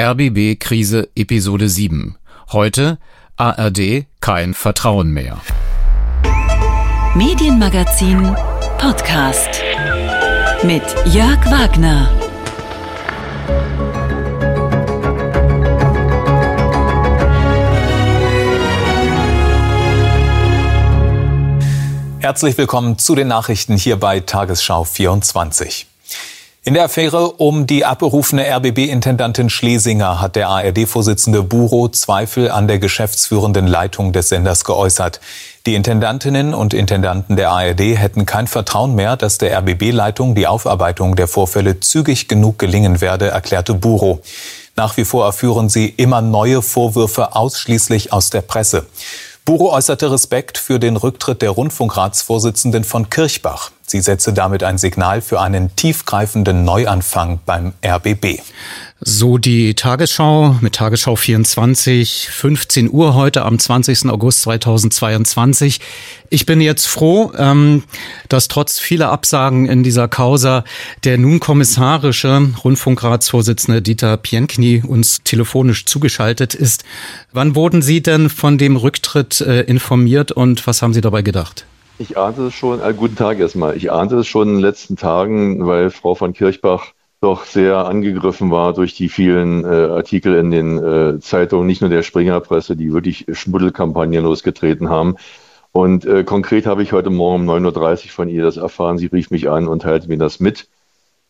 RBB-Krise Episode 7. Heute ARD kein Vertrauen mehr. Medienmagazin Podcast mit Jörg Wagner. Herzlich willkommen zu den Nachrichten hier bei Tagesschau 24. In der Affäre um die abberufene RBB-Intendantin Schlesinger hat der ARD-Vorsitzende Buro Zweifel an der geschäftsführenden Leitung des Senders geäußert. Die Intendantinnen und Intendanten der ARD hätten kein Vertrauen mehr, dass der RBB-Leitung die Aufarbeitung der Vorfälle zügig genug gelingen werde, erklärte Buro. Nach wie vor erführen sie immer neue Vorwürfe ausschließlich aus der Presse. Buro äußerte Respekt für den Rücktritt der Rundfunkratsvorsitzenden von Kirchbach. Sie setze damit ein Signal für einen tiefgreifenden Neuanfang beim RBB. So die Tagesschau mit Tagesschau 24, 15 Uhr heute am 20. August 2022. Ich bin jetzt froh, ähm, dass trotz vieler Absagen in dieser Causa der nun kommissarische Rundfunkratsvorsitzende Dieter Pienkni uns telefonisch zugeschaltet ist. Wann wurden Sie denn von dem Rücktritt äh, informiert und was haben Sie dabei gedacht? Ich ahnte es schon, äh, guten Tag erstmal. Ich ahnte es schon in den letzten Tagen, weil Frau von Kirchbach doch sehr angegriffen war durch die vielen äh, Artikel in den äh, Zeitungen, nicht nur der Springerpresse, die wirklich Schmuddelkampagnen losgetreten haben. Und äh, konkret habe ich heute Morgen um 9.30 Uhr von ihr das erfahren. Sie rief mich an und teilte mir das mit.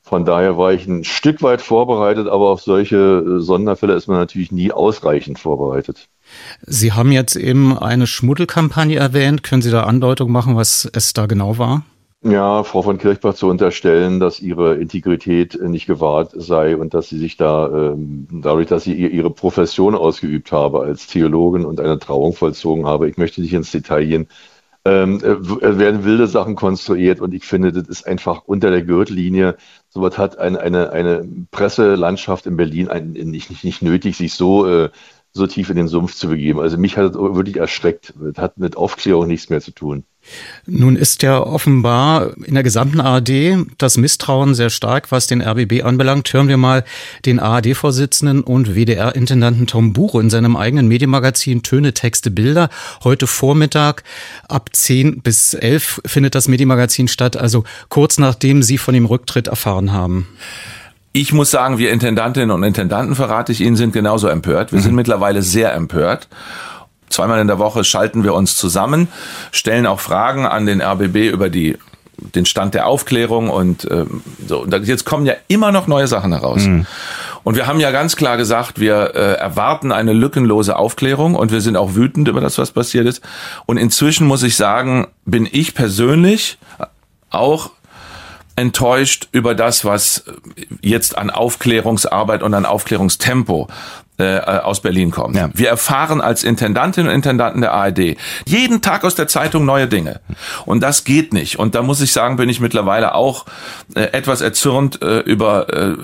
Von daher war ich ein Stück weit vorbereitet, aber auf solche äh, Sonderfälle ist man natürlich nie ausreichend vorbereitet. Sie haben jetzt eben eine Schmuddelkampagne erwähnt. Können Sie da Andeutung machen, was es da genau war? Ja, Frau von Kirchbach zu unterstellen, dass ihre Integrität nicht gewahrt sei und dass sie sich da, ähm, dadurch, dass sie ihre Profession ausgeübt habe als Theologin und eine Trauung vollzogen habe, ich möchte nicht ins Detail gehen, ähm, äh, werden wilde Sachen konstruiert und ich finde, das ist einfach unter der Gürtellinie. Sowas hat eine, eine, eine Presselandschaft in Berlin nicht, nicht, nicht nötig, sich so äh, so tief in den Sumpf zu begeben. Also mich hat es wirklich erschreckt. Das hat mit Aufklärung nichts mehr zu tun. Nun ist ja offenbar in der gesamten ARD das Misstrauen sehr stark, was den RBB anbelangt. Hören wir mal den ARD-Vorsitzenden und WDR-Intendanten Tom Buche in seinem eigenen Medienmagazin Töne, Texte, Bilder. Heute Vormittag ab 10 bis 11 findet das Medienmagazin statt, also kurz nachdem Sie von dem Rücktritt erfahren haben. Ich muss sagen, wir Intendantinnen und Intendanten, verrate ich Ihnen, sind genauso empört. Wir mhm. sind mittlerweile sehr empört. Zweimal in der Woche schalten wir uns zusammen, stellen auch Fragen an den RBB über die den Stand der Aufklärung und ähm, so. Und jetzt kommen ja immer noch neue Sachen heraus. Mhm. Und wir haben ja ganz klar gesagt, wir äh, erwarten eine lückenlose Aufklärung und wir sind auch wütend über das, was passiert ist. Und inzwischen muss ich sagen, bin ich persönlich auch enttäuscht über das, was jetzt an Aufklärungsarbeit und an Aufklärungstempo äh, aus Berlin kommt. Ja. Wir erfahren als Intendantinnen und Intendanten der ARD jeden Tag aus der Zeitung neue Dinge. Und das geht nicht. Und da muss ich sagen, bin ich mittlerweile auch äh, etwas erzürnt äh, über äh,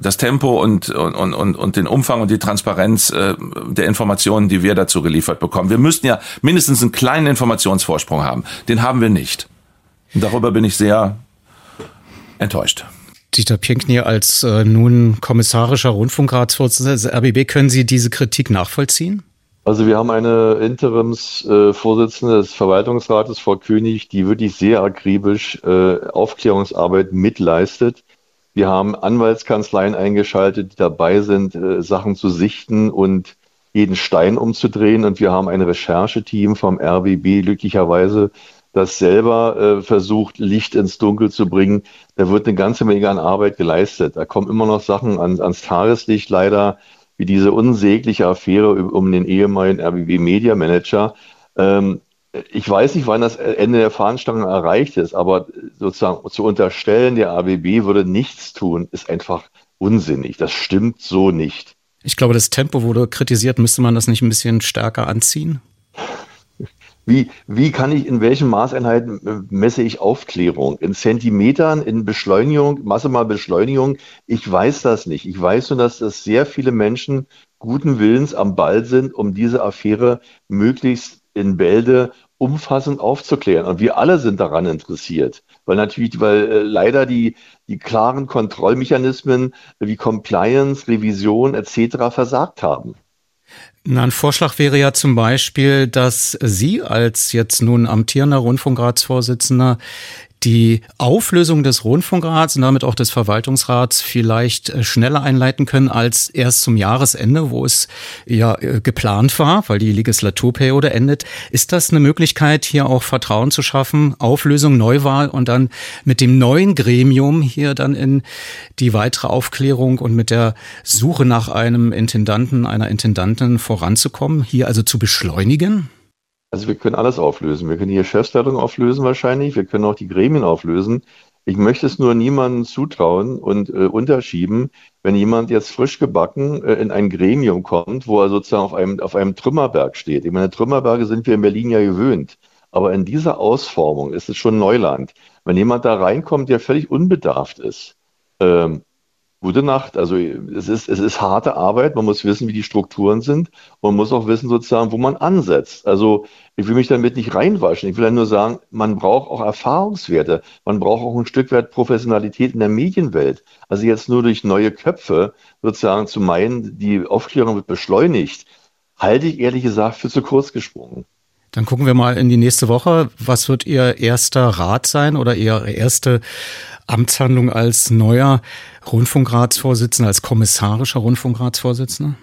das Tempo und, und, und, und den Umfang und die Transparenz äh, der Informationen, die wir dazu geliefert bekommen. Wir müssten ja mindestens einen kleinen Informationsvorsprung haben. Den haben wir nicht. Und darüber bin ich sehr enttäuscht. Dieter Pinkney als äh, nun kommissarischer Rundfunkratsvorsitzender des RBB, können Sie diese Kritik nachvollziehen? Also wir haben eine Interimsvorsitzende äh, des Verwaltungsrates, Frau König, die wirklich sehr akribisch äh, Aufklärungsarbeit mitleistet. Wir haben Anwaltskanzleien eingeschaltet, die dabei sind, äh, Sachen zu sichten und jeden Stein umzudrehen. Und wir haben ein Rechercheteam vom RBB glücklicherweise, das selber äh, versucht, Licht ins Dunkel zu bringen, da wird eine ganze Menge an Arbeit geleistet. Da kommen immer noch Sachen an, ans Tageslicht leider, wie diese unsägliche Affäre um den ehemaligen RBB Media Manager. Ähm, ich weiß nicht, wann das Ende der Fahnenstange erreicht ist, aber sozusagen zu unterstellen, der RBB würde nichts tun, ist einfach unsinnig. Das stimmt so nicht. Ich glaube, das Tempo wurde kritisiert. Müsste man das nicht ein bisschen stärker anziehen? Wie, wie kann ich, in welchen Maßeinheiten äh, messe ich Aufklärung? In Zentimetern, in Beschleunigung, Masse mal Beschleunigung? Ich weiß das nicht. Ich weiß nur, dass das sehr viele Menschen guten Willens am Ball sind, um diese Affäre möglichst in Bälde umfassend aufzuklären. Und wir alle sind daran interessiert, weil natürlich, weil äh, leider die, die klaren Kontrollmechanismen wie Compliance, Revision etc. versagt haben. Na, ein Vorschlag wäre ja zum Beispiel, dass Sie als jetzt nun amtierender Rundfunkratsvorsitzender die Auflösung des Rundfunkrats und damit auch des Verwaltungsrats vielleicht äh, schneller einleiten können als erst zum Jahresende, wo es ja äh, geplant war, weil die Legislaturperiode endet. Ist das eine Möglichkeit, hier auch Vertrauen zu schaffen, Auflösung, Neuwahl und dann mit dem neuen Gremium hier dann in die weitere Aufklärung und mit der Suche nach einem Intendanten, einer Intendantin voranzukommen, hier also zu beschleunigen? Also wir können alles auflösen. Wir können die Geschäftsleitung auflösen wahrscheinlich. Wir können auch die Gremien auflösen. Ich möchte es nur niemandem zutrauen und äh, unterschieben, wenn jemand jetzt frisch gebacken äh, in ein Gremium kommt, wo er sozusagen auf einem, auf einem Trümmerberg steht. Ich meine, Trümmerberge sind wir in Berlin ja gewöhnt. Aber in dieser Ausformung ist es schon Neuland. Wenn jemand da reinkommt, der völlig unbedarft ist, ähm, gute Nacht. Also es ist, es ist harte Arbeit. Man muss wissen, wie die Strukturen sind. Man muss auch wissen, sozusagen, wo man ansetzt. Also ich will mich damit nicht reinwaschen. Ich will ja nur sagen, man braucht auch Erfahrungswerte. Man braucht auch ein Stück weit Professionalität in der Medienwelt. Also jetzt nur durch neue Köpfe sozusagen zu meinen, die Aufklärung wird beschleunigt, halte ich ehrlich gesagt für zu kurz gesprungen. Dann gucken wir mal in die nächste Woche. Was wird Ihr erster Rat sein oder Ihre erste Amtshandlung als neuer Rundfunkratsvorsitzender, als kommissarischer Rundfunkratsvorsitzender?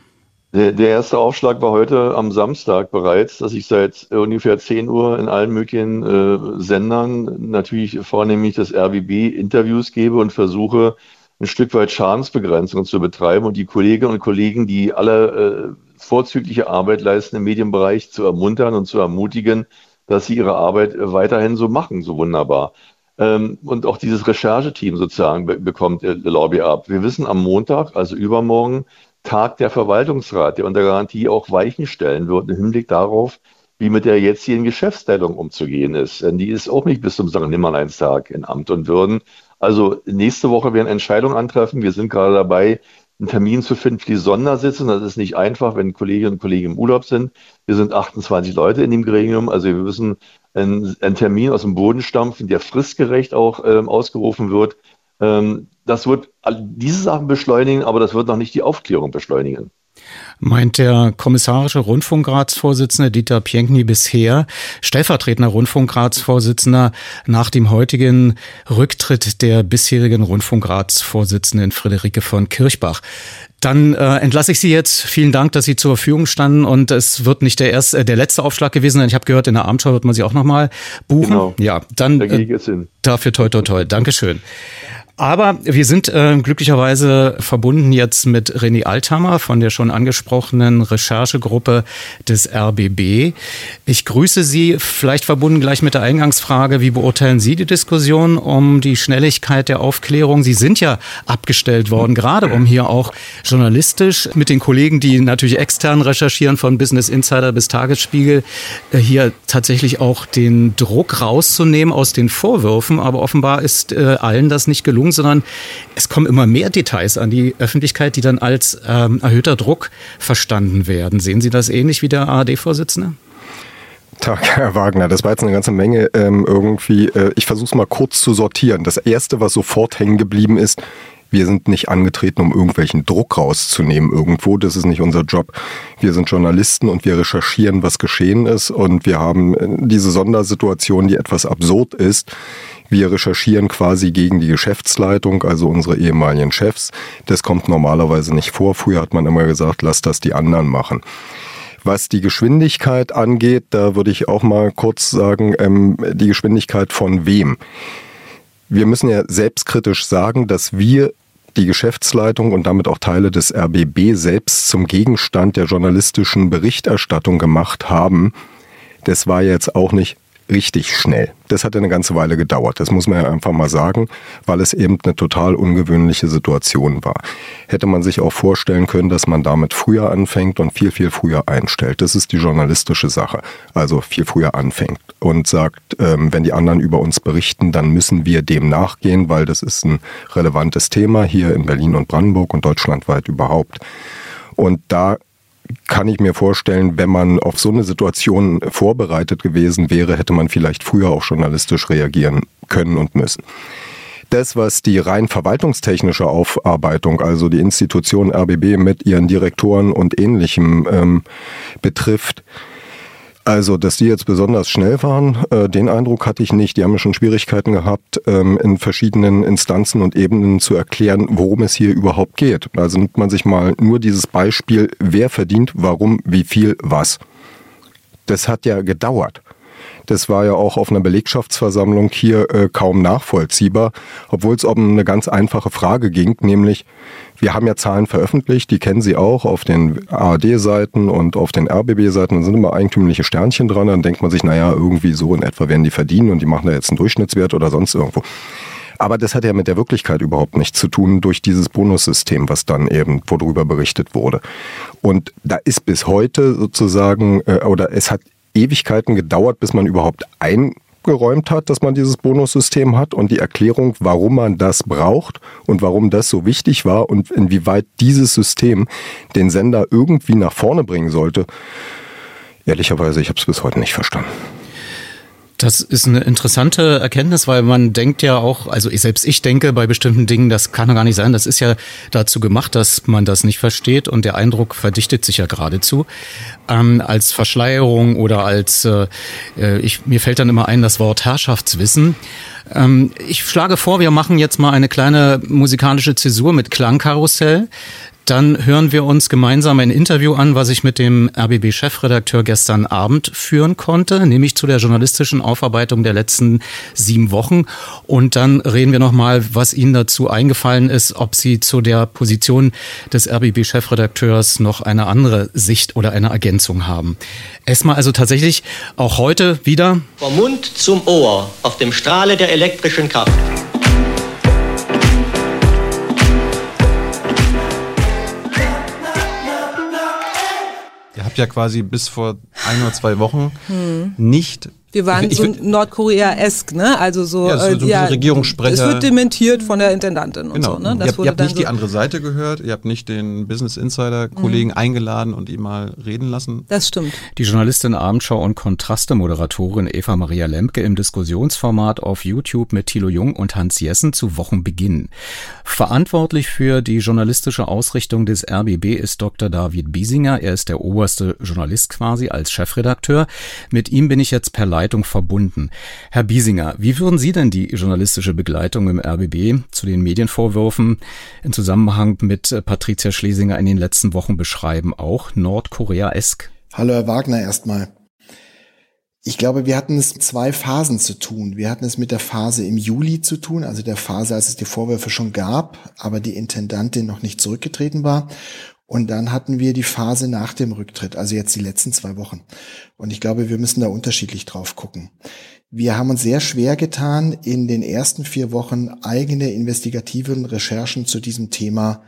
Der, der erste Aufschlag war heute am Samstag bereits, dass ich seit ungefähr 10 Uhr in allen möglichen äh, Sendern, natürlich vornehmlich das RBB, Interviews gebe und versuche, ein Stück weit Schadensbegrenzung zu betreiben und die Kolleginnen und Kollegen, die alle äh, vorzügliche Arbeit leisten im Medienbereich, zu ermuntern und zu ermutigen, dass sie ihre Arbeit weiterhin so machen, so wunderbar. Ähm, und auch dieses Rechercheteam sozusagen be bekommt Lobby ab. Wir wissen am Montag, also übermorgen, Tag der Verwaltungsrat, der unter Garantie auch Weichen stellen wird im Hinblick darauf, wie mit der jetzigen Geschäftsstellung umzugehen ist. Denn die ist auch nicht bis zum St. Nimmerleinstag in Amt und Würden. Also nächste Woche werden Entscheidungen antreffen. Wir sind gerade dabei, einen Termin zu finden für die Sondersitzung. Das ist nicht einfach, wenn Kolleginnen und Kollegen im Urlaub sind. Wir sind 28 Leute in dem Gremium. Also wir müssen einen, einen Termin aus dem Boden stampfen, der fristgerecht auch ähm, ausgerufen wird. Ähm, das wird diese Sachen beschleunigen, aber das wird noch nicht die Aufklärung beschleunigen meint der kommissarische Rundfunkratsvorsitzende Dieter Pienkny bisher, stellvertretender Rundfunkratsvorsitzender nach dem heutigen Rücktritt der bisherigen Rundfunkratsvorsitzenden Friederike von Kirchbach. Dann äh, entlasse ich Sie jetzt. Vielen Dank, dass Sie zur Verfügung standen. Und es wird nicht der erste, äh, der letzte Aufschlag gewesen sein. Ich habe gehört, in der Abendschau wird man Sie auch nochmal buchen. Genau. Ja, dann da äh, dafür toi toi toi. Dankeschön. Aber wir sind äh, glücklicherweise verbunden jetzt mit René Althammer von der schon angesprochenen Recherchegruppe des RBB. Ich grüße Sie, vielleicht verbunden gleich mit der Eingangsfrage, wie beurteilen Sie die Diskussion um die Schnelligkeit der Aufklärung? Sie sind ja abgestellt worden, gerade um hier auch journalistisch mit den Kollegen, die natürlich extern recherchieren, von Business Insider bis Tagesspiegel, äh, hier tatsächlich auch den Druck rauszunehmen aus den Vorwürfen. Aber offenbar ist äh, allen das nicht gelungen sondern es kommen immer mehr Details an die Öffentlichkeit, die dann als ähm, erhöhter Druck verstanden werden. Sehen Sie das ähnlich wie der ARD-Vorsitzende? Tag, Herr Wagner. Das war jetzt eine ganze Menge ähm, irgendwie. Äh, ich versuche es mal kurz zu sortieren. Das Erste, was sofort hängen geblieben ist, wir sind nicht angetreten, um irgendwelchen Druck rauszunehmen irgendwo. Das ist nicht unser Job. Wir sind Journalisten und wir recherchieren, was geschehen ist. Und wir haben äh, diese Sondersituation, die etwas absurd ist. Wir recherchieren quasi gegen die Geschäftsleitung, also unsere ehemaligen Chefs. Das kommt normalerweise nicht vor. Früher hat man immer gesagt, lass das die anderen machen. Was die Geschwindigkeit angeht, da würde ich auch mal kurz sagen, ähm, die Geschwindigkeit von wem? Wir müssen ja selbstkritisch sagen, dass wir die Geschäftsleitung und damit auch Teile des RBB selbst zum Gegenstand der journalistischen Berichterstattung gemacht haben. Das war jetzt auch nicht richtig schnell. Das hat eine ganze Weile gedauert. Das muss man ja einfach mal sagen, weil es eben eine total ungewöhnliche Situation war. Hätte man sich auch vorstellen können, dass man damit früher anfängt und viel, viel früher einstellt. Das ist die journalistische Sache. Also viel früher anfängt und sagt, ähm, wenn die anderen über uns berichten, dann müssen wir dem nachgehen, weil das ist ein relevantes Thema hier in Berlin und Brandenburg und deutschlandweit überhaupt. Und da kann ich mir vorstellen, wenn man auf so eine Situation vorbereitet gewesen wäre, hätte man vielleicht früher auch journalistisch reagieren können und müssen. Das, was die rein verwaltungstechnische Aufarbeitung, also die Institution RBB mit ihren Direktoren und ähnlichem ähm, betrifft, also, dass die jetzt besonders schnell waren, äh, den Eindruck hatte ich nicht. Die haben schon Schwierigkeiten gehabt, ähm, in verschiedenen Instanzen und Ebenen zu erklären, worum es hier überhaupt geht. Also nimmt man sich mal nur dieses Beispiel, wer verdient, warum, wie viel, was. Das hat ja gedauert. Das war ja auch auf einer Belegschaftsversammlung hier äh, kaum nachvollziehbar, obwohl es um eine ganz einfache Frage ging, nämlich wir haben ja Zahlen veröffentlicht, die kennen Sie auch auf den ARD-Seiten und auf den RBB-Seiten. Da sind immer eigentümliche Sternchen dran. Dann denkt man sich, naja, irgendwie so in etwa werden die verdienen und die machen da jetzt einen Durchschnittswert oder sonst irgendwo. Aber das hat ja mit der Wirklichkeit überhaupt nichts zu tun durch dieses Bonussystem, was dann eben, worüber berichtet wurde. Und da ist bis heute sozusagen, äh, oder es hat Ewigkeiten gedauert, bis man überhaupt eingeräumt hat, dass man dieses Bonussystem hat und die Erklärung, warum man das braucht und warum das so wichtig war und inwieweit dieses System den Sender irgendwie nach vorne bringen sollte. Ehrlicherweise, ich habe es bis heute nicht verstanden. Das ist eine interessante Erkenntnis, weil man denkt ja auch, also ich, selbst ich denke bei bestimmten Dingen, das kann doch gar nicht sein. Das ist ja dazu gemacht, dass man das nicht versteht und der Eindruck verdichtet sich ja geradezu ähm, als Verschleierung oder als äh, äh ich mir fällt dann immer ein das Wort Herrschaftswissen. Ähm, ich schlage vor, wir machen jetzt mal eine kleine musikalische Zäsur mit Klangkarussell. Dann hören wir uns gemeinsam ein Interview an, was ich mit dem RBB-Chefredakteur gestern Abend führen konnte, nämlich zu der journalistischen Aufarbeitung der letzten sieben Wochen. Und dann reden wir nochmal, was Ihnen dazu eingefallen ist, ob Sie zu der Position des RBB-Chefredakteurs noch eine andere Sicht oder eine Ergänzung haben. Erstmal also tatsächlich auch heute wieder. Vom Mund zum Ohr auf dem Strahle der elektrischen Kraft. Habt ja quasi bis vor ein oder zwei Wochen hm. nicht wir waren so Nordkorea-esk, ne? Also so, ja, so, so äh, ja, Regierungssprecher. Es wird dementiert von der Intendantin genau. und so, ne? Das ihr habt, ihr habt nicht so die andere Seite gehört, ihr habt nicht den Business Insider-Kollegen mhm. eingeladen und ihn mal reden lassen. Das stimmt. Die Journalistin Abendschau und Kontraste-Moderatorin Eva Maria Lemke im Diskussionsformat auf YouTube mit Thilo Jung und Hans Jessen zu Wochenbeginn. Verantwortlich für die journalistische Ausrichtung des RBB ist Dr. David Biesinger. Er ist der oberste Journalist quasi als Chefredakteur. Mit ihm bin ich jetzt per Live Begleitung verbunden. Herr Biesinger, wie würden Sie denn die journalistische Begleitung im RBB zu den Medienvorwürfen in Zusammenhang mit äh, Patricia Schlesinger in den letzten Wochen beschreiben? Auch Nordkorea-esk? Hallo Herr Wagner erstmal. Ich glaube, wir hatten es zwei Phasen zu tun. Wir hatten es mit der Phase im Juli zu tun, also der Phase, als es die Vorwürfe schon gab, aber die Intendantin noch nicht zurückgetreten war. Und dann hatten wir die Phase nach dem Rücktritt, also jetzt die letzten zwei Wochen. Und ich glaube, wir müssen da unterschiedlich drauf gucken. Wir haben uns sehr schwer getan, in den ersten vier Wochen eigene investigativen Recherchen zu diesem Thema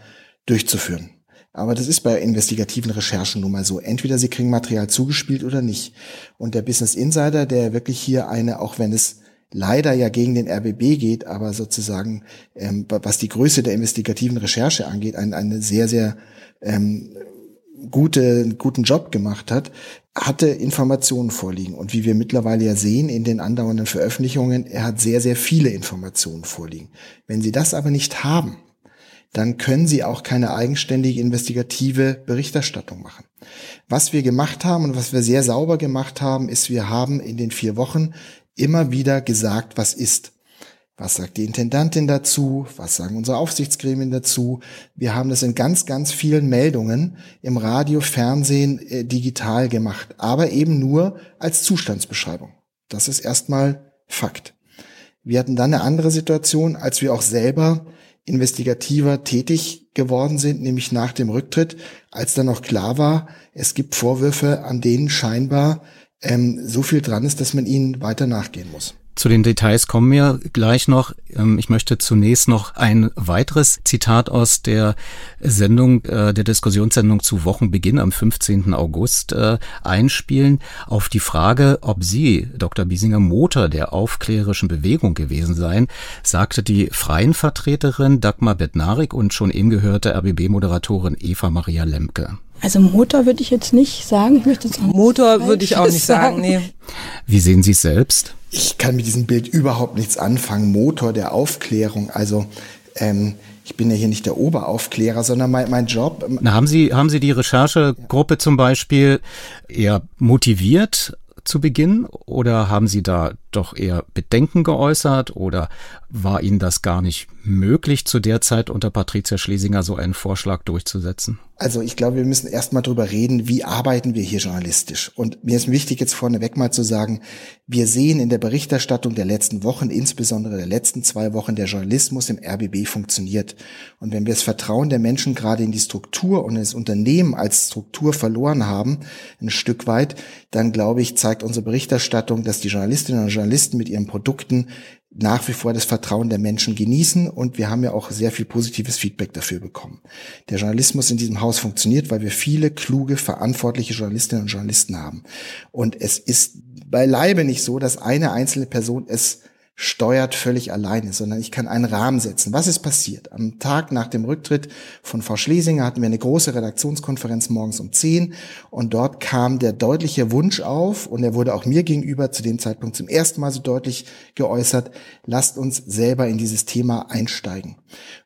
durchzuführen. Aber das ist bei investigativen Recherchen nun mal so. Entweder sie kriegen Material zugespielt oder nicht. Und der Business Insider, der wirklich hier eine, auch wenn es leider ja gegen den RBB geht, aber sozusagen, ähm, was die Größe der investigativen Recherche angeht, ein, eine sehr, sehr ähm, gute, guten Job gemacht hat, hatte Informationen vorliegen. Und wie wir mittlerweile ja sehen in den andauernden Veröffentlichungen, er hat sehr, sehr viele Informationen vorliegen. Wenn Sie das aber nicht haben, dann können Sie auch keine eigenständige investigative Berichterstattung machen. Was wir gemacht haben und was wir sehr sauber gemacht haben, ist, wir haben in den vier Wochen immer wieder gesagt, was ist. Was sagt die Intendantin dazu? Was sagen unsere Aufsichtsgremien dazu? Wir haben das in ganz, ganz vielen Meldungen im Radio, Fernsehen, äh, digital gemacht, aber eben nur als Zustandsbeschreibung. Das ist erstmal Fakt. Wir hatten dann eine andere Situation, als wir auch selber investigativer tätig geworden sind, nämlich nach dem Rücktritt, als dann noch klar war, es gibt Vorwürfe, an denen scheinbar ähm, so viel dran ist, dass man ihnen weiter nachgehen muss. Zu den Details kommen wir gleich noch. Ähm, ich möchte zunächst noch ein weiteres Zitat aus der Sendung, äh, der Diskussionssendung zu Wochenbeginn am 15. August äh, einspielen. Auf die Frage, ob Sie, Dr. Biesinger, Motor der aufklärerischen Bewegung gewesen seien, sagte die freien Vertreterin Dagmar Bednarik und schon eben gehörte RBB-Moderatorin Eva Maria Lemke. Also Motor würde ich jetzt nicht sagen. Ich möchte sagen, Motor würde ich auch nicht sagen. Nee. Wie sehen Sie es selbst? Ich kann mit diesem Bild überhaupt nichts anfangen. Motor der Aufklärung. Also ähm, ich bin ja hier nicht der Oberaufklärer, sondern mein, mein Job. Na, haben Sie, haben Sie die Recherchegruppe zum Beispiel eher motiviert zu Beginn oder haben Sie da doch eher Bedenken geäußert oder war Ihnen das gar nicht möglich, zu der Zeit unter Patricia Schlesinger so einen Vorschlag durchzusetzen? Also ich glaube, wir müssen erst mal drüber reden, wie arbeiten wir hier journalistisch. Und mir ist wichtig, jetzt vorneweg mal zu sagen, wir sehen in der Berichterstattung der letzten Wochen, insbesondere der letzten zwei Wochen, der Journalismus im RBB funktioniert. Und wenn wir das Vertrauen der Menschen gerade in die Struktur und das Unternehmen als Struktur verloren haben, ein Stück weit, dann glaube ich, zeigt unsere Berichterstattung, dass die Journalistinnen und Journalisten mit ihren Produkten nach wie vor das Vertrauen der Menschen genießen und wir haben ja auch sehr viel positives Feedback dafür bekommen. Der Journalismus in diesem Haus funktioniert, weil wir viele kluge, verantwortliche Journalistinnen und Journalisten haben. Und es ist beileibe nicht so, dass eine einzelne Person es steuert völlig alleine, sondern ich kann einen Rahmen setzen. Was ist passiert? Am Tag nach dem Rücktritt von Frau Schlesinger hatten wir eine große Redaktionskonferenz morgens um 10 und dort kam der deutliche Wunsch auf und er wurde auch mir gegenüber zu dem Zeitpunkt zum ersten Mal so deutlich geäußert, lasst uns selber in dieses Thema einsteigen.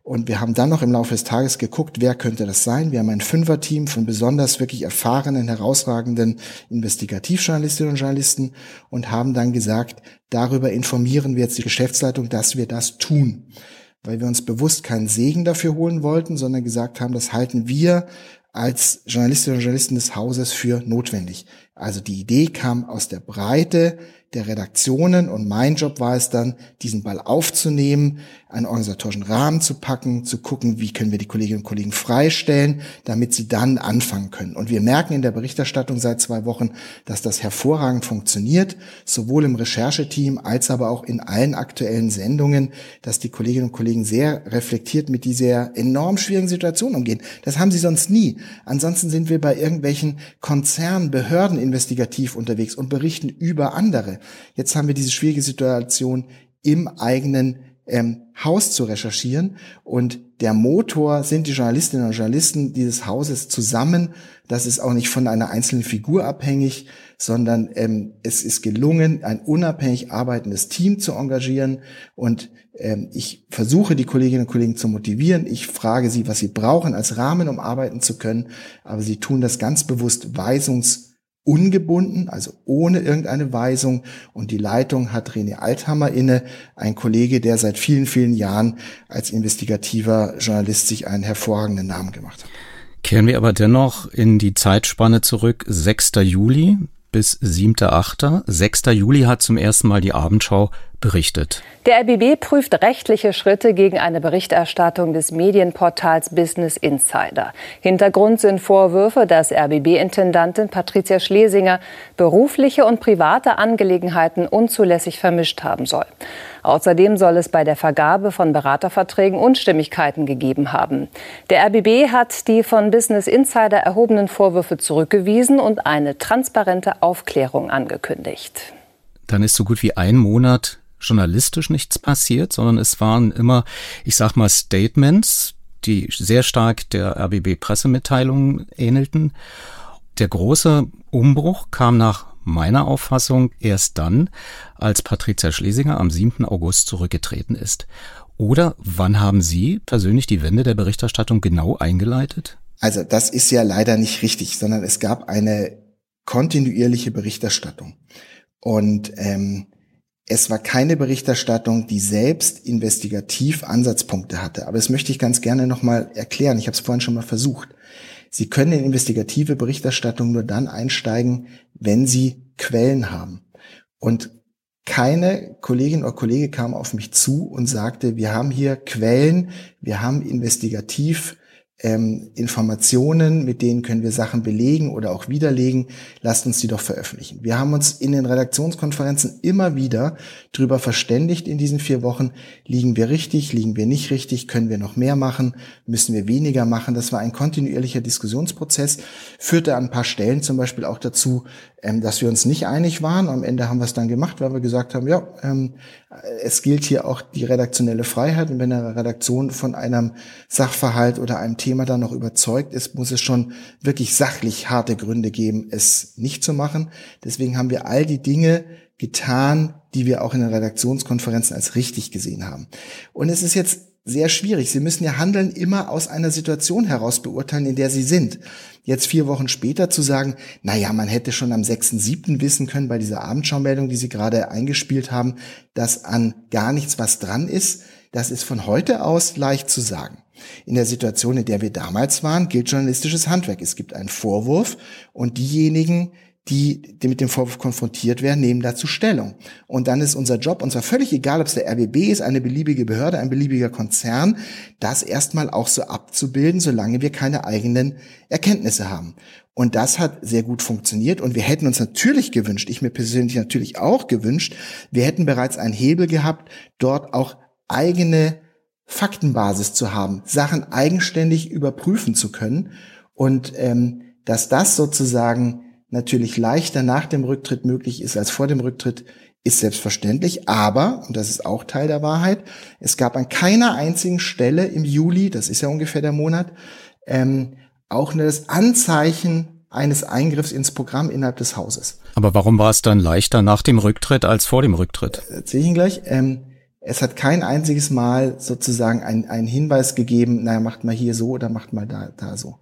Und wir haben dann noch im Laufe des Tages geguckt, wer könnte das sein. Wir haben ein Fünferteam von besonders wirklich erfahrenen, herausragenden Investigativjournalistinnen und Journalisten und haben dann gesagt, darüber informieren wir jetzt die Geschäftsleitung, dass wir das tun. Weil wir uns bewusst keinen Segen dafür holen wollten, sondern gesagt haben, das halten wir als Journalistinnen und Journalisten des Hauses für notwendig. Also die Idee kam aus der Breite der Redaktionen und mein Job war es dann, diesen Ball aufzunehmen, einen organisatorischen Rahmen zu packen, zu gucken, wie können wir die Kolleginnen und Kollegen freistellen, damit sie dann anfangen können. Und wir merken in der Berichterstattung seit zwei Wochen, dass das hervorragend funktioniert, sowohl im Rechercheteam als aber auch in allen aktuellen Sendungen, dass die Kolleginnen und Kollegen sehr reflektiert mit dieser enorm schwierigen Situation umgehen. Das haben sie sonst nie. Ansonsten sind wir bei irgendwelchen Konzernen, Behörden investigativ unterwegs und berichten über andere. Jetzt haben wir diese schwierige Situation im eigenen ähm, Haus zu recherchieren. Und der Motor sind die Journalistinnen und Journalisten dieses Hauses zusammen. Das ist auch nicht von einer einzelnen Figur abhängig, sondern ähm, es ist gelungen, ein unabhängig arbeitendes Team zu engagieren. Und ähm, ich versuche, die Kolleginnen und Kollegen zu motivieren. Ich frage sie, was sie brauchen als Rahmen, um arbeiten zu können. Aber sie tun das ganz bewusst weisungs ungebunden, also ohne irgendeine Weisung. Und die Leitung hat René Althammer inne, ein Kollege, der seit vielen, vielen Jahren als investigativer Journalist sich einen hervorragenden Namen gemacht hat. Kehren wir aber dennoch in die Zeitspanne zurück, 6. Juli bis 7.8. 6. Juli hat zum ersten Mal die Abendschau berichtet. Der RBB prüft rechtliche Schritte gegen eine Berichterstattung des Medienportals Business Insider. Hintergrund sind Vorwürfe, dass RBB-Intendantin Patricia Schlesinger berufliche und private Angelegenheiten unzulässig vermischt haben soll. Außerdem soll es bei der Vergabe von Beraterverträgen Unstimmigkeiten gegeben haben. Der RBB hat die von Business Insider erhobenen Vorwürfe zurückgewiesen und eine transparente Aufklärung angekündigt. Dann ist so gut wie ein Monat journalistisch nichts passiert, sondern es waren immer, ich sag mal, Statements, die sehr stark der RBB-Pressemitteilung ähnelten. Der große Umbruch kam nach meiner Auffassung erst dann, als Patricia Schlesinger am 7. August zurückgetreten ist. Oder wann haben Sie persönlich die Wende der Berichterstattung genau eingeleitet? Also das ist ja leider nicht richtig, sondern es gab eine kontinuierliche Berichterstattung. Und ähm, es war keine Berichterstattung, die selbst investigativ Ansatzpunkte hatte. Aber das möchte ich ganz gerne nochmal erklären. Ich habe es vorhin schon mal versucht. Sie können in investigative Berichterstattung nur dann einsteigen, wenn Sie Quellen haben. Und keine Kollegin oder Kollege kam auf mich zu und sagte, wir haben hier Quellen, wir haben investigativ ähm, Informationen, mit denen können wir Sachen belegen oder auch widerlegen, lasst uns die doch veröffentlichen. Wir haben uns in den Redaktionskonferenzen immer wieder darüber verständigt in diesen vier Wochen, liegen wir richtig, liegen wir nicht richtig, können wir noch mehr machen, müssen wir weniger machen. Das war ein kontinuierlicher Diskussionsprozess, führte an ein paar Stellen zum Beispiel auch dazu, ähm, dass wir uns nicht einig waren. Am Ende haben wir es dann gemacht, weil wir gesagt haben, ja, ähm, es gilt hier auch die redaktionelle Freiheit. Und wenn eine Redaktion von einem Sachverhalt oder einem Thema dann noch überzeugt ist, muss es schon wirklich sachlich harte Gründe geben, es nicht zu machen. Deswegen haben wir all die Dinge getan, die wir auch in den Redaktionskonferenzen als richtig gesehen haben. Und es ist jetzt sehr schwierig. Sie müssen ja Handeln immer aus einer Situation heraus beurteilen, in der Sie sind. Jetzt vier Wochen später zu sagen, na ja, man hätte schon am 6.7. wissen können bei dieser Abendschaumeldung, die Sie gerade eingespielt haben, dass an gar nichts was dran ist, das ist von heute aus leicht zu sagen. In der Situation, in der wir damals waren, gilt journalistisches Handwerk. Es gibt einen Vorwurf und diejenigen, die, die mit dem Vorwurf konfrontiert werden, nehmen dazu Stellung. Und dann ist unser Job, und zwar völlig egal, ob es der RBB ist, eine beliebige Behörde, ein beliebiger Konzern, das erstmal auch so abzubilden, solange wir keine eigenen Erkenntnisse haben. Und das hat sehr gut funktioniert. Und wir hätten uns natürlich gewünscht, ich mir persönlich natürlich auch gewünscht, wir hätten bereits einen Hebel gehabt, dort auch eigene Faktenbasis zu haben, Sachen eigenständig überprüfen zu können. Und ähm, dass das sozusagen natürlich leichter nach dem Rücktritt möglich ist als vor dem Rücktritt, ist selbstverständlich. Aber, und das ist auch Teil der Wahrheit, es gab an keiner einzigen Stelle im Juli, das ist ja ungefähr der Monat, ähm, auch nur das Anzeichen eines Eingriffs ins Programm innerhalb des Hauses. Aber warum war es dann leichter nach dem Rücktritt als vor dem Rücktritt? Erzähle ich Ihnen gleich. Ähm, es hat kein einziges Mal sozusagen einen Hinweis gegeben, naja, macht mal hier so oder macht mal da, da so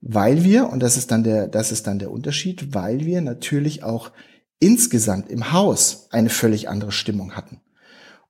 weil wir, und das ist dann der, das ist dann der Unterschied, weil wir natürlich auch insgesamt im Haus eine völlig andere Stimmung hatten.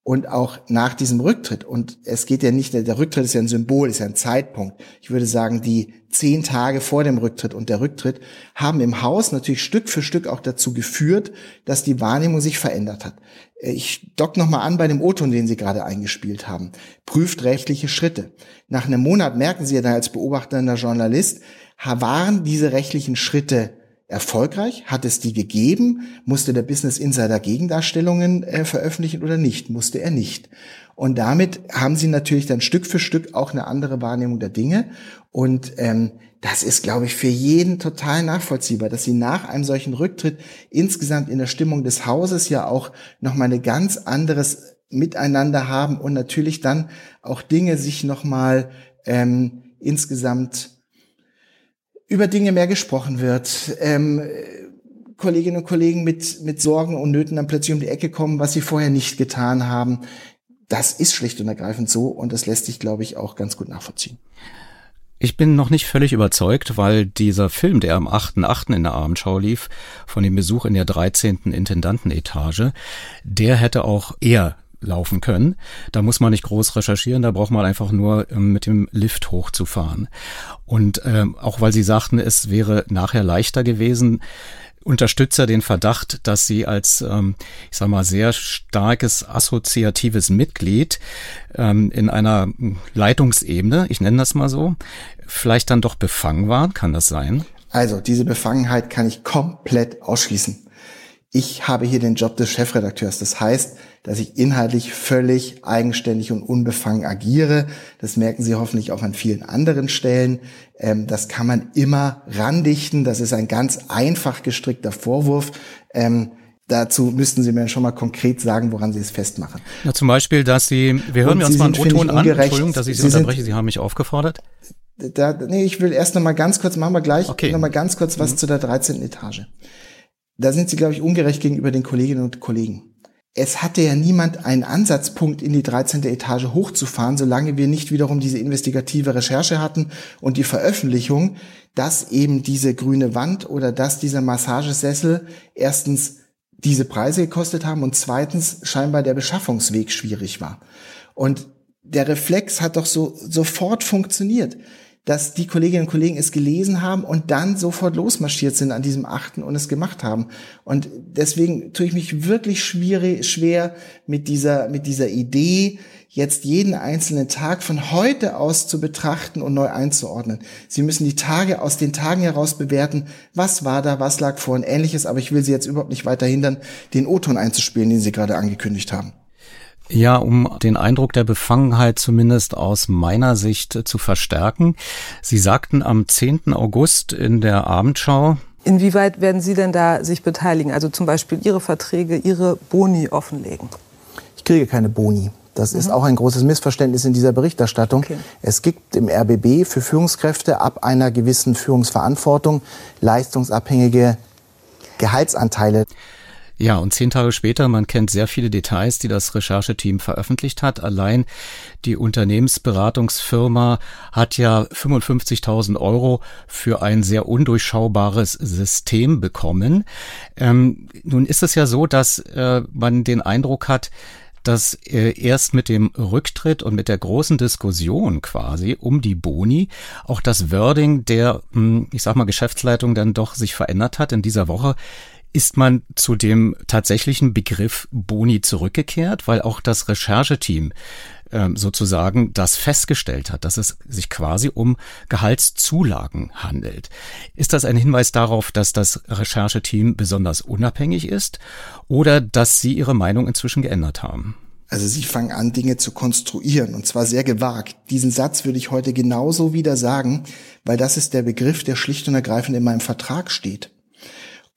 Und auch nach diesem Rücktritt, und es geht ja nicht, der Rücktritt ist ja ein Symbol, ist ja ein Zeitpunkt. Ich würde sagen, die zehn Tage vor dem Rücktritt und der Rücktritt haben im Haus natürlich Stück für Stück auch dazu geführt, dass die Wahrnehmung sich verändert hat. Ich dock nochmal an bei dem O-Ton, den Sie gerade eingespielt haben. Prüft rechtliche Schritte. Nach einem Monat merken Sie ja dann als beobachtender Journalist, waren diese rechtlichen Schritte erfolgreich? Hat es die gegeben? Musste der Business Insider Gegendarstellungen äh, veröffentlichen oder nicht? Musste er nicht. Und damit haben sie natürlich dann Stück für Stück auch eine andere Wahrnehmung der Dinge. Und ähm, das ist, glaube ich, für jeden total nachvollziehbar, dass sie nach einem solchen Rücktritt insgesamt in der Stimmung des Hauses ja auch nochmal ein ganz anderes Miteinander haben und natürlich dann auch Dinge sich nochmal ähm, insgesamt über Dinge mehr gesprochen wird, ähm, Kolleginnen und Kollegen mit, mit Sorgen und Nöten dann plötzlich um die Ecke kommen, was sie vorher nicht getan haben. Das ist schlicht und ergreifend so und das lässt sich, glaube ich, auch ganz gut nachvollziehen. Ich bin noch nicht völlig überzeugt, weil dieser Film, der am 8.8. in der Abendschau lief, von dem Besuch in der 13. Intendantenetage, der hätte auch eher laufen können. Da muss man nicht groß recherchieren, da braucht man einfach nur ähm, mit dem Lift hochzufahren. Und ähm, auch weil Sie sagten, es wäre nachher leichter gewesen, Unterstützer den Verdacht, dass sie als, ähm, ich sag mal, sehr starkes assoziatives Mitglied ähm, in einer Leitungsebene, ich nenne das mal so, vielleicht dann doch befangen waren. Kann das sein? Also, diese Befangenheit kann ich komplett ausschließen ich habe hier den Job des Chefredakteurs. Das heißt, dass ich inhaltlich völlig eigenständig und unbefangen agiere. Das merken Sie hoffentlich auch an vielen anderen Stellen. Ähm, das kann man immer randichten. Das ist ein ganz einfach gestrickter Vorwurf. Ähm, dazu müssten Sie mir schon mal konkret sagen, woran Sie es festmachen. Ja, zum Beispiel, dass Sie, wir hören und uns mal einen O-Ton an. Entschuldigung, dass ich Sie, Sie unterbreche. Sie haben mich aufgefordert. Da, nee, ich will erst noch mal ganz kurz, machen wir gleich, okay. noch mal ganz kurz was mhm. zu der 13. Etage da sind sie, glaube ich, ungerecht gegenüber den Kolleginnen und Kollegen. Es hatte ja niemand einen Ansatzpunkt, in die 13. Etage hochzufahren, solange wir nicht wiederum diese investigative Recherche hatten und die Veröffentlichung, dass eben diese grüne Wand oder dass dieser Massagesessel erstens diese Preise gekostet haben und zweitens scheinbar der Beschaffungsweg schwierig war. Und der Reflex hat doch so sofort funktioniert dass die Kolleginnen und Kollegen es gelesen haben und dann sofort losmarschiert sind an diesem achten und es gemacht haben. Und deswegen tue ich mich wirklich schwierig, schwer mit dieser, mit dieser Idee, jetzt jeden einzelnen Tag von heute aus zu betrachten und neu einzuordnen. Sie müssen die Tage aus den Tagen heraus bewerten, was war da, was lag vor und ähnliches, aber ich will Sie jetzt überhaupt nicht weiter hindern, den O-Ton einzuspielen, den Sie gerade angekündigt haben. Ja, um den Eindruck der Befangenheit zumindest aus meiner Sicht zu verstärken. Sie sagten am 10. August in der Abendschau, Inwieweit werden Sie denn da sich beteiligen? Also zum Beispiel Ihre Verträge, Ihre Boni offenlegen? Ich kriege keine Boni. Das mhm. ist auch ein großes Missverständnis in dieser Berichterstattung. Okay. Es gibt im RBB für Führungskräfte ab einer gewissen Führungsverantwortung leistungsabhängige Gehaltsanteile. Ja, und zehn Tage später, man kennt sehr viele Details, die das Rechercheteam veröffentlicht hat. Allein die Unternehmensberatungsfirma hat ja 55.000 Euro für ein sehr undurchschaubares System bekommen. Ähm, nun ist es ja so, dass äh, man den Eindruck hat, dass äh, erst mit dem Rücktritt und mit der großen Diskussion quasi um die Boni auch das Wording der, hm, ich sag mal, Geschäftsleitung dann doch sich verändert hat. In dieser Woche ist man zu dem tatsächlichen Begriff Boni zurückgekehrt, weil auch das Rechercheteam ähm, sozusagen das festgestellt hat, dass es sich quasi um Gehaltszulagen handelt. Ist das ein Hinweis darauf, dass das Rechercheteam besonders unabhängig ist oder dass Sie Ihre Meinung inzwischen geändert haben? Also sie fangen an, Dinge zu konstruieren und zwar sehr gewagt. Diesen Satz würde ich heute genauso wieder sagen, weil das ist der Begriff, der schlicht und ergreifend in meinem Vertrag steht.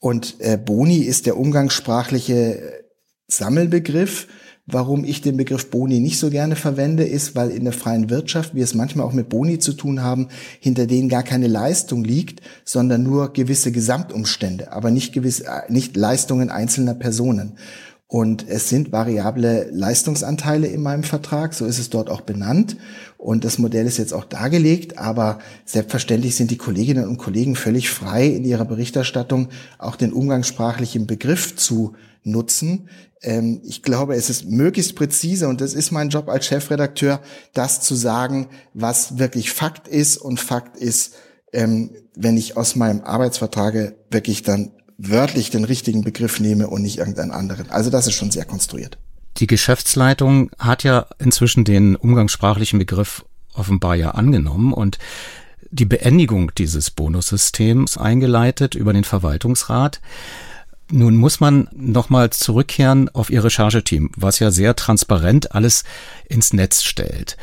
Und äh, Boni ist der umgangssprachliche Sammelbegriff. Warum ich den Begriff Boni nicht so gerne verwende, ist, weil in der freien Wirtschaft wir es manchmal auch mit Boni zu tun haben, hinter denen gar keine Leistung liegt, sondern nur gewisse Gesamtumstände, aber nicht gewisse, äh, nicht Leistungen einzelner Personen. Und es sind variable Leistungsanteile in meinem Vertrag, so ist es dort auch benannt. Und das Modell ist jetzt auch dargelegt, aber selbstverständlich sind die Kolleginnen und Kollegen völlig frei, in ihrer Berichterstattung auch den umgangssprachlichen Begriff zu nutzen. Ähm, ich glaube, es ist möglichst präzise und das ist mein Job als Chefredakteur, das zu sagen, was wirklich Fakt ist. Und Fakt ist, ähm, wenn ich aus meinem Arbeitsvertrag wirklich dann wörtlich den richtigen Begriff nehme und nicht irgendeinen anderen. Also das ist schon sehr konstruiert. Die Geschäftsleitung hat ja inzwischen den umgangssprachlichen Begriff offenbar ja angenommen und die Beendigung dieses Bonussystems eingeleitet über den Verwaltungsrat. Nun muss man nochmal zurückkehren auf Ihr Rechercheteam, was ja sehr transparent alles ins Netz stellt.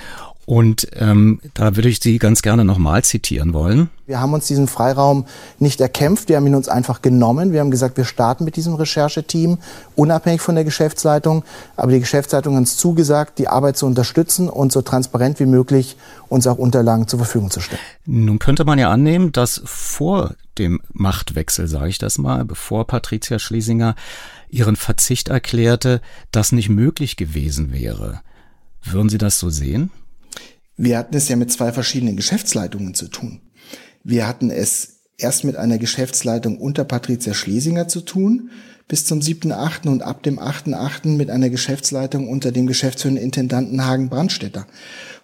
Und ähm, da würde ich Sie ganz gerne nochmal zitieren wollen. Wir haben uns diesen Freiraum nicht erkämpft, wir haben ihn uns einfach genommen. Wir haben gesagt, wir starten mit diesem Rechercheteam, unabhängig von der Geschäftsleitung. Aber die Geschäftsleitung hat uns zugesagt, die Arbeit zu unterstützen und so transparent wie möglich uns auch Unterlagen zur Verfügung zu stellen. Nun könnte man ja annehmen, dass vor dem Machtwechsel, sage ich das mal, bevor Patricia Schlesinger ihren Verzicht erklärte, das nicht möglich gewesen wäre. Würden Sie das so sehen? Wir hatten es ja mit zwei verschiedenen Geschäftsleitungen zu tun. Wir hatten es erst mit einer Geschäftsleitung unter Patricia Schlesinger zu tun, bis zum 7.8. und ab dem 8.8. mit einer Geschäftsleitung unter dem geschäftsführenden Intendanten Hagen Brandstätter.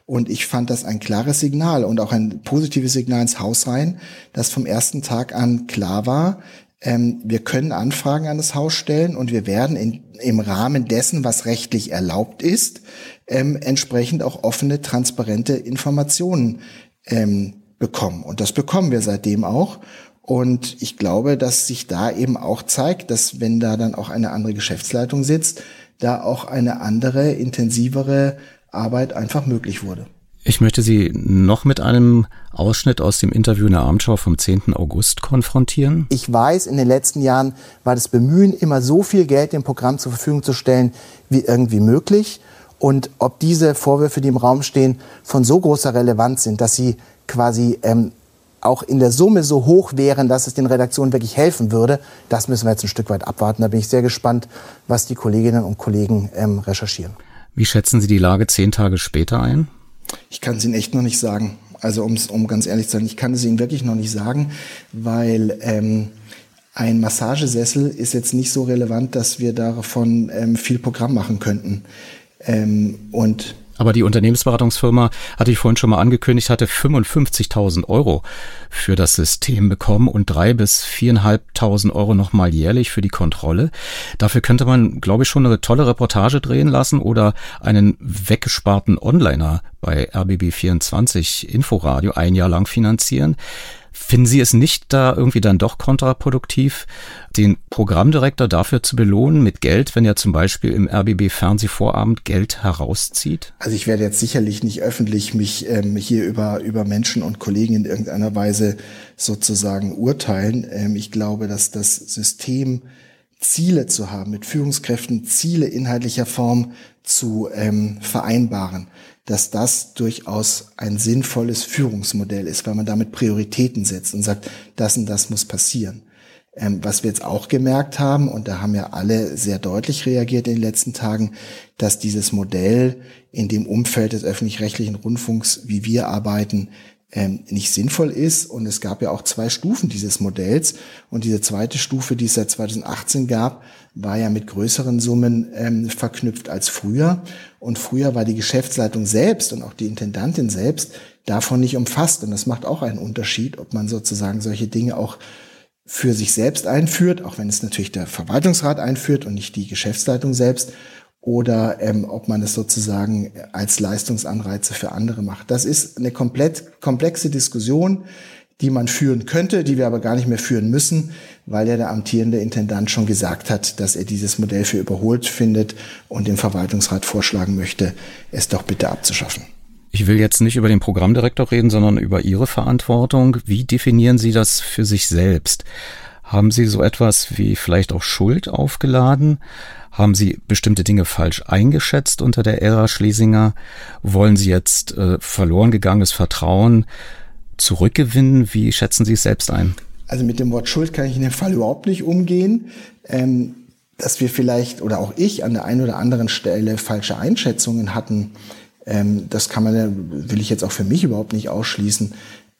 Und ich fand das ein klares Signal und auch ein positives Signal ins Haus rein, dass vom ersten Tag an klar war, ähm, wir können Anfragen an das Haus stellen und wir werden in, im Rahmen dessen, was rechtlich erlaubt ist, ähm, entsprechend auch offene, transparente Informationen ähm, bekommen. Und das bekommen wir seitdem auch. Und ich glaube, dass sich da eben auch zeigt, dass wenn da dann auch eine andere Geschäftsleitung sitzt, da auch eine andere, intensivere Arbeit einfach möglich wurde. Ich möchte Sie noch mit einem Ausschnitt aus dem Interview in der Abendschau vom 10. August konfrontieren. Ich weiß, in den letzten Jahren war das Bemühen, immer so viel Geld dem Programm zur Verfügung zu stellen, wie irgendwie möglich. Und ob diese Vorwürfe, die im Raum stehen, von so großer Relevanz sind, dass sie quasi ähm, auch in der Summe so hoch wären, dass es den Redaktionen wirklich helfen würde, das müssen wir jetzt ein Stück weit abwarten. Da bin ich sehr gespannt, was die Kolleginnen und Kollegen ähm, recherchieren. Wie schätzen Sie die Lage zehn Tage später ein? Ich kann es Ihnen echt noch nicht sagen. Also um's, um ganz ehrlich zu sein, ich kann es Ihnen wirklich noch nicht sagen, weil ähm, ein Massagesessel ist jetzt nicht so relevant, dass wir davon ähm, viel Programm machen könnten. Ähm, und aber die Unternehmensberatungsfirma, hatte ich vorhin schon mal angekündigt, hatte 55.000 Euro für das System bekommen und drei bis viereinhalbtausend Euro nochmal jährlich für die Kontrolle. Dafür könnte man, glaube ich, schon eine tolle Reportage drehen lassen oder einen weggesparten Onliner bei RBB24 Inforadio ein Jahr lang finanzieren. Finden Sie es nicht da irgendwie dann doch kontraproduktiv, den Programmdirektor dafür zu belohnen mit Geld, wenn er zum Beispiel im RBB Fernsehvorabend Geld herauszieht? Also ich werde jetzt sicherlich nicht öffentlich mich ähm, hier über, über Menschen und Kollegen in irgendeiner Weise sozusagen urteilen. Ähm, ich glaube, dass das System Ziele zu haben, mit Führungskräften Ziele inhaltlicher Form zu ähm, vereinbaren, dass das durchaus ein sinnvolles Führungsmodell ist, weil man damit Prioritäten setzt und sagt, das und das muss passieren. Ähm, was wir jetzt auch gemerkt haben, und da haben ja alle sehr deutlich reagiert in den letzten Tagen, dass dieses Modell in dem Umfeld des öffentlich-rechtlichen Rundfunks, wie wir arbeiten, ähm, nicht sinnvoll ist. Und es gab ja auch zwei Stufen dieses Modells. Und diese zweite Stufe, die es seit 2018 gab, war ja mit größeren Summen ähm, verknüpft als früher. Und früher war die Geschäftsleitung selbst und auch die Intendantin selbst davon nicht umfasst. Und das macht auch einen Unterschied, ob man sozusagen solche Dinge auch für sich selbst einführt, auch wenn es natürlich der Verwaltungsrat einführt und nicht die Geschäftsleitung selbst, oder ähm, ob man es sozusagen als Leistungsanreize für andere macht. Das ist eine komplett komplexe Diskussion, die man führen könnte, die wir aber gar nicht mehr führen müssen, weil ja der amtierende Intendant schon gesagt hat, dass er dieses Modell für überholt findet und dem Verwaltungsrat vorschlagen möchte, es doch bitte abzuschaffen. Ich will jetzt nicht über den Programmdirektor reden, sondern über Ihre Verantwortung. Wie definieren Sie das für sich selbst? Haben Sie so etwas wie vielleicht auch Schuld aufgeladen? Haben Sie bestimmte Dinge falsch eingeschätzt unter der Ära Schlesinger? Wollen Sie jetzt äh, verloren gegangenes Vertrauen zurückgewinnen? Wie schätzen Sie es selbst ein? Also mit dem Wort Schuld kann ich in dem Fall überhaupt nicht umgehen. Ähm, dass wir vielleicht oder auch ich an der einen oder anderen Stelle falsche Einschätzungen hatten, ähm, das kann man, will ich jetzt auch für mich überhaupt nicht ausschließen.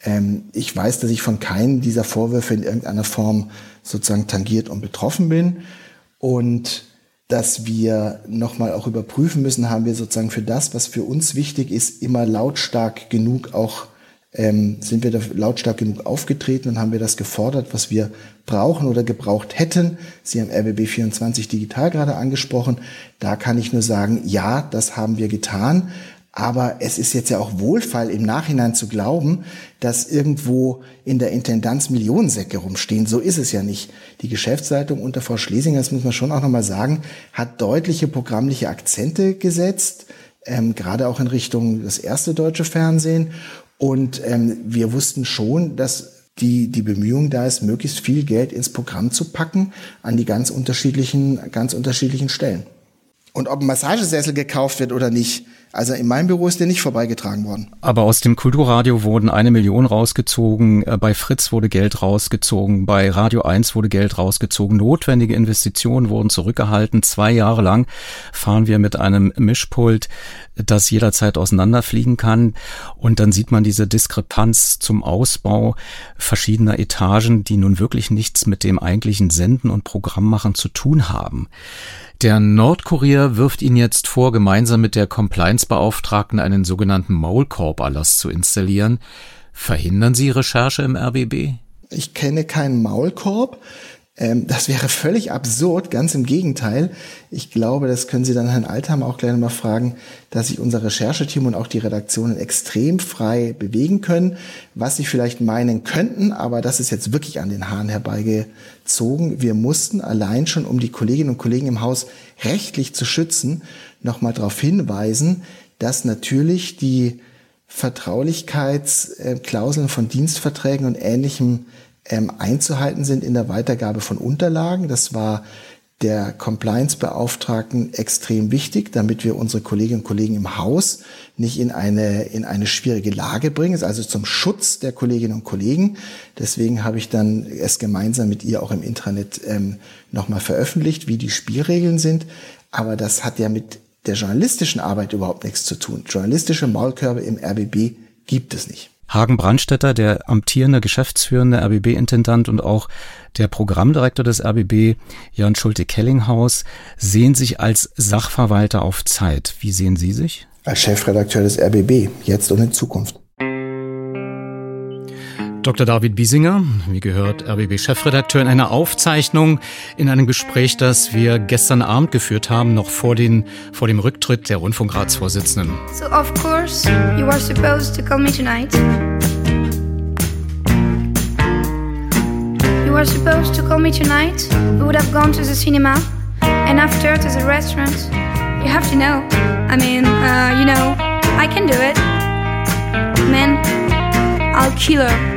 Ähm, ich weiß, dass ich von keinem dieser Vorwürfe in irgendeiner Form sozusagen tangiert und betroffen bin. Und dass wir nochmal auch überprüfen müssen, haben wir sozusagen für das, was für uns wichtig ist, immer lautstark genug auch, ähm, sind wir da lautstark genug aufgetreten und haben wir das gefordert, was wir brauchen oder gebraucht hätten. Sie haben RBB 24 digital gerade angesprochen. Da kann ich nur sagen, ja, das haben wir getan. Aber es ist jetzt ja auch Wohlfall im Nachhinein zu glauben, dass irgendwo in der Intendanz Millionensäcke rumstehen. So ist es ja nicht. Die Geschäftsleitung unter Frau Schlesinger, das muss man schon auch nochmal sagen, hat deutliche programmliche Akzente gesetzt, ähm, gerade auch in Richtung das erste deutsche Fernsehen. Und ähm, wir wussten schon, dass die, die Bemühung da ist, möglichst viel Geld ins Programm zu packen an die ganz unterschiedlichen, ganz unterschiedlichen Stellen. Und ob ein Massagesessel gekauft wird oder nicht, also in meinem Büro ist der nicht vorbeigetragen worden. Aber aus dem Kulturradio wurden eine Million rausgezogen, äh, bei Fritz wurde Geld rausgezogen, bei Radio 1 wurde Geld rausgezogen, notwendige Investitionen wurden zurückgehalten. Zwei Jahre lang fahren wir mit einem Mischpult, das jederzeit auseinanderfliegen kann. Und dann sieht man diese Diskrepanz zum Ausbau verschiedener Etagen, die nun wirklich nichts mit dem eigentlichen Senden und Programmmachen zu tun haben. Der Nordkurier wirft Ihnen jetzt vor, gemeinsam mit der Compliance-Beauftragten einen sogenannten Maulkorb-Erlass zu installieren. Verhindern Sie Recherche im RBB? Ich kenne keinen Maulkorb. Ähm, das wäre völlig absurd, ganz im Gegenteil. Ich glaube, das können Sie dann Herrn Altham auch gleich mal fragen, dass sich unser Rechercheteam und auch die Redaktionen extrem frei bewegen können. Was Sie vielleicht meinen könnten, aber das ist jetzt wirklich an den Haaren herbeigezogen. Wir mussten allein schon, um die Kolleginnen und Kollegen im Haus rechtlich zu schützen, nochmal darauf hinweisen, dass natürlich die Vertraulichkeitsklauseln von Dienstverträgen und ähnlichem ähm, einzuhalten sind in der Weitergabe von Unterlagen. Das war der Compliance-Beauftragten extrem wichtig, damit wir unsere Kolleginnen und Kollegen im Haus nicht in eine, in eine schwierige Lage bringen, also zum Schutz der Kolleginnen und Kollegen. Deswegen habe ich dann es gemeinsam mit ihr auch im Intranet ähm, nochmal veröffentlicht, wie die Spielregeln sind. Aber das hat ja mit der journalistischen Arbeit überhaupt nichts zu tun. Journalistische Maulkörbe im RBB gibt es nicht. Hagen Brandstetter, der amtierende geschäftsführende RBB-Intendant und auch der Programmdirektor des RBB, Jan Schulte-Kellinghaus, sehen sich als Sachverwalter auf Zeit. Wie sehen Sie sich? Als Chefredakteur des RBB, jetzt und in Zukunft. Dr. David Biesinger, wie gehört, RBB-Chefredakteur, in einer Aufzeichnung in einem Gespräch, das wir gestern Abend geführt haben, noch vor, den, vor dem Rücktritt der Rundfunkratsvorsitzenden. So of course you are supposed to call me tonight. were supposed to call me tonight, we would have gone to the cinema and after to the restaurant. You have to know. I mean, uh, you know, I can do it. Man, I'll kill her.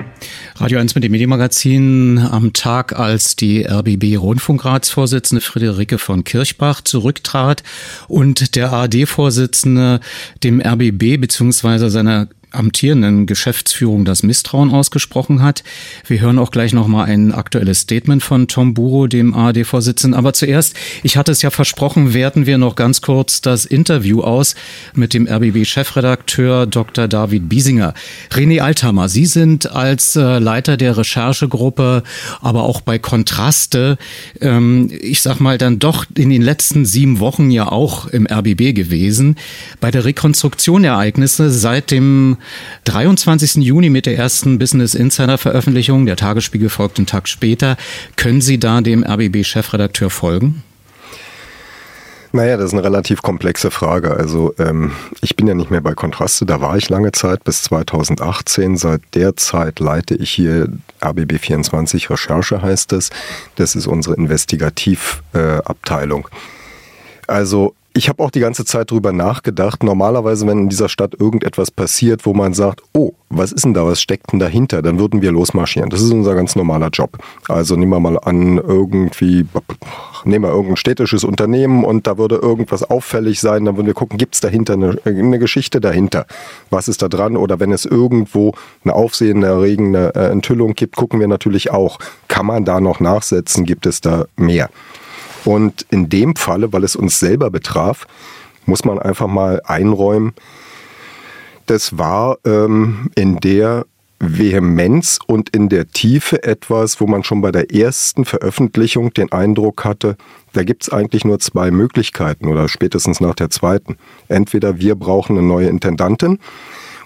Radio 1 mit dem Medienmagazin am Tag, als die RBB-Rundfunkratsvorsitzende Friederike von Kirchbach zurücktrat und der ARD-Vorsitzende dem RBB bzw. seiner amtierenden Geschäftsführung das Misstrauen ausgesprochen hat. Wir hören auch gleich noch mal ein aktuelles Statement von Tom Buro, dem ARD-Vorsitzenden. Aber zuerst, ich hatte es ja versprochen, werten wir noch ganz kurz das Interview aus mit dem RBB-Chefredakteur Dr. David Biesinger. René Althammer, Sie sind als äh, Leiter der Recherchegruppe, aber auch bei Kontraste, ähm, ich sag mal, dann doch in den letzten sieben Wochen ja auch im RBB gewesen. Bei der Rekonstruktion der Ereignisse seit dem 23. Juni mit der ersten Business Insider Veröffentlichung. Der Tagesspiegel folgt einen Tag später. Können Sie da dem RBB-Chefredakteur folgen? Naja, das ist eine relativ komplexe Frage. Also ähm, ich bin ja nicht mehr bei Kontraste, da war ich lange Zeit, bis 2018. Seit der Zeit leite ich hier RBB24 Recherche heißt es. Das ist unsere Investigativabteilung. Äh, also ich habe auch die ganze Zeit drüber nachgedacht. Normalerweise, wenn in dieser Stadt irgendetwas passiert, wo man sagt, oh, was ist denn da, was steckt denn dahinter, dann würden wir losmarschieren. Das ist unser ganz normaler Job. Also nehmen wir mal an, irgendwie, nehmen wir irgendein städtisches Unternehmen und da würde irgendwas auffällig sein, dann würden wir gucken, gibt es dahinter eine, eine, Geschichte dahinter? Was ist da dran? Oder wenn es irgendwo eine aufsehenerregende äh, Enthüllung gibt, gucken wir natürlich auch, kann man da noch nachsetzen, gibt es da mehr? Und in dem Falle, weil es uns selber betraf, muss man einfach mal einräumen, das war ähm, in der Vehemenz und in der Tiefe etwas, wo man schon bei der ersten Veröffentlichung den Eindruck hatte, da gibt es eigentlich nur zwei Möglichkeiten oder spätestens nach der zweiten. Entweder wir brauchen eine neue Intendantin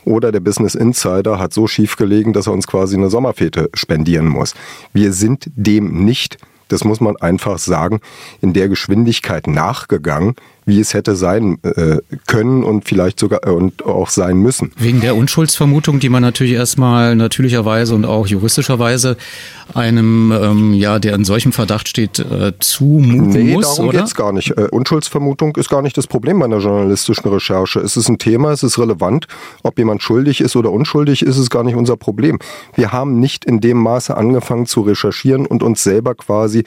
oder der Business Insider hat so schief gelegen, dass er uns quasi eine Sommerfete spendieren muss. Wir sind dem nicht das muss man einfach sagen, in der Geschwindigkeit nachgegangen, wie es hätte sein äh, können und vielleicht sogar äh, und auch sein müssen. Wegen der Unschuldsvermutung, die man natürlich erstmal natürlicherweise und auch juristischerweise einem, ähm, ja, der in solchem Verdacht steht, äh, zumuten nee, muss, darum oder? geht's gar nicht. Äh, Unschuldsvermutung ist gar nicht das Problem bei einer journalistischen Recherche. Es ist ein Thema, es ist relevant. Ob jemand schuldig ist oder unschuldig, ist es gar nicht unser Problem. Wir haben nicht in dem Maße angefangen zu recherchieren und uns selber quasi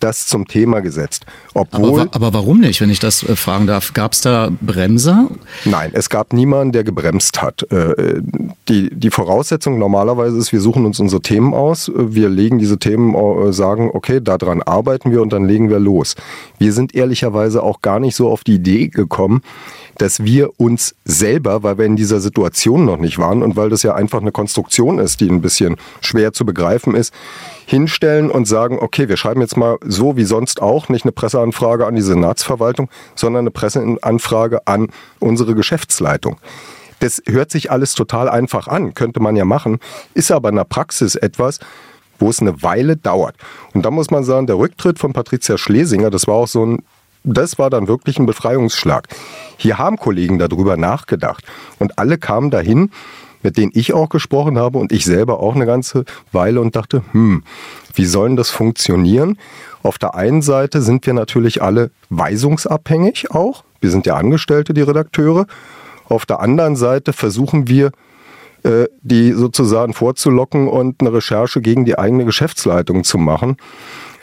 das zum Thema gesetzt. Obwohl, aber, aber warum nicht, wenn ich das äh, fragen darf? Gab es da Bremser? Nein, es gab niemanden, der gebremst hat. Äh, die, die Voraussetzung normalerweise ist, wir suchen uns unsere Themen aus, wir legen diese Themen, äh, sagen, okay, daran arbeiten wir und dann legen wir los. Wir sind ehrlicherweise auch gar nicht so auf die Idee gekommen, dass wir uns selber, weil wir in dieser Situation noch nicht waren und weil das ja einfach eine Konstruktion ist, die ein bisschen schwer zu begreifen ist, hinstellen und sagen, okay, wir schreiben jetzt mal so wie sonst auch nicht eine Presseanfrage an die Senatsverwaltung, sondern eine Presseanfrage an unsere Geschäftsleitung. Das hört sich alles total einfach an, könnte man ja machen, ist aber in der Praxis etwas, wo es eine Weile dauert. Und da muss man sagen, der Rücktritt von Patricia Schlesinger, das war auch so ein das war dann wirklich ein Befreiungsschlag. Hier haben Kollegen darüber nachgedacht und alle kamen dahin, mit denen ich auch gesprochen habe und ich selber auch eine ganze Weile und dachte, hm, wie soll das funktionieren? Auf der einen Seite sind wir natürlich alle weisungsabhängig auch. Wir sind ja Angestellte, die Redakteure. Auf der anderen Seite versuchen wir, äh, die sozusagen vorzulocken und eine Recherche gegen die eigene Geschäftsleitung zu machen.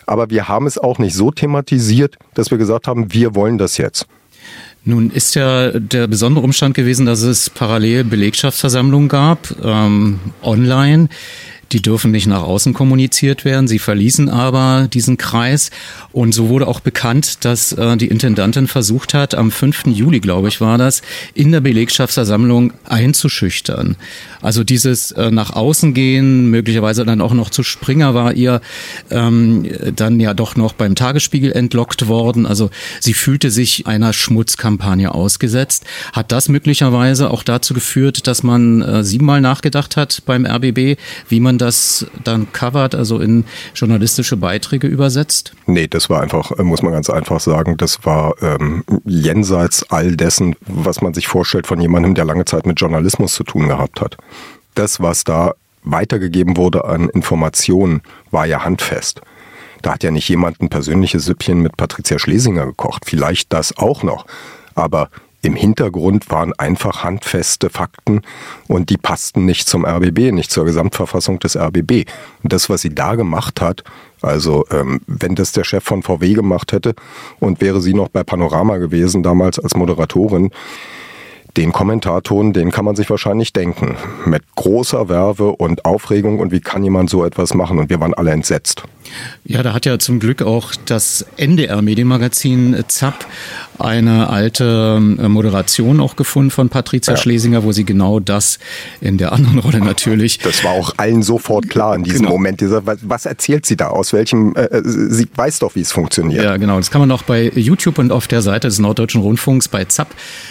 Aber wir haben es auch nicht so thematisiert, dass wir gesagt haben, wir wollen das jetzt. Nun ist ja der besondere Umstand gewesen, dass es parallel Belegschaftsversammlungen gab, ähm, online. Die dürfen nicht nach außen kommuniziert werden. Sie verließen aber diesen Kreis. Und so wurde auch bekannt, dass äh, die Intendantin versucht hat, am 5. Juli, glaube ich, war das, in der Belegschaftsversammlung einzuschüchtern. Also dieses äh, nach außen gehen, möglicherweise dann auch noch zu Springer war ihr ähm, dann ja doch noch beim Tagesspiegel entlockt worden. Also sie fühlte sich einer Schmutzkampagne ausgesetzt. Hat das möglicherweise auch dazu geführt, dass man äh, siebenmal nachgedacht hat beim RBB, wie man das dann covert, also in journalistische Beiträge übersetzt? Nee, das war einfach, äh, muss man ganz einfach sagen, das war ähm, jenseits all dessen, was man sich vorstellt von jemandem, der lange Zeit mit Journalismus zu tun gehabt hat. Das, was da weitergegeben wurde an Informationen, war ja handfest. Da hat ja nicht jemand ein persönliches Süppchen mit Patricia Schlesinger gekocht. Vielleicht das auch noch. Aber im Hintergrund waren einfach handfeste Fakten und die passten nicht zum RBB, nicht zur Gesamtverfassung des RBB. Und das, was sie da gemacht hat, also ähm, wenn das der Chef von VW gemacht hätte und wäre sie noch bei Panorama gewesen damals als Moderatorin, den Kommentatorn, den kann man sich wahrscheinlich denken. Mit großer Werbe und Aufregung und wie kann jemand so etwas machen? Und wir waren alle entsetzt. Ja, da hat ja zum Glück auch das NDR-Medienmagazin ZAP eine alte äh, Moderation auch gefunden von Patricia ja. Schlesinger, wo sie genau das in der anderen Rolle natürlich. Das war auch allen sofort klar in diesem genau. Moment. Was erzählt sie da? Aus welchem, äh, äh, sie weiß doch, wie es funktioniert. Ja, genau. Das kann man auch bei YouTube und auf der Seite des Norddeutschen Rundfunks bei ZAP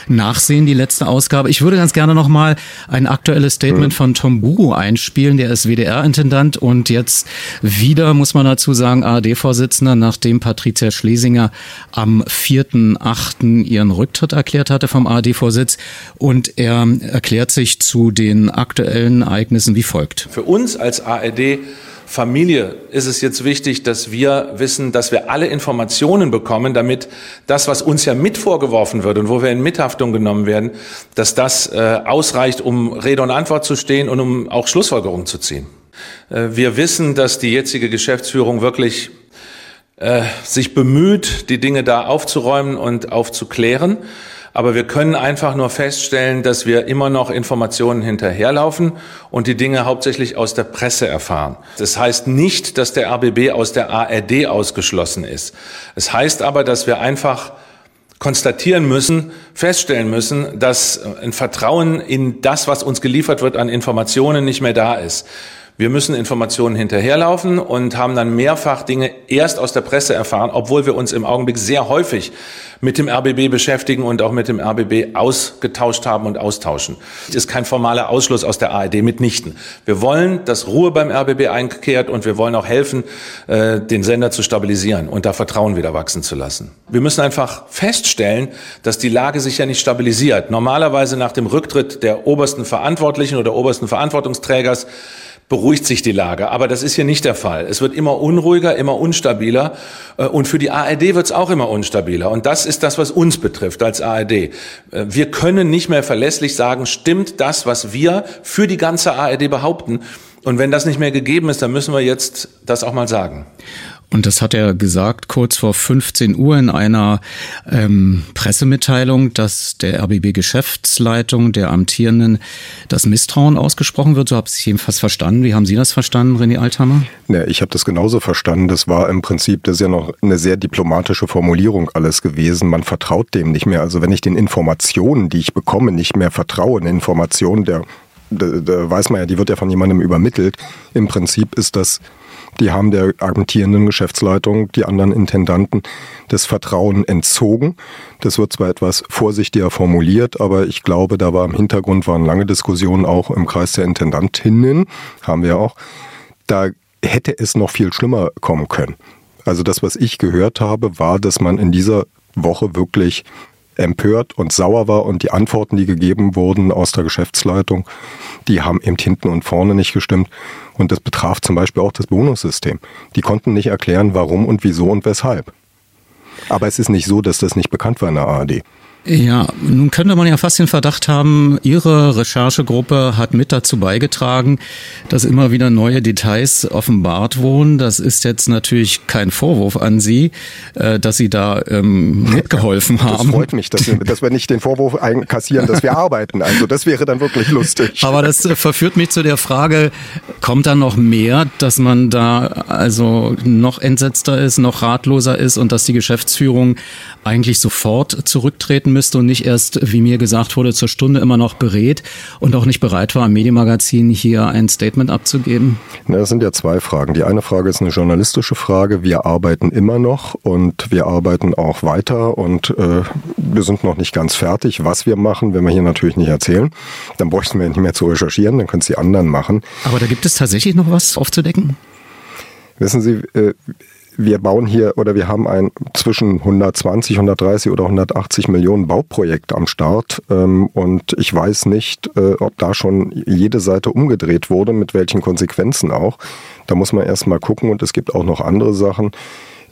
nachsehen, die letzte Ausgabe. Ich würde ganz gerne nochmal ein aktuelles Statement hm. von Tom Buru einspielen. Der ist WDR-Intendant und jetzt wieder, muss man dazu sagen, ARD-Vorsitzender, nachdem Patricia Schlesinger am 4.8. ihren Rücktritt erklärt hatte vom ARD-Vorsitz. Und er erklärt sich zu den aktuellen Ereignissen wie folgt. Für uns als ARD Familie ist es jetzt wichtig, dass wir wissen, dass wir alle Informationen bekommen, damit das, was uns ja mit vorgeworfen wird und wo wir in Mithaftung genommen werden, dass das äh, ausreicht, um Rede und Antwort zu stehen und um auch Schlussfolgerungen zu ziehen. Äh, wir wissen, dass die jetzige Geschäftsführung wirklich äh, sich bemüht, die Dinge da aufzuräumen und aufzuklären. Aber wir können einfach nur feststellen, dass wir immer noch Informationen hinterherlaufen und die Dinge hauptsächlich aus der Presse erfahren. Das heißt nicht, dass der RBB aus der ARD ausgeschlossen ist. Es heißt aber, dass wir einfach konstatieren müssen, feststellen müssen, dass ein Vertrauen in das, was uns geliefert wird an Informationen, nicht mehr da ist. Wir müssen Informationen hinterherlaufen und haben dann mehrfach Dinge erst aus der Presse erfahren, obwohl wir uns im Augenblick sehr häufig mit dem RBB beschäftigen und auch mit dem RBB ausgetauscht haben und austauschen. Das ist kein formaler Ausschluss aus der ARD mitnichten. Wir wollen, dass Ruhe beim RBB einkehrt und wir wollen auch helfen, äh, den Sender zu stabilisieren und da Vertrauen wieder wachsen zu lassen. Wir müssen einfach feststellen, dass die Lage sich ja nicht stabilisiert. Normalerweise nach dem Rücktritt der obersten Verantwortlichen oder obersten Verantwortungsträgers beruhigt sich die Lage. Aber das ist hier nicht der Fall. Es wird immer unruhiger, immer unstabiler. Äh, und für die ARD wird es auch immer unstabiler. Und das ist das, was uns betrifft als ARD. Äh, wir können nicht mehr verlässlich sagen, stimmt das, was wir für die ganze ARD behaupten. Und wenn das nicht mehr gegeben ist, dann müssen wir jetzt das auch mal sagen. Und das hat er gesagt kurz vor 15 Uhr in einer ähm, Pressemitteilung, dass der RBB-Geschäftsleitung der Amtierenden das Misstrauen ausgesprochen wird. So habe ich es jedenfalls verstanden. Wie haben Sie das verstanden, René Althammer? Ja, ich habe das genauso verstanden. Das war im Prinzip, das ist ja noch eine sehr diplomatische Formulierung alles gewesen. Man vertraut dem nicht mehr. Also wenn ich den Informationen, die ich bekomme, nicht mehr vertraue, eine Information, der, der, der weiß man ja, die wird ja von jemandem übermittelt. Im Prinzip ist das die haben der amtierenden Geschäftsleitung, die anderen Intendanten, das Vertrauen entzogen. Das wird zwar etwas vorsichtiger formuliert, aber ich glaube, da war im Hintergrund waren lange Diskussionen auch im Kreis der Intendantinnen, haben wir auch. Da hätte es noch viel schlimmer kommen können. Also das, was ich gehört habe, war, dass man in dieser Woche wirklich empört und sauer war und die Antworten, die gegeben wurden aus der Geschäftsleitung, die haben eben hinten und vorne nicht gestimmt. Und das betraf zum Beispiel auch das Bonussystem. Die konnten nicht erklären, warum und wieso und weshalb. Aber es ist nicht so, dass das nicht bekannt war in der ARD. Ja, nun könnte man ja fast den Verdacht haben, Ihre Recherchegruppe hat mit dazu beigetragen, dass immer wieder neue Details offenbart wurden. Das ist jetzt natürlich kein Vorwurf an Sie, äh, dass Sie da ähm, mitgeholfen haben. Das freut mich, dass wir, dass wir nicht den Vorwurf einkassieren, dass wir arbeiten. Also das wäre dann wirklich lustig. Aber das äh, verführt mich zu der Frage, kommt da noch mehr, dass man da also noch entsetzter ist, noch ratloser ist und dass die Geschäftsführung eigentlich sofort zurücktreten müsste und nicht erst, wie mir gesagt wurde, zur Stunde immer noch berät und auch nicht bereit war, am Medienmagazin hier ein Statement abzugeben? Na, das sind ja zwei Fragen. Die eine Frage ist eine journalistische Frage. Wir arbeiten immer noch und wir arbeiten auch weiter und äh, wir sind noch nicht ganz fertig. Was wir machen, wenn wir hier natürlich nicht erzählen, dann bräuchten wir nicht mehr zu recherchieren, dann können es die anderen machen. Aber da gibt es tatsächlich noch was aufzudecken? Wissen Sie, äh, wir bauen hier oder wir haben ein zwischen 120, 130 oder 180 Millionen Bauprojekt am Start ähm, und ich weiß nicht, äh, ob da schon jede Seite umgedreht wurde, mit welchen Konsequenzen auch. Da muss man erst mal gucken und es gibt auch noch andere Sachen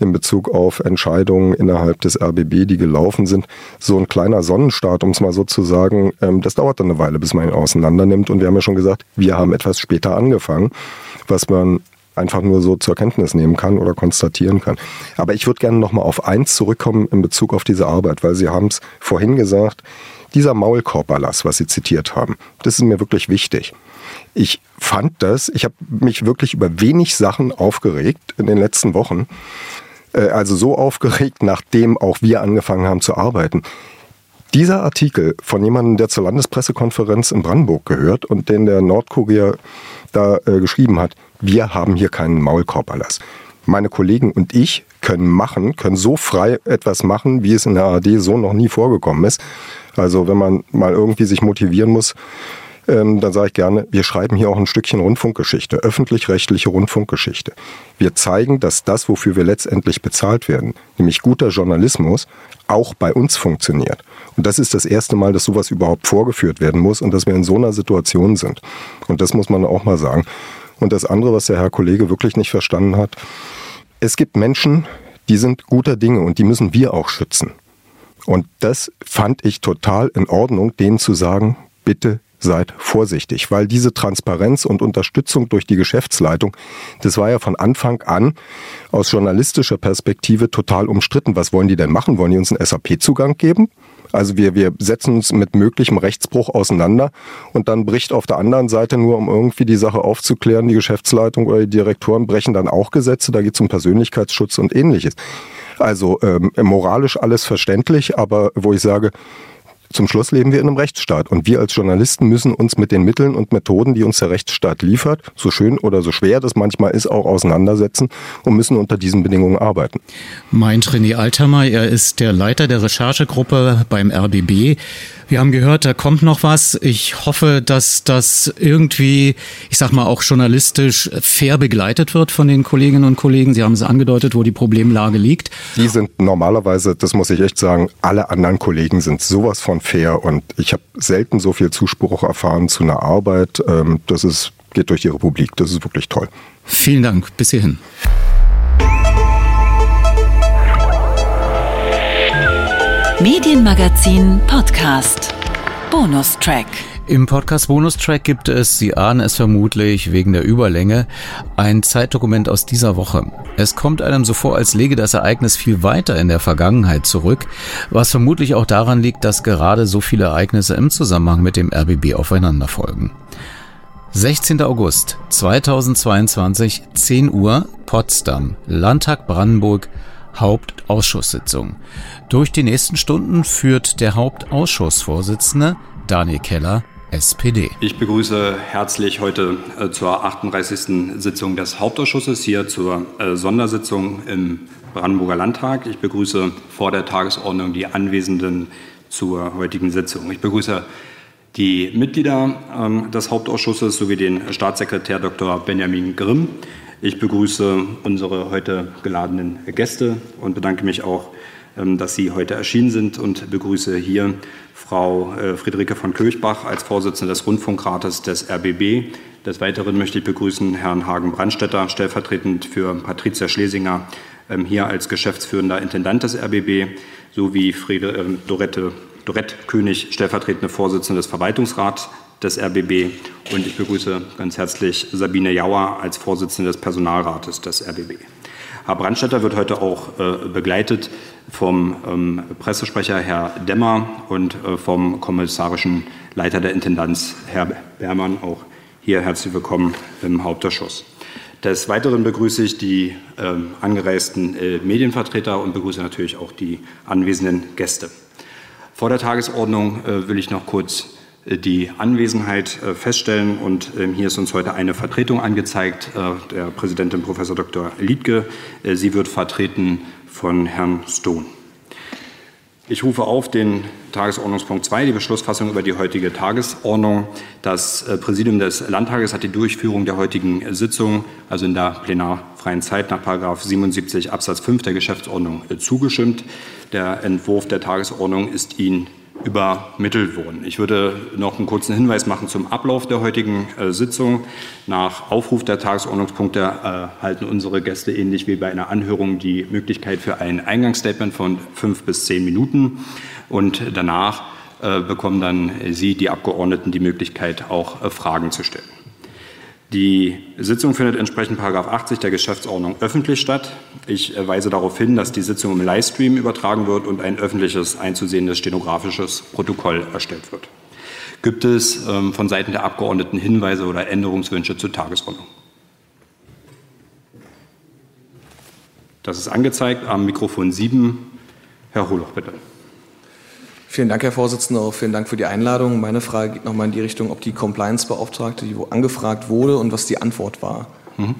in Bezug auf Entscheidungen innerhalb des RBB, die gelaufen sind. So ein kleiner Sonnenstart, um es mal so zu sagen, ähm, das dauert dann eine Weile, bis man ihn auseinander nimmt. Und wir haben ja schon gesagt, wir haben etwas später angefangen, was man einfach nur so zur Kenntnis nehmen kann oder konstatieren kann. Aber ich würde gerne noch mal auf eins zurückkommen in Bezug auf diese Arbeit, weil Sie haben es vorhin gesagt, dieser Maulkorberlass, was Sie zitiert haben, das ist mir wirklich wichtig. Ich fand das, ich habe mich wirklich über wenig Sachen aufgeregt in den letzten Wochen. Äh, also so aufgeregt, nachdem auch wir angefangen haben zu arbeiten. Dieser Artikel von jemandem, der zur Landespressekonferenz in Brandenburg gehört und den der Nordkurier da äh, geschrieben hat, wir haben hier keinen Maulkorberlass. Meine Kollegen und ich können machen, können so frei etwas machen, wie es in der ARD so noch nie vorgekommen ist. Also wenn man mal irgendwie sich motivieren muss, ähm, dann sage ich gerne, wir schreiben hier auch ein Stückchen Rundfunkgeschichte, öffentlich-rechtliche Rundfunkgeschichte. Wir zeigen, dass das, wofür wir letztendlich bezahlt werden, nämlich guter Journalismus, auch bei uns funktioniert. Und das ist das erste Mal, dass sowas überhaupt vorgeführt werden muss und dass wir in so einer Situation sind. Und das muss man auch mal sagen. Und das andere, was der Herr Kollege wirklich nicht verstanden hat, es gibt Menschen, die sind guter Dinge und die müssen wir auch schützen. Und das fand ich total in Ordnung, denen zu sagen, bitte seid vorsichtig, weil diese Transparenz und Unterstützung durch die Geschäftsleitung, das war ja von Anfang an aus journalistischer Perspektive total umstritten. Was wollen die denn machen? Wollen die uns einen SAP-Zugang geben? Also wir, wir setzen uns mit möglichem Rechtsbruch auseinander und dann bricht auf der anderen Seite nur, um irgendwie die Sache aufzuklären, die Geschäftsleitung oder die Direktoren brechen dann auch Gesetze, da geht es um Persönlichkeitsschutz und ähnliches. Also ähm, moralisch alles verständlich, aber wo ich sage, zum Schluss leben wir in einem Rechtsstaat und wir als Journalisten müssen uns mit den Mitteln und Methoden, die uns der Rechtsstaat liefert, so schön oder so schwer das manchmal ist, auch auseinandersetzen und müssen unter diesen Bedingungen arbeiten. Meint René Altermer, er ist der Leiter der Recherchegruppe beim RBB. Wir haben gehört, da kommt noch was. Ich hoffe, dass das irgendwie, ich sag mal, auch journalistisch fair begleitet wird von den Kolleginnen und Kollegen. Sie haben es angedeutet, wo die Problemlage liegt. Die sind normalerweise, das muss ich echt sagen, alle anderen Kollegen sind sowas von fair und ich habe selten so viel Zuspruch erfahren zu einer Arbeit. Ähm, das ist, geht durch die Republik. Das ist wirklich toll. Vielen Dank. Bis hierhin. Medienmagazin Podcast. Bonustrack. Im Podcast Bonustrack gibt es, Sie ahnen es vermutlich wegen der Überlänge, ein Zeitdokument aus dieser Woche. Es kommt einem so vor, als lege das Ereignis viel weiter in der Vergangenheit zurück, was vermutlich auch daran liegt, dass gerade so viele Ereignisse im Zusammenhang mit dem RBB aufeinanderfolgen. 16. August 2022, 10 Uhr, Potsdam, Landtag Brandenburg, Hauptausschusssitzung. Durch die nächsten Stunden führt der Hauptausschussvorsitzende Daniel Keller SPD. Ich begrüße herzlich heute äh, zur 38. Sitzung des Hauptausschusses hier zur äh, Sondersitzung im Brandenburger Landtag. Ich begrüße vor der Tagesordnung die Anwesenden zur heutigen Sitzung. Ich begrüße die Mitglieder ähm, des Hauptausschusses sowie den Staatssekretär Dr. Benjamin Grimm. Ich begrüße unsere heute geladenen Gäste und bedanke mich auch, ähm, dass Sie heute erschienen sind und begrüße hier Frau äh, Friederike von Kirchbach als Vorsitzende des Rundfunkrates des RBB. Des Weiteren möchte ich begrüßen Herrn Hagen-Brandstetter, stellvertretend für Patricia Schlesinger, ähm, hier als geschäftsführender Intendant des RBB, sowie Friede, ähm, Dorette, Dorette König, stellvertretende Vorsitzende des Verwaltungsrats des RBB. Und ich begrüße ganz herzlich Sabine Jauer als Vorsitzende des Personalrates des RBB. Herr Brandstätter wird heute auch äh, begleitet vom ähm, Pressesprecher Herr Demmer und äh, vom kommissarischen Leiter der Intendanz Herr Bermann. Auch hier herzlich willkommen im Hauptausschuss. Des Weiteren begrüße ich die äh, angereisten äh, Medienvertreter und begrüße natürlich auch die anwesenden Gäste. Vor der Tagesordnung äh, will ich noch kurz äh, die Anwesenheit äh, feststellen. Und ähm, hier ist uns heute eine Vertretung angezeigt, der Präsidentin Prof. Dr. Liedke. Sie wird vertreten von Herrn Stone. Ich rufe auf den Tagesordnungspunkt 2, die Beschlussfassung über die heutige Tagesordnung. Das äh, Präsidium des Landtages hat die Durchführung der heutigen Sitzung, also in der plenarfreien Zeit nach 77 Absatz 5 der Geschäftsordnung äh, zugestimmt. Der Entwurf der Tagesordnung ist Ihnen übermittelt wurden. Ich würde noch einen kurzen Hinweis machen zum Ablauf der heutigen äh, Sitzung. Nach Aufruf der Tagesordnungspunkte äh, halten unsere Gäste ähnlich wie bei einer Anhörung die Möglichkeit für ein Eingangsstatement von fünf bis zehn Minuten. Und danach äh, bekommen dann Sie, die Abgeordneten, die Möglichkeit, auch äh, Fragen zu stellen. Die Sitzung findet entsprechend 80 der Geschäftsordnung öffentlich statt. Ich weise darauf hin, dass die Sitzung im Livestream übertragen wird und ein öffentliches einzusehendes stenografisches Protokoll erstellt wird. Gibt es ähm, von Seiten der Abgeordneten Hinweise oder Änderungswünsche zur Tagesordnung? Das ist angezeigt am Mikrofon 7. Herr Holoch, bitte. Vielen Dank, Herr Vorsitzender. Auch vielen Dank für die Einladung. Meine Frage geht nochmal in die Richtung, ob die Compliance-Beauftragte, die angefragt wurde und was die Antwort war. Mhm.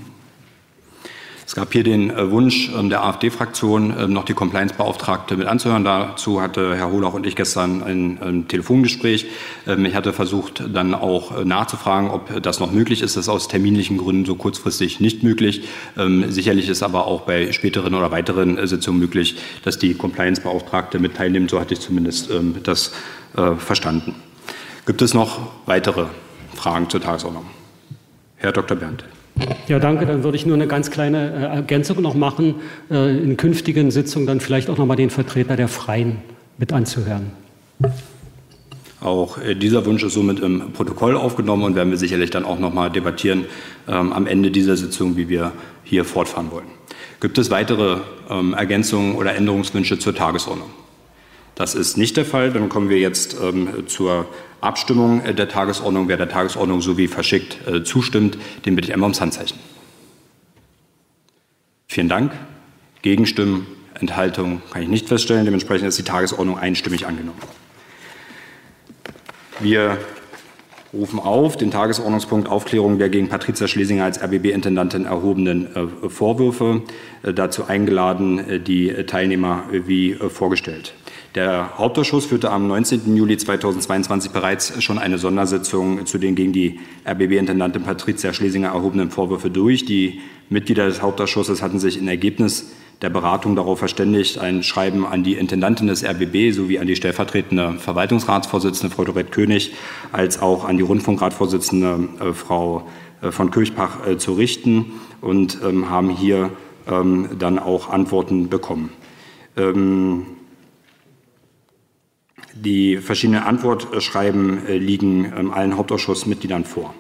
Es gab hier den äh, Wunsch ähm, der AfD-Fraktion, ähm, noch die Compliance-Beauftragte mit anzuhören. Dazu hatte Herr Hohlauch und ich gestern ein, ein Telefongespräch. Ähm, ich hatte versucht, dann auch äh, nachzufragen, ob das noch möglich ist. Das ist aus terminlichen Gründen so kurzfristig nicht möglich. Sicherlich ist aber auch bei späteren oder weiteren äh, Sitzungen möglich, dass die Compliance-Beauftragte mit teilnimmt. So hatte ich zumindest das verstanden. Gibt es noch weitere Fragen zur Tagesordnung? Herr Dr. Berndt. Ja, danke. Dann würde ich nur eine ganz kleine äh, Ergänzung noch machen, äh, in künftigen Sitzungen dann vielleicht auch noch mal den Vertreter der Freien mit anzuhören. Auch äh, dieser Wunsch ist somit im Protokoll aufgenommen und werden wir sicherlich dann auch noch mal debattieren ähm, am Ende dieser Sitzung, wie wir hier fortfahren wollen. Gibt es weitere ähm, Ergänzungen oder Änderungswünsche zur Tagesordnung? Das ist nicht der Fall. Dann kommen wir jetzt ähm, zur Abstimmung der Tagesordnung. Wer der Tagesordnung so wie verschickt äh, zustimmt, den bitte ich einmal ums Handzeichen. Vielen Dank. Gegenstimmen, Enthaltung kann ich nicht feststellen. Dementsprechend ist die Tagesordnung einstimmig angenommen. Wir rufen auf den Tagesordnungspunkt Aufklärung der gegen Patricia Schlesinger als RBB-Intendantin erhobenen äh, Vorwürfe. Äh, dazu eingeladen äh, die Teilnehmer äh, wie äh, vorgestellt. Der Hauptausschuss führte am 19. Juli 2022 bereits schon eine Sondersitzung zu den gegen die RBB-Intendantin Patricia Schlesinger erhobenen Vorwürfe durch. Die Mitglieder des Hauptausschusses hatten sich in Ergebnis der Beratung darauf verständigt, ein Schreiben an die Intendantin des RBB sowie an die stellvertretende Verwaltungsratsvorsitzende Frau Dorette König als auch an die Rundfunkratvorsitzende äh, Frau äh, von Kirchbach äh, zu richten und ähm, haben hier ähm, dann auch Antworten bekommen. Ähm, die verschiedenen Antwortschreiben äh, liegen ähm, allen Hauptausschussmitgliedern vor.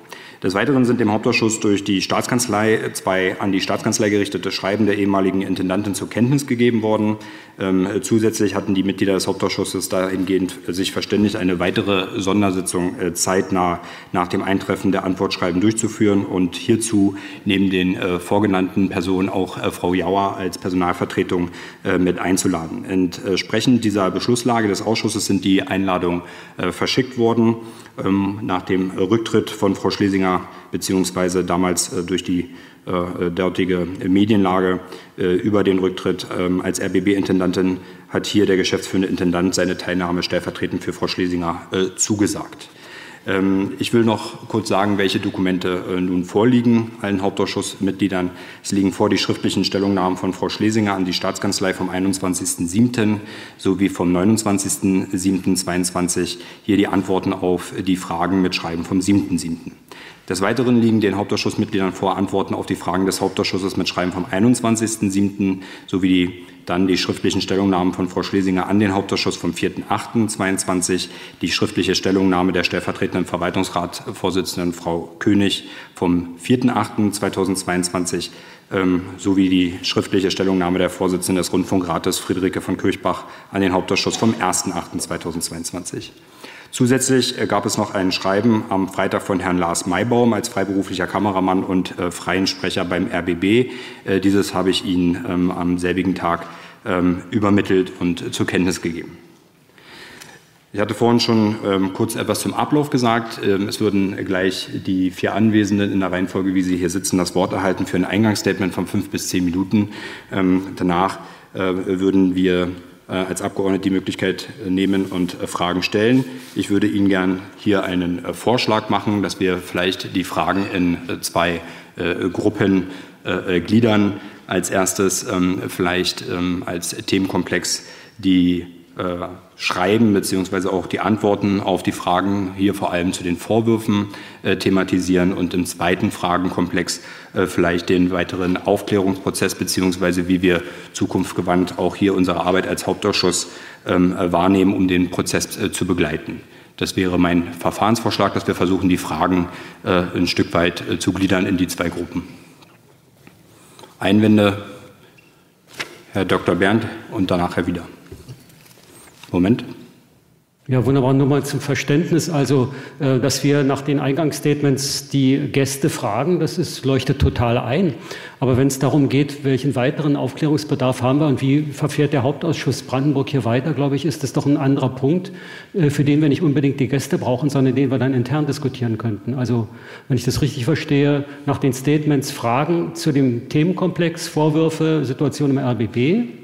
Des Weiteren sind dem Hauptausschuss durch die Staatskanzlei zwei an die Staatskanzlei gerichtete Schreiben der ehemaligen Intendantin zur Kenntnis gegeben worden. Ähm, zusätzlich hatten die Mitglieder des Hauptausschusses dahingehend sich verständigt, eine weitere Sondersitzung äh, zeitnah nach dem Eintreffen der Antwortschreiben durchzuführen und hierzu neben den äh, vorgenannten Personen auch äh, Frau Jauer als Personalvertretung äh, mit einzuladen. Entsprechend dieser Beschlusslage des Ausschusses sind die Einladungen äh, verschickt worden. Ähm, nach dem Rücktritt von Frau Schlesinger beziehungsweise damals äh, durch die äh, dortige Medienlage äh, über den Rücktritt ähm, als RBB-Intendantin hat hier der geschäftsführende Intendant seine Teilnahme stellvertretend für Frau Schlesinger zugesagt. Ähm, ich will noch kurz sagen, welche Dokumente nun vorliegen allen Hauptausschussmitgliedern. Es liegen vor die schriftlichen Stellungnahmen von Frau Schlesinger an die Staatskanzlei vom 21.07. sowie vom 29.07.22. Hier die Antworten auf die Fragen mit Schreiben vom 7.07. Des Weiteren liegen den Hauptausschussmitgliedern vor Antworten auf die Fragen des Hauptausschusses mit Schreiben vom 21.07. sowie die dann die schriftlichen Stellungnahmen von Frau Schlesinger an den Hauptausschuss vom 4.8.22, die schriftliche Stellungnahme der stellvertretenden Verwaltungsratsvorsitzenden Frau König vom 4.8.2022 ähm, sowie die schriftliche Stellungnahme der Vorsitzenden des Rundfunkrates Friederike von Kirchbach an den Hauptausschuss vom 1.8.2022. Zusätzlich äh, gab es noch ein Schreiben am Freitag von Herrn Lars Maybaum als freiberuflicher Kameramann und äh, freien Sprecher beim RBB. Äh, dieses habe ich Ihnen ähm, am selbigen Tag ähm, übermittelt und zur Kenntnis gegeben. Ich hatte vorhin schon ähm, kurz etwas zum Ablauf gesagt. Ähm, es würden gleich die vier Anwesenden in der Reihenfolge, wie sie hier sitzen, das Wort erhalten für ein Eingangsstatement von fünf bis zehn Minuten. Ähm, danach äh, würden wir als Abgeordnete die Möglichkeit nehmen und Fragen stellen. Ich würde Ihnen gern hier einen Vorschlag machen, dass wir vielleicht die Fragen in zwei Gruppen gliedern. Als erstes ähm, vielleicht ähm, als Themenkomplex die äh, Schreiben bzw. auch die Antworten auf die Fragen hier vor allem zu den Vorwürfen äh, thematisieren und im zweiten Fragenkomplex äh, vielleicht den weiteren Aufklärungsprozess bzw. wie wir zukunftsgewandt auch hier unsere Arbeit als Hauptausschuss ähm, wahrnehmen, um den Prozess zu begleiten. Das wäre mein Verfahrensvorschlag, dass wir versuchen, die Fragen ein Stück weit zu gliedern in die zwei Gruppen. Einwände, Herr Dr. Berndt und danach Herr Wieder. Moment. Ja, wunderbar. Nur mal zum Verständnis. Also, äh, dass wir nach den Eingangsstatements die Gäste fragen, das ist, leuchtet total ein. Aber wenn es darum geht, welchen weiteren Aufklärungsbedarf haben wir und wie verfährt der Hauptausschuss Brandenburg hier weiter, glaube ich, ist das doch ein anderer Punkt, äh, für den wir nicht unbedingt die Gäste brauchen, sondern den wir dann intern diskutieren könnten. Also, wenn ich das richtig verstehe, nach den Statements Fragen zu dem Themenkomplex, Vorwürfe, Situation im RBB,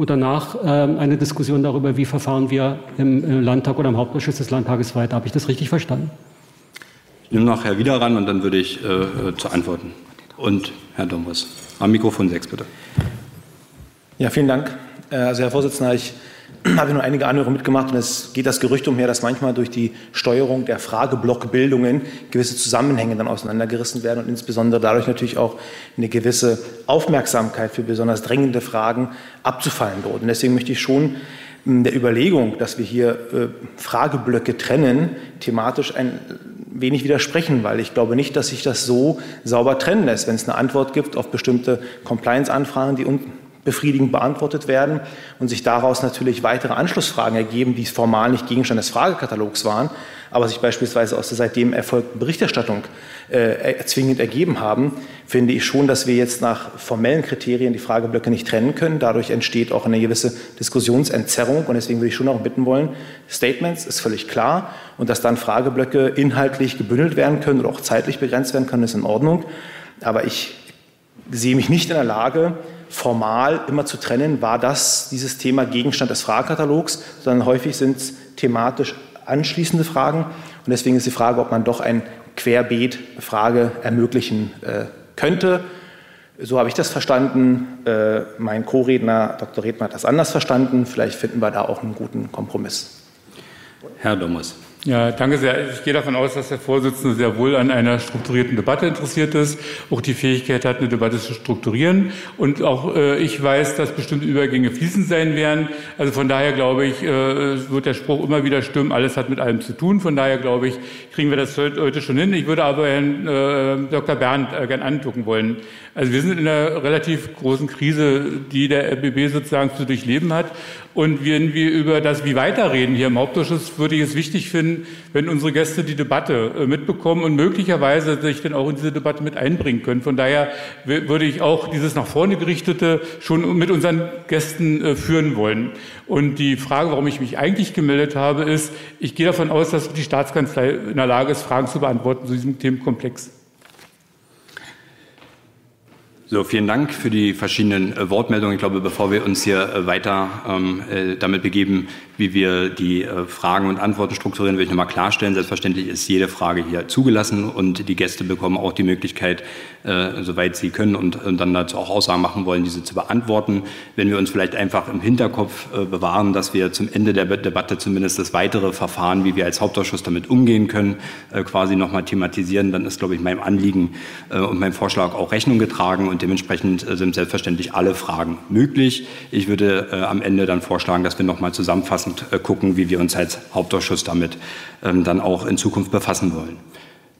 und danach ähm, eine Diskussion darüber, wie verfahren wir im, Landtag oder im Hauptausschuss des Landtages weiter. Habe ich das richtig verstanden? Ich nehme nachher wieder ran und dann würde ich äh, zu antworten. Und Herr Dombres. Am Mikrofon 6, bitte. Ja, vielen Dank. Äh, also, Herr Vorsitzender, ich habe nur einige Anhörungen mitgemacht und es geht das Gerücht umher, dass manchmal durch die Steuerung der Frageblockbildungen gewisse Zusammenhänge dann auseinandergerissen werden und insbesondere dadurch natürlich auch eine gewisse Aufmerksamkeit für besonders drängende Fragen abzufallen droht. Und deswegen möchte ich schon der Überlegung, dass wir hier äh, Frageblöcke trennen, thematisch ein wenig widersprechen, weil ich glaube nicht, dass sich das so sauber trennen lässt. Wenn es eine Antwort gibt auf bestimmte Compliance-Anfragen, die befriedigend beantwortet werden und sich daraus natürlich weitere Anschlussfragen ergeben, die formal nicht Gegenstand des Fragekatalogs waren, aber sich beispielsweise aus der seitdem erfolgten Berichterstattung äh, zwingend ergeben haben, finde ich schon, dass wir jetzt nach formellen Kriterien die Frageblöcke nicht trennen können. Dadurch entsteht auch eine gewisse Diskussionsentzerrung und deswegen würde ich schon auch bitten wollen, Statements ist völlig klar und dass dann Frageblöcke inhaltlich gebündelt werden können oder auch zeitlich begrenzt werden können, ist in Ordnung. Aber ich sehe mich nicht in der Lage, formal immer zu trennen, war das dieses Thema Gegenstand des Fragekatalogs, sondern häufig sind es thematisch anschließende Fragen. Und deswegen ist die Frage, ob man doch ein Querbeet Frage ermöglichen äh, könnte. So habe ich das verstanden. Äh, mein Co-Redner Dr. Redmann hat das anders verstanden. Vielleicht finden wir da auch einen guten Kompromiss. Herr Dommers. Ja, danke sehr. Ich gehe davon aus, dass der Vorsitzende sehr wohl an einer strukturierten Debatte interessiert ist, auch die Fähigkeit hat, eine Debatte zu strukturieren. Und auch äh, ich weiß, dass bestimmte Übergänge fließend sein werden. Also von daher glaube ich, äh, wird der Spruch immer wieder stimmen, alles hat mit allem zu tun. Von daher glaube ich, kriegen wir das heute schon hin. Ich würde aber Herrn äh, Dr. Bernd äh, gern angucken wollen. Also wir sind in einer relativ großen Krise, die der RBB sozusagen zu durchleben hat. Und wenn wir über das Wie weiterreden hier im Hauptausschuss, würde ich es wichtig finden, wenn unsere Gäste die Debatte äh, mitbekommen und möglicherweise sich dann auch in diese Debatte mit einbringen können. Von daher würde ich auch dieses nach vorne gerichtete schon mit unseren Gästen äh, führen wollen. Und die Frage, warum ich mich eigentlich gemeldet habe, ist, ich gehe davon aus, dass die Staatskanzlei in der Lage ist, Fragen zu beantworten zu diesem Themenkomplex. So, vielen Dank für die verschiedenen äh, Wortmeldungen. Ich glaube, bevor wir uns hier äh, weiter ähm, äh, damit begeben, wie wir die äh, Fragen und Antworten strukturieren, will ich nochmal klarstellen. Selbstverständlich ist jede Frage hier zugelassen und die Gäste bekommen auch die Möglichkeit, äh, soweit sie können und, und, dann dazu auch Aussagen machen wollen, diese zu beantworten. Wenn wir uns vielleicht einfach im Hinterkopf äh, bewahren, dass wir zum Ende der Debatte zumindest das weitere Verfahren, wie wir als Hauptausschuss damit umgehen können, äh, quasi nochmal thematisieren, dann ist, glaube ich, meinem Anliegen äh, und meinem Vorschlag auch Rechnung getragen und dementsprechend äh, sind selbstverständlich alle Fragen möglich. Ich würde äh, am Ende dann vorschlagen, dass wir nochmal zusammenfassend gucken, wie wir uns als Hauptausschuss damit ähm, dann auch in Zukunft befassen wollen.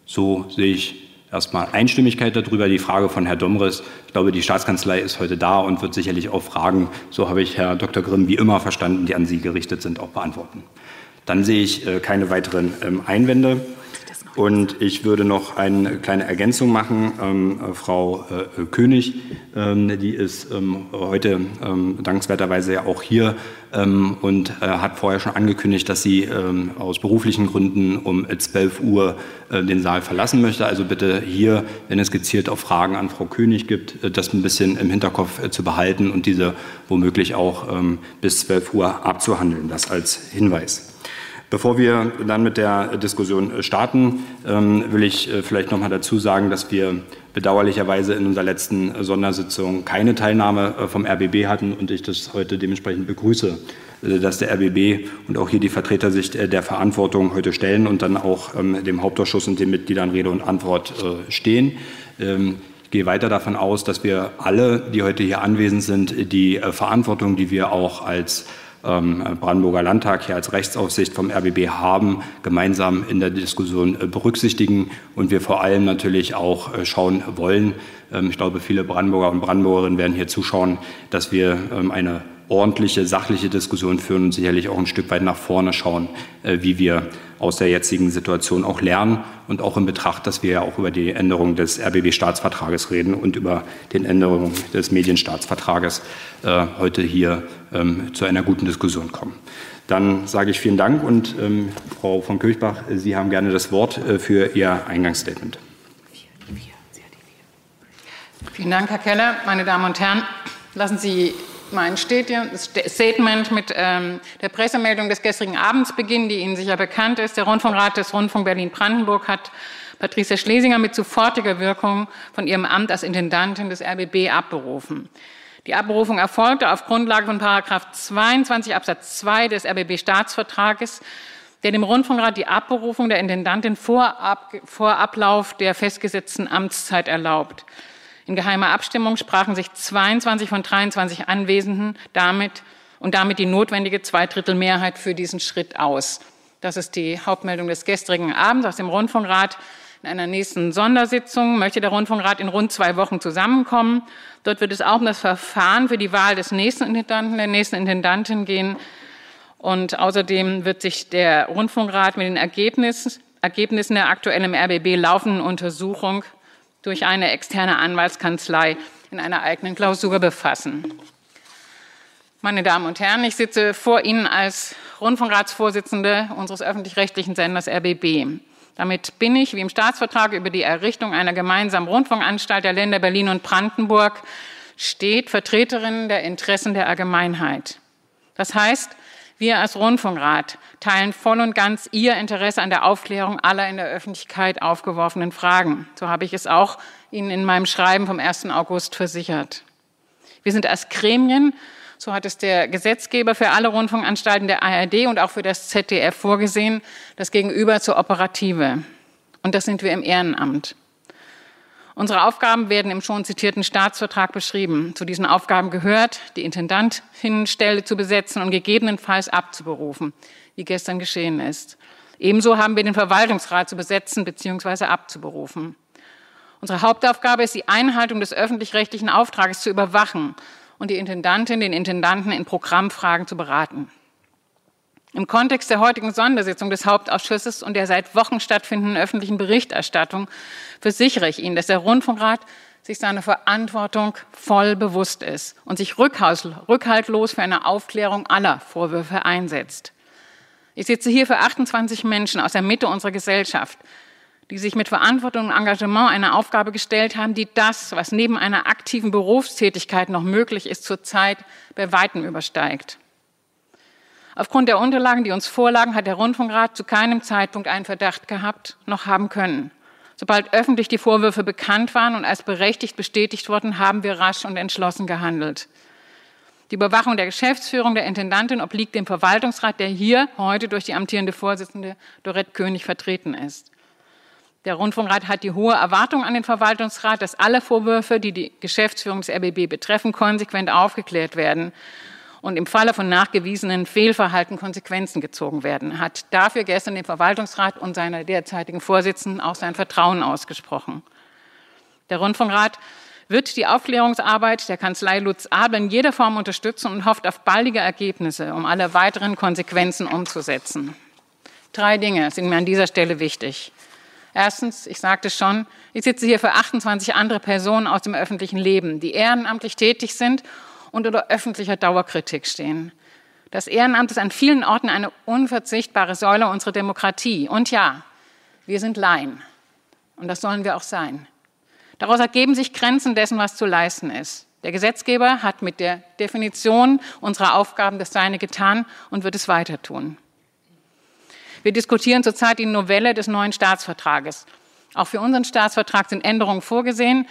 So sehe ich erstmal Einstimmigkeit darüber. Die Frage von Herrn Domres, ich glaube, die Staatskanzlei ist heute da und wird sicherlich auch Fragen, so habe ich Herr Dr. Grimm wie immer verstanden, die an Sie gerichtet sind, auch beantworten. Dann sehe ich äh, keine weiteren ähm, Einwände. Und ich würde noch eine kleine Ergänzung machen. Ähm, äh, Frau äh, König, ähm, die ist ähm, heute ähm, dankenswerterweise ja auch hier ähm, und äh, hat vorher schon angekündigt, dass sie ähm, aus beruflichen Gründen um 12 Uhr äh, den Saal verlassen möchte. Also bitte hier, wenn es gezielt auf Fragen an Frau König gibt, äh, das ein bisschen im Hinterkopf äh, zu behalten und diese womöglich auch bis 12 Uhr abzuhandeln. Das als Hinweis. Bevor wir dann mit der Diskussion äh, starten, ähm, will ich äh, vielleicht noch mal dazu sagen, dass wir bedauerlicherweise in unserer letzten äh, Sondersitzung keine Teilnahme vom RBB hatten und ich das heute dementsprechend begrüße, dass der RBB und auch hier die Vertreter sich der Verantwortung heute stellen und dann auch ähm, dem Hauptausschuss und den Mitgliedern Rede und Antwort stehen. Ähm, ich gehe weiter davon aus, dass wir alle, die heute hier anwesend sind, die Verantwortung, die wir auch als Brandenburger Landtag hier als Rechtsaufsicht vom RBB haben, gemeinsam in der Diskussion äh, berücksichtigen und wir vor allem natürlich auch äh, schauen wollen. Ähm, ich glaube, viele Brandenburger und Brandenburgerinnen werden hier zuschauen, dass wir ähm, eine ordentliche, sachliche Diskussion führen und sicherlich auch ein Stück weit nach vorne schauen, äh, wie wir aus der jetzigen Situation auch lernen und auch in Betracht, dass wir ja auch über die Änderung des RBB-Staatsvertrages reden und über den Änderung des Medienstaatsvertrages äh, heute hier ähm, zu einer guten Diskussion kommen. Dann sage ich vielen Dank und ähm, Frau von Kirchbach, Sie haben gerne das Wort äh, für Ihr Eingangsstatement. Vielen Dank, Herr Keller. Meine Damen und Herren, lassen Sie mein Statement mit ähm, der Pressemeldung des gestrigen Abends beginnen, die Ihnen sicher bekannt ist. Der Rundfunkrat des Rundfunk Berlin-Brandenburg hat Patricia Schlesinger mit sofortiger Wirkung von ihrem Amt als Intendantin des RBB abberufen. Die Abberufung erfolgte auf Grundlage von Paragraph 22 Absatz 2 des RBB Staatsvertrages, der dem Rundfunkrat die Abberufung der Intendantin vor, Ab vor Ablauf der festgesetzten Amtszeit erlaubt. In geheimer Abstimmung sprachen sich 22 von 23 Anwesenden damit und damit die notwendige Zweidrittelmehrheit für diesen Schritt aus. Das ist die Hauptmeldung des gestrigen Abends aus dem Rundfunkrat. In einer nächsten Sondersitzung möchte der Rundfunkrat in rund zwei Wochen zusammenkommen. Dort wird es auch um das Verfahren für die Wahl des nächsten Intendanten, der nächsten Intendantin gehen. Und außerdem wird sich der Rundfunkrat mit den Ergebnissen, Ergebnissen der aktuell im RBB laufenden Untersuchung durch eine externe Anwaltskanzlei in einer eigenen Klausur befassen. Meine Damen und Herren, ich sitze vor Ihnen als Rundfunkratsvorsitzende unseres öffentlich-rechtlichen Senders RBB. Damit bin ich, wie im Staatsvertrag über die Errichtung einer gemeinsamen Rundfunkanstalt der Länder Berlin und Brandenburg steht, Vertreterin der Interessen der Allgemeinheit. Das heißt, wir als Rundfunkrat teilen voll und ganz Ihr Interesse an der Aufklärung aller in der Öffentlichkeit aufgeworfenen Fragen. So habe ich es auch Ihnen in meinem Schreiben vom 1. August versichert. Wir sind als Gremien, so hat es der Gesetzgeber für alle Rundfunkanstalten der ARD und auch für das ZDF vorgesehen, das Gegenüber zur Operative. Und das sind wir im Ehrenamt. Unsere Aufgaben werden im schon zitierten Staatsvertrag beschrieben. Zu diesen Aufgaben gehört, die Intendantinnenstelle zu besetzen und gegebenenfalls abzuberufen, wie gestern geschehen ist. Ebenso haben wir den Verwaltungsrat zu besetzen bzw. abzuberufen. Unsere Hauptaufgabe ist die Einhaltung des öffentlich-rechtlichen Auftrages zu überwachen und die Intendantin, den Intendanten in Programmfragen zu beraten. Im Kontext der heutigen Sondersitzung des Hauptausschusses und der seit Wochen stattfindenden öffentlichen Berichterstattung versichere ich Ihnen, dass der Rundfunkrat sich seiner Verantwortung voll bewusst ist und sich rückhaltlos für eine Aufklärung aller Vorwürfe einsetzt. Ich sitze hier für 28 Menschen aus der Mitte unserer Gesellschaft, die sich mit Verantwortung und Engagement einer Aufgabe gestellt haben, die das, was neben einer aktiven Berufstätigkeit noch möglich ist, zurzeit bei weitem übersteigt. Aufgrund der Unterlagen, die uns vorlagen, hat der Rundfunkrat zu keinem Zeitpunkt einen Verdacht gehabt, noch haben können. Sobald öffentlich die Vorwürfe bekannt waren und als berechtigt bestätigt wurden, haben wir rasch und entschlossen gehandelt. Die Überwachung der Geschäftsführung der Intendantin obliegt dem Verwaltungsrat, der hier heute durch die amtierende Vorsitzende Dorette König vertreten ist. Der Rundfunkrat hat die hohe Erwartung an den Verwaltungsrat, dass alle Vorwürfe, die die Geschäftsführung des RBB betreffen, konsequent aufgeklärt werden und im Falle von nachgewiesenen Fehlverhalten Konsequenzen gezogen werden, hat dafür gestern dem Verwaltungsrat und seiner derzeitigen Vorsitzenden auch sein Vertrauen ausgesprochen. Der Rundfunkrat wird die Aufklärungsarbeit der Kanzlei Lutz Abel in jeder Form unterstützen und hofft auf baldige Ergebnisse, um alle weiteren Konsequenzen umzusetzen. Drei Dinge sind mir an dieser Stelle wichtig. Erstens, ich sagte schon, ich sitze hier für 28 andere Personen aus dem öffentlichen Leben, die ehrenamtlich tätig sind und unter öffentlicher Dauerkritik stehen. Das Ehrenamt ist an vielen Orten eine unverzichtbare Säule unserer Demokratie. Und ja, wir sind Laien. Und das sollen wir auch sein. Daraus ergeben sich Grenzen dessen, was zu leisten ist. Der Gesetzgeber hat mit der Definition unserer Aufgaben das Seine getan und wird es weiter tun. Wir diskutieren zurzeit die Novelle des neuen Staatsvertrages. Auch für unseren Staatsvertrag sind Änderungen vorgesehen.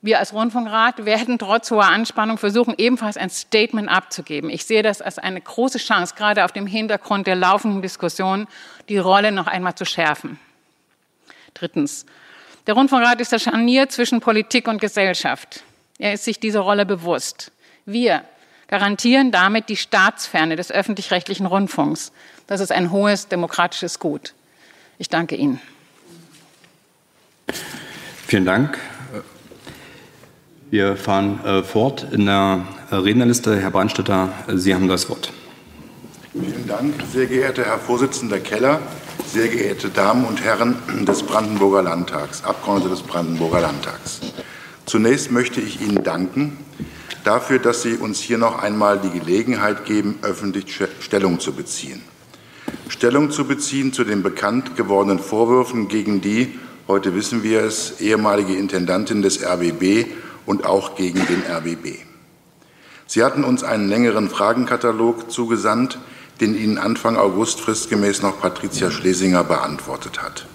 Wir als Rundfunkrat werden trotz hoher Anspannung versuchen, ebenfalls ein Statement abzugeben. Ich sehe das als eine große Chance, gerade auf dem Hintergrund der laufenden Diskussion, die Rolle noch einmal zu schärfen. Drittens. Der Rundfunkrat ist das Scharnier zwischen Politik und Gesellschaft. Er ist sich dieser Rolle bewusst. Wir garantieren damit die Staatsferne des öffentlich-rechtlichen Rundfunks. Das ist ein hohes demokratisches Gut. Ich danke Ihnen. Vielen Dank. Wir fahren äh, fort in der Rednerliste. Herr Brandstetter, Sie haben das Wort. Vielen Dank, sehr geehrter Herr Vorsitzender Keller, sehr geehrte Damen und Herren des Brandenburger Landtags, Abgeordnete des Brandenburger Landtags. Zunächst möchte ich Ihnen danken dafür, dass Sie uns hier noch einmal die Gelegenheit geben, öffentlich Stellung zu beziehen. Stellung zu beziehen zu den bekannt gewordenen Vorwürfen gegen die, heute wissen wir es, ehemalige Intendantin des RBB und auch gegen den RBB. Sie hatten uns einen längeren Fragenkatalog zugesandt, den Ihnen Anfang August fristgemäß noch Patricia Schlesinger beantwortet hat.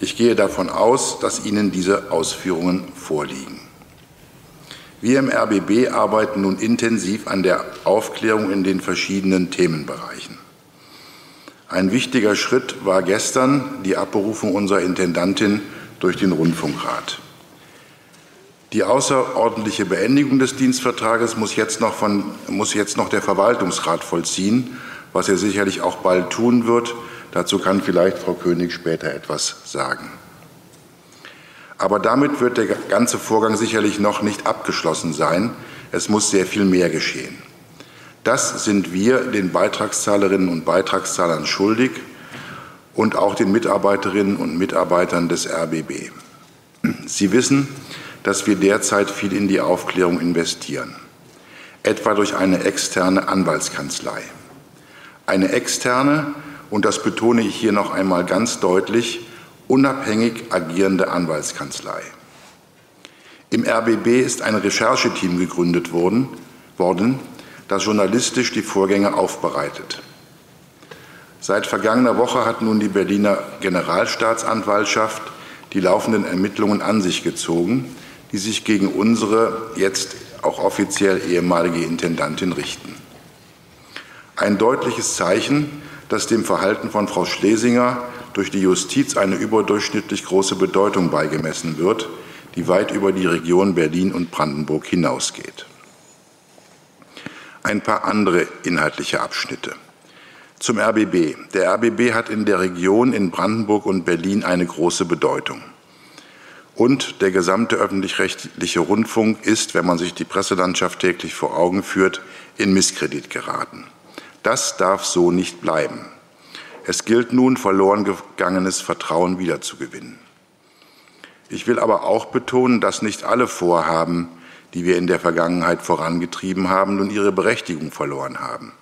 Ich gehe davon aus, dass Ihnen diese Ausführungen vorliegen. Wir im RBB arbeiten nun intensiv an der Aufklärung in den verschiedenen Themenbereichen. Ein wichtiger Schritt war gestern die Abberufung unserer Intendantin durch den Rundfunkrat. Die außerordentliche Beendigung des Dienstvertrages muss jetzt noch, von, muss jetzt noch der Verwaltungsrat vollziehen, was er sicherlich auch bald tun wird. Dazu kann vielleicht Frau König später etwas sagen. Aber damit wird der ganze Vorgang sicherlich noch nicht abgeschlossen sein. Es muss sehr viel mehr geschehen. Das sind wir den Beitragszahlerinnen und Beitragszahlern schuldig und auch den Mitarbeiterinnen und Mitarbeitern des RBB. Sie wissen, dass wir derzeit viel in die Aufklärung investieren, etwa durch eine externe Anwaltskanzlei. Eine externe, und das betone ich hier noch einmal ganz deutlich, unabhängig agierende Anwaltskanzlei. Im RBB ist ein Rechercheteam gegründet worden, worden, das journalistisch die Vorgänge aufbereitet. Seit vergangener Woche hat nun die Berliner Generalstaatsanwaltschaft die laufenden Ermittlungen an sich gezogen, die sich gegen unsere jetzt auch offiziell ehemalige Intendantin richten. Ein deutliches Zeichen, das dem Verhalten von Frau Schlesinger durch die Justiz eine überdurchschnittlich große Bedeutung beigemessen wird, die weit über die Region Berlin und Brandenburg hinausgeht. Ein paar andere inhaltliche Abschnitte. Zum RBB. Der RBB hat in der Region in Brandenburg und Berlin eine große Bedeutung und der gesamte öffentlich-rechtliche Rundfunk ist, wenn man sich die Presselandschaft täglich vor Augen führt, in Misskredit geraten. Das darf so nicht bleiben. Es gilt nun, verloren gegangenes Vertrauen wiederzugewinnen. Ich will aber auch betonen, dass nicht alle Vorhaben, die wir in der Vergangenheit vorangetrieben haben, nun ihre Berechtigung verloren haben.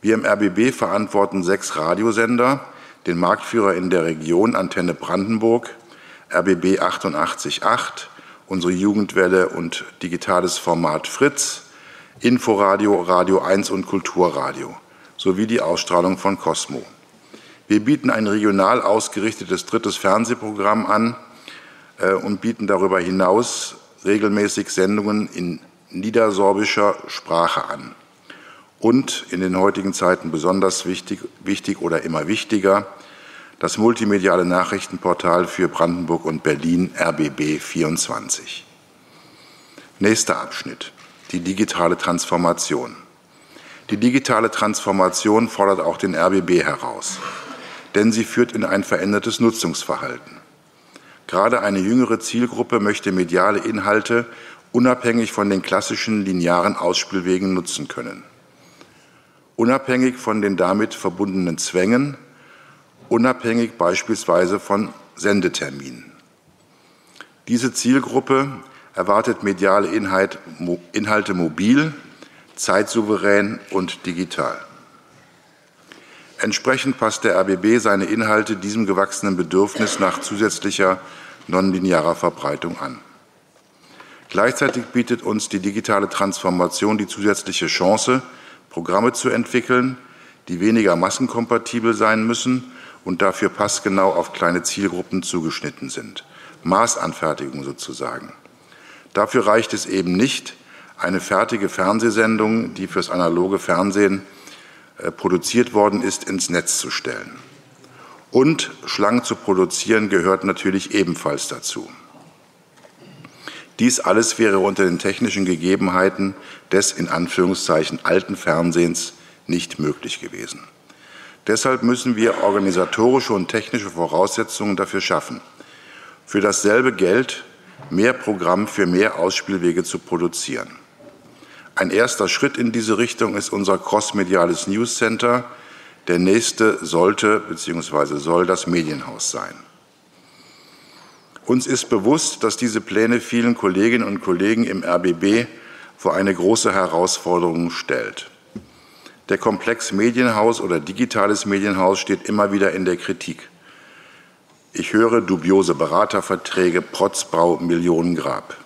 Wir im RBB verantworten sechs Radiosender, den Marktführer in der Region Antenne Brandenburg, RBB 88.8, unsere Jugendwelle und digitales Format Fritz, Inforadio, Radio 1 und Kulturradio sowie die Ausstrahlung von Cosmo. Wir bieten ein regional ausgerichtetes drittes Fernsehprogramm an äh, und bieten darüber hinaus regelmäßig Sendungen in niedersorbischer Sprache an. Und in den heutigen Zeiten besonders wichtig, wichtig oder immer wichtiger, das multimediale Nachrichtenportal für Brandenburg und Berlin RBB 24. Nächster Abschnitt. Die digitale Transformation. Die digitale Transformation fordert auch den RBB heraus, denn sie führt in ein verändertes Nutzungsverhalten. Gerade eine jüngere Zielgruppe möchte mediale Inhalte unabhängig von den klassischen linearen Ausspielwegen nutzen können. Unabhängig von den damit verbundenen Zwängen, unabhängig beispielsweise von Sendeterminen. Diese Zielgruppe erwartet mediale Inhalt, Inhalte mobil, zeitsouverän und digital. Entsprechend passt der RBB seine Inhalte diesem gewachsenen Bedürfnis nach zusätzlicher nonlinearer Verbreitung an. Gleichzeitig bietet uns die digitale Transformation die zusätzliche Chance, Programme zu entwickeln, die weniger massenkompatibel sein müssen und dafür passgenau auf kleine Zielgruppen zugeschnitten sind. Maßanfertigung sozusagen. Dafür reicht es eben nicht, eine fertige Fernsehsendung, die fürs analoge Fernsehen äh, produziert worden ist, ins Netz zu stellen. Und schlank zu produzieren gehört natürlich ebenfalls dazu. Dies alles wäre unter den technischen Gegebenheiten des in Anführungszeichen alten Fernsehens nicht möglich gewesen. Deshalb müssen wir organisatorische und technische Voraussetzungen dafür schaffen, für dasselbe Geld mehr Programm für mehr Ausspielwege zu produzieren. Ein erster Schritt in diese Richtung ist unser crossmediales News Center. Der nächste sollte bzw. soll das Medienhaus sein. Uns ist bewusst, dass diese Pläne vielen Kolleginnen und Kollegen im RBB vor eine große Herausforderung stellt. Der Komplex Medienhaus oder digitales Medienhaus steht immer wieder in der Kritik. Ich höre dubiose Beraterverträge, Protzbau, Millionengrab.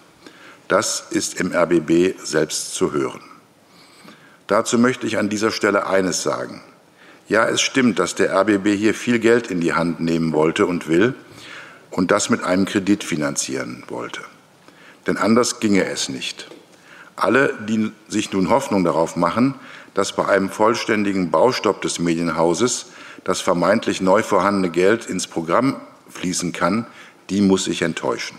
Das ist im RBB selbst zu hören. Dazu möchte ich an dieser Stelle eines sagen. Ja, es stimmt, dass der RBB hier viel Geld in die Hand nehmen wollte und will und das mit einem Kredit finanzieren wollte. Denn anders ginge es nicht. Alle, die sich nun Hoffnung darauf machen, dass bei einem vollständigen Baustopp des Medienhauses das vermeintlich neu vorhandene Geld ins Programm fließen kann, die muss ich enttäuschen.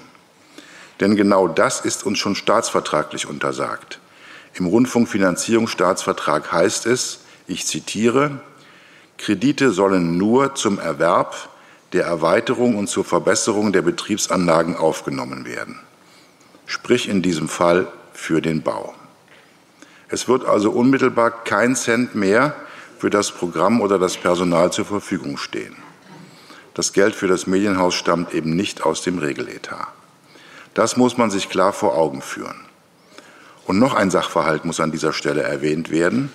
Denn genau das ist uns schon staatsvertraglich untersagt. Im Rundfunkfinanzierungsstaatsvertrag heißt es, ich zitiere, Kredite sollen nur zum Erwerb der Erweiterung und zur Verbesserung der Betriebsanlagen aufgenommen werden, sprich in diesem Fall für den Bau. Es wird also unmittelbar kein Cent mehr für das Programm oder das Personal zur Verfügung stehen. Das Geld für das Medienhaus stammt eben nicht aus dem Regeletat. Das muss man sich klar vor Augen führen. Und noch ein Sachverhalt muss an dieser Stelle erwähnt werden.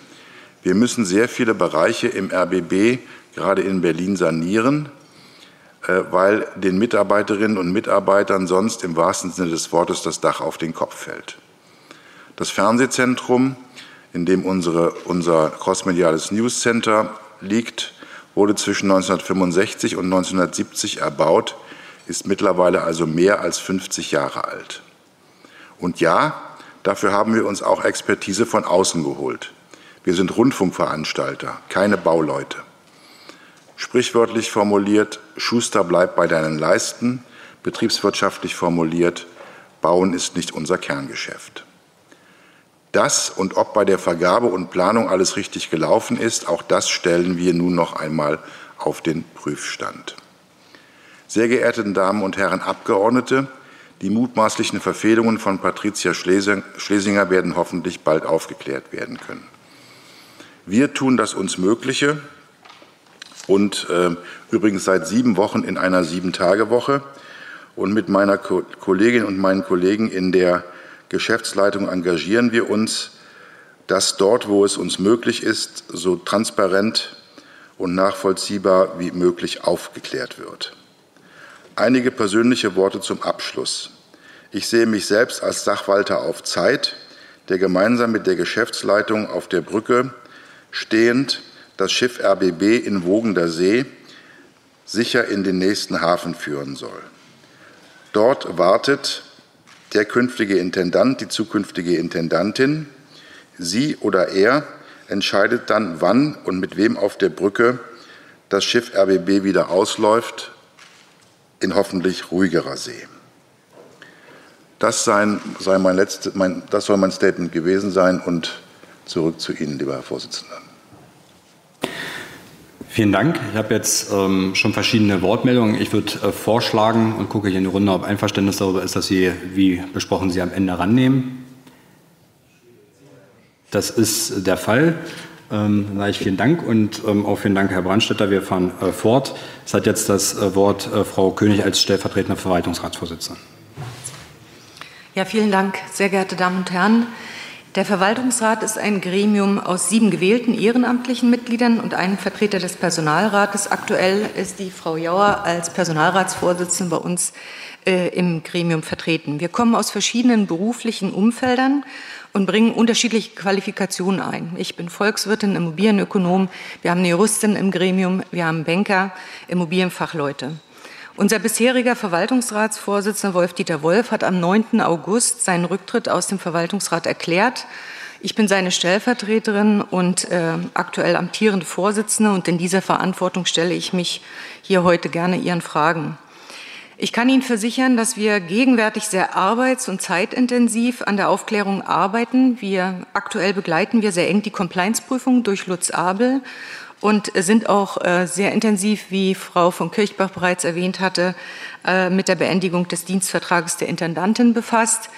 Wir müssen sehr viele Bereiche im RBB gerade in Berlin sanieren, äh, weil den Mitarbeiterinnen und Mitarbeitern sonst im wahrsten Sinne des Wortes das Dach auf den Kopf fällt. Das Fernsehzentrum, in dem unsere, unser crossmediales News Center liegt, wurde zwischen 1965 und 1970 erbaut, ist mittlerweile also mehr als 50 Jahre alt. Und ja, dafür haben wir uns auch Expertise von außen geholt. Wir sind Rundfunkveranstalter, keine Bauleute. Sprichwörtlich formuliert, Schuster bleibt bei deinen Leisten, betriebswirtschaftlich formuliert, Bauen ist nicht unser Kerngeschäft. Das und ob bei der Vergabe und Planung alles richtig gelaufen ist, auch das stellen wir nun noch einmal auf den Prüfstand. Sehr geehrte Damen und Herren Abgeordnete, die mutmaßlichen Verfehlungen von Patricia Schlesinger werden hoffentlich bald aufgeklärt werden können. Wir tun das uns Mögliche, und äh, übrigens seit sieben Wochen in einer Sieben-Tage-Woche. Und mit meiner Ko Kollegin und meinen Kollegen in der Geschäftsleitung engagieren wir uns, dass dort, wo es uns möglich ist, so transparent und nachvollziehbar wie möglich aufgeklärt wird. Einige persönliche Worte zum Abschluss. Ich sehe mich selbst als Sachwalter auf Zeit, der gemeinsam mit der Geschäftsleitung auf der Brücke stehend das Schiff RBB in wogender See sicher in den nächsten Hafen führen soll. Dort wartet der künftige Intendant, die zukünftige Intendantin. Sie oder er entscheidet dann, wann und mit wem auf der Brücke das Schiff RBB wieder ausläuft, in hoffentlich ruhigerer See. Das, sein, sei mein letzte, mein, das soll mein Statement gewesen sein und zurück zu Ihnen, lieber Herr Vorsitzender. Vielen Dank. Ich habe jetzt ähm, schon verschiedene Wortmeldungen. Ich würde äh, vorschlagen und gucke hier in die Runde, ob Einverständnis darüber ist, dass Sie, wie besprochen, Sie am Ende rannehmen. Das ist der Fall. Ähm, sage ich vielen Dank und ähm, auch vielen Dank, Herr Brandstätter. Wir fahren äh, fort. Es hat jetzt das äh, Wort äh, Frau König als stellvertretende Verwaltungsratsvorsitzende. Ja, vielen Dank, sehr geehrte Damen und Herren. Der Verwaltungsrat ist ein Gremium aus sieben gewählten ehrenamtlichen Mitgliedern und einem Vertreter des Personalrates. Aktuell ist die Frau Jauer als Personalratsvorsitzende bei uns äh, im Gremium vertreten. Wir kommen aus verschiedenen beruflichen Umfeldern und bringen unterschiedliche Qualifikationen ein. Ich bin Volkswirtin, Immobilienökonom, wir haben eine Juristin im Gremium, wir haben Banker, Immobilienfachleute. Unser bisheriger Verwaltungsratsvorsitzender Wolf-Dieter Wolf hat am 9. August seinen Rücktritt aus dem Verwaltungsrat erklärt. Ich bin seine Stellvertreterin und äh, aktuell amtierende Vorsitzende und in dieser Verantwortung stelle ich mich hier heute gerne Ihren Fragen. Ich kann Ihnen versichern, dass wir gegenwärtig sehr arbeits- und zeitintensiv an der Aufklärung arbeiten. Wir aktuell begleiten wir sehr eng die Compliance-Prüfung durch Lutz Abel und sind auch äh, sehr intensiv, wie Frau von Kirchbach bereits erwähnt hatte, äh, mit der Beendigung des Dienstvertrages der Intendantin befasst.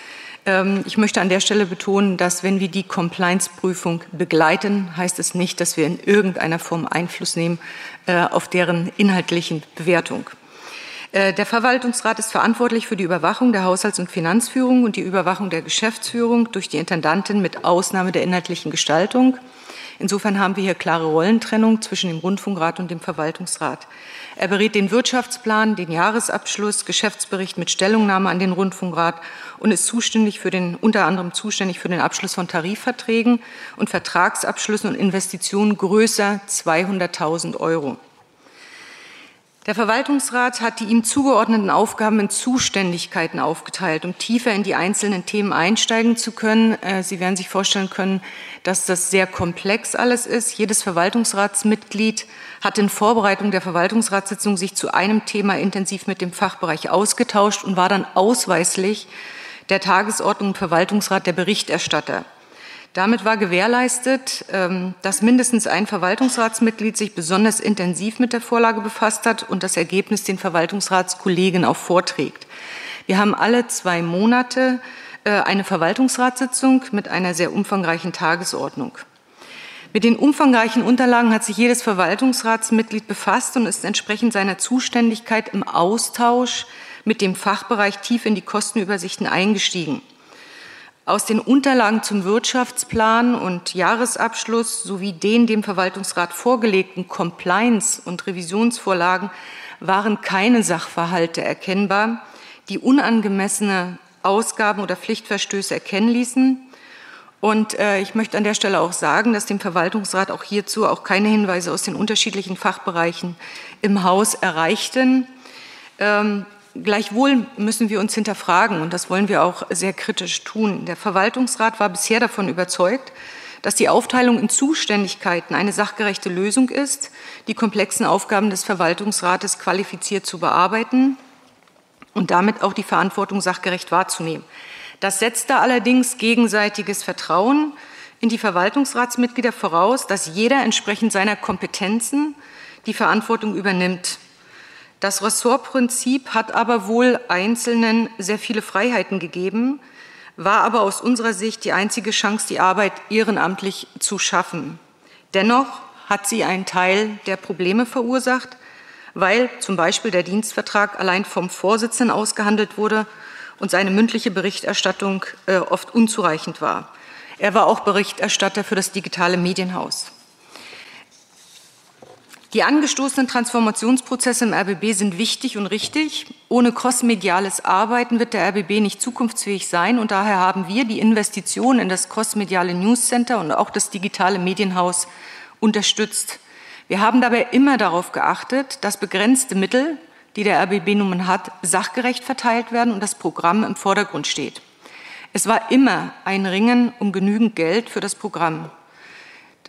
Ähm, ich möchte an der Stelle betonen, dass wenn wir die Compliance-Prüfung begleiten, heißt es nicht, dass wir in irgendeiner Form Einfluss nehmen äh, auf deren inhaltlichen Bewertung. Der Verwaltungsrat ist verantwortlich für die Überwachung der Haushalts- und Finanzführung und die Überwachung der Geschäftsführung durch die Intendantin mit Ausnahme der inhaltlichen Gestaltung. Insofern haben wir hier klare Rollentrennung zwischen dem Rundfunkrat und dem Verwaltungsrat. Er berät den Wirtschaftsplan, den Jahresabschluss, Geschäftsbericht mit Stellungnahme an den Rundfunkrat und ist zuständig für den, unter anderem zuständig für den Abschluss von Tarifverträgen und Vertragsabschlüssen und Investitionen größer 200.000 Euro. Der Verwaltungsrat hat die ihm zugeordneten Aufgaben in Zuständigkeiten aufgeteilt, um tiefer in die einzelnen Themen einsteigen zu können. Äh, Sie werden sich vorstellen können, dass das sehr komplex alles ist. Jedes Verwaltungsratsmitglied hat in Vorbereitung der Verwaltungsratssitzung sich zu einem Thema intensiv mit dem Fachbereich ausgetauscht und war dann ausweislich der Tagesordnung im Verwaltungsrat der Berichterstatter. Damit war gewährleistet, ähm, dass mindestens ein Verwaltungsratsmitglied sich besonders intensiv mit der Vorlage befasst hat und das Ergebnis den Verwaltungsratskollegen auch vorträgt. Wir haben alle zwei Monate äh, eine Verwaltungsratssitzung mit einer sehr umfangreichen Tagesordnung. Mit den umfangreichen Unterlagen hat sich jedes Verwaltungsratsmitglied befasst und ist entsprechend seiner Zuständigkeit im Austausch mit dem Fachbereich tief in die Kostenübersichten eingestiegen. Aus den Unterlagen zum Wirtschaftsplan und Jahresabschluss sowie den dem Verwaltungsrat vorgelegten Compliance- und Revisionsvorlagen waren keine Sachverhalte erkennbar, die unangemessene Ausgaben oder Pflichtverstöße erkennen ließen. Und äh, ich möchte an der Stelle auch sagen, dass dem Verwaltungsrat auch hierzu auch keine Hinweise aus den unterschiedlichen Fachbereichen im Haus erreichten. Ähm, Gleichwohl müssen wir uns hinterfragen, und das wollen wir auch sehr kritisch tun. Der Verwaltungsrat war bisher davon überzeugt, dass die Aufteilung in Zuständigkeiten eine sachgerechte Lösung ist, die komplexen Aufgaben des Verwaltungsrates qualifiziert zu bearbeiten und damit auch die Verantwortung sachgerecht wahrzunehmen. Das setzte allerdings gegenseitiges Vertrauen in die Verwaltungsratsmitglieder voraus, dass jeder entsprechend seiner Kompetenzen die Verantwortung übernimmt. Das Ressortprinzip hat aber wohl Einzelnen sehr viele Freiheiten gegeben, war aber aus unserer Sicht die einzige Chance, die Arbeit ehrenamtlich zu schaffen. Dennoch hat sie einen Teil der Probleme verursacht, weil zum Beispiel der Dienstvertrag allein vom Vorsitzenden ausgehandelt wurde und seine mündliche Berichterstattung äh, oft unzureichend war. Er war auch Berichterstatter für das digitale Medienhaus. Die angestoßenen Transformationsprozesse im RBB sind wichtig und richtig. Ohne crossmediales Arbeiten wird der RBB nicht zukunftsfähig sein. Und daher haben wir die Investition in das crossmediale News Center und auch das digitale Medienhaus unterstützt. Wir haben dabei immer darauf geachtet, dass begrenzte Mittel, die der RBB nun hat, sachgerecht verteilt werden und das Programm im Vordergrund steht. Es war immer ein Ringen um genügend Geld für das Programm.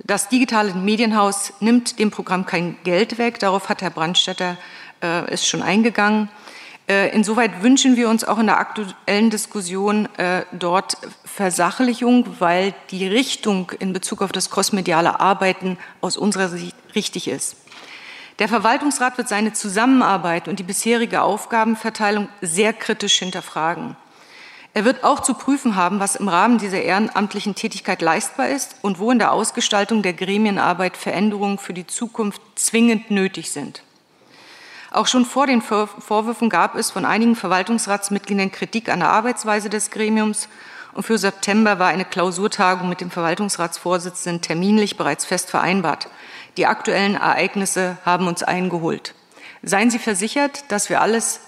Das digitale Medienhaus nimmt dem Programm kein Geld weg. Darauf hat Herr Brandstätter äh, ist schon eingegangen. Äh, insoweit wünschen wir uns auch in der aktuellen Diskussion äh, dort Versachlichung, weil die Richtung in Bezug auf das crossmediale Arbeiten aus unserer Sicht richtig ist. Der Verwaltungsrat wird seine Zusammenarbeit und die bisherige Aufgabenverteilung sehr kritisch hinterfragen. Er wird auch zu prüfen haben, was im Rahmen dieser ehrenamtlichen Tätigkeit leistbar ist und wo in der Ausgestaltung der Gremienarbeit Veränderungen für die Zukunft zwingend nötig sind. Auch schon vor den Vorwürfen gab es von einigen Verwaltungsratsmitgliedern Kritik an der Arbeitsweise des Gremiums und für September war eine Klausurtagung mit dem Verwaltungsratsvorsitzenden terminlich bereits fest vereinbart. Die aktuellen Ereignisse haben uns eingeholt. Seien Sie versichert, dass wir alles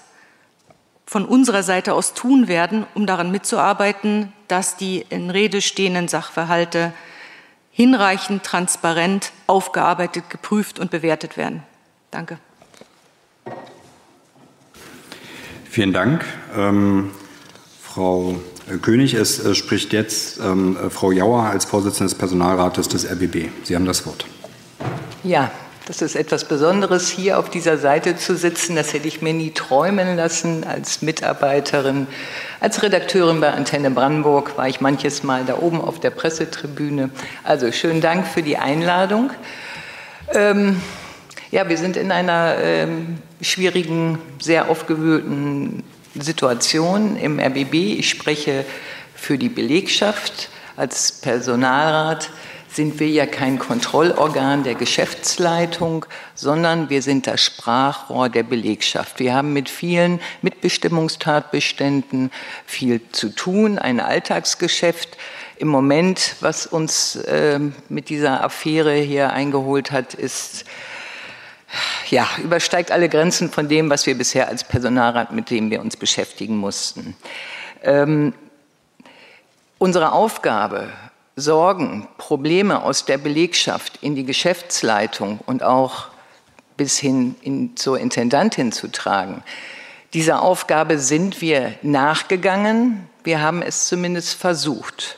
von unserer Seite aus tun werden, um daran mitzuarbeiten, dass die in Rede stehenden Sachverhalte hinreichend, transparent, aufgearbeitet, geprüft und bewertet werden. Danke. Vielen Dank. Ähm, Frau König, es äh, spricht jetzt ähm, Frau Jauer als Vorsitzende des Personalrates des RBB. Sie haben das Wort. Ja, das ist etwas Besonderes, hier auf dieser Seite zu sitzen. Das hätte ich mir nie träumen lassen. Als Mitarbeiterin, als Redakteurin bei Antenne Brandenburg war ich manches Mal da oben auf der Pressetribüne. Also schönen Dank für die Einladung. Ähm, ja, wir sind in einer ähm, schwierigen, sehr aufgewühlten Situation im RBB. Ich spreche für die Belegschaft als Personalrat sind wir ja kein Kontrollorgan der Geschäftsleitung, sondern wir sind das Sprachrohr der Belegschaft. Wir haben mit vielen Mitbestimmungstatbeständen viel zu tun, ein Alltagsgeschäft. Im Moment, was uns äh, mit dieser Affäre hier eingeholt hat, ist ja, übersteigt alle Grenzen von dem, was wir bisher als Personalrat, mit dem wir uns beschäftigen mussten. Ähm, unsere Aufgabe Sorgen, Probleme aus der Belegschaft in die Geschäftsleitung und auch bis hin in, zur Intendantin zu tragen. Dieser Aufgabe sind wir nachgegangen. Wir haben es zumindest versucht.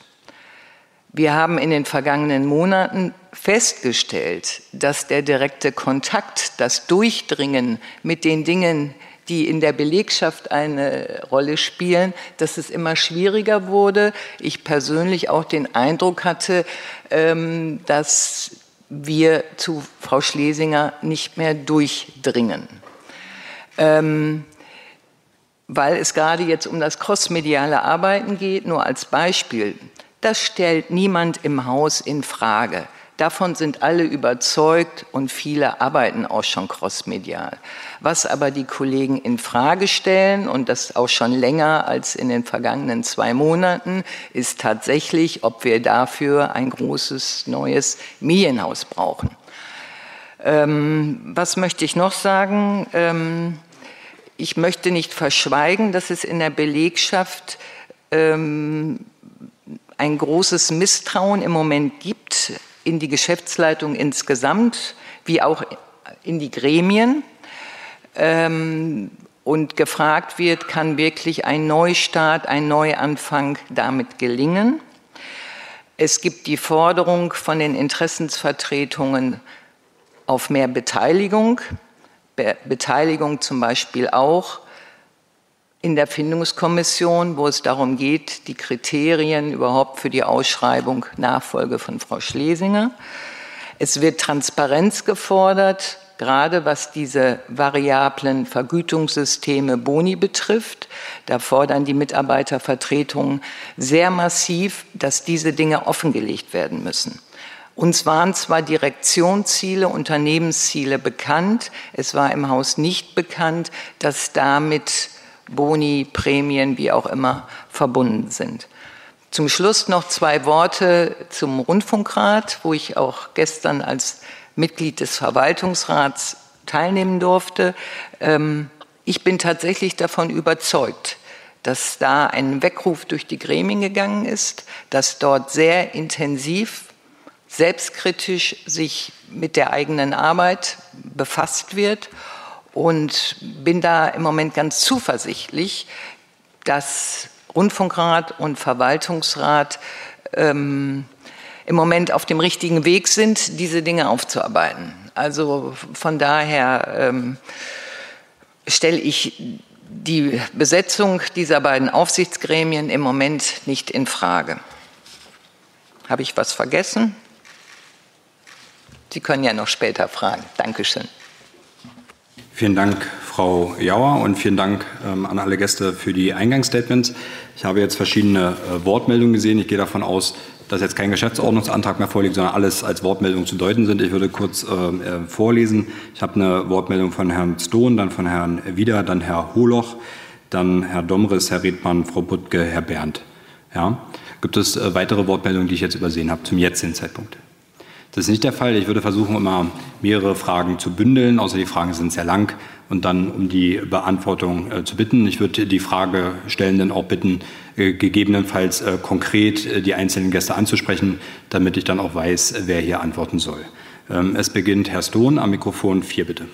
Wir haben in den vergangenen Monaten festgestellt, dass der direkte Kontakt, das Durchdringen mit den Dingen, die in der Belegschaft eine Rolle spielen, dass es immer schwieriger wurde. Ich persönlich auch den Eindruck hatte, ähm, dass wir zu Frau Schlesinger nicht mehr durchdringen. Ähm, weil es gerade jetzt um das crossmediale Arbeiten geht, nur als Beispiel. Das stellt niemand im Haus in Frage. Davon sind alle überzeugt und viele arbeiten auch schon crossmedial. Was aber die Kollegen in Frage stellen und das auch schon länger als in den vergangenen zwei Monaten, ist tatsächlich, ob wir dafür ein großes neues Medienhaus brauchen. Ähm, was möchte ich noch sagen? Ähm, ich möchte nicht verschweigen, dass es in der Belegschaft ähm, ein großes Misstrauen im Moment gibt in die Geschäftsleitung insgesamt, wie auch in die Gremien. Ähm, und gefragt wird, kann wirklich ein Neustart, ein Neuanfang damit gelingen? Es gibt die Forderung von den Interessensvertretungen auf mehr Beteiligung, Be Beteiligung zum Beispiel auch in der Findungskommission, wo es darum geht, die Kriterien überhaupt für die Ausschreibung Nachfolge von Frau Schlesinger. Es wird Transparenz gefordert, gerade was diese variablen Vergütungssysteme Boni betrifft. Da fordern die Mitarbeitervertretungen sehr massiv, dass diese Dinge offengelegt werden müssen. Uns waren zwar Direktionsziele, Unternehmensziele bekannt, es war im Haus nicht bekannt, dass damit Boni, Prämien, wie auch immer, verbunden sind. Zum Schluss noch zwei Worte zum Rundfunkrat, wo ich auch gestern als Mitglied des Verwaltungsrats teilnehmen durfte. Ähm, ich bin tatsächlich davon überzeugt, dass da ein Weckruf durch die Gremien gegangen ist, dass dort sehr intensiv, selbstkritisch sich mit der eigenen Arbeit befasst wird und bin da im Moment ganz zuversichtlich, dass Rundfunkrat und Verwaltungsrat ähm, im Moment auf dem richtigen Weg sind, diese Dinge aufzuarbeiten. Also von daher ähm, stelle ich die Besetzung dieser beiden Aufsichtsgremien im Moment nicht in Frage. Habe ich was vergessen? Sie können ja noch später fragen. Dankeschön. Vielen Dank, Frau Jauer und vielen Dank ähm, an alle Gäste für die Eingangsstatements. Ich habe jetzt verschiedene äh, Wortmeldungen gesehen. Ich gehe davon aus, dass jetzt kein Geschäftsordnungsantrag mehr vorliegt, sondern alles als Wortmeldung zu deuten sind. Ich würde kurz äh, äh vorlesen. Ich habe eine Wortmeldung von Herrn Stohn, dann von Herrn Wieder, dann Herr Holoch, dann Herr Domres, Herr Redmann, Frau Buttke, Herr Berndt. Ja. Gibt es äh, weitere Wortmeldungen, die ich jetzt übersehen habe zum jetzigen Zeitpunkt? Das ist nicht der Fall. Ich würde versuchen, immer mehrere Fragen zu bündeln, außer die Fragen sind sehr lang, und dann um die Beantwortung äh, zu bitten. Ich würde die Fragestellenden auch bitten, äh, gegebenenfalls äh, konkret äh, die einzelnen Gäste anzusprechen, damit ich dann auch weiß, wer hier antworten soll. Ähm, es beginnt Herr Stohn am Mikrofon 4, bitte.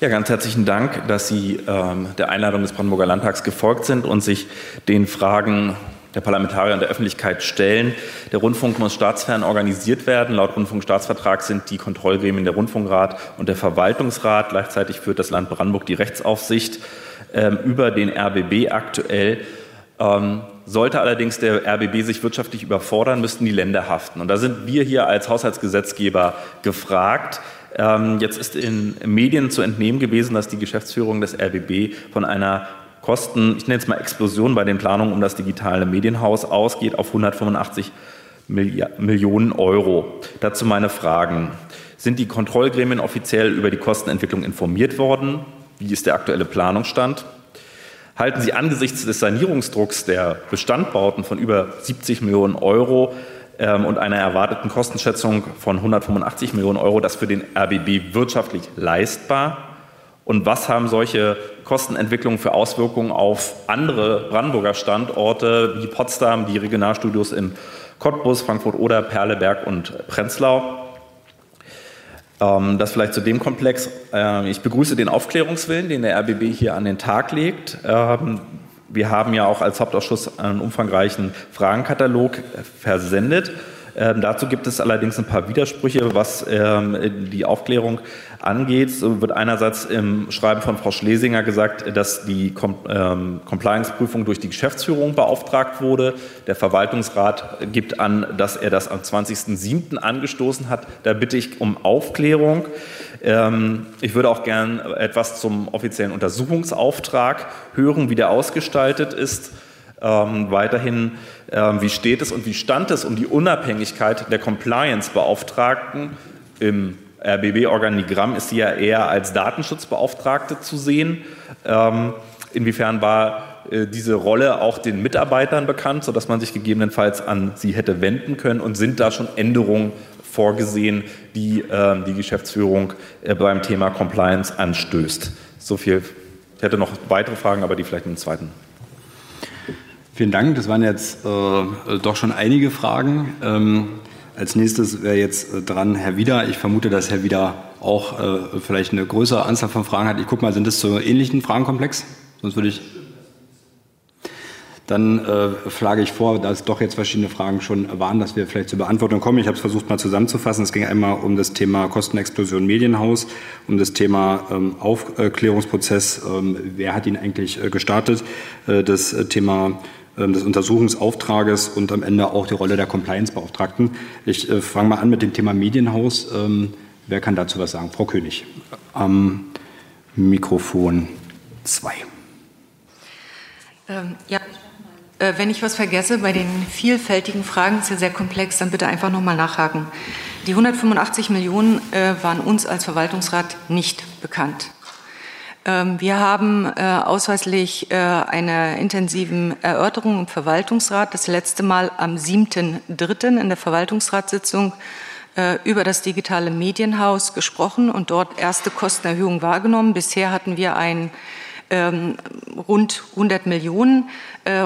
Ja, ganz herzlichen Dank, dass Sie ähm, der Einladung des Brandenburger Landtags gefolgt sind und sich den Fragen der Parlamentarier und der Öffentlichkeit stellen. Der Rundfunk muss staatsfern organisiert werden. Laut Rundfunkstaatsvertrag sind die Kontrollgremien der Rundfunkrat und der Verwaltungsrat. Gleichzeitig führt das Land Brandenburg die Rechtsaufsicht ähm, über den RBB aktuell. Ähm, sollte allerdings der RBB sich wirtschaftlich überfordern, müssten die Länder haften. Und da sind wir hier als Haushaltsgesetzgeber gefragt. Ähm, jetzt ist in Medien zu entnehmen gewesen, dass die Geschäftsführung des RBB von einer Kosten, ich nenne es mal Explosion bei den Planungen um das digitale Medienhaus ausgeht auf 185 Millionen Euro. Dazu meine Fragen. Sind die Kontrollgremien offiziell über die Kostenentwicklung informiert worden? Wie ist der aktuelle Planungsstand? Halten Sie angesichts des Sanierungsdrucks der Bestandbauten von über 70 Millionen Euro ähm, und einer erwarteten Kostenschätzung von 185 Millionen Euro das für den RBB wirtschaftlich leistbar? Und was haben solche Kostenentwicklungen für Auswirkungen auf andere Brandenburger Standorte wie Potsdam, die Regionalstudios in Cottbus, Frankfurt oder Perleberg und Prenzlau? Ähm, das vielleicht zu dem Komplex. Ähm, ich begrüße den Aufklärungswillen, den der RBB hier an den Tag legt. Ähm, wir haben ja auch als Hauptausschuss einen umfangreichen Fragenkatalog versendet. Ähm, dazu gibt es allerdings ein paar Widersprüche, was ähm, die Aufklärung angeht. So wird einerseits im Schreiben von Frau Schlesinger gesagt, dass die ähm, Compliance-Prüfung durch die Geschäftsführung beauftragt wurde. Der Verwaltungsrat gibt an, dass er das am 20.07. angestoßen hat. Da bitte ich um Aufklärung. Ähm, ich würde auch gern etwas zum offiziellen Untersuchungsauftrag hören, wie der ausgestaltet ist. Ähm, weiterhin, ähm, wie steht es und wie stand es um die Unabhängigkeit der Compliance-Beauftragten? Im RBB-Organigramm ist sie ja eher als Datenschutzbeauftragte zu sehen. Ähm, inwiefern war äh, diese Rolle auch den Mitarbeitern bekannt, sodass man sich gegebenenfalls an sie hätte wenden können? Und sind da schon Änderungen vorgesehen, die äh, die Geschäftsführung äh, beim Thema Compliance anstößt? So viel. Ich hätte noch weitere Fragen, aber die vielleicht im zweiten. Vielen Dank. Das waren jetzt äh, doch schon einige Fragen. Ähm, als nächstes wäre jetzt äh, dran Herr Wieder. Ich vermute, dass Herr Wieder auch äh, vielleicht eine größere Anzahl von Fragen hat. Ich gucke mal, sind das so ähnlichen Fragenkomplex? Sonst würde ich. Dann äh, schlage ich vor, da es doch jetzt verschiedene Fragen schon waren, dass wir vielleicht zur Beantwortung kommen. Ich habe es versucht mal zusammenzufassen. Es ging einmal um das Thema Kostenexplosion Medienhaus, um das Thema ähm, Aufklärungsprozess, ähm, wer hat ihn eigentlich äh, gestartet, äh, das äh, Thema des Untersuchungsauftrages und am Ende auch die Rolle der Compliance-Beauftragten. Ich äh, fange mal an mit dem Thema Medienhaus. Ähm, wer kann dazu was sagen? Frau König. Am Mikrofon 2. Ähm, ja, äh, wenn ich was vergesse bei den vielfältigen Fragen, ist ja sehr komplex, dann bitte einfach nochmal nachhaken. Die 185 Millionen äh, waren uns als Verwaltungsrat nicht bekannt. Ähm, wir haben äh, ausweislich äh, eine intensiven Erörterung im Verwaltungsrat das letzte Mal am 7.3. in der Verwaltungsratssitzung äh, über das digitale Medienhaus gesprochen und dort erste Kostenerhöhungen wahrgenommen. Bisher hatten wir ein ähm, rund 100 Millionen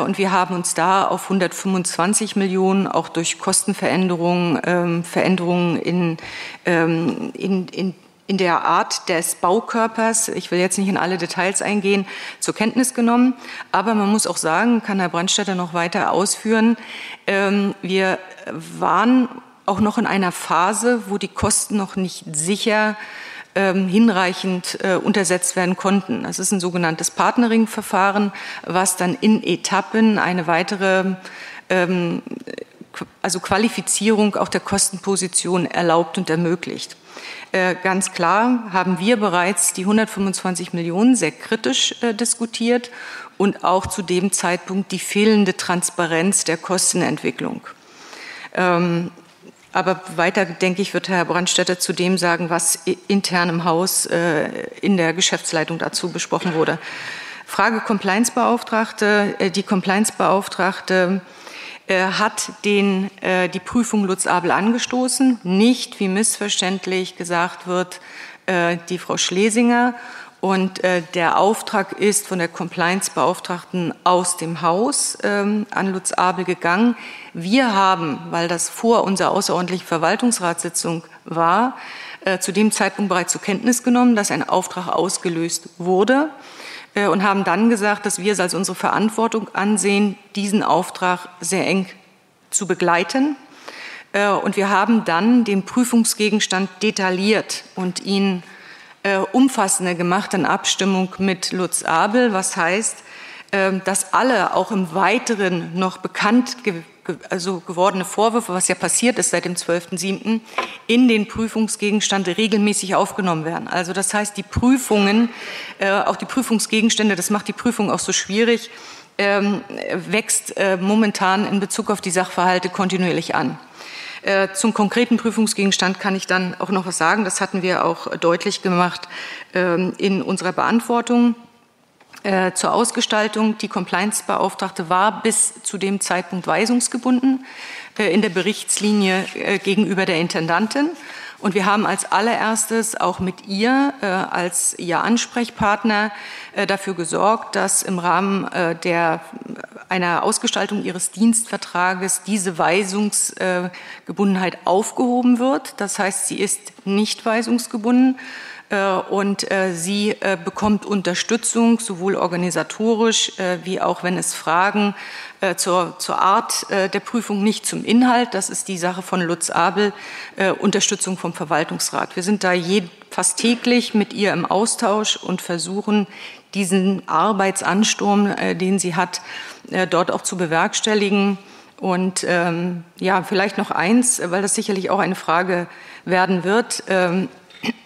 und wir haben uns da auf 125 Millionen auch durch Kostenveränderungen, ähm, Veränderungen in, in, in in der Art des Baukörpers, ich will jetzt nicht in alle Details eingehen, zur Kenntnis genommen. Aber man muss auch sagen, kann Herr Brandstätter noch weiter ausführen, ähm, wir waren auch noch in einer Phase, wo die Kosten noch nicht sicher ähm, hinreichend äh, untersetzt werden konnten. Das ist ein sogenanntes Partnering-Verfahren, was dann in Etappen eine weitere ähm, also Qualifizierung auch der Kostenposition erlaubt und ermöglicht. Äh, ganz klar haben wir bereits die 125 Millionen sehr kritisch äh, diskutiert und auch zu dem Zeitpunkt die fehlende Transparenz der Kostenentwicklung. Ähm, aber weiter, denke ich, wird Herr Brandstätter zu dem sagen, was intern im Haus äh, in der Geschäftsleitung dazu besprochen wurde. Frage Compliance-Beauftragte. Die Compliance-Beauftragte hat den, äh, die Prüfung Lutz Abel angestoßen, nicht, wie missverständlich gesagt wird, äh, die Frau Schlesinger. Und äh, der Auftrag ist von der Compliance-Beauftragten aus dem Haus ähm, an Lutz Abel gegangen. Wir haben, weil das vor unserer außerordentlichen Verwaltungsratssitzung war, äh, zu dem Zeitpunkt bereits zur Kenntnis genommen, dass ein Auftrag ausgelöst wurde äh, und haben dann gesagt, dass wir es als unsere Verantwortung ansehen, diesen Auftrag sehr eng zu begleiten. Äh, und wir haben dann den Prüfungsgegenstand detailliert und ihn äh, umfassender gemacht in Abstimmung mit Lutz Abel, was heißt, äh, dass alle auch im Weiteren noch bekannt also gewordene Vorwürfe, was ja passiert ist seit dem 12.07., in den Prüfungsgegenstand regelmäßig aufgenommen werden. Also das heißt, die Prüfungen, äh, auch die Prüfungsgegenstände, das macht die Prüfung auch so schwierig, ähm, wächst äh, momentan in Bezug auf die Sachverhalte kontinuierlich an. Äh, zum konkreten Prüfungsgegenstand kann ich dann auch noch was sagen. Das hatten wir auch deutlich gemacht ähm, in unserer Beantwortung. Äh, zur Ausgestaltung. Die Compliance-Beauftragte war bis zu dem Zeitpunkt weisungsgebunden äh, in der Berichtslinie gegenüber der Intendantin. Und wir haben als allererstes auch mit ihr äh, als ihr Ansprechpartner äh, dafür gesorgt, dass im Rahmen äh, der, einer Ausgestaltung ihres Dienstvertrages diese Weisungsgebundenheit aufgehoben wird. Das heißt, sie ist nicht weisungsgebunden äh, und äh, sie äh, bekommt Unterstützung, sowohl organisatorisch wie auch, wenn es Fragen zur, zur Art der Prüfung, nicht zum Inhalt. Das ist die Sache von Lutz Abel, Unterstützung vom Verwaltungsrat. Wir sind da je, fast täglich mit ihr im Austausch und versuchen, diesen Arbeitsansturm, den sie hat, dort auch zu bewerkstelligen. Und ähm, ja, vielleicht noch eins, weil das sicherlich auch eine Frage werden wird. Ähm,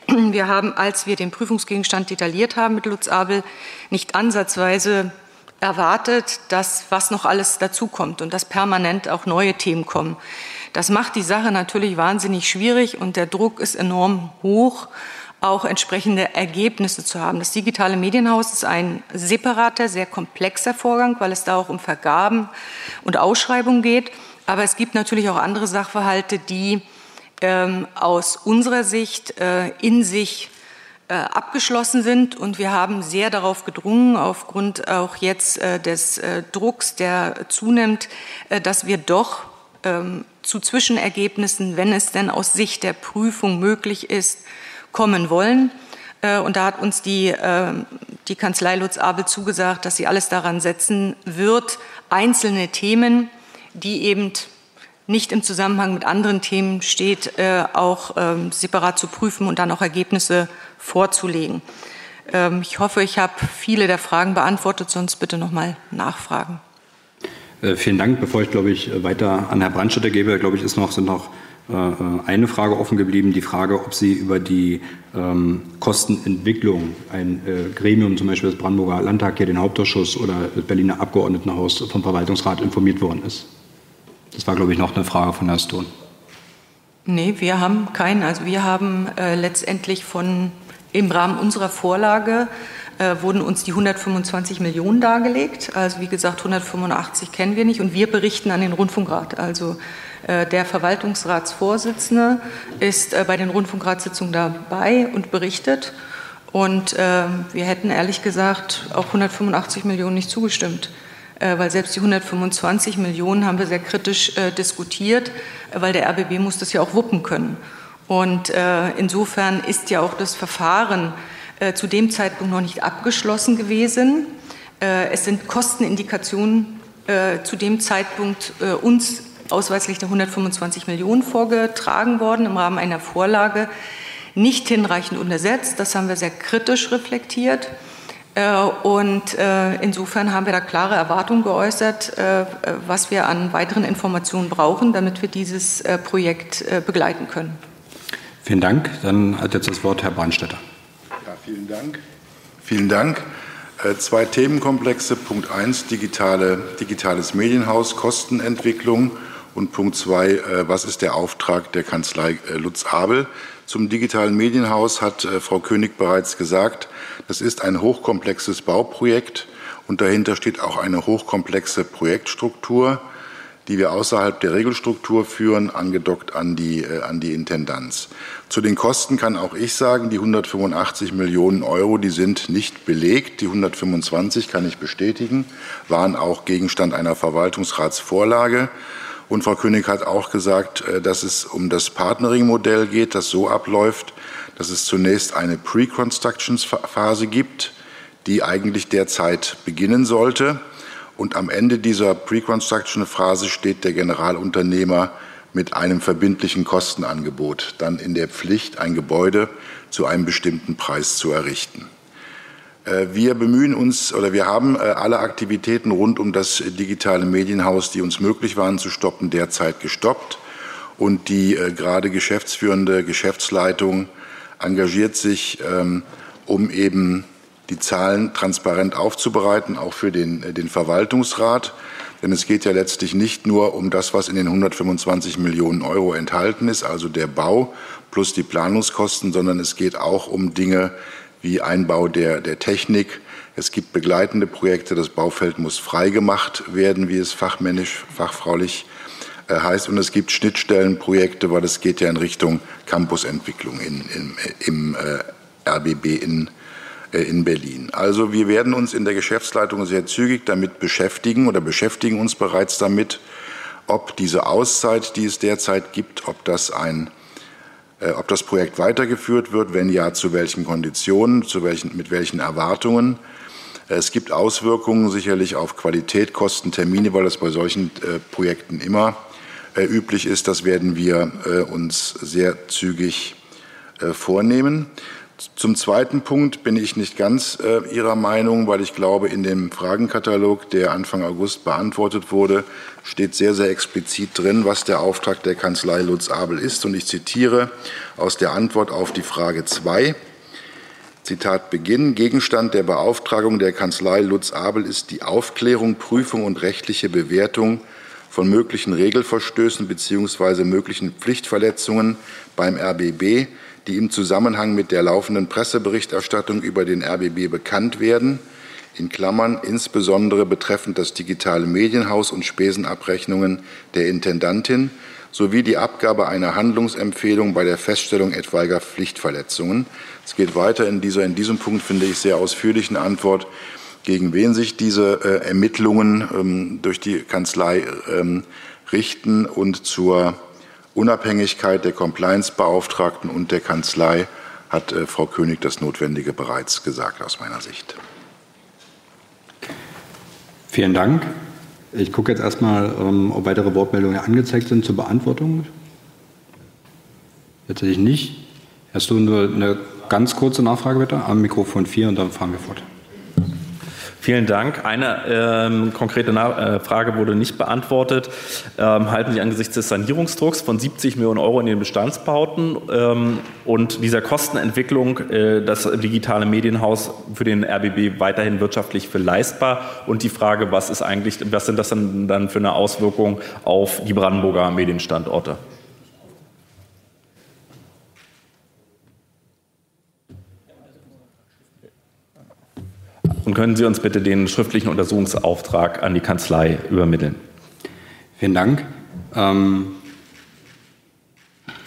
wir haben, als wir den Prüfungsgegenstand detailliert haben mit Lutz Abel, nicht ansatzweise erwartet, dass was noch alles dazukommt und dass permanent auch neue Themen kommen. Das macht die Sache natürlich wahnsinnig schwierig und der Druck ist enorm hoch, auch entsprechende Ergebnisse zu haben. Das digitale Medienhaus ist ein separater, sehr komplexer Vorgang, weil es da auch um Vergaben und Ausschreibungen geht. Aber es gibt natürlich auch andere Sachverhalte, die aus unserer Sicht äh, in sich äh, abgeschlossen sind. Und wir haben sehr darauf gedrungen, aufgrund auch jetzt äh, des äh, Drucks, der zunimmt, äh, dass wir doch ähm, zu Zwischenergebnissen, wenn es denn aus Sicht der Prüfung möglich ist, kommen wollen. Äh, und da hat uns die, ähm, die Kanzlei Lutz Abel zugesagt, dass sie alles daran setzen wird, einzelne Themen, die eben nicht im Zusammenhang mit anderen Themen steht, äh, auch ähm, separat zu prüfen und dann auch Ergebnisse vorzulegen. Ähm, ich hoffe, ich habe viele der Fragen beantwortet, sonst bitte noch mal nachfragen. Äh, vielen Dank. Bevor ich, glaube ich, weiter an Herrn Brandstätter gebe, glaube ich, ist noch, sind noch äh, eine Frage offen geblieben, die Frage, ob Sie über die ähm, Kostenentwicklung ein äh, Gremium, zum Beispiel das Brandenburger Landtag, hier den Hauptausschuss oder das Berliner Abgeordnetenhaus vom Verwaltungsrat informiert worden ist. Das war, glaube ich, noch eine Frage von Herrn Stone. Nee, wir haben keinen. Also wir haben äh, letztendlich von im Rahmen unserer Vorlage äh, wurden uns die 125 Millionen dargelegt. Also wie gesagt, 185 kennen wir nicht und wir berichten an den Rundfunkrat. Also äh, der Verwaltungsratsvorsitzende ist äh, bei den Rundfunkratssitzungen dabei und berichtet. Und äh, wir hätten ehrlich gesagt auch 185 Millionen nicht zugestimmt. Äh, weil selbst die 125 Millionen haben wir sehr kritisch äh, diskutiert, weil der RBB muss das ja auch wuppen können. Und äh, insofern ist ja auch das Verfahren zu dem Zeitpunkt noch nicht abgeschlossen gewesen. es sind Kostenindikationen zu dem Zeitpunkt uns ausweislich der 125 Millionen vorgetragen worden im Rahmen einer Vorlage, nicht hinreichend untersetzt. Das haben wir sehr kritisch reflektiert. Äh, und äh, insofern haben wir da klare Erwartungen geäußert, äh, was wir an weiteren Informationen brauchen, damit wir dieses Projekt begleiten können. Vielen Dank. Dann hat jetzt das Wort Herr Bahnstetter. Ja, vielen Dank. Vielen Dank. Zwei Themenkomplexe. Punkt 1, digitale, digitales Medienhaus, Kostenentwicklung. Und Punkt 2, was ist der Auftrag der Kanzlei Lutz Abel? Zum digitalen Medienhaus hat Frau König bereits gesagt, das ist ein hochkomplexes Bauprojekt und dahinter steht auch eine hochkomplexe Projektstruktur, die wir außerhalb der Regelstruktur führen, angedockt an die, äh, an die Intendanz. Zu den Kosten kann auch ich sagen, die 185 Millionen Euro, die sind nicht belegt. Die 125 kann ich bestätigen, waren auch Gegenstand einer Verwaltungsratsvorlage. Und Frau König hat auch gesagt, äh, dass es um das Partnering-Modell geht, das so abläuft, dass es zunächst eine Pre-Construction-Phase gibt, die eigentlich derzeit beginnen sollte. Und am Ende dieser Pre-Construction-Phase steht der Generalunternehmer mit einem verbindlichen Kostenangebot dann in der Pflicht, ein Gebäude zu einem bestimmten Preis zu errichten. Äh, wir bemühen uns oder wir haben äh, alle Aktivitäten rund um das digitale Medienhaus, die uns möglich waren zu stoppen, derzeit gestoppt. Und die äh, gerade geschäftsführende Geschäftsleitung engagiert sich, ähm, um eben die Zahlen transparent aufzubereiten, auch für den, äh, den Verwaltungsrat. Denn es geht ja letztlich nicht nur um das, was in den 125 Millionen Euro enthalten ist, also der Bau plus die Planungskosten, sondern es geht auch um Dinge wie Einbau der, der Technik. Es gibt begleitende Projekte. Das Baufeld muss freigemacht werden, wie es fachmännisch, fachfraulich äh, heißt. Und es gibt Schnittstellenprojekte, weil es geht ja in Richtung Campusentwicklung in, in, im äh, RBB in, äh, in Berlin. Also wir werden uns in der Geschäftsleitung sehr zügig damit beschäftigen oder beschäftigen uns bereits damit, ob diese Auszeit, die es derzeit gibt, ob das ein äh, ob das Projekt weitergeführt wird, wenn ja, zu welchen Konditionen, zu welchen, mit welchen Erwartungen. Es gibt Auswirkungen sicherlich auf Qualität, Kosten, Termine, weil das bei solchen äh, Projekten immer äh, üblich ist. Das werden wir äh, uns sehr zügig äh, vornehmen. Zum zweiten Punkt bin ich nicht ganz Ihrer Meinung, weil ich glaube, in dem Fragenkatalog, der Anfang August beantwortet wurde, steht sehr, sehr explizit drin, was der Auftrag der Kanzlei Lutz Abel ist. Und ich zitiere aus der Antwort auf die Frage 2. Zitat Beginn. Gegenstand der Beauftragung der Kanzlei Lutz Abel ist die Aufklärung, Prüfung und rechtliche Bewertung von möglichen Regelverstößen bzw. möglichen Pflichtverletzungen beim RBB, die im Zusammenhang mit der laufenden Presseberichterstattung über den RBB bekannt werden, in Klammern insbesondere betreffend das digitale Medienhaus und Spesenabrechnungen der Intendantin sowie die Abgabe einer Handlungsempfehlung bei der Feststellung etwaiger Pflichtverletzungen. Es geht weiter in dieser in diesem Punkt finde ich sehr ausführlichen Antwort gegen wen sich diese äh, Ermittlungen ähm, durch die Kanzlei ähm, richten und zur Unabhängigkeit der Compliance-Beauftragten und der Kanzlei hat äh, Frau König das Notwendige bereits gesagt aus meiner Sicht. Vielen Dank. Ich gucke jetzt erstmal, ähm, ob weitere Wortmeldungen angezeigt sind zur Beantwortung. Tatsächlich nicht. Hast du nur eine ganz kurze Nachfrage bitte am Mikrofon 4 und dann fahren wir fort. Vielen Dank. Eine ähm, konkrete Na äh, Frage wurde nicht beantwortet. Ähm, halten Sie angesichts des Sanierungsdrucks von 70 Millionen Euro in den Bestandsbauten ähm, und dieser Kostenentwicklung äh, das digitale Medienhaus für den RBB weiterhin wirtschaftlich für leistbar? Und die Frage, was ist eigentlich, was sind das dann, dann für eine Auswirkung auf die Brandenburger Medienstandorte? Und können Sie uns bitte den schriftlichen Untersuchungsauftrag an die Kanzlei übermitteln? Vielen Dank. Ähm,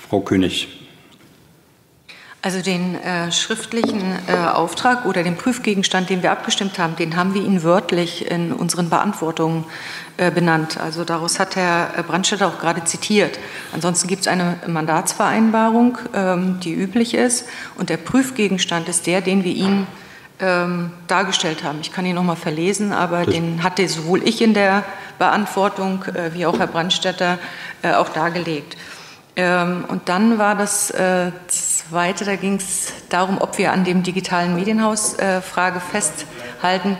Frau König. Also den äh, schriftlichen äh, Auftrag oder den Prüfgegenstand, den wir abgestimmt haben, den haben wir Ihnen wörtlich in unseren Beantwortungen äh, benannt. Also daraus hat Herr Brandstätter auch gerade zitiert. Ansonsten gibt es eine Mandatsvereinbarung, ähm, die üblich ist. Und der Prüfgegenstand ist der, den wir Ihnen ähm, dargestellt haben. Ich kann ihn noch mal verlesen, aber das den hatte sowohl ich in der Beantwortung äh, wie auch Herr Brandstätter äh, auch dargelegt. Ähm, und dann war das äh, Zweite, da ging es darum, ob wir an dem digitalen Medienhaus-Frage äh, festhalten.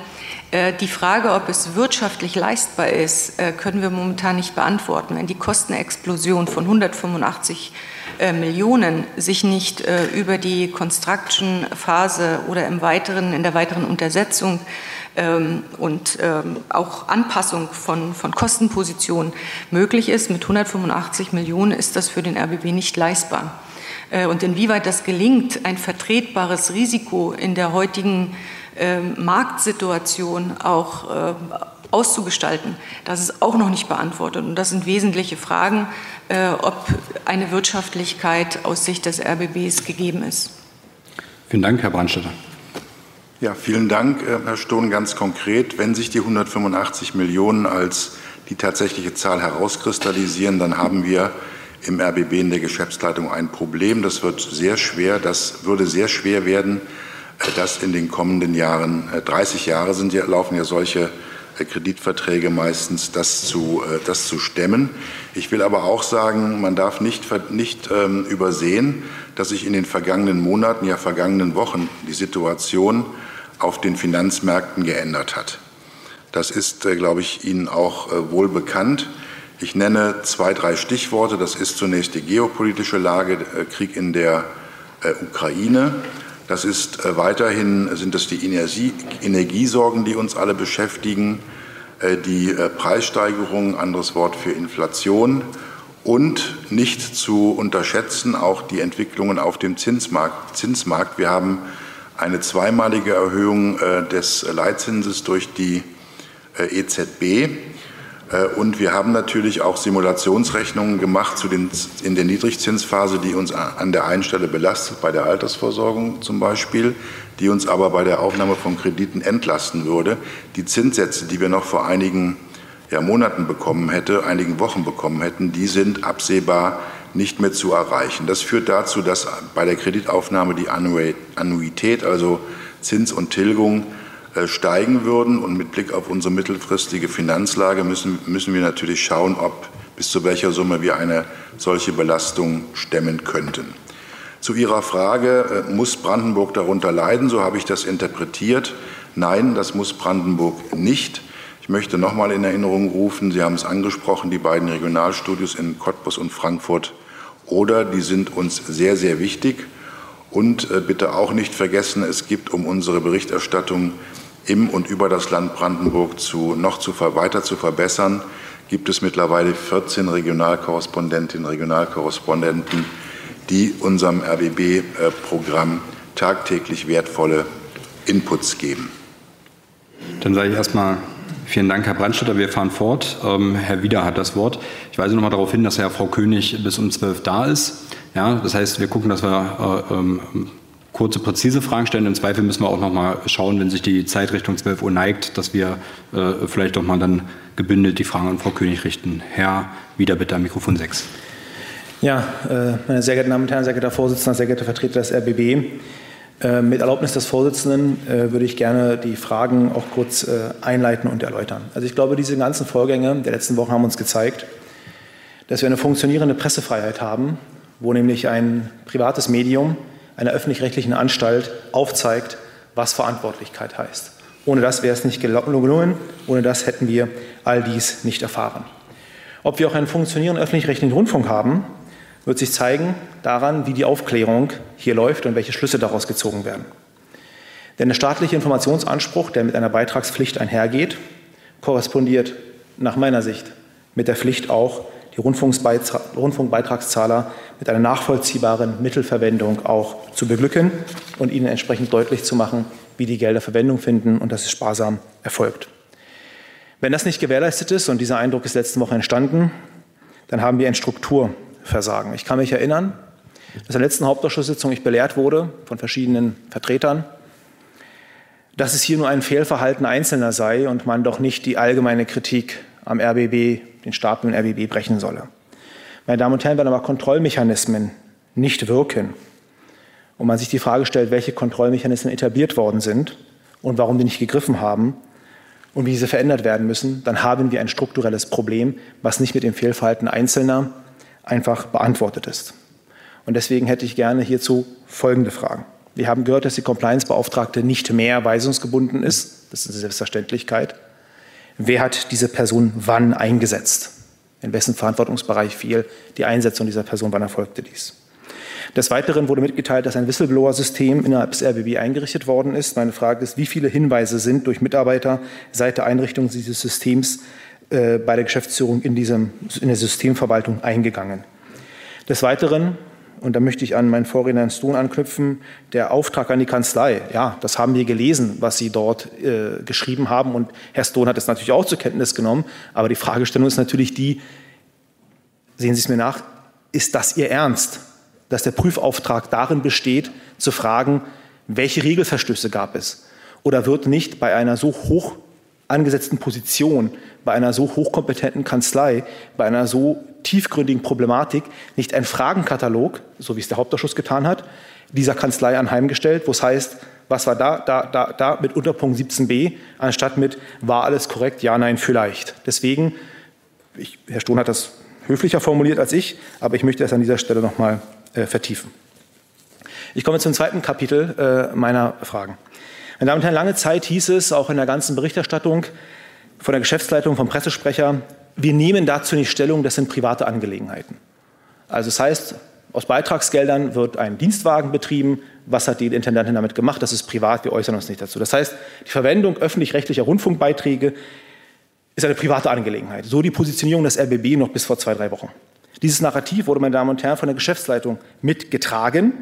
Äh, die Frage, ob es wirtschaftlich leistbar ist, äh, können wir momentan nicht beantworten. Wenn die Kostenexplosion von 185 äh, Millionen sich nicht über die Construction-Phase oder im weiteren, in der weiteren Untersetzung ähm, und ähm, auch Anpassung von, von Kostenpositionen möglich ist, mit 185 Millionen ist das für den RBB nicht leistbar. Und inwieweit das gelingt, ein vertretbares Risiko in der heutigen ähm, Marktsituation auch äh, auszugestalten, das ist auch noch nicht beantwortet. Und das sind wesentliche Fragen, äh, ob eine Wirtschaftlichkeit aus Sicht des RBBs gegeben ist. Vielen Dank, Herr Brandstätter. Ja, vielen Dank, äh, Herr Stohn. Ganz konkret, wenn sich die 185 Millionen als die tatsächliche Zahl herauskristallisieren, dann haben wir im RBB in der Geschäftsleitung ein Problem. Das wird sehr schwer, das würde sehr schwer werden, dass in den kommenden Jahren, 30 äh, Jahre sind ja, laufen ja solche äh, Kreditverträge meistens, das zu, äh, das zu stemmen. Ich will aber auch sagen, man darf nicht, nicht ähm, übersehen, dass sich in den vergangenen Monaten, ja vergangenen Wochen die Situation auf den Finanzmärkten geändert hat. Das ist, glaube ich, Ihnen auch wohl bekannt. Ich nenne zwei, drei Stichworte. Das ist zunächst die geopolitische Lage, Krieg in der Ukraine. Das ist äh, weiterhin sind das die Energie, Energiesorgen, die uns alle beschäftigen, äh, die äh, Preissteigerung, anderes Wort für Inflation und nicht zu unterschätzen auch die Entwicklungen auf dem Zinsmarkt. Zinsmarkt. Wir haben eine zweimalige Erhöhung des Leitzinses durch die EZB. Äh, und wir haben natürlich auch Simulationsrechnungen gemacht zu den, in der Niedrigzinsphase, die uns an der einen Stelle belastet, bei der Altersversorgung zum Beispiel, die uns aber bei der Aufnahme von Krediten entlasten würde. Die Zinssätze, die wir noch vor einigen ja, Monaten bekommen hätten, einigen Wochen bekommen hätten, die sind absehbar nicht mehr zu erreichen. Das führt dazu, dass bei der Kreditaufnahme die Annuität, also Zins und Tilgung, steigen würden. Und mit Blick auf unsere mittelfristige Finanzlage müssen, müssen wir natürlich schauen, ob bis zu welcher Summe wir eine solche Belastung stemmen könnten. Zu Ihrer Frage, äh, muss Brandenburg darunter leiden? So habe ich das interpretiert. Nein, das muss Brandenburg nicht. Ich möchte noch mal in Erinnerung rufen, Sie haben es angesprochen, die beiden Regionalstudios in Cottbus und Frankfurt oder, die sind uns sehr, sehr wichtig. Und äh, bitte auch nicht vergessen, es gibt um unsere Berichterstattung im und über das Land Brandenburg zu, noch zu, weiter zu verbessern, gibt es mittlerweile 14 Regionalkorrespondentinnen und Regionalkorrespondenten, die unserem RBB-Programm tagtäglich wertvolle Inputs geben. Dann sage ich erstmal vielen Dank, Herr Brandstätter. Wir fahren fort. Ähm, Herr Wieder hat das Wort. Ich weise noch mal darauf hin, dass Herr Frau König bis um 12 da ist. Ja, das heißt, wir gucken, dass wir äh, ähm, kurze, präzise Fragen stellen. Im Zweifel müssen wir auch noch mal schauen, wenn sich die Zeit Richtung 12 Uhr neigt, dass wir äh, vielleicht doch mal dann gebündelt die Fragen an Frau König richten. Herr, wieder bitte am Mikrofon 6. Ja, äh, meine sehr geehrten Damen und Herren, sehr geehrter Vorsitzender, sehr geehrter Vertreter des RBB. Äh, mit Erlaubnis des Vorsitzenden äh, würde ich gerne die Fragen auch kurz äh, einleiten und erläutern. Also ich glaube, diese ganzen Vorgänge der letzten Wochen haben uns gezeigt, dass wir eine funktionierende Pressefreiheit haben, wo nämlich ein privates Medium einer öffentlich-rechtlichen Anstalt aufzeigt, was Verantwortlichkeit heißt. Ohne das wäre es nicht gelungen, ohne das hätten wir all dies nicht erfahren. Ob wir auch einen funktionierenden öffentlich-rechtlichen Rundfunk haben, wird sich zeigen daran, wie die Aufklärung hier läuft und welche Schlüsse daraus gezogen werden. Denn der staatliche Informationsanspruch, der mit einer Beitragspflicht einhergeht, korrespondiert nach meiner Sicht mit der Pflicht auch, die Rundfunkbeitragszahler mit einer nachvollziehbaren Mittelverwendung auch zu beglücken und ihnen entsprechend deutlich zu machen, wie die Gelder Verwendung finden und dass es sparsam erfolgt. Wenn das nicht gewährleistet ist, und dieser Eindruck ist letzte Woche entstanden, dann haben wir ein Strukturversagen. Ich kann mich erinnern, dass in der letzten Hauptausschusssitzung ich belehrt wurde von verschiedenen Vertretern, dass es hier nur ein Fehlverhalten Einzelner sei und man doch nicht die allgemeine Kritik am RBB, den Staaten und RBB brechen solle. Meine Damen und Herren, wenn aber Kontrollmechanismen nicht wirken und man sich die Frage stellt, welche Kontrollmechanismen etabliert worden sind und warum die nicht gegriffen haben und wie diese verändert werden müssen, dann haben wir ein strukturelles Problem, was nicht mit dem Fehlverhalten Einzelner einfach beantwortet ist. Und deswegen hätte ich gerne hierzu folgende Fragen. Wir haben gehört, dass die Compliance-Beauftragte nicht mehr weisungsgebunden ist. Das ist eine Selbstverständlichkeit. Wer hat diese Person wann eingesetzt? In wessen Verantwortungsbereich fiel die Einsetzung dieser Person? Wann erfolgte dies? Des Weiteren wurde mitgeteilt, dass ein Whistleblower-System innerhalb des RBB eingerichtet worden ist. Meine Frage ist, wie viele Hinweise sind durch Mitarbeiter seit der Einrichtung dieses Systems äh, bei der Geschäftsführung in, diesem, in der Systemverwaltung eingegangen? Des Weiteren und da möchte ich an meinen Vorredner Herrn Stone anknüpfen, der Auftrag an die Kanzlei. Ja, das haben wir gelesen, was Sie dort äh, geschrieben haben. Und Herr Stone hat es natürlich auch zur Kenntnis genommen. Aber die Fragestellung ist natürlich die, sehen Sie es mir nach, ist das Ihr Ernst? dass der Prüfauftrag darin besteht, zu fragen, welche Regelverstöße gab es? Oder wird nicht bei einer so hoch angesetzten Position, bei einer so hochkompetenten Kanzlei, bei einer so tiefgründigen Problematik nicht ein Fragenkatalog, so wie es der Hauptausschuss getan hat, dieser Kanzlei anheimgestellt, wo es heißt, was war da, da, da, da mit Unterpunkt 17b, anstatt mit war alles korrekt, ja, nein, vielleicht. Deswegen, ich, Herr Stohn hat das höflicher formuliert als ich, aber ich möchte es an dieser Stelle nochmal äh, vertiefen. Ich komme zum zweiten Kapitel äh, meiner Fragen. Meine Damen und Herren, lange Zeit hieß es, auch in der ganzen Berichterstattung von der Geschäftsleitung, vom Pressesprecher, wir nehmen dazu nicht Stellung, das sind private Angelegenheiten. Also das heißt, aus Beitragsgeldern wird ein Dienstwagen betrieben. Was hat die Intendantin damit gemacht? Das ist privat, wir äußern uns nicht dazu. Das heißt, die Verwendung öffentlich-rechtlicher Rundfunkbeiträge ist eine private Angelegenheit. So die Positionierung des RBB noch bis vor zwei, drei Wochen. Dieses Narrativ wurde, meine Damen und Herren, von der Geschäftsleitung mitgetragen.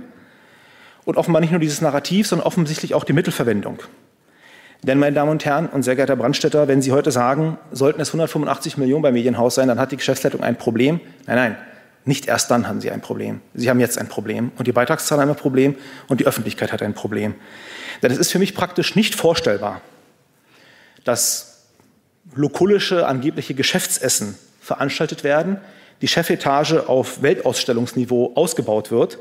Und offenbar nicht nur dieses Narrativ, sondern offensichtlich auch die Mittelverwendung. Denn, meine Damen und Herren und sehr geehrter Brandstätter, wenn Sie heute sagen, sollten es 185 Millionen beim Medienhaus sein, dann hat die Geschäftsleitung ein Problem. Nein, nein, nicht erst dann haben Sie ein Problem. Sie haben jetzt ein Problem. Und die Beitragszahler haben ein Problem und die Öffentlichkeit hat ein Problem. Denn es ist für mich praktisch nicht vorstellbar, dass lokulische, angebliche Geschäftsessen veranstaltet werden, die Chefetage auf Weltausstellungsniveau ausgebaut wird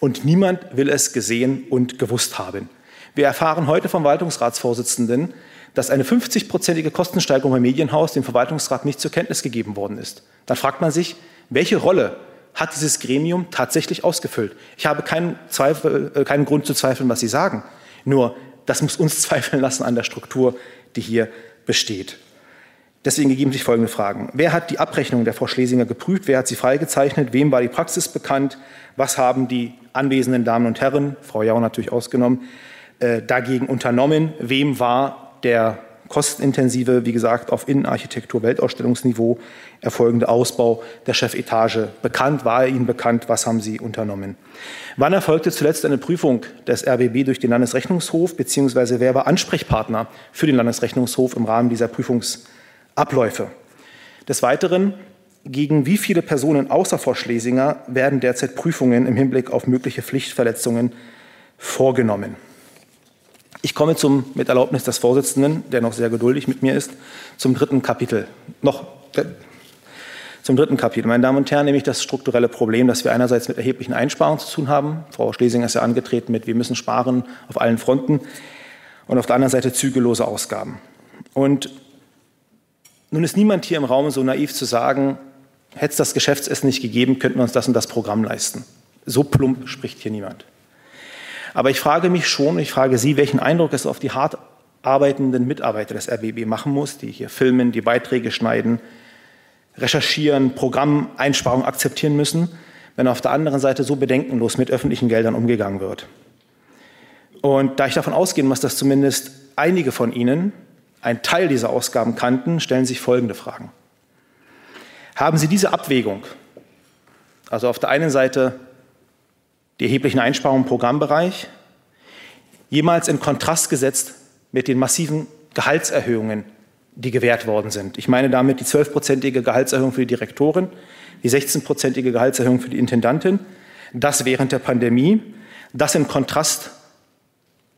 und niemand will es gesehen und gewusst haben. Wir erfahren heute vom Verwaltungsratsvorsitzenden, dass eine 50-prozentige Kostensteigerung beim Medienhaus dem Verwaltungsrat nicht zur Kenntnis gegeben worden ist. Dann fragt man sich, welche Rolle hat dieses Gremium tatsächlich ausgefüllt? Ich habe keinen, Zweifel, äh, keinen Grund zu zweifeln, was Sie sagen. Nur, das muss uns zweifeln lassen an der Struktur, die hier besteht. Deswegen ergeben sich folgende Fragen. Wer hat die Abrechnung der Frau Schlesinger geprüft? Wer hat sie freigezeichnet? Wem war die Praxis bekannt? Was haben die anwesenden Damen und Herren, Frau Jau natürlich ausgenommen, äh, dagegen unternommen? Wem war der kostenintensive, wie gesagt, auf Innenarchitektur Weltausstellungsniveau erfolgende Ausbau der Chefetage bekannt? War er Ihnen bekannt? Was haben Sie unternommen? Wann erfolgte zuletzt eine Prüfung des RBB durch den Landesrechnungshof, beziehungsweise wer war Ansprechpartner für den Landesrechnungshof im Rahmen dieser Prüfungs Abläufe. Des Weiteren, gegen wie viele Personen außer Frau Schlesinger werden derzeit Prüfungen im Hinblick auf mögliche Pflichtverletzungen vorgenommen? Ich komme zum, mit Erlaubnis des Vorsitzenden, der noch sehr geduldig mit mir ist, zum dritten Kapitel. Noch zum dritten Kapitel. Meine Damen und Herren, nämlich das strukturelle Problem, dass wir einerseits mit erheblichen Einsparungen zu tun haben. Frau Schlesinger ist ja angetreten mit, wir müssen sparen auf allen Fronten. Und auf der anderen Seite zügellose Ausgaben. Und nun ist niemand hier im Raum so naiv zu sagen, hätte es das Geschäftsessen nicht gegeben, könnten wir uns das und das Programm leisten. So plump spricht hier niemand. Aber ich frage mich schon, ich frage Sie, welchen Eindruck es auf die hart arbeitenden Mitarbeiter des RBB machen muss, die hier filmen, die Beiträge schneiden, recherchieren, Programmeinsparungen akzeptieren müssen, wenn auf der anderen Seite so bedenkenlos mit öffentlichen Geldern umgegangen wird. Und da ich davon ausgehen muss, dass zumindest einige von Ihnen einen Teil dieser Ausgaben kannten, stellen sich folgende Fragen. Haben Sie diese Abwägung, also auf der einen Seite die erheblichen Einsparungen im Programmbereich, jemals in Kontrast gesetzt mit den massiven Gehaltserhöhungen, die gewährt worden sind. Ich meine damit die zwölfprozentige Gehaltserhöhung für die Direktorin, die 16-prozentige Gehaltserhöhung für die Intendantin, das während der Pandemie, das in Kontrast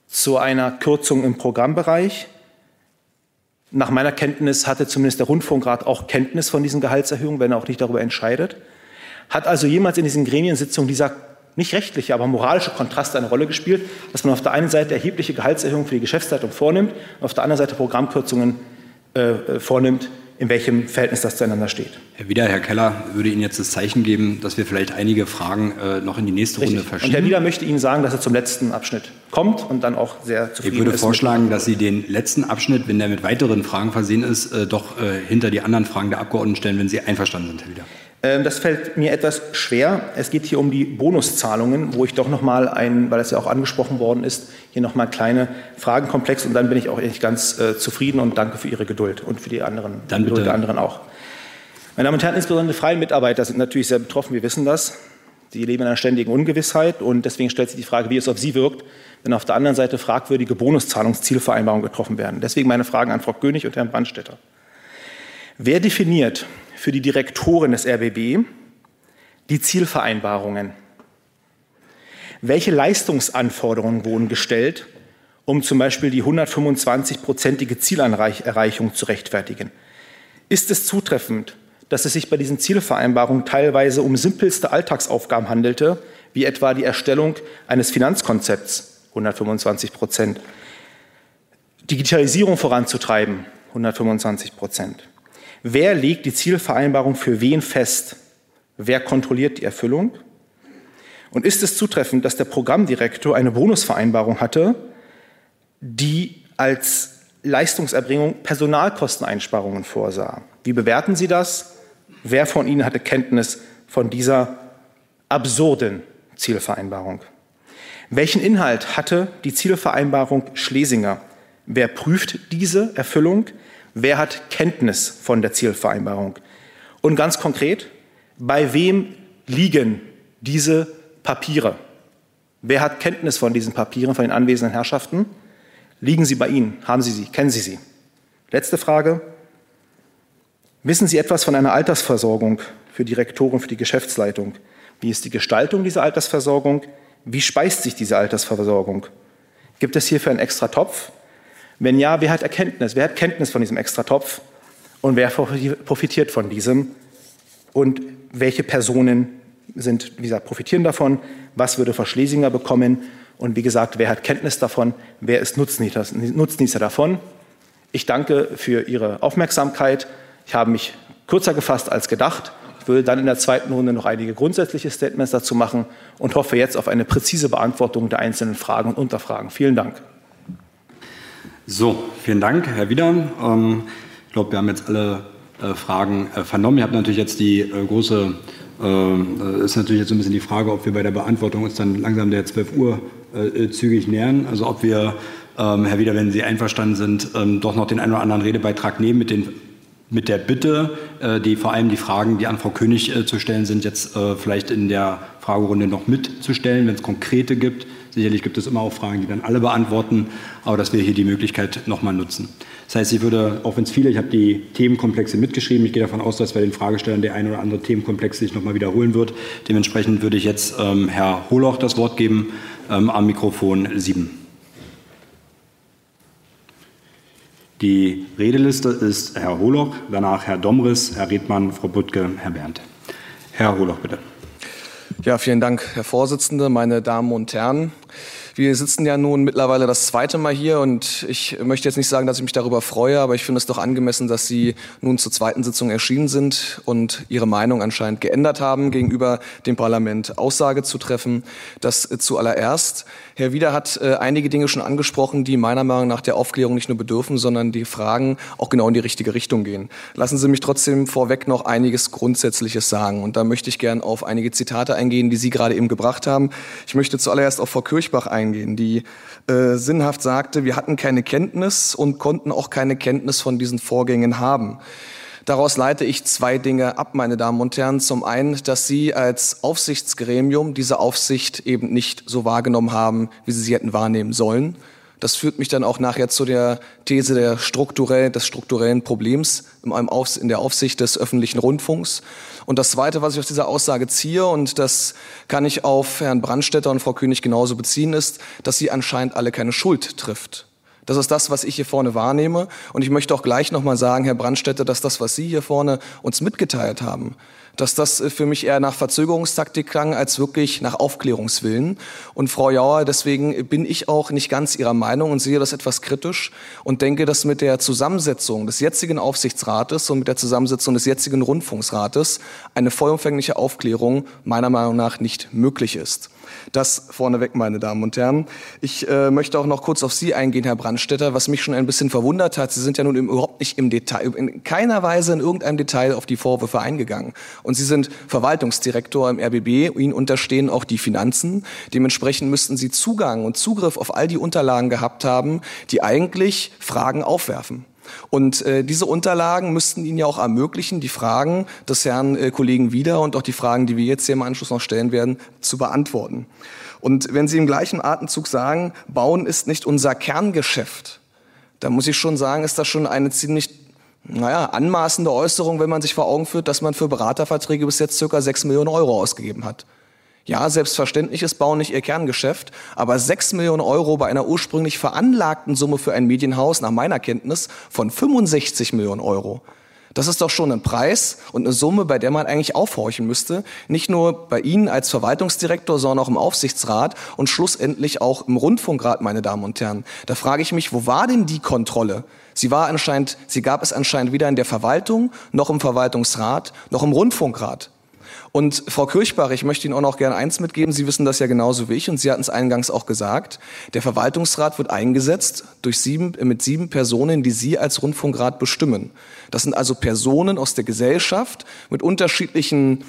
zu einer Kürzung im Programmbereich, nach meiner Kenntnis hatte zumindest der Rundfunkrat auch Kenntnis von diesen Gehaltserhöhungen, wenn er auch nicht darüber entscheidet. Hat also jemals in diesen Gremiensitzungen dieser nicht rechtliche, aber moralische Kontrast eine Rolle gespielt, dass man auf der einen Seite erhebliche Gehaltserhöhungen für die Geschäftsleitung vornimmt und auf der anderen Seite Programmkürzungen äh, äh vornimmt, in welchem Verhältnis das zueinander steht. Herr Wieder, Herr Keller würde Ihnen jetzt das Zeichen geben, dass wir vielleicht einige Fragen äh, noch in die nächste Richtig. Runde verschieben. Und Herr Wieder möchte Ihnen sagen, dass er zum letzten Abschnitt kommt und dann auch sehr zufrieden ist. Ich würde ist vorschlagen, dass Sie den letzten Abschnitt, wenn der mit weiteren Fragen versehen ist, äh, doch äh, hinter die anderen Fragen der Abgeordneten stellen, wenn Sie einverstanden sind, Herr Wieder. Ähm, das fällt mir etwas schwer. Es geht hier um die Bonuszahlungen, wo ich doch noch mal ein, weil es ja auch angesprochen worden ist, hier noch mal kleine Fragenkomplex und dann bin ich auch echt ganz äh, zufrieden und danke für Ihre Geduld und für die anderen, dann Geduld der anderen auch. Meine Damen und Herren, insbesondere freie Mitarbeiter sind natürlich sehr betroffen. Wir wissen das. Sie leben in einer ständigen Ungewissheit und deswegen stellt sich die Frage, wie es auf Sie wirkt, wenn auf der anderen Seite fragwürdige Bonuszahlungszielvereinbarungen getroffen werden. Deswegen meine Fragen an Frau König und Herrn Brandstetter. Wer definiert für die Direktoren des RBB die Zielvereinbarungen. Welche Leistungsanforderungen wurden gestellt, um zum Beispiel die 125-prozentige Zielerreichung zu rechtfertigen? Ist es zutreffend, dass es sich bei diesen Zielvereinbarungen teilweise um simpelste Alltagsaufgaben handelte, wie etwa die Erstellung eines Finanzkonzepts 125 Prozent, Digitalisierung voranzutreiben 125 Prozent, Wer legt die Zielvereinbarung für wen fest? Wer kontrolliert die Erfüllung? Und ist es zutreffend, dass der Programmdirektor eine Bonusvereinbarung hatte, die als Leistungserbringung Personalkosteneinsparungen vorsah? Wie bewerten Sie das? Wer von Ihnen hatte Kenntnis von dieser absurden Zielvereinbarung? Welchen Inhalt hatte die Zielvereinbarung Schlesinger? Wer prüft diese Erfüllung? Wer hat Kenntnis von der Zielvereinbarung? Und ganz konkret, bei wem liegen diese Papiere? Wer hat Kenntnis von diesen Papieren, von den anwesenden Herrschaften? Liegen sie bei Ihnen? Haben Sie sie? Kennen Sie sie? Letzte Frage. Wissen Sie etwas von einer Altersversorgung für Direktoren, für die Geschäftsleitung? Wie ist die Gestaltung dieser Altersversorgung? Wie speist sich diese Altersversorgung? Gibt es hierfür einen extra Topf? Wenn ja, wer hat Erkenntnis? Wer hat Kenntnis von diesem Extratopf? Und wer profitiert von diesem? Und welche Personen sind, wie gesagt, profitieren davon? Was würde Frau Schlesinger bekommen? Und wie gesagt, wer hat Kenntnis davon? Wer ist Nutznießer davon? Ich danke für Ihre Aufmerksamkeit. Ich habe mich kürzer gefasst als gedacht. Ich würde dann in der zweiten Runde noch einige grundsätzliche Statements dazu machen und hoffe jetzt auf eine präzise Beantwortung der einzelnen Fragen und Unterfragen. Vielen Dank. So, vielen Dank, Herr Wieder. Ähm, ich glaube, wir haben jetzt alle äh, Fragen äh, vernommen. Ihr habt natürlich jetzt die äh, große, äh, ist natürlich jetzt so ein bisschen die Frage, ob wir bei der Beantwortung uns dann langsam der 12 Uhr äh, zügig nähern. Also ob wir, ähm, Herr Wieder, wenn Sie einverstanden sind, ähm, doch noch den einen oder anderen Redebeitrag nehmen mit den mit der Bitte, äh, die vor allem die Fragen, die an Frau König zu stellen sind, jetzt vielleicht in der Fragerunde noch mitzustellen, wenn es konkrete gibt. Sicherlich gibt es immer auch Fragen, die dann alle beantworten, aber dass wir hier die Möglichkeit nochmal nutzen. Das heißt, ich würde, auch wenn es viele, ich habe die Themenkomplexe mitgeschrieben, ich gehe davon aus, dass bei den Fragestellern der ein oder andere Themenkomplex sich nochmal wiederholen wird. Dementsprechend würde ich jetzt ähm, Herr Holoch das Wort geben ähm, am Mikrofon 7. Die Redeliste ist Herr Holoch, danach Herr Domris, Herr Redmann, Frau Buttke, Herr Berndt. Herr Holoch, bitte. Ja, vielen Dank, Herr Vorsitzender, meine Damen und Herren. Wir sitzen ja nun mittlerweile das zweite Mal hier und ich möchte jetzt nicht sagen, dass ich mich darüber freue, aber ich finde es doch angemessen, dass Sie nun zur zweiten Sitzung erschienen sind und Ihre Meinung anscheinend geändert haben, gegenüber dem Parlament Aussage zu treffen. Das zuallererst. Herr Wieder hat äh, einige Dinge schon angesprochen, die meiner Meinung nach der Aufklärung nicht nur bedürfen, sondern die Fragen auch genau in die richtige Richtung gehen. Lassen Sie mich trotzdem vorweg noch einiges Grundsätzliches sagen. Und da möchte ich gern auf einige Zitate eingehen, die Sie gerade eben gebracht haben. Ich möchte zuallererst auf Frau Kirchbach eingehen die äh, sinnhaft sagte, wir hatten keine Kenntnis und konnten auch keine Kenntnis von diesen Vorgängen haben. Daraus leite ich zwei Dinge ab, meine Damen und Herren. Zum einen, dass Sie als Aufsichtsgremium diese Aufsicht eben nicht so wahrgenommen haben, wie Sie sie hätten wahrnehmen sollen. Das führt mich dann auch nachher zu der These der strukturell, des strukturellen Problems in der Aufsicht des öffentlichen Rundfunks. Und das Zweite, was ich aus dieser Aussage ziehe, und das kann ich auf Herrn Brandstätter und Frau König genauso beziehen, ist, dass sie anscheinend alle keine Schuld trifft. Das ist das, was ich hier vorne wahrnehme. Und ich möchte auch gleich nochmal sagen, Herr Brandstätter, dass das, was Sie hier vorne uns mitgeteilt haben, dass das äh, für mich eher nach Verzögerungstaktik klang als wirklich nach Aufklärungswillen. Und Frau Jauer, deswegen bin ich auch nicht ganz Ihrer Meinung und sehe das etwas kritisch und denke, dass mit der Zusammensetzung des jetzigen Aufsichtsrates und mit der Zusammensetzung des jetzigen Rundfunksrates eine vollumfängliche Aufklärung meiner Meinung nach nicht möglich ist. Das vorneweg, meine Damen und Herren. Ich äh, möchte auch noch kurz auf Sie eingehen, Herr Brandstetter, was mich schon ein bisschen verwundert hat. Sie sind ja nun überhaupt nicht im Detail, in keiner Weise in irgendeinem Detail auf die Vorwürfe eingegangen. Und Sie sind Verwaltungsdirektor im RBB. Ihnen unterstehen auch die Finanzen. Dementsprechend müssten Sie Zugang und Zugriff auf all die Unterlagen gehabt haben, die eigentlich Fragen aufwerfen. Und äh, diese Unterlagen müssten Ihnen ja auch ermöglichen, die Fragen des Herrn äh, Kollegen Wieder und auch die Fragen, die wir jetzt hier im Anschluss noch stellen werden, zu beantworten. Und wenn Sie im gleichen Atemzug sagen, Bauen ist nicht unser Kerngeschäft, dann muss ich schon sagen, ist das schon eine ziemlich naja, anmaßende Äußerung, wenn man sich vor Augen führt, dass man für Beraterverträge bis jetzt circa sechs Millionen Euro ausgegeben hat. Ja, selbstverständlich ist Bau nicht ihr Kerngeschäft, aber 6 Millionen Euro bei einer ursprünglich veranlagten Summe für ein Medienhaus, nach meiner Kenntnis, von 65 Millionen Euro. Das ist doch schon ein Preis und eine Summe, bei der man eigentlich aufhorchen müsste. Nicht nur bei Ihnen als Verwaltungsdirektor, sondern auch im Aufsichtsrat und schlussendlich auch im Rundfunkrat, meine Damen und Herren. Da frage ich mich, wo war denn die Kontrolle? Sie war anscheinend, sie gab es anscheinend weder in der Verwaltung, noch im Verwaltungsrat, noch im Rundfunkrat. Und Frau Kirchbach, ich möchte Ihnen auch noch gerne eins mitgeben. Sie wissen das ja genauso wie ich und Sie hatten es eingangs auch gesagt. Der Verwaltungsrat wird eingesetzt durch sieben, mit sieben Personen, die Sie als Rundfunkrat bestimmen. Das sind also Personen aus der Gesellschaft mit unterschiedlichen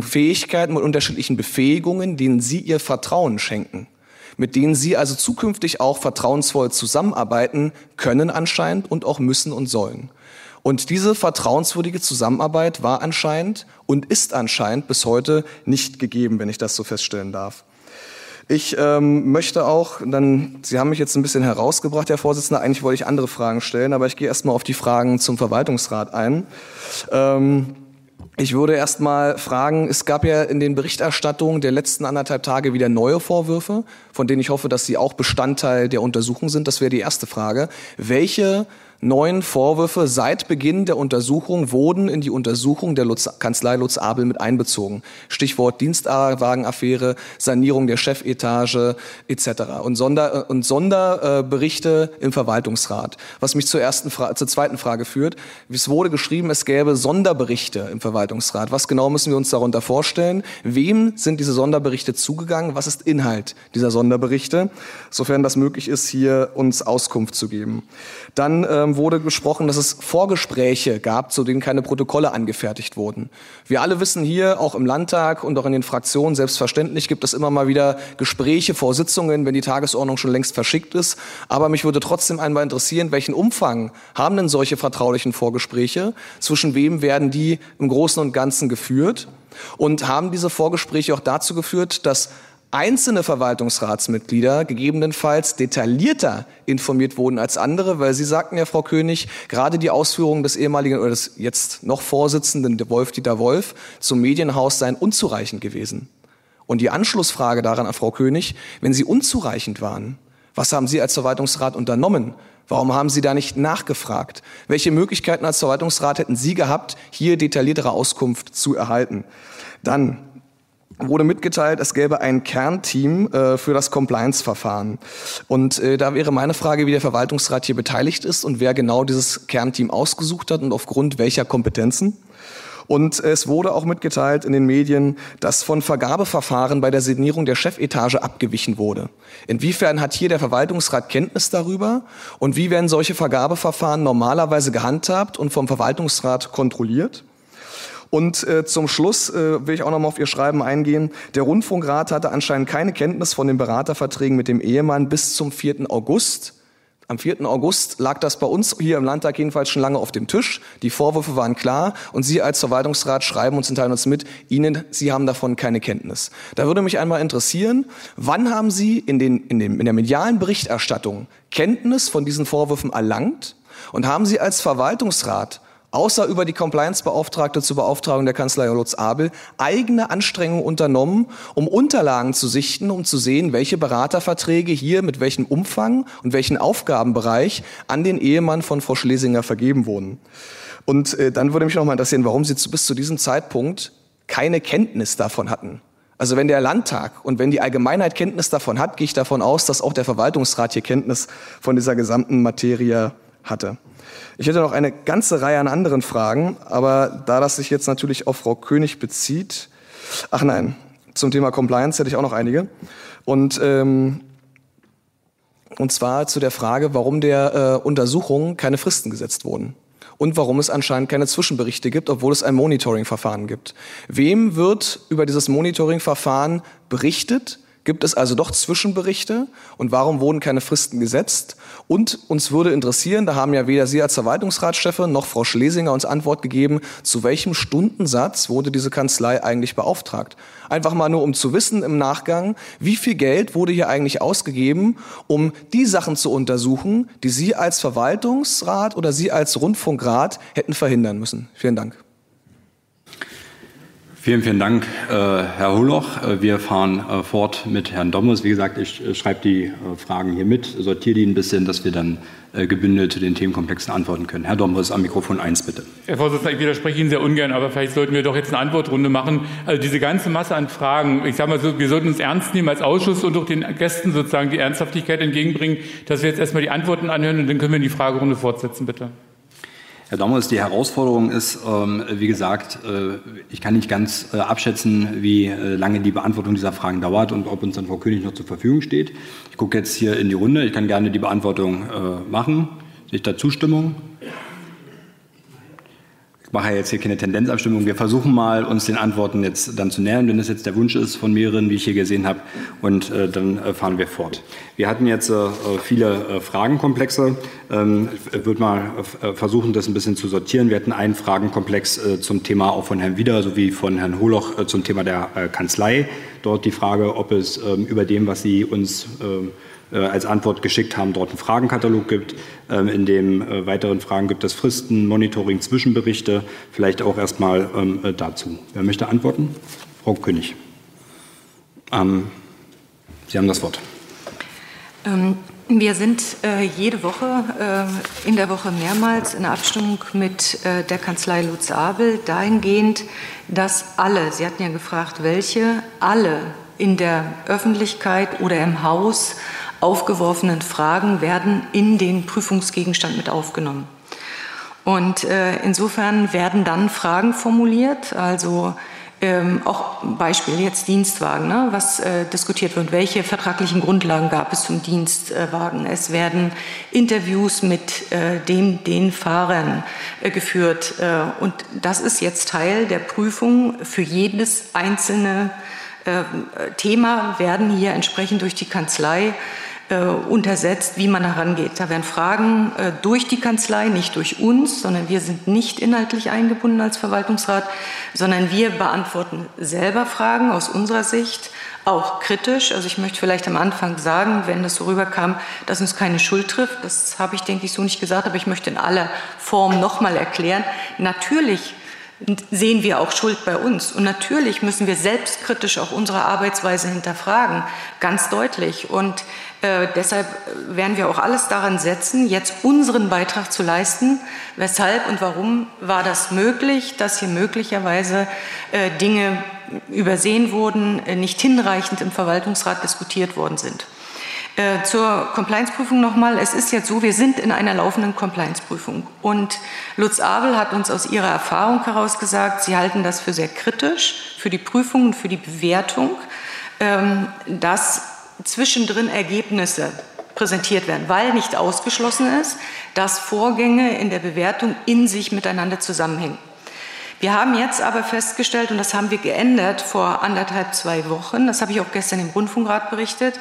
Fähigkeiten, mit unterschiedlichen Befähigungen, denen Sie Ihr Vertrauen schenken mit denen Sie also zukünftig auch vertrauensvoll zusammenarbeiten können anscheinend und auch müssen und sollen. Und diese vertrauenswürdige Zusammenarbeit war anscheinend und ist anscheinend bis heute nicht gegeben, wenn ich das so feststellen darf. Ich ähm, möchte auch, dann, Sie haben mich jetzt ein bisschen herausgebracht, Herr Vorsitzender, eigentlich wollte ich andere Fragen stellen, aber ich gehe erstmal auf die Fragen zum Verwaltungsrat ein. Ähm, ich würde erst mal fragen, es gab ja in den Berichterstattungen der letzten anderthalb Tage wieder neue Vorwürfe, von denen ich hoffe, dass sie auch Bestandteil der Untersuchung sind. Das wäre die erste Frage. Welche neun Vorwürfe seit Beginn der Untersuchung wurden in die Untersuchung der Lutz, Kanzlei Lutz Abel mit einbezogen. Stichwort Dienstwagenaffäre, Sanierung der Chefetage etc. und, Sonder, und Sonderberichte im Verwaltungsrat. Was mich zur ersten zur zweiten Frage führt. Es wurde geschrieben, es gäbe Sonderberichte im Verwaltungsrat. Was genau müssen wir uns darunter vorstellen? Wem sind diese Sonderberichte zugegangen? Was ist Inhalt dieser Sonderberichte? Sofern das möglich ist, hier uns Auskunft zu geben. Dann ähm, wurde gesprochen, dass es Vorgespräche gab, zu denen keine Protokolle angefertigt wurden. Wir alle wissen hier, auch im Landtag und auch in den Fraktionen, selbstverständlich gibt es immer mal wieder Gespräche vor Sitzungen, wenn die Tagesordnung schon längst verschickt ist. Aber mich würde trotzdem einmal interessieren, welchen Umfang haben denn solche vertraulichen Vorgespräche? Zwischen wem werden die im Großen und Ganzen geführt? Und haben diese Vorgespräche auch dazu geführt, dass einzelne Verwaltungsratsmitglieder gegebenenfalls detaillierter informiert wurden als andere, weil Sie sagten ja, Frau König, gerade die Ausführungen des ehemaligen oder des jetzt noch Vorsitzenden Wolf-Dieter Wolf zum Medienhaus seien unzureichend gewesen. Und die Anschlussfrage daran an Frau König, wenn sie unzureichend waren, was haben Sie als Verwaltungsrat unternommen? Warum haben Sie da nicht nachgefragt? Welche Möglichkeiten als Verwaltungsrat hätten Sie gehabt, hier detailliertere Auskunft zu erhalten? Dann wurde mitgeteilt, es gäbe ein Kernteam äh, für das Compliance-Verfahren. Und äh, da wäre meine Frage, wie der Verwaltungsrat hier beteiligt ist und wer genau dieses Kernteam ausgesucht hat und aufgrund welcher Kompetenzen. Und es wurde auch mitgeteilt in den Medien, dass von Vergabeverfahren bei der Sanierung der Chefetage abgewichen wurde. Inwiefern hat hier der Verwaltungsrat Kenntnis darüber und wie werden solche Vergabeverfahren normalerweise gehandhabt und vom Verwaltungsrat kontrolliert? Und äh, zum Schluss äh, will ich auch noch mal auf Ihr Schreiben eingehen. Der Rundfunkrat hatte anscheinend keine Kenntnis von den Beraterverträgen mit dem Ehemann bis zum 4. August. Am 4. August lag das bei uns hier im Landtag jedenfalls schon lange auf dem Tisch. Die Vorwürfe waren klar und Sie als Verwaltungsrat schreiben uns und teilen uns mit, Ihnen, Sie haben davon keine Kenntnis. Da würde mich einmal interessieren, wann haben Sie in, den, in, dem, in der medialen Berichterstattung Kenntnis von diesen Vorwürfen erlangt und haben Sie als Verwaltungsrat außer über die Compliance-Beauftragte zur Beauftragung der Kanzlei Lutz Abel, eigene Anstrengungen unternommen, um Unterlagen zu sichten, um zu sehen, welche Beraterverträge hier mit welchem Umfang und welchen Aufgabenbereich an den Ehemann von Frau Schlesinger vergeben wurden. Und äh, dann würde mich noch mal interessieren, warum Sie zu, bis zu diesem Zeitpunkt keine Kenntnis davon hatten. Also wenn der Landtag und wenn die Allgemeinheit Kenntnis davon hat, gehe ich davon aus, dass auch der Verwaltungsrat hier Kenntnis von dieser gesamten Materie hatte. Ich hätte noch eine ganze Reihe an anderen Fragen, aber da das sich jetzt natürlich auf Frau König bezieht, ach nein, zum Thema Compliance hätte ich auch noch einige. Und, ähm, und zwar zu der Frage, warum der äh, Untersuchung keine Fristen gesetzt wurden und warum es anscheinend keine Zwischenberichte gibt, obwohl es ein Monitoring-Verfahren gibt. Wem wird über dieses Monitoring-Verfahren berichtet? Gibt es also doch Zwischenberichte? Und warum wurden keine Fristen gesetzt? Und uns würde interessieren, da haben ja weder Sie als Verwaltungsratschefin noch Frau Schlesinger uns Antwort gegeben, zu welchem Stundensatz wurde diese Kanzlei eigentlich beauftragt? Einfach mal nur, um zu wissen im Nachgang, wie viel Geld wurde hier eigentlich ausgegeben, um die Sachen zu untersuchen, die Sie als Verwaltungsrat oder Sie als Rundfunkrat hätten verhindern müssen. Vielen Dank. Vielen, vielen Dank, äh, Herr Holoch. Äh, wir fahren äh, fort mit Herrn Dommers. Wie gesagt, ich schreibe die Fragen hier mit, sortiere die ein bisschen, dass wir dann gebündelt zu den Themenkomplexen antworten können. Herr Dommers, am Mikrofon 1 bitte. Herr Vorsitzender, ich widerspreche Ihnen sehr ungern, aber vielleicht sollten wir doch jetzt eine Antwortrunde machen. Also diese ganze Masse an Fragen, ich sage mal so, wir sollten uns ernst nehmen als Ausschuss und auch den Gästen sozusagen die Ernsthaftigkeit entgegenbringen, dass wir jetzt erstmal die Antworten anhören und dann können wir die Fragerunde fortsetzen, bitte. Herr Dommers, die Herausforderung ist, ähm, wie gesagt, äh, ich kann nicht ganz äh, abschätzen, wie äh, lange die Beantwortung dieser Fragen dauert und ob uns dann Frau König noch zur Verfügung steht. Ich gucke jetzt hier in die Runde. Ich kann gerne die Beantwortung machen. Sehe ich da Zustimmung? Mache jetzt hier keine Tendenzabstimmung. Wir versuchen mal, uns den Antworten jetzt dann zu nähern, wenn das jetzt der Wunsch ist von mehreren, wie ich hier gesehen habe. Und äh, dann äh, fahren wir fort. Wir hatten jetzt äh, viele äh, Fragenkomplexe. Ähm, ich würde mal äh, versuchen, das ein bisschen zu sortieren. Wir hatten einen Fragenkomplex äh, zum Thema auch von Herrn Wieder sowie von Herrn Holoch zum Thema der Kanzlei. Dort die Frage, ob es ähm, über dem, was Sie uns ähm, äh, als Antwort geschickt haben, dort einen Fragenkatalog gibt. Ähm, in dem äh, weiteren Fragen gibt es Fristen, Monitoring, Zwischenberichte. Vielleicht auch erstmal ähm, äh, dazu. Wer möchte antworten? Frau König. Ähm, Sie haben das Wort. Wir sind äh, jede Woche, äh, in der Woche mehrmals in Abstimmung mit äh, der Kanzlei Lutz Abel dahingehend, dass alle, Sie hatten ja gefragt, welche, alle in der Öffentlichkeit oder im Haus aufgeworfenen Fragen werden in den Prüfungsgegenstand mit aufgenommen. Und äh, insofern werden dann Fragen formuliert, also ähm, auch Beispiel jetzt Dienstwagen, ne, was äh, diskutiert wird, welche vertraglichen Grundlagen gab es zum Dienstwagen. Es werden Interviews mit äh, dem, den Fahrern äh, geführt äh, und das ist jetzt Teil der Prüfung für jedes einzelne äh, Thema werden hier entsprechend durch die Kanzlei äh, untersetzt, wie man herangeht. Da werden Fragen äh, durch die Kanzlei, nicht durch uns, sondern wir sind nicht inhaltlich eingebunden als Verwaltungsrat, sondern wir beantworten selber Fragen aus unserer Sicht, auch kritisch. Also ich möchte vielleicht am Anfang sagen, wenn das so rüberkam, dass uns keine Schuld trifft, das habe ich, denke ich, so nicht gesagt, aber ich möchte in aller Form nochmal erklären. Natürlich sehen wir auch Schuld bei uns. Und natürlich müssen wir selbstkritisch auch unsere Arbeitsweise hinterfragen, ganz deutlich. Und äh, deshalb werden wir auch alles daran setzen, jetzt unseren Beitrag zu leisten. Weshalb und warum war das möglich, dass hier möglicherweise äh, Dinge übersehen wurden, äh, nicht hinreichend im Verwaltungsrat diskutiert worden sind. Äh, zur Compliance-Prüfung nochmal. Es ist jetzt so, wir sind in einer laufenden Compliance-Prüfung. Und Lutz Abel hat uns aus ihrer Erfahrung heraus gesagt, sie halten das für sehr kritisch, für die Prüfung und für die Bewertung, ähm, dass zwischendrin Ergebnisse präsentiert werden, weil nicht ausgeschlossen ist, dass Vorgänge in der Bewertung in sich miteinander zusammenhängen. Wir haben jetzt aber festgestellt, und das haben wir geändert vor anderthalb, zwei Wochen, das habe ich auch gestern im Rundfunkrat berichtet,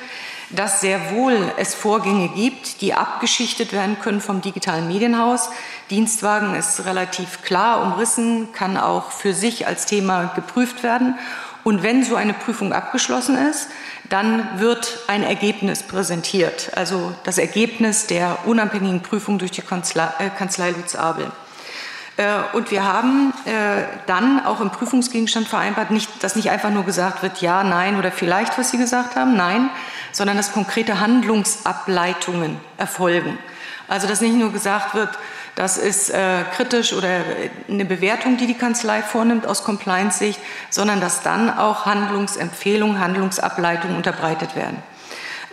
dass sehr wohl es Vorgänge gibt, die abgeschichtet werden können vom digitalen Medienhaus. Dienstwagen ist relativ klar umrissen, kann auch für sich als Thema geprüft werden. Und wenn so eine Prüfung abgeschlossen ist, dann wird ein Ergebnis präsentiert, also das Ergebnis der unabhängigen Prüfung durch die Kanzlei, äh, Kanzlei Lutz Abel. Äh, und wir haben äh, dann auch im Prüfungsgegenstand vereinbart, nicht, dass nicht einfach nur gesagt wird, ja, nein oder vielleicht, was Sie gesagt haben, nein, sondern dass konkrete Handlungsableitungen erfolgen. Also dass nicht nur gesagt wird, das ist äh, kritisch oder eine Bewertung, die die Kanzlei vornimmt aus Compliance-Sicht, sondern dass dann auch Handlungsempfehlungen, Handlungsableitungen unterbreitet werden.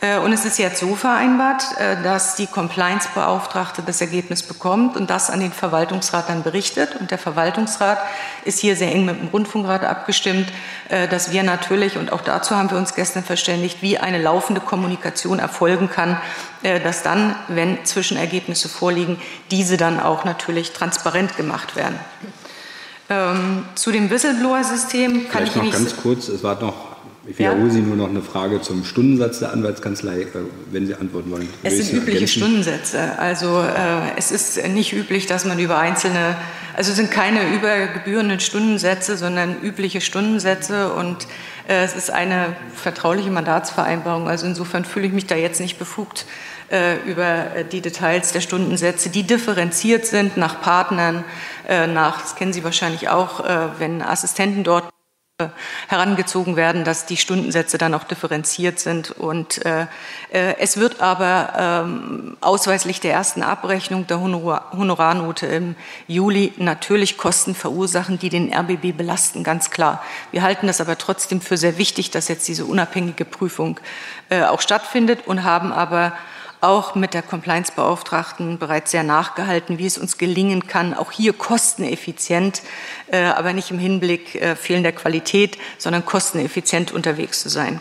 Äh, und es ist jetzt so vereinbart, äh, dass die Compliance-Beauftragte das Ergebnis bekommt und das an den Verwaltungsrat dann berichtet. Und der Verwaltungsrat ist hier sehr eng mit dem Rundfunkrat abgestimmt, äh, dass wir natürlich, und auch dazu haben wir uns gestern verständigt, wie eine laufende Kommunikation erfolgen kann, dass dann, wenn Zwischenergebnisse vorliegen, diese dann auch natürlich transparent gemacht werden. Ähm, zu dem Whistleblower-System kann Vielleicht ich noch ganz kurz, es war noch ich wiederhole ja. Sie nur noch eine Frage zum Stundensatz der Anwaltskanzlei, äh, wenn Sie antworten wollen. Es sind übliche ergänzen? Stundensätze. Also äh, es ist nicht üblich, dass man über einzelne, also es sind keine übergebührenden Stundensätze, sondern übliche Stundensätze und äh, es ist eine vertrauliche Mandatsvereinbarung. Also insofern fühle ich mich da jetzt nicht befugt, äh, über die Details der Stundensätze, die differenziert sind nach Partnern, äh, nach, das kennen Sie wahrscheinlich auch, äh, wenn Assistenten dort herangezogen werden, dass die Stundensätze dann auch differenziert sind. Und äh, äh, es wird aber ähm, ausweislich der ersten Abrechnung der Honor Honorarnote im Juli natürlich Kosten verursachen, die den RBB belasten, ganz klar. Wir halten das aber trotzdem für sehr wichtig, dass jetzt diese unabhängige Prüfung äh, auch stattfindet und haben aber auch mit der Compliance-Beauftragten bereits sehr nachgehalten, wie es uns gelingen kann, auch hier kosteneffizient, äh, aber nicht im Hinblick äh, fehlender Qualität, sondern kosteneffizient unterwegs zu sein.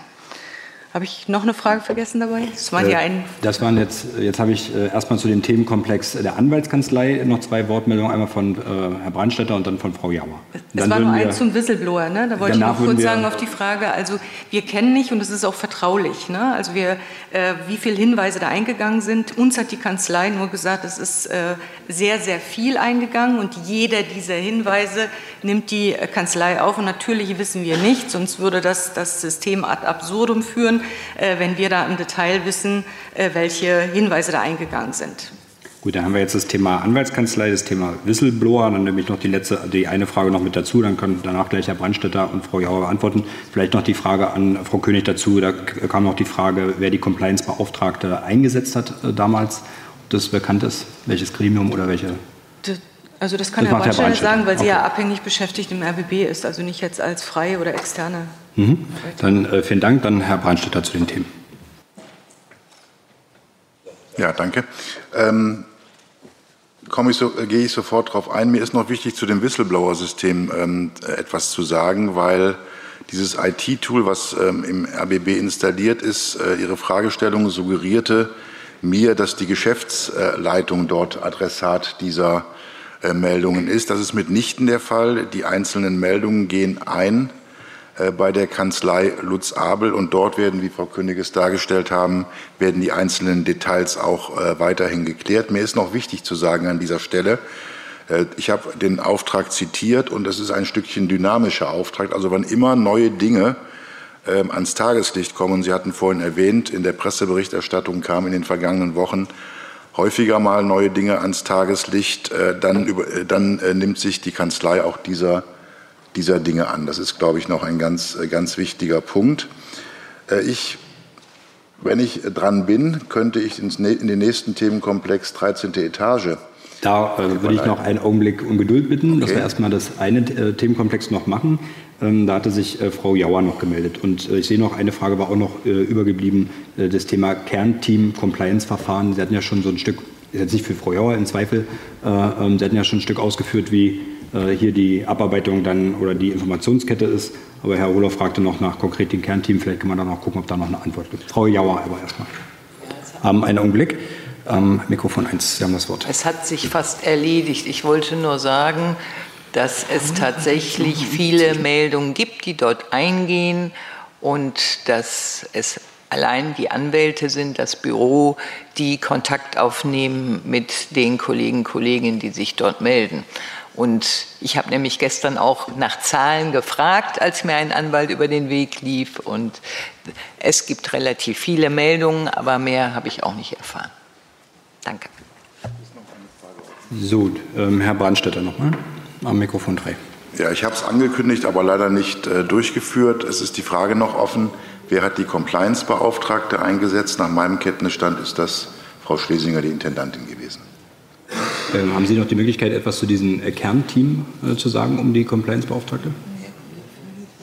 Habe ich noch eine Frage vergessen dabei? Das waren ja äh, ein. Das waren jetzt, jetzt habe ich äh, erstmal zu dem Themenkomplex der Anwaltskanzlei noch zwei Wortmeldungen, einmal von äh, Herrn Brandstätter und dann von Frau Jauer. Es war nur eins zum Whistleblower, ne? Da wollte ich noch kurz sagen auf die Frage. Also wir kennen nicht und es ist auch vertraulich. Ne? Also wir, äh, wie viele Hinweise da eingegangen sind. Uns hat die Kanzlei nur gesagt, es ist äh, sehr, sehr viel eingegangen und jeder dieser Hinweise nimmt die Kanzlei auf. Und natürlich wissen wir nicht, sonst würde das das System ad absurdum führen wenn wir da im Detail wissen, äh, welche Hinweise da eingegangen sind. Gut, dann haben wir jetzt das Thema Anwaltskanzlei, das Thema Whistleblower. Dann nehme ich noch die letzte, die eine Frage noch mit dazu. Dann können danach gleich Herr Brandstätter und Frau Jauer beantworten. Vielleicht noch die Frage an Frau König dazu. Da kam noch die Frage, wer die Compliance-Beauftragte eingesetzt hat äh, damals. Ob das bekannt ist, welches Gremium oder welche? Also das kann das Herr Brandstätter sagen, weil sie ja abhängig beschäftigt im RBB ist, also nicht jetzt als freie oder externe Mhm. Dann äh, vielen Dank. Dann Herr Brandstätter zu den Themen. Ja, danke. Ähm, ich so, äh, gehe ich sofort darauf ein. Mir ist noch wichtig, zu dem Whistleblower-System ähm, etwas zu sagen, weil dieses IT-Tool, was ähm, im RBB installiert ist, äh, Ihre Fragestellung suggerierte mir, dass die Geschäftsleitung dort Adressat dieser äh, Meldungen ist. Das ist mitnichten der Fall. Die einzelnen Meldungen gehen ein äh, bei der Kanzlei Lutz Abel und dort werden, wie Frau König es dargestellt haben, werden die einzelnen Details auch äh, weiterhin geklärt. Mir ist noch wichtig zu sagen an dieser Stelle, äh, ich habe den Auftrag zitiert und es ist ein Stückchen dynamischer Auftrag. Also wann immer neue Dinge ähm, ans Tageslicht kommen, Sie hatten vorhin erwähnt, in der Presseberichterstattung kam in den vergangenen Wochen häufiger mal neue Dinge ans Tageslicht, dann, dann nimmt sich die Kanzlei auch dieser dieser Dinge an. Das ist, glaube ich, noch ein ganz, äh, ganz wichtiger Punkt. Äh, ich, wenn ich dran bin, könnte ich in den nächsten Themenkomplex 13. Etage. Da äh, würde ich noch einen Augenblick um Geduld bitten, okay. dass wir erstmal das eine äh, Themenkomplex noch machen. Ähm, da hatte sich äh, Frau Jauer noch gemeldet. Und äh, ich sehe noch, eine Frage war auch noch übergeblieben, das Thema Kernteam-Compliance-Verfahren. Sie hatten ja schon so ein Stück, jetzt nicht für Frau Jauer im Zweifel, ähm, Sie hatten ja schon ein Stück ausgeführt, wie hier die Abarbeitung dann oder die Informationskette ist. Aber Herr Olof fragte noch nach konkret dem Kernteam. Vielleicht kann man dann auch gucken, ob da noch eine Antwort gibt. Frau Jauer aber erstmal. Ähm, einen Augenblick. Ähm, Mikrofon 1, Sie haben das Wort. Es hat sich fast erledigt. Ich wollte nur sagen, dass es tatsächlich viele Meldungen gibt, die dort eingehen und dass es allein die Anwälte sind, das Büro, die Kontakt aufnehmen mit den Kollegen, Kolleginnen, die sich dort melden. Und ich habe nämlich gestern auch nach Zahlen gefragt, als mir ein Anwalt über den Weg lief. Und es gibt relativ viele Meldungen, aber mehr habe ich auch nicht erfahren. Danke. So, ähm, Herr Brandstätter nochmal am Mikrofon 3. Ja, ich habe es angekündigt, aber leider nicht äh, durchgeführt. Es ist die Frage noch offen, wer hat die Compliance-Beauftragte eingesetzt? Nach meinem Kenntnisstand ist das Frau Schlesinger, die Intendantin gewesen. Ähm, haben Sie noch die Möglichkeit, etwas zu diesem äh, Kernteam äh, zu sagen, um die Compliance-Beauftragte?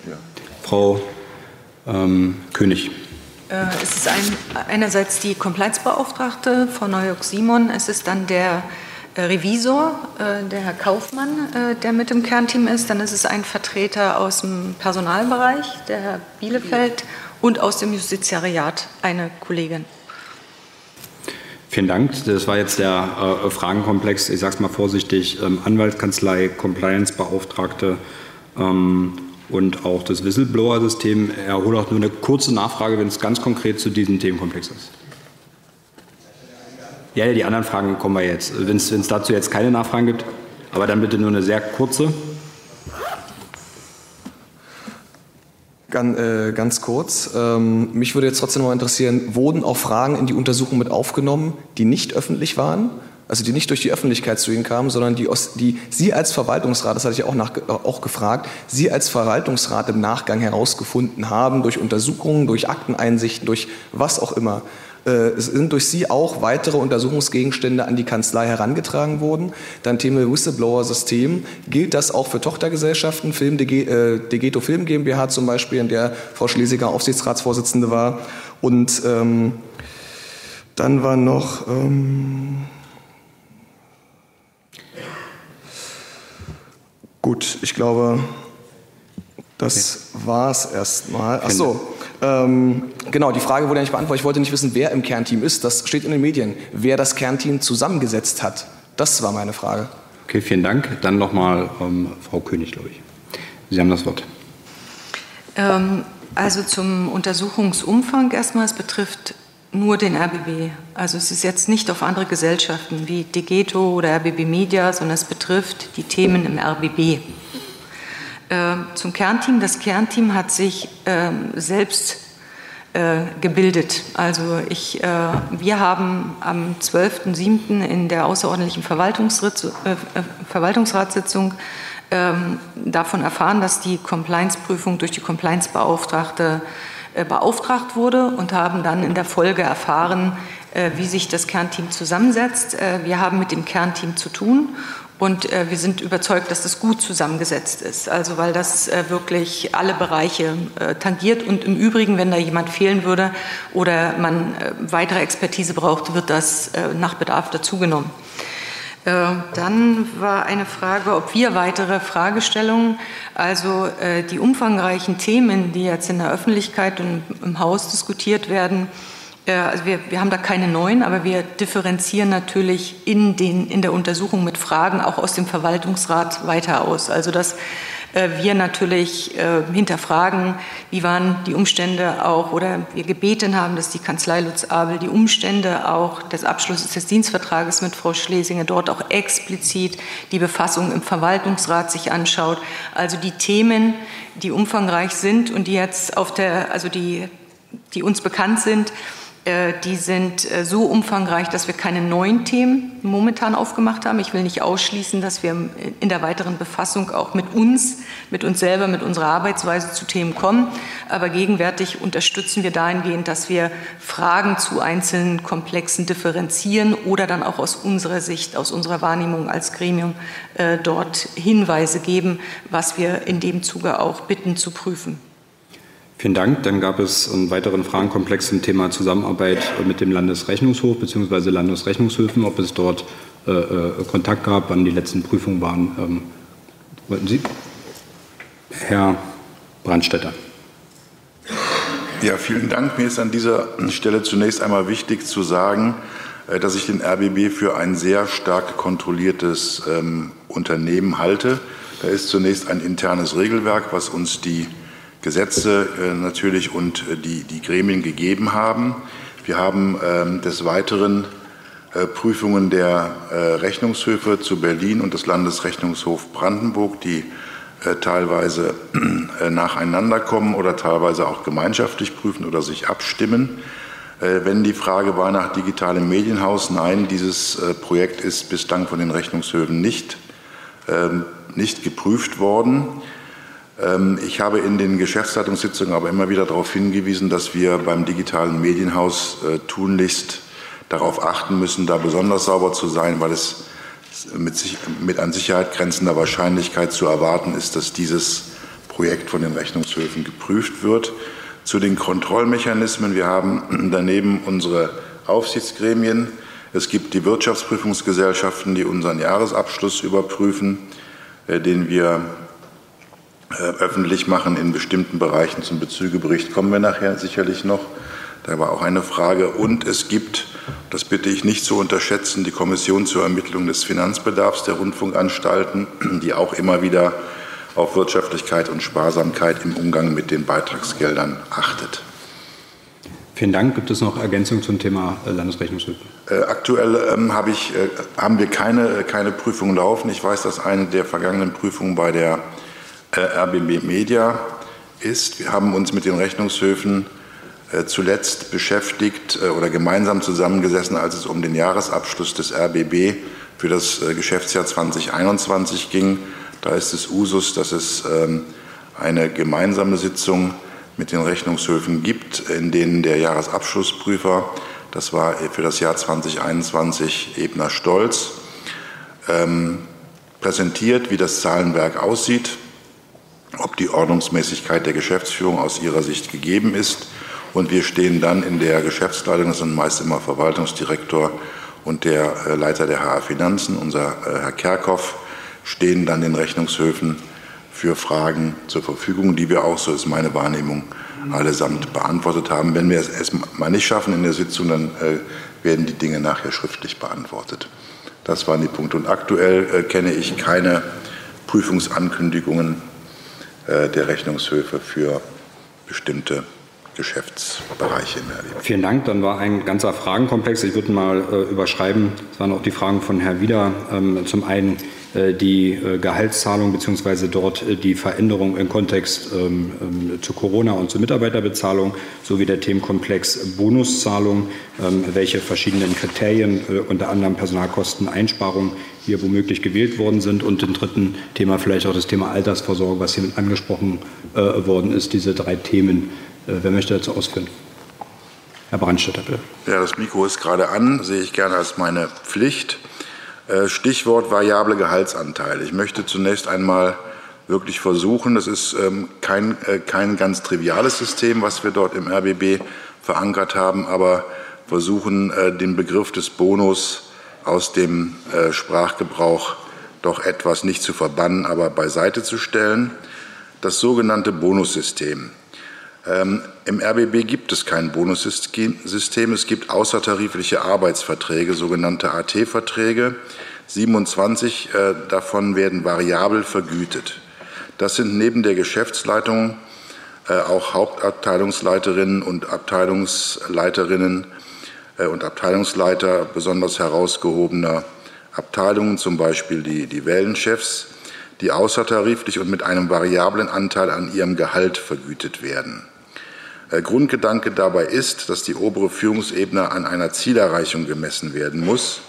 Ja. Frau ähm, König. Äh, es ist ein, einerseits die Compliance-Beauftragte, Frau Neujock-Simon. Es ist dann der äh, Revisor, der Herr Kaufmann, der mit im Kernteam ist. Dann ist es ein Vertreter aus dem Personalbereich, der Herr Bielefeld, und aus dem Justiziariat eine Kollegin. Vielen Dank. Das war jetzt der äh, Fragenkomplex, ich sage es mal vorsichtig, ähm, Anwaltskanzlei, Compliance-Beauftragte ähm, und auch das Whistleblower-System. Er holt auch nur eine kurze Nachfrage, wenn es ganz konkret zu diesem Themenkomplex ist. Ja, die anderen Fragen kommen wir jetzt. Wenn es dazu jetzt keine Nachfragen gibt, aber dann bitte nur eine sehr kurze. Ganz, äh, ganz kurz. Ähm, mich würde jetzt trotzdem noch interessieren, wurden auch Fragen in die Untersuchung mit aufgenommen, die nicht öffentlich waren? Also die nicht durch die Öffentlichkeit zu Ihnen kamen, sondern die, die Sie als Verwaltungsrat, das hatte ich auch, nach, auch gefragt, Sie als Verwaltungsrat im Nachgang herausgefunden haben, durch Untersuchungen, durch Akteneinsichten, durch was auch immer. Äh, es sind durch Sie auch weitere Untersuchungsgegenstände an die Kanzlei herangetragen worden. Dann Thema Whistleblower-System. Gilt das auch für Tochtergesellschaften, Film, äh, Degeto Film GmbH zum Beispiel, in der Frau Schlesinger Aufsichtsratsvorsitzende war. Und ähm, dann war noch... Ähm, gut, ich glaube, das war es erstmal. Ach so, ähm, genau, die Frage wurde ja nicht beantwortet. Ich wollte nicht wissen, wer im Kernteam ist. Das steht in den Medien. Wer das Kernteam zusammengesetzt hat, das war meine Frage. Okay, vielen Dank. Dann nochmal ähm, Frau König, glaube ich. Sie haben das Wort. Ähm, also zum Untersuchungsumfang erstmal. Es betrifft nur den RBB. Also es ist jetzt nicht auf andere Gesellschaften wie Degeto oder RBB Media, sondern es betrifft die Themen im RBB. Äh, zum Kernteam. Das Kernteam hat sich äh, selbst äh, gebildet. Also ich, äh, wir haben am 12.07. in der außerordentlichen Verwaltungsratssitzung ähm, davon erfahren, dass die Compliance-Prüfung durch die Compliance-Beauftragte beauftragt wurde und haben dann in der Folge erfahren, wie sich das Kernteam zusammensetzt. Wir haben mit dem Kernteam zu tun und äh, wir sind überzeugt, dass das gut zusammengesetzt ist. Also weil das äh, wirklich alle Bereiche äh, tangiert. Und im Übrigen, wenn da jemand fehlen würde oder man äh, weitere Expertise braucht, wird das äh, nach Bedarf dazugenommen. Äh, dann war eine Frage, ob wir weitere Fragestellungen, also die umfangreichen Themen, die jetzt in der Öffentlichkeit und im Haus diskutiert werden, also wir, wir haben da keine neuen, aber wir differenzieren natürlich in, den, in der Untersuchung mit Fragen auch aus dem Verwaltungsrat weiter aus. Also dass äh, wir natürlich äh, hinterfragen, wie waren die Umstände auch, oder wir gebeten haben, dass die Kanzlei Lutz Abel die Umstände auch des Abschlusses des Dienstvertrages mit Frau Schlesinger dort auch explizit die Befassung im Verwaltungsrat sich anschaut. Also die Themen, die umfangreich sind und die jetzt auf der, also die, die uns bekannt sind, äh, die sind äh, so umfangreich, dass wir keine neuen Themen momentan aufgemacht haben. Ich will nicht ausschließen, dass wir in der weiteren Befassung auch mit uns, mit uns selber, mit unserer Arbeitsweise zu Themen kommen. Aber gegenwärtig unterstützen wir dahingehend, dass wir Fragen zu einzelnen Komplexen differenzieren oder dann auch aus unserer Sicht, aus unserer Wahrnehmung als Gremium äh, dort Hinweise geben, was wir in dem Zuge auch bitten zu prüfen. Vielen Dank. Dann gab es einen weiteren Fragenkomplex zum Thema Zusammenarbeit mit dem Landesrechnungshof bzw. Landesrechnungshöfen, ob es dort äh, äh, Kontakt gab, wann die letzten Prüfungen waren. Ähm, wollten Sie? Herr Brandstätter. Ja, vielen Dank. Mir ist an dieser Stelle zunächst einmal wichtig zu sagen, äh, dass ich den RBB für ein sehr stark kontrolliertes ähm, Unternehmen halte. Da ist zunächst ein internes Regelwerk, was uns die Gesetze äh, natürlich und äh, die, die Gremien gegeben haben. Wir haben ähm, des Weiteren äh, Prüfungen der Rechnungshöfe zu Berlin und des Landesrechnungshof Brandenburg, die teilweise nacheinander kommen oder teilweise auch gemeinschaftlich prüfen oder sich abstimmen. Wenn die Frage war nach digitalem Medienhaus, nein, dieses Projekt ist bislang von den Rechnungshöfen nicht, ähm, nicht geprüft worden. Ähm, ich habe in den Geschäftsleitungssitzungen aber immer wieder darauf hingewiesen, dass wir beim digitalen Medienhaus äh, tunlichst darauf achten müssen, da besonders sauber zu sein, weil es mit, sich, mit an Sicherheit grenzender Wahrscheinlichkeit zu erwarten ist, dass dieses Projekt von den Rechnungshöfen geprüft wird. Zu den Kontrollmechanismen. Wir haben daneben unsere Aufsichtsgremien. Es gibt die Wirtschaftsprüfungsgesellschaften, die unseren Jahresabschluss überprüfen, äh, den wir öffentlich machen in bestimmten Bereichen. Zum Bezügebericht kommen wir nachher sicherlich noch. Da war auch eine Frage. Und es gibt, das bitte ich nicht zu unterschätzen, die Kommission zur Ermittlung des Finanzbedarfs der Rundfunkanstalten, die auch immer wieder auf Wirtschaftlichkeit und Sparsamkeit im Umgang mit den Beitragsgeldern achtet. Vielen Dank. Gibt es noch Ergänzungen zum Thema äh, Landesrechnungshilfe? Äh, aktuell ähm, hab ich, äh, haben wir keine, äh, keine Prüfung laufen. Ich weiß, dass eine der vergangenen Prüfungen bei der äh, RBB Media ist. Wir haben uns mit den Rechnungshöfen äh, zuletzt beschäftigt oder gemeinsam zusammengesessen, als es um den Jahresabschluss des RBB für das Geschäftsjahr 2021 ging. Da ist es Usus, dass es ähm, eine gemeinsame Sitzung mit den Rechnungshöfen gibt, in denen der Jahresabschlussprüfer, das war für das Jahr 2021 Ebner Stolz, ähm, präsentiert, wie das Zahlenwerk aussieht, ob die Ordnungsmäßigkeit der Geschäftsführung aus ihrer Sicht gegeben ist. Und wir stehen dann in der Geschäftsleitung, das sind meist immer Verwaltungsdirektor und der äh, Leiter der HR Finanzen, unser äh, Herr Kerkhoff, stehen dann den Rechnungshöfen für Fragen zur Verfügung, die wir auch, so ist meine Wahrnehmung, allesamt beantwortet haben. Wenn wir es erstmal nicht schaffen in der Sitzung, dann äh, werden die Dinge nachher schriftlich beantwortet. Das waren die Punkte. Und aktuell kenne ich keine Prüfungsankündigungen der Rechnungshöfe für bestimmte Geschäftsbereiche Vielen Dank. Dann war ein ganzer Fragenkomplex. Ich würde mal äh, überschreiben. Es waren auch die Fragen von Herrn Wieder. Ähm, zum einen äh, die äh, Gehaltszahlung bzw. dort äh, die Veränderung im Kontext ähm, ähm, zu Corona und zur Mitarbeiterbezahlung sowie der Themenkomplex Bonuszahlung, ähm, welche verschiedenen Kriterien, unter anderem Personalkosteneinsparungen, hier womöglich gewählt worden sind. Und im dritten Thema vielleicht auch das Thema Altersvorsorge, was hier mit angesprochen worden ist. Diese drei Themen. Wer möchte dazu ausführen? Herr Brandstätter, bitte. Ja, das Mikro ist gerade an, sehe ich gerne als meine Pflicht. Äh, Stichwort variable Gehaltsanteile. Ich möchte zunächst einmal wirklich versuchen, das ist ähm, kein, äh, kein ganz triviales System, was wir dort im RBB verankert haben, aber versuchen, äh, den Begriff des Bonus aus dem Sprachgebrauch doch etwas nicht zu verbannen, aber beiseite zu stellen. Das sogenannte Bonussystem. Ähm, Im RBB gibt es kein Bonussystem. Es gibt außertarifliche Arbeitsverträge, sogenannte AT-Verträge. 27 äh, davon werden variabel vergütet. Das sind neben der Geschäftsleitung äh, auch Hauptabteilungsleiterinnen und Abteilungsleiterinnen äh, und Abteilungsleiter besonders herausgehobener Abteilungen, zum Beispiel die, die Wellenchefs, die außertariflich und mit einem variablen Anteil an ihrem Gehalt vergütet werden. Grundgedanke dabei ist, dass die obere Führungsebene an einer Zielerreichung gemessen werden muss.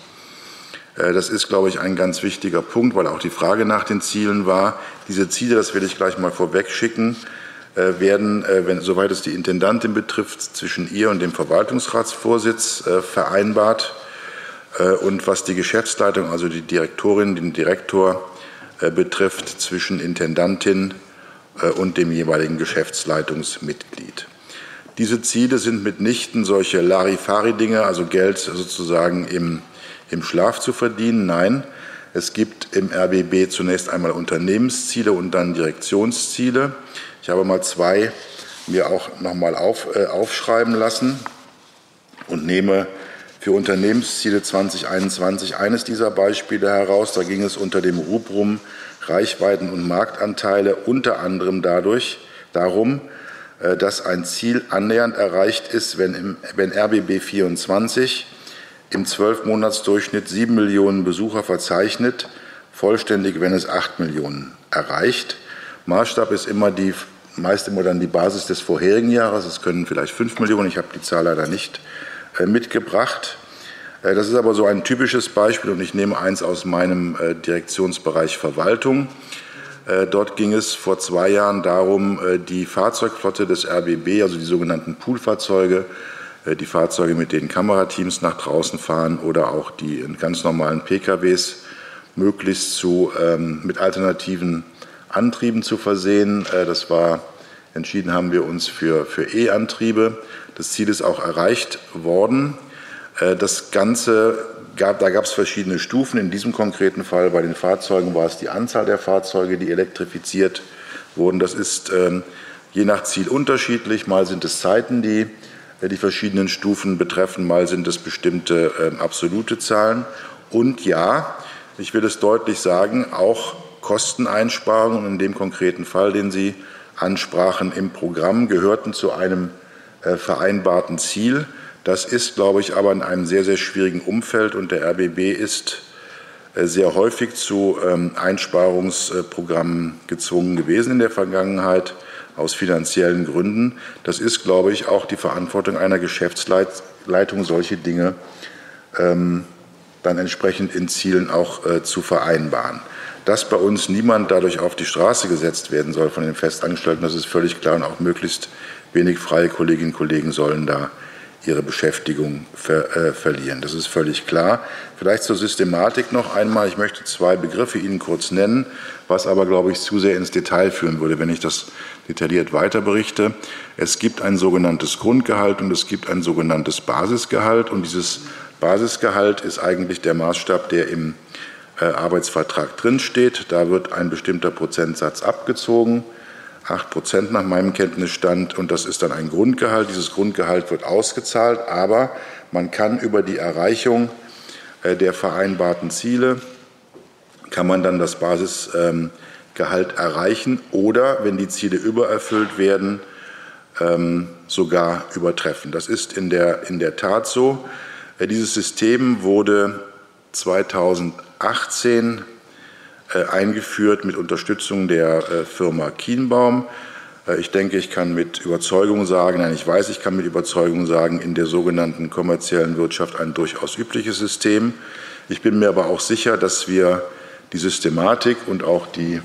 Äh, das ist, glaube ich, ein ganz wichtiger Punkt, weil auch die Frage nach den Zielen war. Diese Ziele, das will ich gleich mal vorweg schicken, äh, werden, äh, wenn, soweit es die Intendantin betrifft, zwischen ihr und dem Verwaltungsratsvorsitz vereinbart. Und was die Geschäftsleitung, also die Direktorin, den Direktor betrifft, zwischen Intendantin und dem jeweiligen Geschäftsleitungsmitglied. Diese Ziele sind mitnichten solche Larifari-Dinge, also Geld sozusagen im, im Schlaf zu verdienen. Nein, es gibt im RBB zunächst einmal Unternehmensziele und dann Direktionsziele. Ich habe mal zwei mir auch nochmal auf, äh, aufschreiben lassen und nehme für Unternehmensziele 2021 eines dieser Beispiele heraus. Da ging es unter dem Rubrum Reichweiten und Marktanteile unter anderem dadurch darum, äh, dass ein Ziel annähernd erreicht ist, wenn, im, wenn RBB 24 im Zwölfmonatsdurchschnitt sieben Millionen Besucher verzeichnet, vollständig, wenn es acht Millionen erreicht. Maßstab ist immer die meist immer dann die Basis des vorherigen Jahres. Es können vielleicht 5 Millionen, ich habe die Zahl leider nicht äh, mitgebracht. Äh, das ist aber so ein typisches Beispiel und ich nehme eins aus meinem äh, Direktionsbereich Verwaltung. Dort ging es vor zwei Jahren darum, die Fahrzeugflotte des RBB, also die sogenannten Poolfahrzeuge, die Fahrzeuge, mit denen Kamerateams nach draußen fahren oder auch die ganz normalen PKWs, möglichst zu, ähm, mit alternativen Antrieben zu versehen. Das war, entschieden haben wir uns für, für E-Antriebe. Das Ziel ist auch erreicht worden. Äh, das Ganze gab, da gab es verschiedene Stufen. In diesem konkreten Fall bei den Fahrzeugen war es die Anzahl der Fahrzeuge, die elektrifiziert wurden. Das ist ähm, je nach Ziel unterschiedlich. Mal sind es Zeiten, die äh, die verschiedenen Stufen betreffen, mal sind es bestimmte äh, absolute Zahlen. Und ja, ich will es deutlich sagen, auch Kosteneinsparungen in dem konkreten Fall, den Sie ansprachen im Programm, gehörten zu einem äh, vereinbarten Ziel. Das ist, glaube ich, aber in einem sehr, sehr schwierigen Umfeld und der RBB ist äh, sehr häufig zu ähm, Einsparungsprogrammen gezwungen gewesen in der Vergangenheit aus finanziellen Gründen. Das ist, glaube ich, auch die Verantwortung einer Geschäftsleitung, solche Dinge ähm, dann entsprechend in Zielen auch äh, zu vereinbaren. Dass bei uns niemand dadurch auf die Straße gesetzt werden soll von den Festangestellten, das ist völlig klar und auch möglichst wenig freie Kolleginnen und Kollegen sollen da ihre Beschäftigung ver, äh, verlieren. Das ist völlig klar. Vielleicht zur Systematik noch einmal. Ich möchte zwei Begriffe Ihnen kurz nennen, was aber, glaube ich, zu sehr ins Detail führen würde, wenn ich das detailliert weiter berichte. Es gibt ein sogenanntes Grundgehalt und es gibt ein sogenanntes Basisgehalt. Und dieses Basisgehalt ist eigentlich der Maßstab, der im äh, Arbeitsvertrag drinsteht. Da wird ein bestimmter Prozentsatz abgezogen, 8 Prozent nach meinem Kenntnisstand, und das ist dann ein Grundgehalt. Dieses Grundgehalt wird ausgezahlt, aber man kann über die Erreichung äh, der vereinbarten Ziele, kann man dann das Basisgehalt ähm, erreichen oder, wenn die Ziele übererfüllt werden, ähm, sogar übertreffen. Das ist in der, in der Tat so. Äh, dieses System wurde 2008 18 äh, eingeführt mit Unterstützung der äh, Firma Kienbaum. Äh, ich denke, ich kann mit Überzeugung sagen, nein, ich weiß, ich kann mit Überzeugung sagen, in der sogenannten kommerziellen Wirtschaft ein durchaus übliches System. Ich bin mir aber auch sicher, dass wir die Systematik und auch die,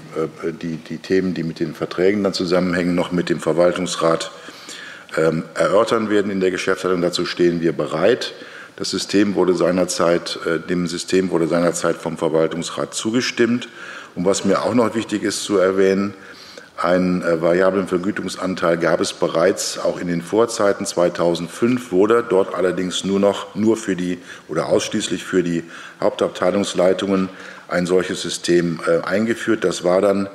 die, die Themen, die mit den Verträgen dann zusammenhängen, noch mit dem Verwaltungsrat ähm, erörtern werden in der Geschäftsleitung. Dazu stehen wir bereit. Das System wurde seinerzeit, äh, dem System wurde seinerzeit vom Verwaltungsrat zugestimmt. Und was mir auch noch wichtig ist zu erwähnen, einen äh, variablen Vergütungsanteil gab es bereits auch in den Vorzeiten. 2005 wurde dort allerdings nur noch nur für die oder ausschließlich für die Hauptabteilungsleitungen ein solches System äh, eingeführt. Das war dann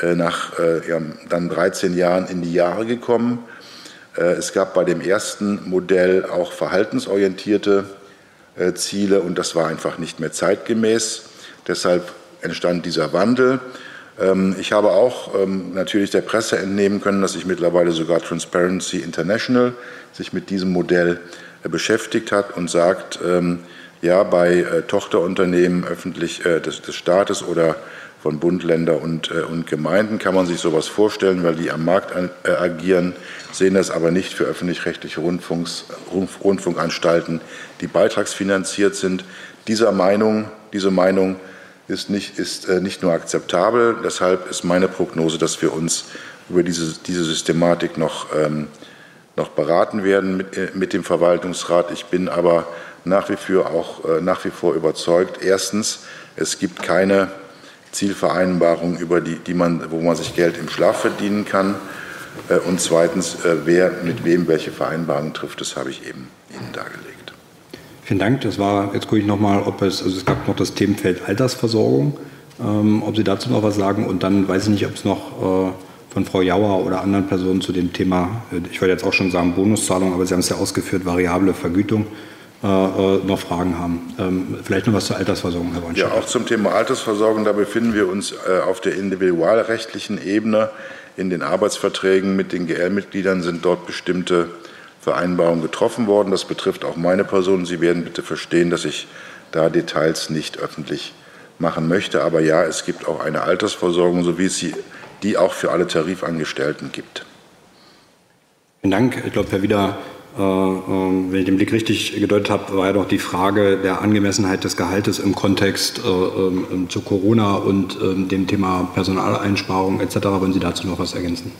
äh, nach äh, ja, dann 13 Jahren in die Jahre gekommen. Äh, es gab bei dem ersten Modell auch verhaltensorientierte äh, Ziele und das war einfach nicht mehr zeitgemäß. Deshalb entstand dieser Wandel. Ähm, ich habe auch ähm, natürlich der Presse entnehmen können, dass sich mittlerweile sogar Transparency International sich mit diesem Modell äh, beschäftigt hat und sagt, ähm, ja, bei Tochterunternehmen öffentlich des, des Staates oder von Bund, Länder und, äh, und Gemeinden kann man sich sowas vorstellen, weil die am Markt an, äh, agieren, sehen das aber nicht für öffentlich-rechtliche Rundfunkanstalten, die beitragsfinanziert sind. Dieser Meinung, diese Meinung ist nicht, ist, äh, nicht nur akzeptabel, deshalb ist meine Prognose, dass wir uns über diese, diese Systematik noch, ähm, noch beraten werden mit, äh, mit dem Verwaltungsrat. Ich bin aber nach wie vor auch äh, nach wie vor überzeugt. Erstens, es gibt keine Zielvereinbarung, über die, die man, wo man sich Geld im Schlaf verdienen kann. Äh, und zweitens, äh, wer mit wem welche Vereinbarungen trifft, das habe ich eben Ihnen dargelegt. Vielen Dank. Das war, jetzt gucke ich nochmal, ob es, also es gab noch das Themenfeld Altersversorgung, ähm, ob Sie dazu noch was sagen. Und dann weiß ich nicht, ob es noch äh, von Frau Jauer oder anderen Personen zu dem Thema, äh, ich wollte jetzt auch schon sagen Bonuszahlung, aber Sie haben es ja ausgeführt, variable Vergütung. Äh, äh, noch Fragen haben. Ähm, vielleicht noch was zur Altersversorgung, Herr Weinstein. Ja, auch zum Thema Altersversorgung. Da befinden wir uns äh, auf der individualrechtlichen Ebene. In den Arbeitsverträgen mit den GL-Mitgliedern sind dort bestimmte Vereinbarungen getroffen worden. Das betrifft auch meine Person. Sie werden bitte verstehen, dass ich da Details nicht öffentlich machen möchte. Aber ja, es gibt auch eine Altersversorgung, so wie es sie die auch für alle Tarifangestellten gibt. Vielen Dank. Ich glaube, Herr Wieder, wenn ich den Blick richtig gedeutet habe, war ja doch die Frage der Angemessenheit des Gehaltes im Kontext äh, ähm, zu Corona und ähm, dem Thema Personaleinsparung etc. Wollen Sie dazu noch was ergänzen?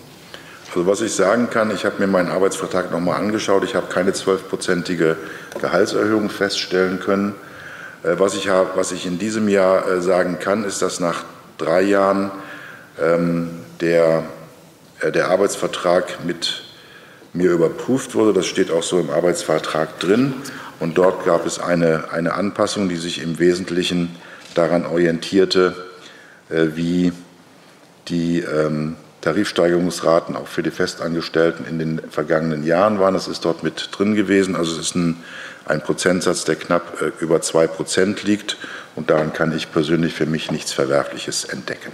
Also was ich sagen kann, ich habe mir meinen Arbeitsvertrag nochmal angeschaut. Ich habe keine zwölfprozentige Gehaltserhöhung feststellen können. Äh, was ich, habe, was ich in diesem Jahr äh, sagen kann, ist, dass nach drei Jahren ähm, der, äh, der Arbeitsvertrag mit mir überprüft wurde. Das steht auch so im Arbeitsvertrag drin. Und dort gab es eine, eine Anpassung, die sich im Wesentlichen daran orientierte, äh, wie die ähm, Tarifsteigerungsraten auch für die Festangestellten in den vergangenen Jahren waren. Das ist dort mit drin gewesen. Also es ist ein, ein Prozentsatz, der knapp äh, über zwei Prozent liegt. Und daran kann ich persönlich für mich nichts Verwerfliches entdecken.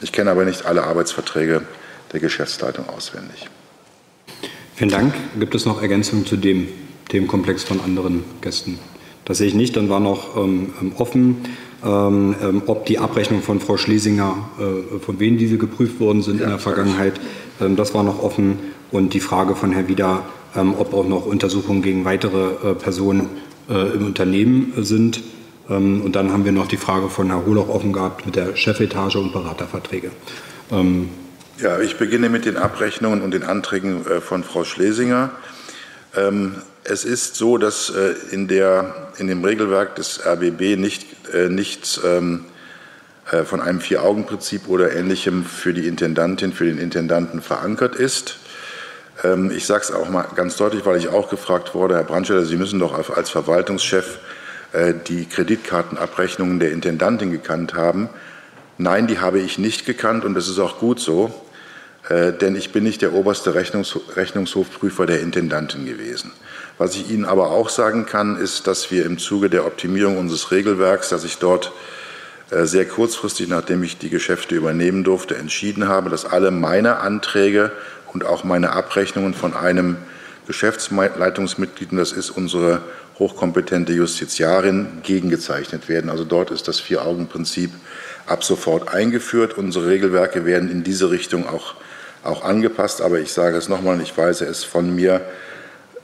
Ich kenne aber nicht alle Arbeitsverträge der Geschäftsleitung auswendig. Vielen Dank. Gibt es noch Ergänzungen zu dem Themenkomplex von anderen Gästen? Das sehe ich nicht. Dann war noch ähm, ähm offen, ähm, ähm, ob die Abrechnung von Frau Schlesinger, äh, von wem diese geprüft worden sind ja, in der Vergangenheit, ähm, das war noch offen. Und die Frage von Herrn Wieder, ähm, ob auch noch Untersuchungen gegen weitere äh, Personen äh, im Unternehmen sind. und dann haben wir noch die Frage von Herrn Holoch offen gehabt mit der Chefetage und Beraterverträge. Ja, ich beginne mit den Abrechnungen und den Anträgen äh, von Frau Schlesinger. Ähm, es ist so, dass äh, in, der, in dem Regelwerk des RBB nicht, äh, nichts ähm, von einem Vier-Augen-Prinzip oder Ähnlichem für die Intendantin, für den Intendanten verankert ist. Ähm, ich sage es auch mal ganz deutlich, weil ich auch gefragt wurde, Herr Brandstetter, Sie müssen doch als Verwaltungschef die Kreditkartenabrechnungen der Intendantin gekannt haben. Nein, die habe ich nicht gekannt und das ist auch gut so. Äh, denn ich bin nicht der oberste Rechnungs Rechnungshofprüfer der Intendanten gewesen. Was ich Ihnen aber auch sagen kann, ist, dass wir im Zuge der Optimierung unseres Regelwerks, dass ich dort äh, sehr kurzfristig, nachdem ich die Geschäfte übernehmen durfte, entschieden habe, dass alle meine Anträge und auch meine Abrechnungen von einem Geschäftsleitungsmitglied, das ist unsere hochkompetente Justiziarin, gegengezeichnet werden. Also dort ist das Vier-Augen-Prinzip ab sofort eingeführt. Unsere Regelwerke werden in diese Richtung auch auch angepasst. Aber ich sage es nochmal, ich weise es von mir.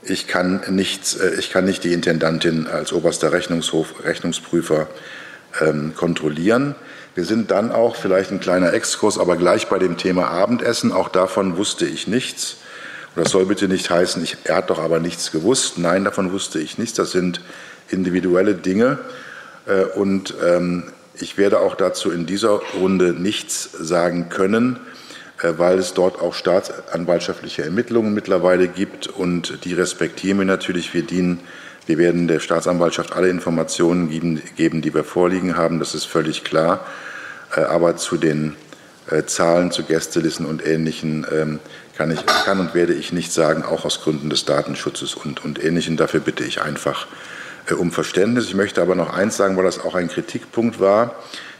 Ich kann, nichts, äh, ich kann nicht die Intendantin als oberster Rechnungshof, Rechnungsprüfer ähm, kontrollieren. Wir sind dann auch, vielleicht ein kleiner Exkurs, aber gleich bei dem Thema Abendessen. Auch davon wusste ich nichts. Das soll bitte nicht heißen, ich, er hat doch aber nichts gewusst. Nein, davon wusste ich nichts. Das sind individuelle Dinge. Äh, und ähm, ich werde auch dazu in dieser Runde nichts sagen können. Äh, weil es dort auch staatsanwaltschaftliche Ermittlungen mittlerweile gibt und die respektieren wir natürlich. Wir dienen, wir werden der Staatsanwaltschaft alle Informationen geben, die wir vorliegen haben, das ist völlig klar. Äh, aber zu den äh, Zahlen, zu Gästelisten und Ähnlichen ähm, kann, ich, kann und werde ich nicht sagen, auch aus Gründen des Datenschutzes und, und Ähnlichem. Dafür bitte ich einfach um Verständnis. Ich möchte aber noch eins sagen, weil das auch ein Kritikpunkt war.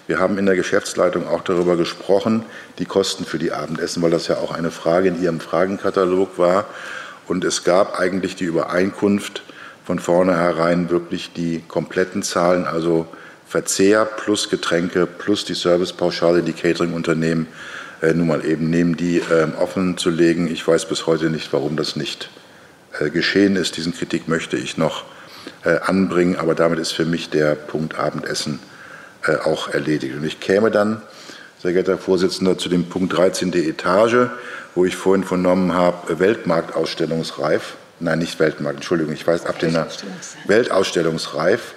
Wir haben in der Geschäftsleitung auch darüber gesprochen, die Kosten für die Abendessen, weil das ja auch eine Frage in Ihrem Fragenkatalog war. Und es gab eigentlich die Übereinkunft von vornherein wirklich die kompletten Zahlen, also Verzehr plus Getränke plus die Servicepauschale, die Catering-Unternehmen äh, nun mal eben nehmen, die äh, offen zu legen. Ich weiß bis heute nicht, warum das nicht äh, geschehen ist. Diesen Kritik möchte ich noch äh, anbringen, aber damit ist für mich der Punkt Abendessen äh, auch erledigt. Und ich käme dann, sehr geehrter Herr Vorsitzender, zu dem Punkt 13. Etage, wo ich vorhin vernommen habe, Weltmarktausstellungsreif. Nein, nicht Weltmarkt, Entschuldigung, ich weiß ab den Weltausstellungsreif.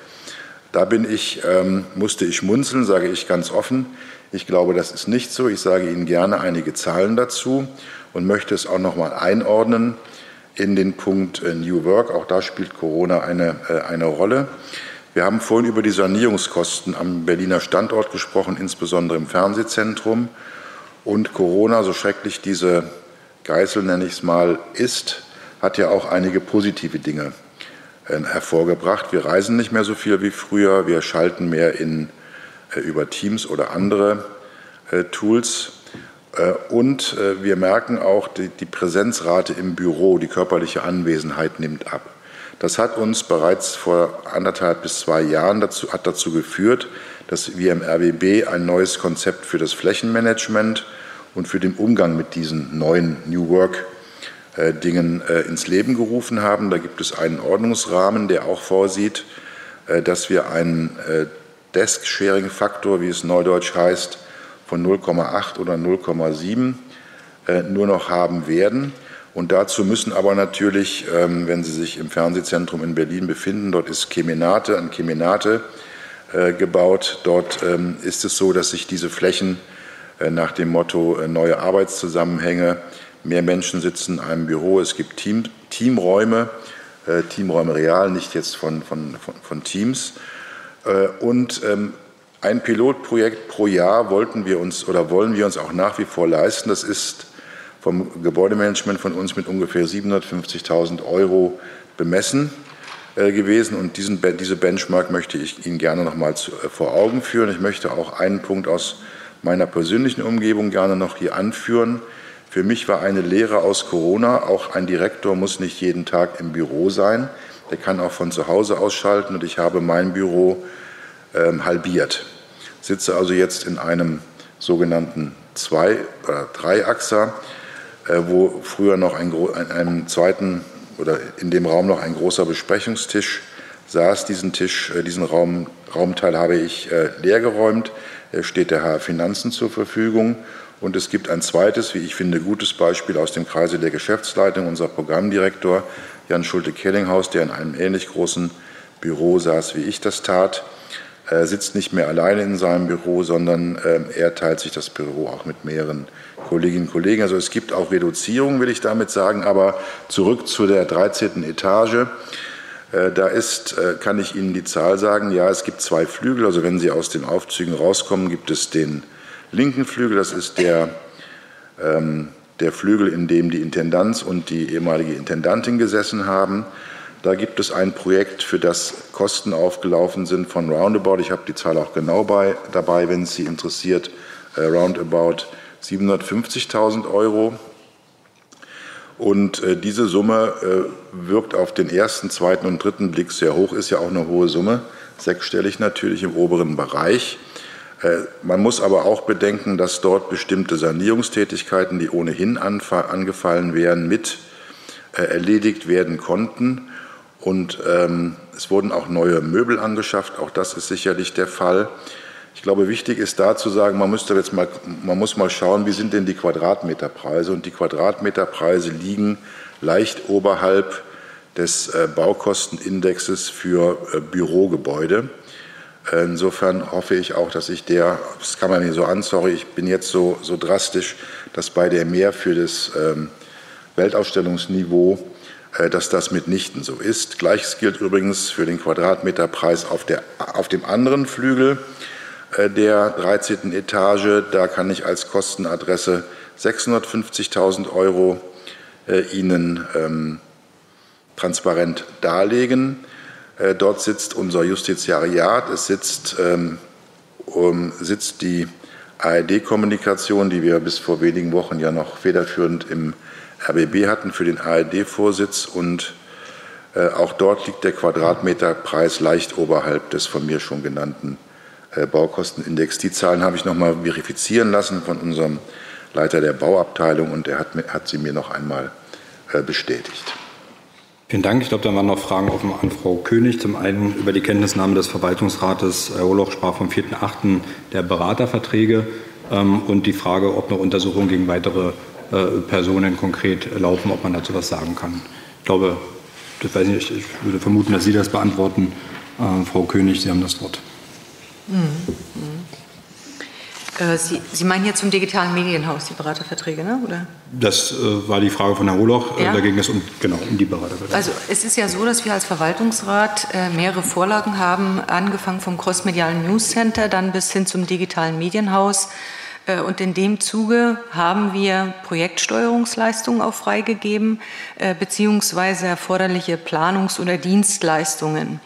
Da bin ich, ähm, musste ich munzeln, sage ich ganz offen. Ich glaube, das ist nicht so. Ich sage Ihnen gerne einige Zahlen dazu und möchte es auch noch mal einordnen in den Punkt äh, New Work. Auch da spielt Corona eine, äh, eine Rolle. Wir haben vorhin über die Sanierungskosten am Berliner Standort gesprochen, insbesondere im Fernsehzentrum. Und Corona, so schrecklich diese Geißel, nenne ich es mal, ist, hat ja auch einige positive Dinge äh, hervorgebracht. Wir reisen nicht mehr so viel wie früher, wir schalten mehr in, äh, über Teams oder andere äh, Tools. Äh, und wir merken auch, die, die Präsenzrate im Büro, die körperliche Anwesenheit nimmt ab. Das hat uns bereits vor anderthalb bis zwei Jahren dazu, hat dazu geführt, dass wir im RBB ein neues Konzept für das Flächenmanagement und für den Umgang mit diesen neuen New Work äh, Dingen äh, ins Leben gerufen haben. Da gibt es einen Ordnungsrahmen, der auch vorsieht, äh, dass wir einen Desk-Sharing-Faktor, wie es neudeutsch heißt, von 0,8 oder 0,7 äh, nur noch haben werden. Und dazu müssen aber natürlich, ähm, wenn Sie sich im Fernsehzentrum in Berlin befinden, dort ist Kemenate an Kemenate äh, gebaut. Dort ähm, ist es so, dass sich diese Flächen äh, nach dem Motto neue Arbeitszusammenhänge, mehr Menschen sitzen in einem Büro, es gibt Team, Teamräume, Teamräume real, nicht jetzt von, von, von, von Teams. Und ähm, ein Pilotprojekt pro Jahr wollten wir uns oder wollen wir uns auch nach wie vor leisten. Das ist vom Gebäudemanagement von uns mit ungefähr 750.000 Euro bemessen äh, gewesen. Und diesen, diese Benchmark möchte ich Ihnen gerne noch mal zu, äh, vor Augen führen. Ich möchte auch einen Punkt aus meiner persönlichen Umgebung gerne noch hier anführen. Für mich war eine Lehre aus Corona, auch ein Direktor muss nicht jeden Tag im Büro sein. Der kann auch von zu Hause ausschalten und ich habe mein Büro ähm, halbiert. Sitze also jetzt in einem sogenannten Zwei- oder Dreiachser wo früher noch ein, in einem zweiten oder in dem Raum noch ein großer Besprechungstisch saß. Diesen Tisch, äh, diesen Raum, Raumteil habe ich äh, leergeräumt. Er steht der HR Finanzen zur Verfügung. Und es gibt ein zweites, wie ich finde, gutes Beispiel aus dem Kreise der Geschäftsleitung, unser Programmdirektor Jan Schulte-Kellinghaus, der in einem ähnlich großen Büro saß, wie ich das tat. Er sitzt nicht mehr alleine in seinem Büro, sondern ähm, er teilt sich das Büro auch mit mehreren Kolleginnen und Kollegen. Also es gibt auch Reduzierungen, will ich damit sagen. Aber zurück zu der 13. Etage. Äh, da ist, äh, kann ich Ihnen die Zahl sagen, ja, es gibt zwei Flügel. Also wenn Sie aus den Aufzügen rauskommen, gibt es den linken Flügel. Das ist der, ähm, der Flügel, in dem die Intendanz und die ehemalige Intendantin gesessen haben. Da gibt es ein Projekt, für das Kosten aufgelaufen sind von Roundabout. Ich habe die Zahl auch genau bei, dabei, wenn es Sie interessiert. Äh, roundabout 750.000 Euro. Und äh, diese Summe äh, wirkt auf den ersten, zweiten und dritten Blick sehr hoch, ist ja auch eine hohe Summe, sechsstellig natürlich im oberen Bereich. Äh, man muss aber auch bedenken, dass dort bestimmte Sanierungstätigkeiten, die ohnehin angefallen wären, mit äh, erledigt werden konnten. Und ähm, es wurden auch neue Möbel angeschafft. Auch das ist sicherlich der Fall. Ich glaube, wichtig ist da zu sagen, man, müsste jetzt mal, man muss mal schauen, wie sind denn die Quadratmeterpreise. Und die Quadratmeterpreise liegen leicht oberhalb des äh, Baukostenindexes für äh, Bürogebäude. Insofern hoffe ich auch, dass ich der, das kann man mir so an, sorry, ich bin jetzt so, so drastisch, dass bei der mehr für das ähm, Weltausstellungsniveau äh, dass das mitnichten so ist. Gleiches gilt übrigens für den Quadratmeterpreis auf, der, auf dem anderen Flügel der 13. Etage. Da kann ich als Kostenadresse 650.000 Euro äh, Ihnen ähm, transparent darlegen. Dort sitzt unser Justiziariat, es sitzt, ähm, um, sitzt die ARD-Kommunikation, die wir bis vor wenigen Wochen ja noch federführend im RBB hatten für den ARD-Vorsitz und äh, auch dort liegt der Quadratmeterpreis leicht oberhalb des von mir schon genannten äh, Baukostenindex. Die Zahlen habe ich noch mal verifizieren lassen von unserem Leiter der Bauabteilung und er hat, hat sie mir noch einmal äh, bestätigt. Vielen Dank. Ich glaube, da waren noch Fragen offen an Frau König. Zum einen über die Kenntnisnahme des Verwaltungsrates. Herr Oloch sprach vom 4.8. der Beraterverträge ähm, und die Frage, ob noch Untersuchungen gegen weitere äh, Personen konkret laufen, ob man dazu was sagen kann. Ich glaube, das weiß ich, nicht, ich würde vermuten, dass Sie das beantworten. Äh, Frau König, Sie haben das Wort. Mhm. Äh, Sie, Sie, meinen jetzt zum digitalen Medienhaus die Beraterverträge, ne? oder? Das äh, war die Frage von Herrn Holoch. Äh, ja. Da ging es um, genau, um die Beraterverträge. Also es ist ja so, dass wir als Verwaltungsrat äh, mehrere Vorlagen haben, angefangen vom Crossmedialen News Center, dann bis hin zum digitalen Medienhaus. Äh, und in dem Zuge haben wir Projektsteuerungsleistungen auch freigegeben, beziehungsweise erforderliche Planungs- oder Dienstleistungen.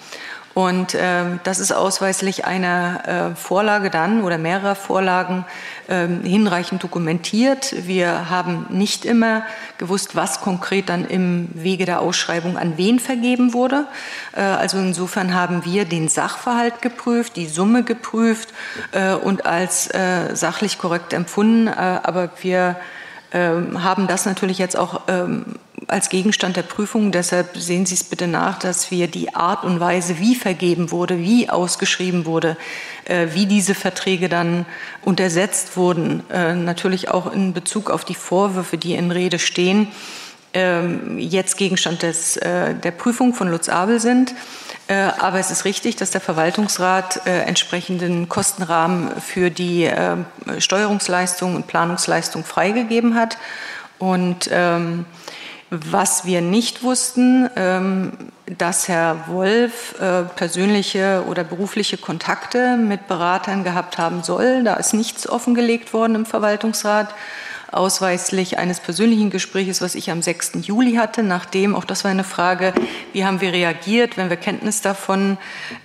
Und äh, das ist ausweislich einer äh, Vorlage dann oder mehrerer Vorlagen äh, hinreichend dokumentiert. Wir haben nicht immer gewusst, was konkret dann im Wege der Ausschreibung an wen vergeben wurde. Äh, also insofern haben wir den Sachverhalt geprüft, die Summe geprüft äh, und als äh, sachlich korrekt empfunden. aber wir ähm, haben das natürlich jetzt auch ähm, als Gegenstand der Prüfung. Deshalb sehen Sie es bitte nach, dass wir die Art und Weise, wie vergeben wurde, wie ausgeschrieben wurde, äh, wie diese Verträge dann untersetzt wurden, äh, natürlich auch in Bezug auf die Vorwürfe, die in Rede stehen, ähm, jetzt Gegenstand des, äh, der Prüfung von Lutz Abel sind. Aber es ist richtig, dass der Verwaltungsrat entsprechenden Kostenrahmen für die Steuerungsleistung und Planungsleistung freigegeben hat. Und ähm, was wir nicht wussten, ähm, dass Herr Wolf äh, persönliche oder berufliche Kontakte mit Beratern gehabt haben soll. Da ist nichts offengelegt worden im Verwaltungsrat ausweislich eines persönlichen Gespräches, was ich am 6. Juli hatte, nachdem, auch das war eine Frage, wie haben wir reagiert, wenn wir Kenntnis davon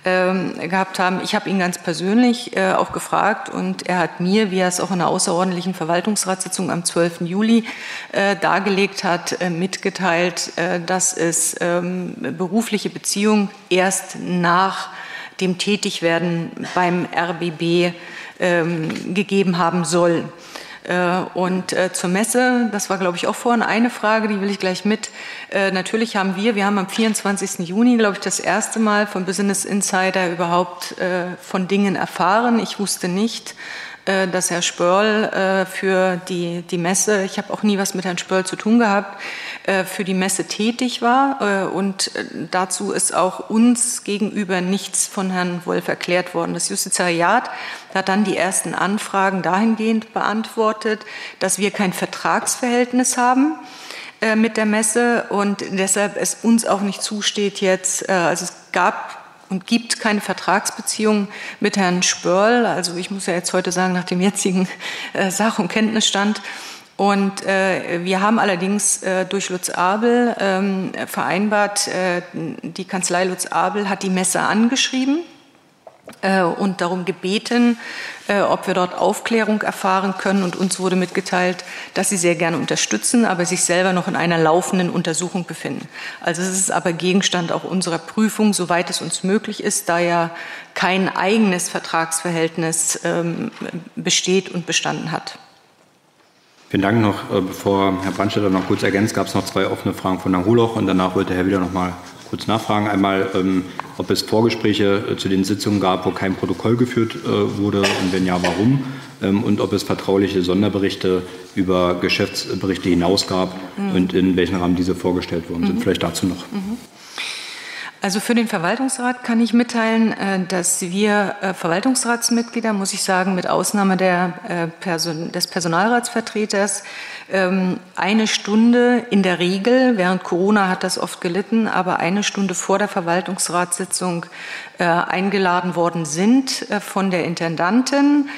ähm, gehabt haben. Ich habe ihn ganz persönlich äh, auch gefragt und er hat mir, wie er es auch in einer außerordentlichen Verwaltungsratssitzung am 12. Juli äh, dargelegt hat, äh, mitgeteilt, äh, dass es ähm, berufliche Beziehungen erst nach dem Tätigwerden beim RBB ähm, gegeben haben soll. Äh, und äh, zur Messe, das war, glaube ich, auch vorhin eine Frage, die will ich gleich mit. Äh, natürlich haben wir, wir haben am 24. Juni, glaube ich, das erste Mal vom Business Insider überhaupt von Dingen erfahren. Ich wusste nicht, dass Herr Spörl äh, für die, die Messe, ich habe auch nie was mit Herrn Spörl zu tun gehabt, äh, für die Messe tätig war. Und dazu ist auch uns gegenüber nichts von Herrn Wolf erklärt worden. Das Justizariat hat dann die ersten Anfragen dahingehend beantwortet, dass wir kein Vertragsverhältnis haben mit der Messe und deshalb es uns auch nicht zusteht jetzt, also es gab und gibt keine Vertragsbeziehung mit Herrn Spörl. Also ich muss ja jetzt heute sagen, nach dem jetzigen äh, Sach- und Kenntnisstand. Und äh, wir haben allerdings äh, durch Lutz Abel ähm, vereinbart, äh, die Kanzlei Lutz Abel hat die Messe angeschrieben und darum gebeten, äh, ob wir dort Aufklärung erfahren können. Und uns wurde mitgeteilt, dass sie sehr gerne unterstützen, aber sich selber noch in einer laufenden Untersuchung befinden. Also es ist aber Gegenstand auch unserer Prüfung, soweit es uns möglich ist, da ja kein eigenes Vertragsverhältnis ähm, besteht und bestanden hat. Vielen Dank noch, äh, bevor Herr Brandstätter noch kurz ergänzt, gab es noch zwei offene Fragen von Herrn Holoch und danach wollte Herr wieder noch mal kurz nachfragen. Einmal, ähm, ob es Vorgespräche äh, zu den Sitzungen gab, wo kein Protokoll geführt äh, wurde und wenn ja, warum? Ähm, und ob es vertrauliche Sonderberichte über Geschäftsberichte hinaus gab mhm. und in welchem Rahmen diese vorgestellt worden sind. Mhm. Vielleicht dazu noch. Mhm. Also für den Verwaltungsrat kann ich mitteilen, äh, dass wir Verwaltungsratsmitglieder, muss ich sagen, mit Ausnahme der, äh, des Personalratsvertreters, eine Stunde in der Regel, während Corona hat das oft gelitten, aber eine Stunde vor der Verwaltungsratssitzung eingeladen worden sind von der Intendantin.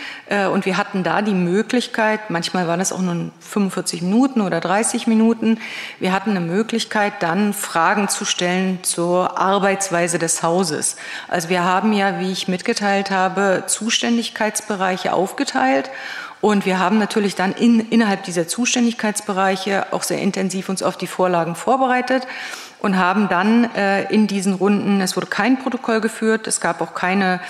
Und wir hatten da die Möglichkeit, manchmal waren es auch nur 45 Minuten oder 30 Minuten, wir hatten eine Möglichkeit, dann Fragen zu stellen zur Arbeit Arbeitsweise des Hauses. Also wir haben ja, wie ich mitgeteilt habe, Zuständigkeitsbereiche aufgeteilt und wir haben natürlich dann in, innerhalb dieser Zuständigkeitsbereiche auch sehr intensiv uns auf die Vorlagen vorbereitet und haben dann äh, in diesen Runden, es wurde kein Protokoll geführt, es gab auch keine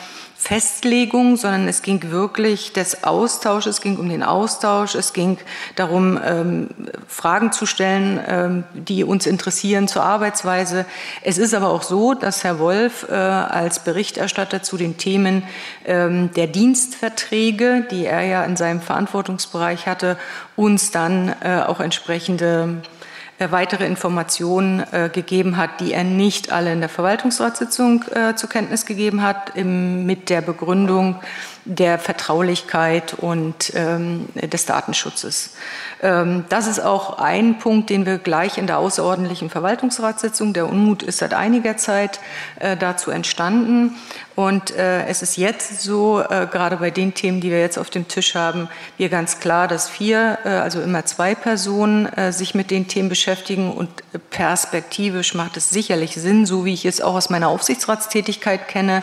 Festlegung, sondern es ging wirklich des Austausches, es ging um den Austausch, es ging darum, ähm, Fragen zu stellen, ähm, die uns interessieren zur Arbeitsweise. Es ist aber auch so, dass Herr Wolf äh, als Berichterstatter zu den Themen ähm, der Dienstverträge, die er ja in seinem Verantwortungsbereich hatte, uns dann äh, auch entsprechende weitere Informationen äh, gegeben hat, die er nicht alle in der Verwaltungsratssitzung äh, zur Kenntnis gegeben hat, mit der Begründung, der Vertraulichkeit und ähm, des Datenschutzes. Ähm, das ist auch ein Punkt, den wir gleich in der außerordentlichen Verwaltungsratssitzung, der Unmut ist seit einiger Zeit äh, dazu entstanden. Und äh, es ist jetzt so, äh, gerade bei den Themen, die wir jetzt auf dem Tisch haben, wir ganz klar, dass vier, äh, also immer zwei Personen äh, sich mit den Themen beschäftigen und perspektivisch macht es sicherlich Sinn, so wie ich es auch aus meiner Aufsichtsratstätigkeit kenne,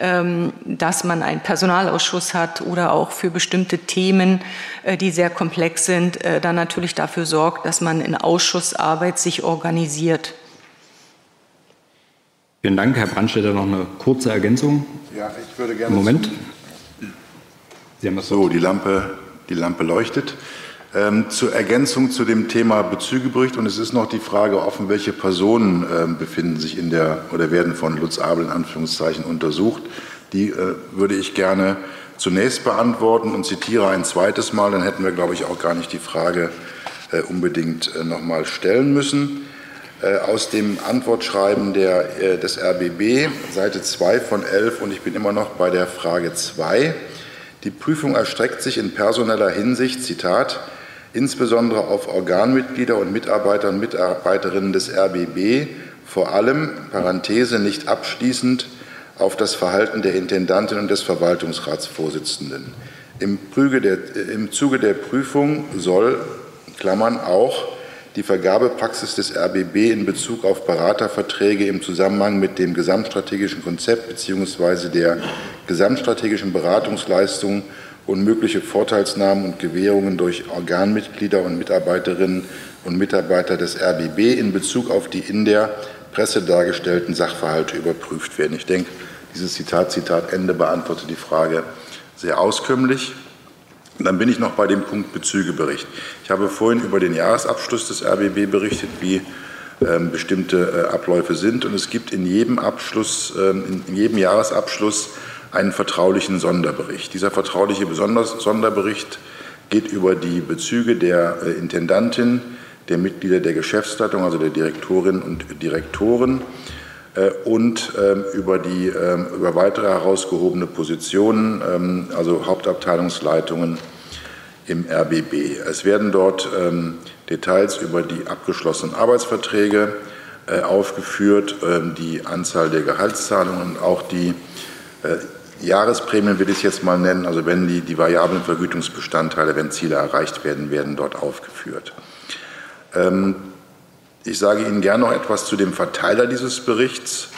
ähm, dass man einen Personalausschuss hat oder auch für bestimmte Themen, äh, die sehr komplex sind, äh, dann natürlich dafür sorgt, dass man in Ausschussarbeit sich organisiert. Vielen Dank. Herr Brandstätter, noch eine kurze Ergänzung. Ja, ich würde gerne. Moment. Sie haben das so, die Lampe, die Lampe leuchtet. Ähm, zur Ergänzung zu dem Thema Bezügebericht und es ist noch die Frage offen, welche Personen ähm, befinden sich in der oder werden von Lutz Abel in Anführungszeichen untersucht. Die äh, würde ich gerne zunächst beantworten und zitiere ein zweites Mal, dann hätten wir, glaube ich, auch gar nicht die Frage äh, unbedingt äh, noch mal stellen müssen. Äh, aus dem Antwortschreiben der, äh, des RBB, Seite 2 von 11, und ich bin immer noch bei der Frage 2. Die Prüfung erstreckt sich in personeller Hinsicht, Zitat, insbesondere auf Organmitglieder und Mitarbeiter und Mitarbeiterinnen des RBB, vor allem, Parenthese nicht abschließend, auf das Verhalten der Intendantin und des Verwaltungsratsvorsitzenden. Im, der, äh, Im Zuge der Prüfung soll, Klammern, auch die Vergabepraxis des RBB in Bezug auf Beraterverträge im Zusammenhang mit dem gesamtstrategischen Konzept bzw. der gesamtstrategischen Beratungsleistungen und mögliche Vorteilsnahmen und Gewährungen durch Organmitglieder und Mitarbeiterinnen und Mitarbeiter des RBB in Bezug auf die in der Presse dargestellten Sachverhalte überprüft werden. Ich denke, dieses Zitat, Zitat Ende beantwortet die Frage sehr auskömmlich. Und dann bin ich noch bei dem Punkt Bezügebericht. Ich habe vorhin über den Jahresabschluss des RBB berichtet, wie ähm, bestimmte äh, Abläufe sind. Und es gibt in jedem Abschluss, ähm, in jedem Jahresabschluss einen vertraulichen Sonderbericht. Dieser vertrauliche Sonderbericht geht über die Bezüge der äh, Intendantin, der Mitglieder der Geschäftsleitung, also der Direktorinnen und Direktoren, und ähm, über, die, ähm, über weitere herausgehobene Positionen, ähm, also Hauptabteilungsleitungen im RBB. Es werden dort Details über die abgeschlossenen Arbeitsverträge äh, aufgeführt, die Anzahl der Gehaltszahlungen und auch die äh, Jahresprämien will ich es jetzt mal nennen, also wenn die, die variablen Vergütungsbestandteile, wenn Ziele erreicht werden, werden dort aufgeführt. Ich sage Ihnen gerne noch etwas zu dem Verteiler dieses Berichts.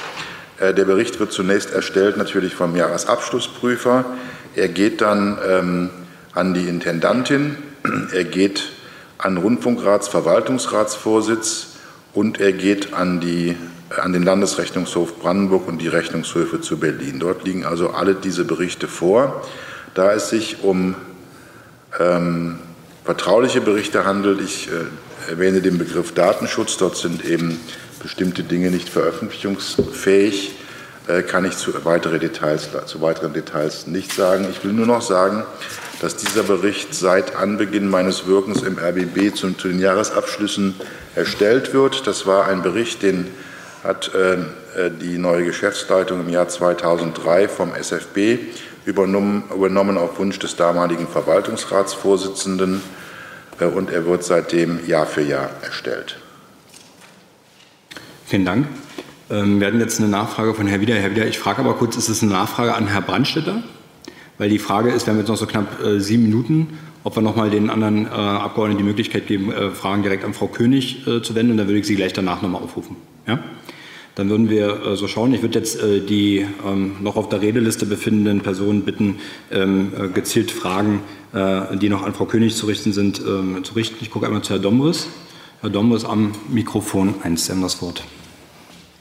Äh, der Bericht wird zunächst erstellt natürlich vom Jahresabschlussprüfer. Er geht dann ähm, an die Intendantin, er geht an Rundfunkratsverwaltungsratsvorsitz und er geht an, die, äh, an den Landesrechnungshof Brandenburg und die Rechnungshöfe zu Berlin. Dort liegen also alle diese Berichte vor. Da es sich um ähm, vertrauliche Berichte handelt, ich äh, erwähne den Begriff Datenschutz. Dort sind eben bestimmte Dinge nicht veröffentlichungsfähig. Äh, kann ich zu, weitere Details, zu weiteren Details nicht sagen. Ich will nur noch sagen, dass dieser Bericht seit Anbeginn meines Wirkens im RBB zu, zu den Jahresabschlüssen erstellt wird. Das war ein Bericht, den hat äh, äh die neue Geschäftsleitung im Jahr 2003 vom SFB übernommen, übernommen auf Wunsch des damaligen Verwaltungsratsvorsitzenden und er wird seitdem Jahr für Jahr erstellt. Vielen Dank. Ähm, wir hatten jetzt eine Nachfrage von Herrn Wieder. Herr Wieder, ich frage aber kurz, ist es eine Nachfrage an Herrn Brandstetter? Weil die Frage ist, wir haben jetzt noch so knapp äh, sieben Minuten, ob wir noch mal den anderen äh, Abgeordneten die Möglichkeit geben, Fragen direkt an Frau König zu wenden. Und dann würde ich Sie gleich danach noch mal aufrufen. Ja? Dann würden wir so schauen. Ich würde jetzt die ähm, noch auf der Redeliste befindenden Personen bitten, ähm, gezielt Fragen äh, die noch an Frau König zu richten sind, ähm, zu richten. Ich gucke einmal zu Herrn Dombris. Herr Dombris am Mikrofon 1, Sie haben das Wort.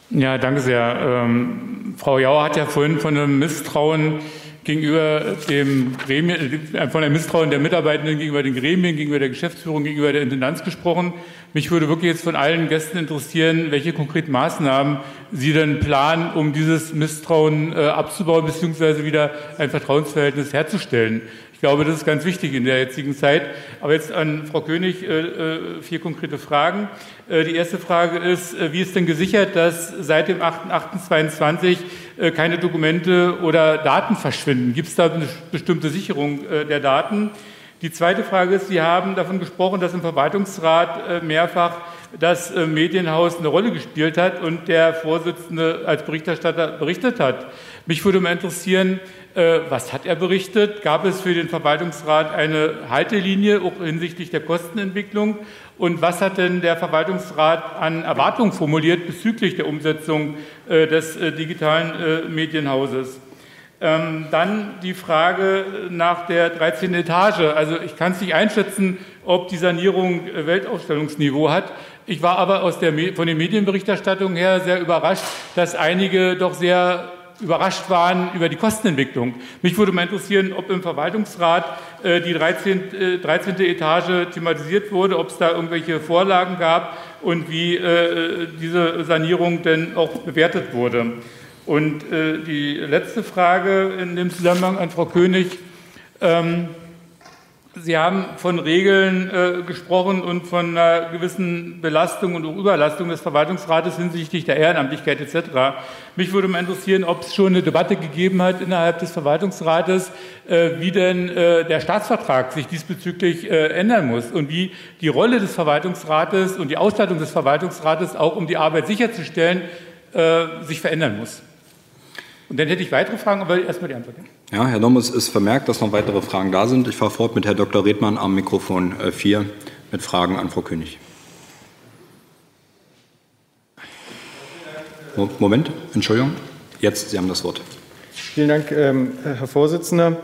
Ja, danke sehr. Ähm, Frau Jauer hat ja vorhin von einem Misstrauen gegenüber dem Gremien, äh, von einem Misstrauen der Mitarbeitenden gegenüber den Gremien, gegenüber der Geschäftsführung, gegenüber der Intendanz gesprochen. Mich würde wirklich jetzt von allen Gästen interessieren, welche konkreten Maßnahmen Sie denn planen, um dieses Misstrauen äh, abzubauen, beziehungsweise wieder ein Vertrauensverhältnis herzustellen. Ich glaube, das ist ganz wichtig in der jetzigen Zeit. Aber jetzt an Frau König äh, äh, vier konkrete Fragen. Äh, die erste Frage ist, wie ist denn gesichert, dass seit dem 8.8.22 äh, keine Dokumente oder Daten verschwinden? Gibt es da eine bestimmte Sicherung äh, der Daten? Die zweite Frage ist, Sie haben davon gesprochen, dass im Verwaltungsrat äh, mehrfach das äh, Medienhaus eine Rolle gespielt hat und der Vorsitzende als Berichterstatter berichtet hat. Mich würde mal interessieren, äh, was hat er berichtet? Gab es für den Verwaltungsrat eine Haltelinie, auch hinsichtlich der Kostenentwicklung? Und was hat denn der Verwaltungsrat an Erwartungen formuliert bezüglich der Umsetzung des digitalen Medienhauses? Ähm, dann die Frage nach der 13. Etage. Also ich kann es nicht einschätzen, ob die Sanierung Weltausstellungsniveau hat. Ich war aber der, von den Medienberichterstattungen her sehr überrascht, dass einige doch sehr überrascht waren über die Kostenentwicklung. Mich würde mal interessieren, ob im Verwaltungsrat äh, die 13, äh, 13. Etage thematisiert wurde, ob es da irgendwelche Vorlagen gab und wie äh, diese Sanierung denn auch bewertet wurde. Und äh, die letzte Frage in dem Zusammenhang an Frau König. Ähm, Sie haben von Regeln äh, gesprochen und von einer gewissen Belastung und Überlastung des Verwaltungsrates hinsichtlich der Ehrenamtlichkeit etc. Mich würde mal interessieren, ob es schon eine Debatte gegeben hat innerhalb des Verwaltungsrates, äh, wie denn äh, der Staatsvertrag sich diesbezüglich äh, ändern muss und wie die Rolle des Verwaltungsrates und die Ausstattung des Verwaltungsrates auch um die Arbeit sicherzustellen äh, sich verändern muss. Und dann hätte ich weitere Fragen, aber erstmal die Antwort. Ja, Herr Dommes ist vermerkt, dass noch weitere Fragen da sind. Ich fahre fort mit Herrn Dr. Redmann am Mikrofon 4 äh, mit Fragen an Frau König. Moment, Entschuldigung. Jetzt, Sie haben das Wort. Vielen Dank, ähm, Herr Vorsitzender.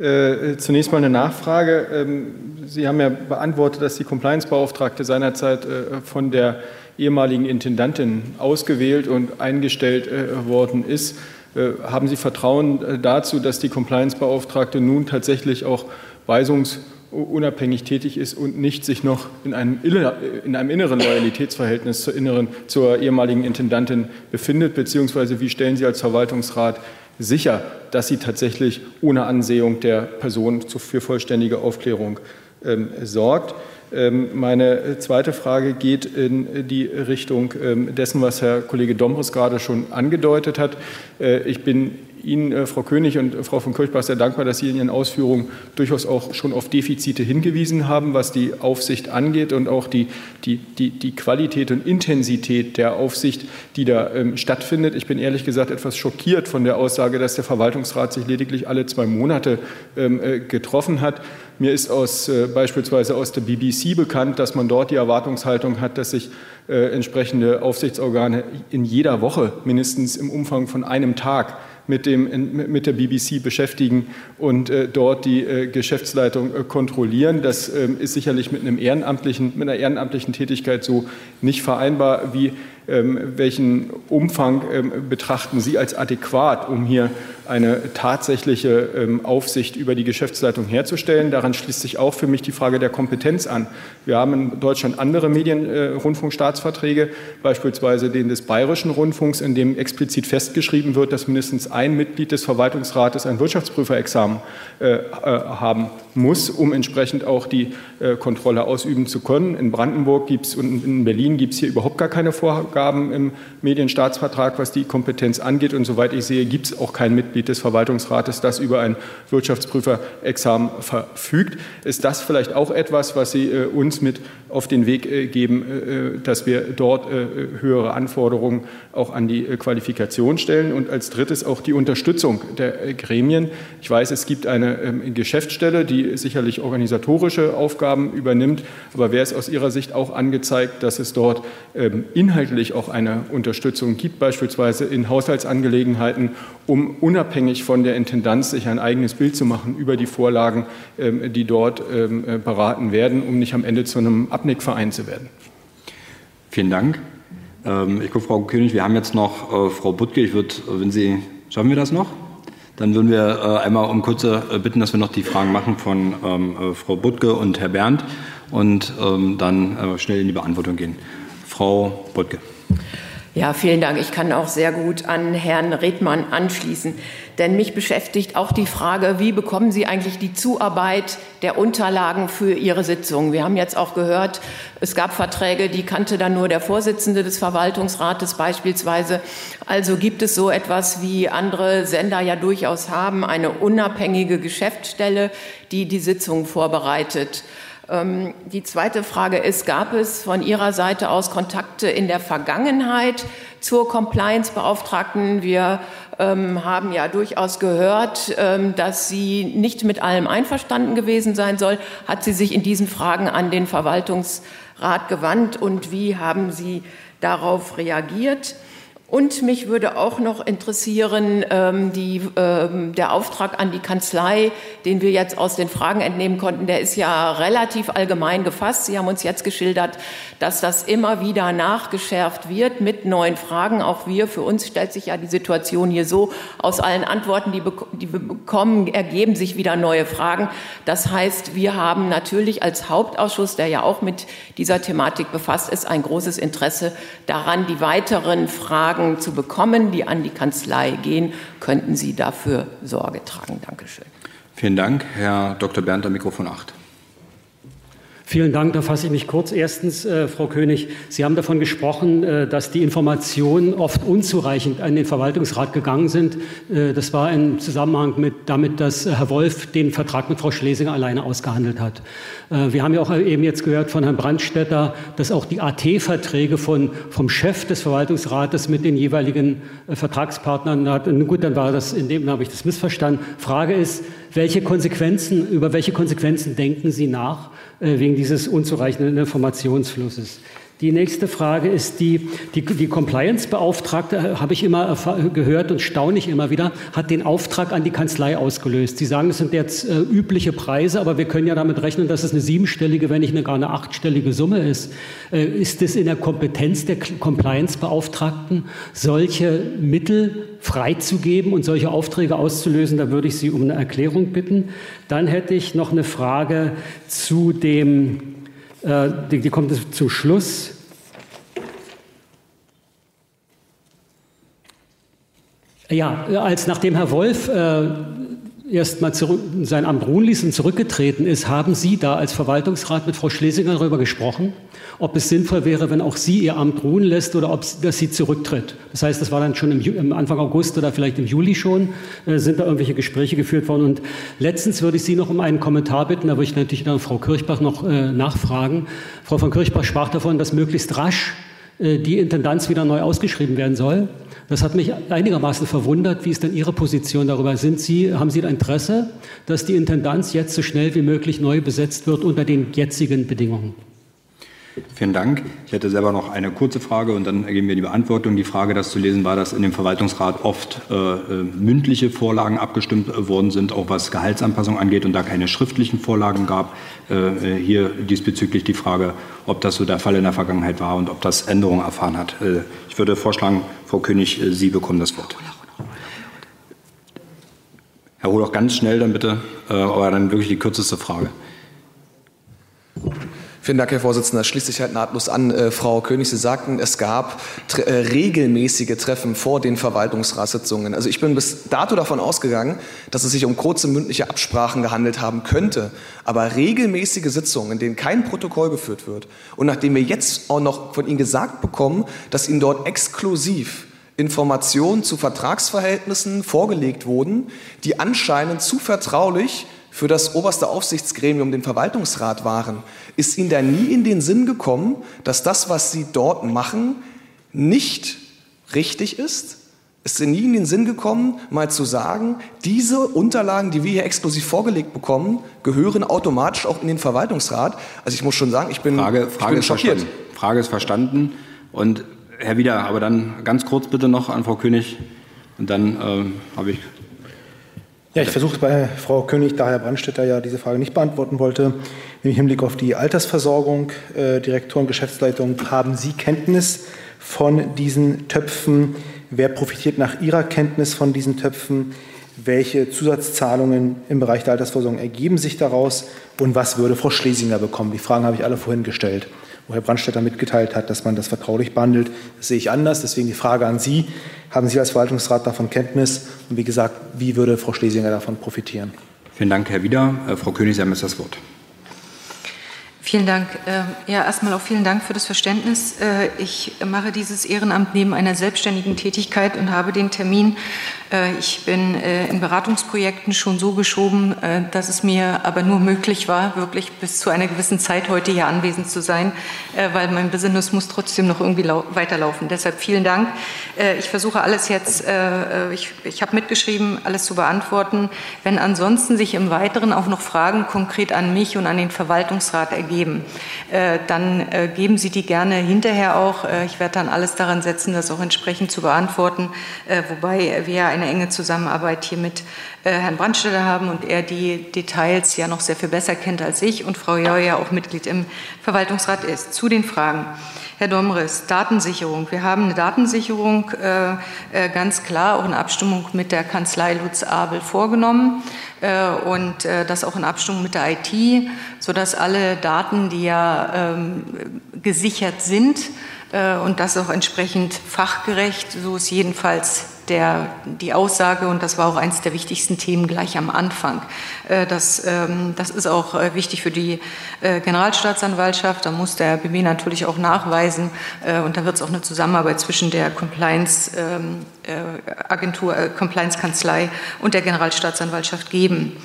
Äh, zunächst mal eine Nachfrage. Ähm, Sie haben ja beantwortet, dass die Compliance-Beauftragte seinerzeit äh, von der ehemaligen Intendantin ausgewählt und eingestellt worden ist. Äh, haben Sie Vertrauen äh, dazu, dass die Compliance-Beauftragte nun tatsächlich auch weisungsunabhängig tätig ist und nicht sich noch in einem, in einem inneren Loyalitätsverhältnis zur, inneren, zur ehemaligen Intendantin befindet? Beziehungsweise wie stellen Sie als Verwaltungsrat sicher, dass sie tatsächlich ohne Ansehung der Person für vollständige Aufklärung ähm, sorgt? Ähm, meine zweite Frage geht in die Richtung ähm, dessen, was Herr Kollege Dombres gerade schon angedeutet hat. Äh, ich bin Ihnen, äh, Frau König und Frau von Kirchbach, sehr dankbar, dass Sie in Ihren Ausführungen durchaus auch schon auf Defizite hingewiesen haben, was die Aufsicht angeht und auch die, die, die, die Qualität und Intensität der Aufsicht, die da ähm, stattfindet. Ich bin ehrlich gesagt etwas schockiert von der Aussage, dass der Verwaltungsrat sich lediglich alle zwei Monate ähm, äh, getroffen hat. Mir ist aus, äh, beispielsweise aus der BBC bekannt, dass man dort die Erwartungshaltung hat, dass sich äh, entsprechende Aufsichtsorgane in jeder Woche mindestens im Umfang von einem Tag mit, dem, mit der BBC beschäftigen und äh, dort die äh, Geschäftsleitung äh, kontrollieren. Das ähm, ist sicherlich mit, einem ehrenamtlichen, mit einer ehrenamtlichen Tätigkeit so nicht vereinbar. Wie, welchen Umfang ähm, betrachten Sie als adäquat, um hier eine tatsächliche ähm, Aufsicht über die Geschäftsleitung herzustellen. Daran schließt sich auch für mich die Frage der Kompetenz an. Wir haben in Deutschland andere Medienrundfunkstaatsverträge, äh, beispielsweise den des Bayerischen Rundfunks, in dem explizit festgeschrieben wird, dass mindestens ein Mitglied des Verwaltungsrates ein Wirtschaftsprüferexamen äh, äh, haben muss, um entsprechend auch die Kontrolle ausüben zu können. In Brandenburg gibt es und in Berlin gibt es hier überhaupt gar keine Vorgaben im Medienstaatsvertrag, was die Kompetenz angeht. Und soweit ich sehe, gibt es auch kein Mitglied des Verwaltungsrates, das über ein Wirtschaftsprüferexamen verfügt. Ist das vielleicht auch etwas, was Sie äh, uns mit auf den Weg äh, geben, äh, dass wir dort höhere Anforderungen auch an die Qualifikation stellen? Und als drittes auch die Unterstützung der Gremien. Ich weiß, es gibt eine ähm, Geschäftsstelle, die sicherlich organisatorische Aufgaben übernimmt, aber wäre es aus Ihrer Sicht auch angezeigt, dass es dort ähm, inhaltlich auch eine Unterstützung gibt, beispielsweise in Haushaltsangelegenheiten, um unabhängig von der Intendanz sich ein eigenes Bild zu machen über die Vorlagen, ähm, die dort ähm, äh, beraten werden, um nicht am Ende zu einem Abnickverein zu werden. Vielen Dank. Ähm, ich gucke, Frau König, wir haben jetzt noch äh, Frau Butke. Ich würde, wenn Sie, schaffen wir das noch? Dann würden wir äh, einmal um kurze bitten, dass wir noch die Fragen machen von Frau Butke und Herr Berndt und dann schnell in die Beantwortung gehen. Frau Butke. Ja, vielen Dank. Ich kann auch sehr gut an Herrn Redmann anschließen. Denn mich beschäftigt auch die Frage, wie bekommen Sie eigentlich die Zuarbeit der Unterlagen für Ihre Sitzungen? Wir haben jetzt auch gehört, es gab Verträge, die kannte dann nur der Vorsitzende des Verwaltungsrates beispielsweise. Also gibt es so etwas, wie andere Sender ja durchaus haben, eine unabhängige Geschäftsstelle, die die Sitzungen vorbereitet. Ähm, die zweite Frage ist, gab es von Ihrer Seite aus Kontakte in der Vergangenheit zur Compliance-Beauftragten? Wir ähm, haben ja durchaus gehört, ähm, dass sie nicht mit allem einverstanden gewesen sein soll. Hat sie sich in diesen Fragen an den Verwaltungsrat gewandt und wie haben Sie darauf reagiert? Und mich würde auch noch interessieren, ähm, die, ähm, der Auftrag an die Kanzlei, den wir jetzt aus den Fragen entnehmen konnten, der ist ja relativ allgemein gefasst. Sie haben uns jetzt geschildert, dass das immer wieder nachgeschärft wird mit neuen Fragen. Auch wir, für uns stellt sich ja die Situation hier so, aus allen Antworten, die, die wir bekommen, ergeben sich wieder neue Fragen. Das heißt, wir haben natürlich als Hauptausschuss, der ja auch mit dieser Thematik befasst ist, ein großes Interesse daran, die weiteren Fragen Fragen zu bekommen, die an die Kanzlei gehen, könnten Sie dafür Sorge tragen. Dankeschön. Vielen Dank. Herr Dr. Berndt, Mikrofon 8. Vielen Dank. Da fasse ich mich kurz. Erstens, äh, Frau König, Sie haben davon gesprochen, äh, dass die Informationen oft unzureichend an den Verwaltungsrat gegangen sind. Äh, das war im Zusammenhang mit damit, dass Herr Wolf den Vertrag mit Frau Schlesinger alleine ausgehandelt hat. Äh, wir haben ja auch eben jetzt gehört von Herrn Brandstetter, dass auch die AT-Verträge von, vom Chef des Verwaltungsrates mit den jeweiligen äh, Vertragspartnern hat. Gut, dann war das, in dem habe ich das missverstanden. Frage ist, welche Konsequenzen, über welche Konsequenzen denken Sie nach? Äh, wegen dieses unzureichenden Informationsflusses. Die nächste Frage ist die, die, die Compliance-Beauftragte, äh, habe ich immer gehört und staune ich immer wieder, hat den Auftrag an die Kanzlei ausgelöst. Sie sagen, es sind jetzt äh, übliche Preise, aber wir können ja damit rechnen, dass es eine siebenstellige, wenn nicht eine, gar eine achtstellige Summe ist. Äh, ist es in der Kompetenz der Compliance-Beauftragten, solche Mittel freizugeben und solche Aufträge auszulösen? Da würde ich Sie um eine Erklärung bitten. Dann hätte ich noch eine Frage zu dem äh, die, die kommt zum Schluss. Ja, als nachdem Herr Wolf äh, erst mal zurück, sein Amt ruhen ließ und zurückgetreten ist, haben Sie da als Verwaltungsrat mit Frau Schlesinger darüber gesprochen, ob es sinnvoll wäre, wenn auch sie ihr Amt ruhen lässt oder ob dass sie zurücktritt. Das heißt, das war dann schon im, im Anfang August oder vielleicht im Juli schon, äh, sind da irgendwelche Gespräche geführt worden. Und letztens würde ich Sie noch um einen Kommentar bitten, da würde ich natürlich dann Frau Kirchbach noch äh, nachfragen. Frau von Kirchbach sprach davon, dass möglichst rasch die Intendanz wieder neu ausgeschrieben werden soll. Das hat mich einigermaßen verwundert. Wie ist denn Ihre Position darüber? Sind Sie, haben Sie ein Interesse, dass die Intendanz jetzt so schnell wie möglich neu besetzt wird unter den jetzigen Bedingungen? Vielen Dank. Ich hätte selber noch eine kurze Frage und dann ergeben wir die Beantwortung. Die Frage, das zu lesen war, dass in dem Verwaltungsrat oft äh, äh mündliche Vorlagen abgestimmt äh, worden sind, auch was Gehaltsanpassung angeht und da keine schriftlichen Vorlagen gab. Äh, hier diesbezüglich die Frage, ob das so der Fall in der Vergangenheit war und ob das Änderungen erfahren hat. Äh, ich würde vorschlagen, Frau König, äh, Sie bekommen das Wort. Herr Hohl, auch ganz schnell dann bitte, aber dann wirklich die kürzeste Frage. Vielen Dank, Herr Vorsitzender. Das schließt sich halt nahtlos an. Äh, Frau König, Sie sagten, es gab äh, regelmäßige Treffen vor den Verwaltungsratssitzungen. Also ich bin bis dato davon ausgegangen, dass es sich um kurze mündliche Absprachen gehandelt haben könnte. Aber regelmäßige Sitzungen, in denen kein Protokoll geführt wird und nachdem wir jetzt auch noch von Ihnen gesagt bekommen, dass Ihnen dort exklusiv Informationen zu Vertragsverhältnissen vorgelegt wurden, die anscheinend zu vertraulich für das oberste Aufsichtsgremium, den Verwaltungsrat waren, ist Ihnen da nie in den Sinn gekommen, dass das, was Sie dort machen, nicht richtig ist? Ist Ihnen nie in den Sinn gekommen, mal zu sagen, diese Unterlagen, die wir hier exklusiv vorgelegt bekommen, gehören automatisch auch in den Verwaltungsrat? Also ich muss schon sagen, ich bin, Frage, Frage ich bin schockiert. Verstanden. Frage ist verstanden. Und Herr Wieder, aber dann ganz kurz bitte noch an Frau König. Und dann äh, habe ich ja, ich versuche bei Frau König, da Herr Brandstätter ja diese Frage nicht beantworten wollte, im Hinblick auf die Altersversorgung, äh, Direktor und Geschäftsleitung, haben Sie Kenntnis von diesen Töpfen? Wer profitiert nach Ihrer Kenntnis von diesen Töpfen? Welche Zusatzzahlungen im Bereich der Altersversorgung ergeben sich daraus? Und was würde Frau Schlesinger bekommen? Die Fragen habe ich alle vorhin gestellt. Wo Herr Brandstätter mitgeteilt hat, dass man das vertraulich behandelt. Das sehe ich anders. Deswegen die Frage an Sie. Haben Sie als Verwaltungsrat davon Kenntnis? Und wie gesagt, wie würde Frau Schlesinger davon profitieren? Vielen Dank, Herr Wieder. Äh, Frau König, Sie haben jetzt das Wort. Vielen Dank. Ähm, ja, erstmal auch vielen Dank für das Verständnis. Äh, ich mache dieses Ehrenamt neben einer selbstständigen Tätigkeit und habe den Termin äh, ich bin äh, in Beratungsprojekten schon so geschoben, dass es mir aber nur möglich war, wirklich bis zu einer gewissen Zeit heute hier anwesend zu sein, weil mein Business muss trotzdem noch irgendwie weiterlaufen. Deshalb vielen Dank. Ich versuche alles jetzt, ich, ich habe mitgeschrieben, alles zu beantworten. Wenn ansonsten sich im Weiteren auch noch Fragen konkret an mich und an den Verwaltungsrat ergeben, dann geben Sie die gerne hinterher auch. Ich werde dann alles daran setzen, das auch entsprechend zu beantworten, wobei wir eine enge Zusammenarbeit hier mit äh, Herrn Brandstätter haben und er die Details ja noch sehr viel besser kennt als ich und Frau Jau ja auch Mitglied im Verwaltungsrat ist. Zu den Fragen. Herr Domres, Datensicherung. Wir haben eine Datensicherung äh, äh, ganz klar auch in Abstimmung mit der Kanzlei Lutz Abel vorgenommen äh, und äh, das auch in Abstimmung mit der IT, sodass alle Daten, die ja ähm, gesichert sind äh, und das auch entsprechend fachgerecht, so ist jedenfalls der, die Aussage, und das war auch eines der wichtigsten Themen gleich am Anfang. Äh, das, ähm, das ist auch äh, wichtig für die äh, Generalstaatsanwaltschaft. Da muss der BB natürlich auch nachweisen, und da wird es auch eine Zusammenarbeit zwischen der Compliance-Agentur, ähm, Compliance-Kanzlei und der Generalstaatsanwaltschaft geben.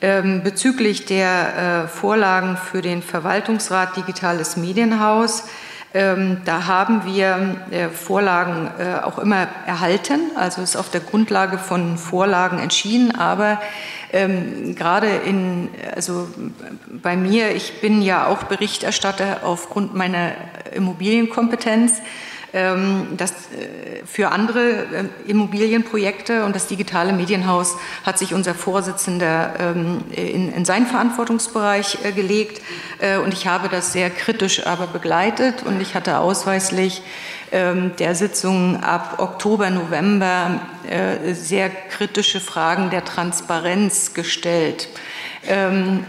Ähm, bezüglich der Vorlagen für den Verwaltungsrat Digitales Medienhaus da haben wir äh, Vorlagen äh, auch immer erhalten, also ist auf der Grundlage von Vorlagen entschieden, aber ähm, gerade in, also bei mir, ich bin ja auch Berichterstatter aufgrund meiner Immobilienkompetenz. Ähm, das, äh, für andere äh, Immobilienprojekte und das digitale Medienhaus hat sich unser Vorsitzender ähm, in, in seinen Verantwortungsbereich äh, gelegt und ich habe das sehr kritisch aber begleitet und ich hatte ausweislich ähm, der Sitzung ab Oktober, November sehr kritische Fragen der Transparenz gestellt.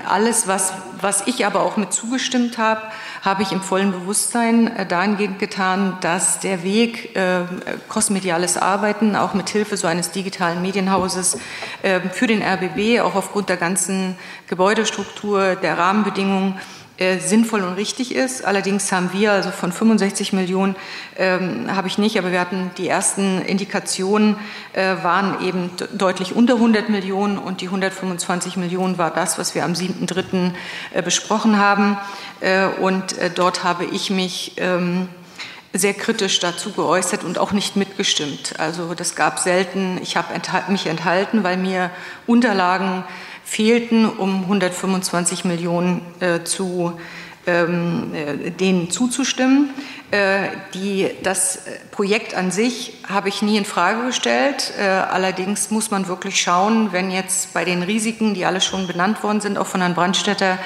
Alles, was, was ich aber auch mit zugestimmt habe, habe ich im vollen Bewusstsein äh, dahingehend getan, dass der Weg äh, kosmediales Arbeiten auch mit Hilfe so eines digitalen Medienhauses äh, für den RBB auch aufgrund der ganzen Gebäudestruktur, der Rahmenbedingungen sinnvoll und richtig ist. Allerdings haben wir, also von 65 Millionen ähm, habe ich nicht, aber wir hatten die ersten Indikationen, äh, waren eben deutlich unter 100 Millionen und die 125 Millionen war das, was wir am 7.3. Äh, besprochen haben. Äh, und äh, dort habe ich mich ähm, sehr kritisch dazu geäußert und auch nicht mitgestimmt. Also das gab selten, ich habe mich enthalten, weil mir Unterlagen fehlten, um 125 Millionen äh, zu denen zuzustimmen. Äh, die, das Projekt an sich habe ich nie in Frage gestellt. Äh, allerdings muss man wirklich schauen, wenn jetzt bei den Risiken, die alle schon benannt worden sind, auch von Herrn Brandstätter,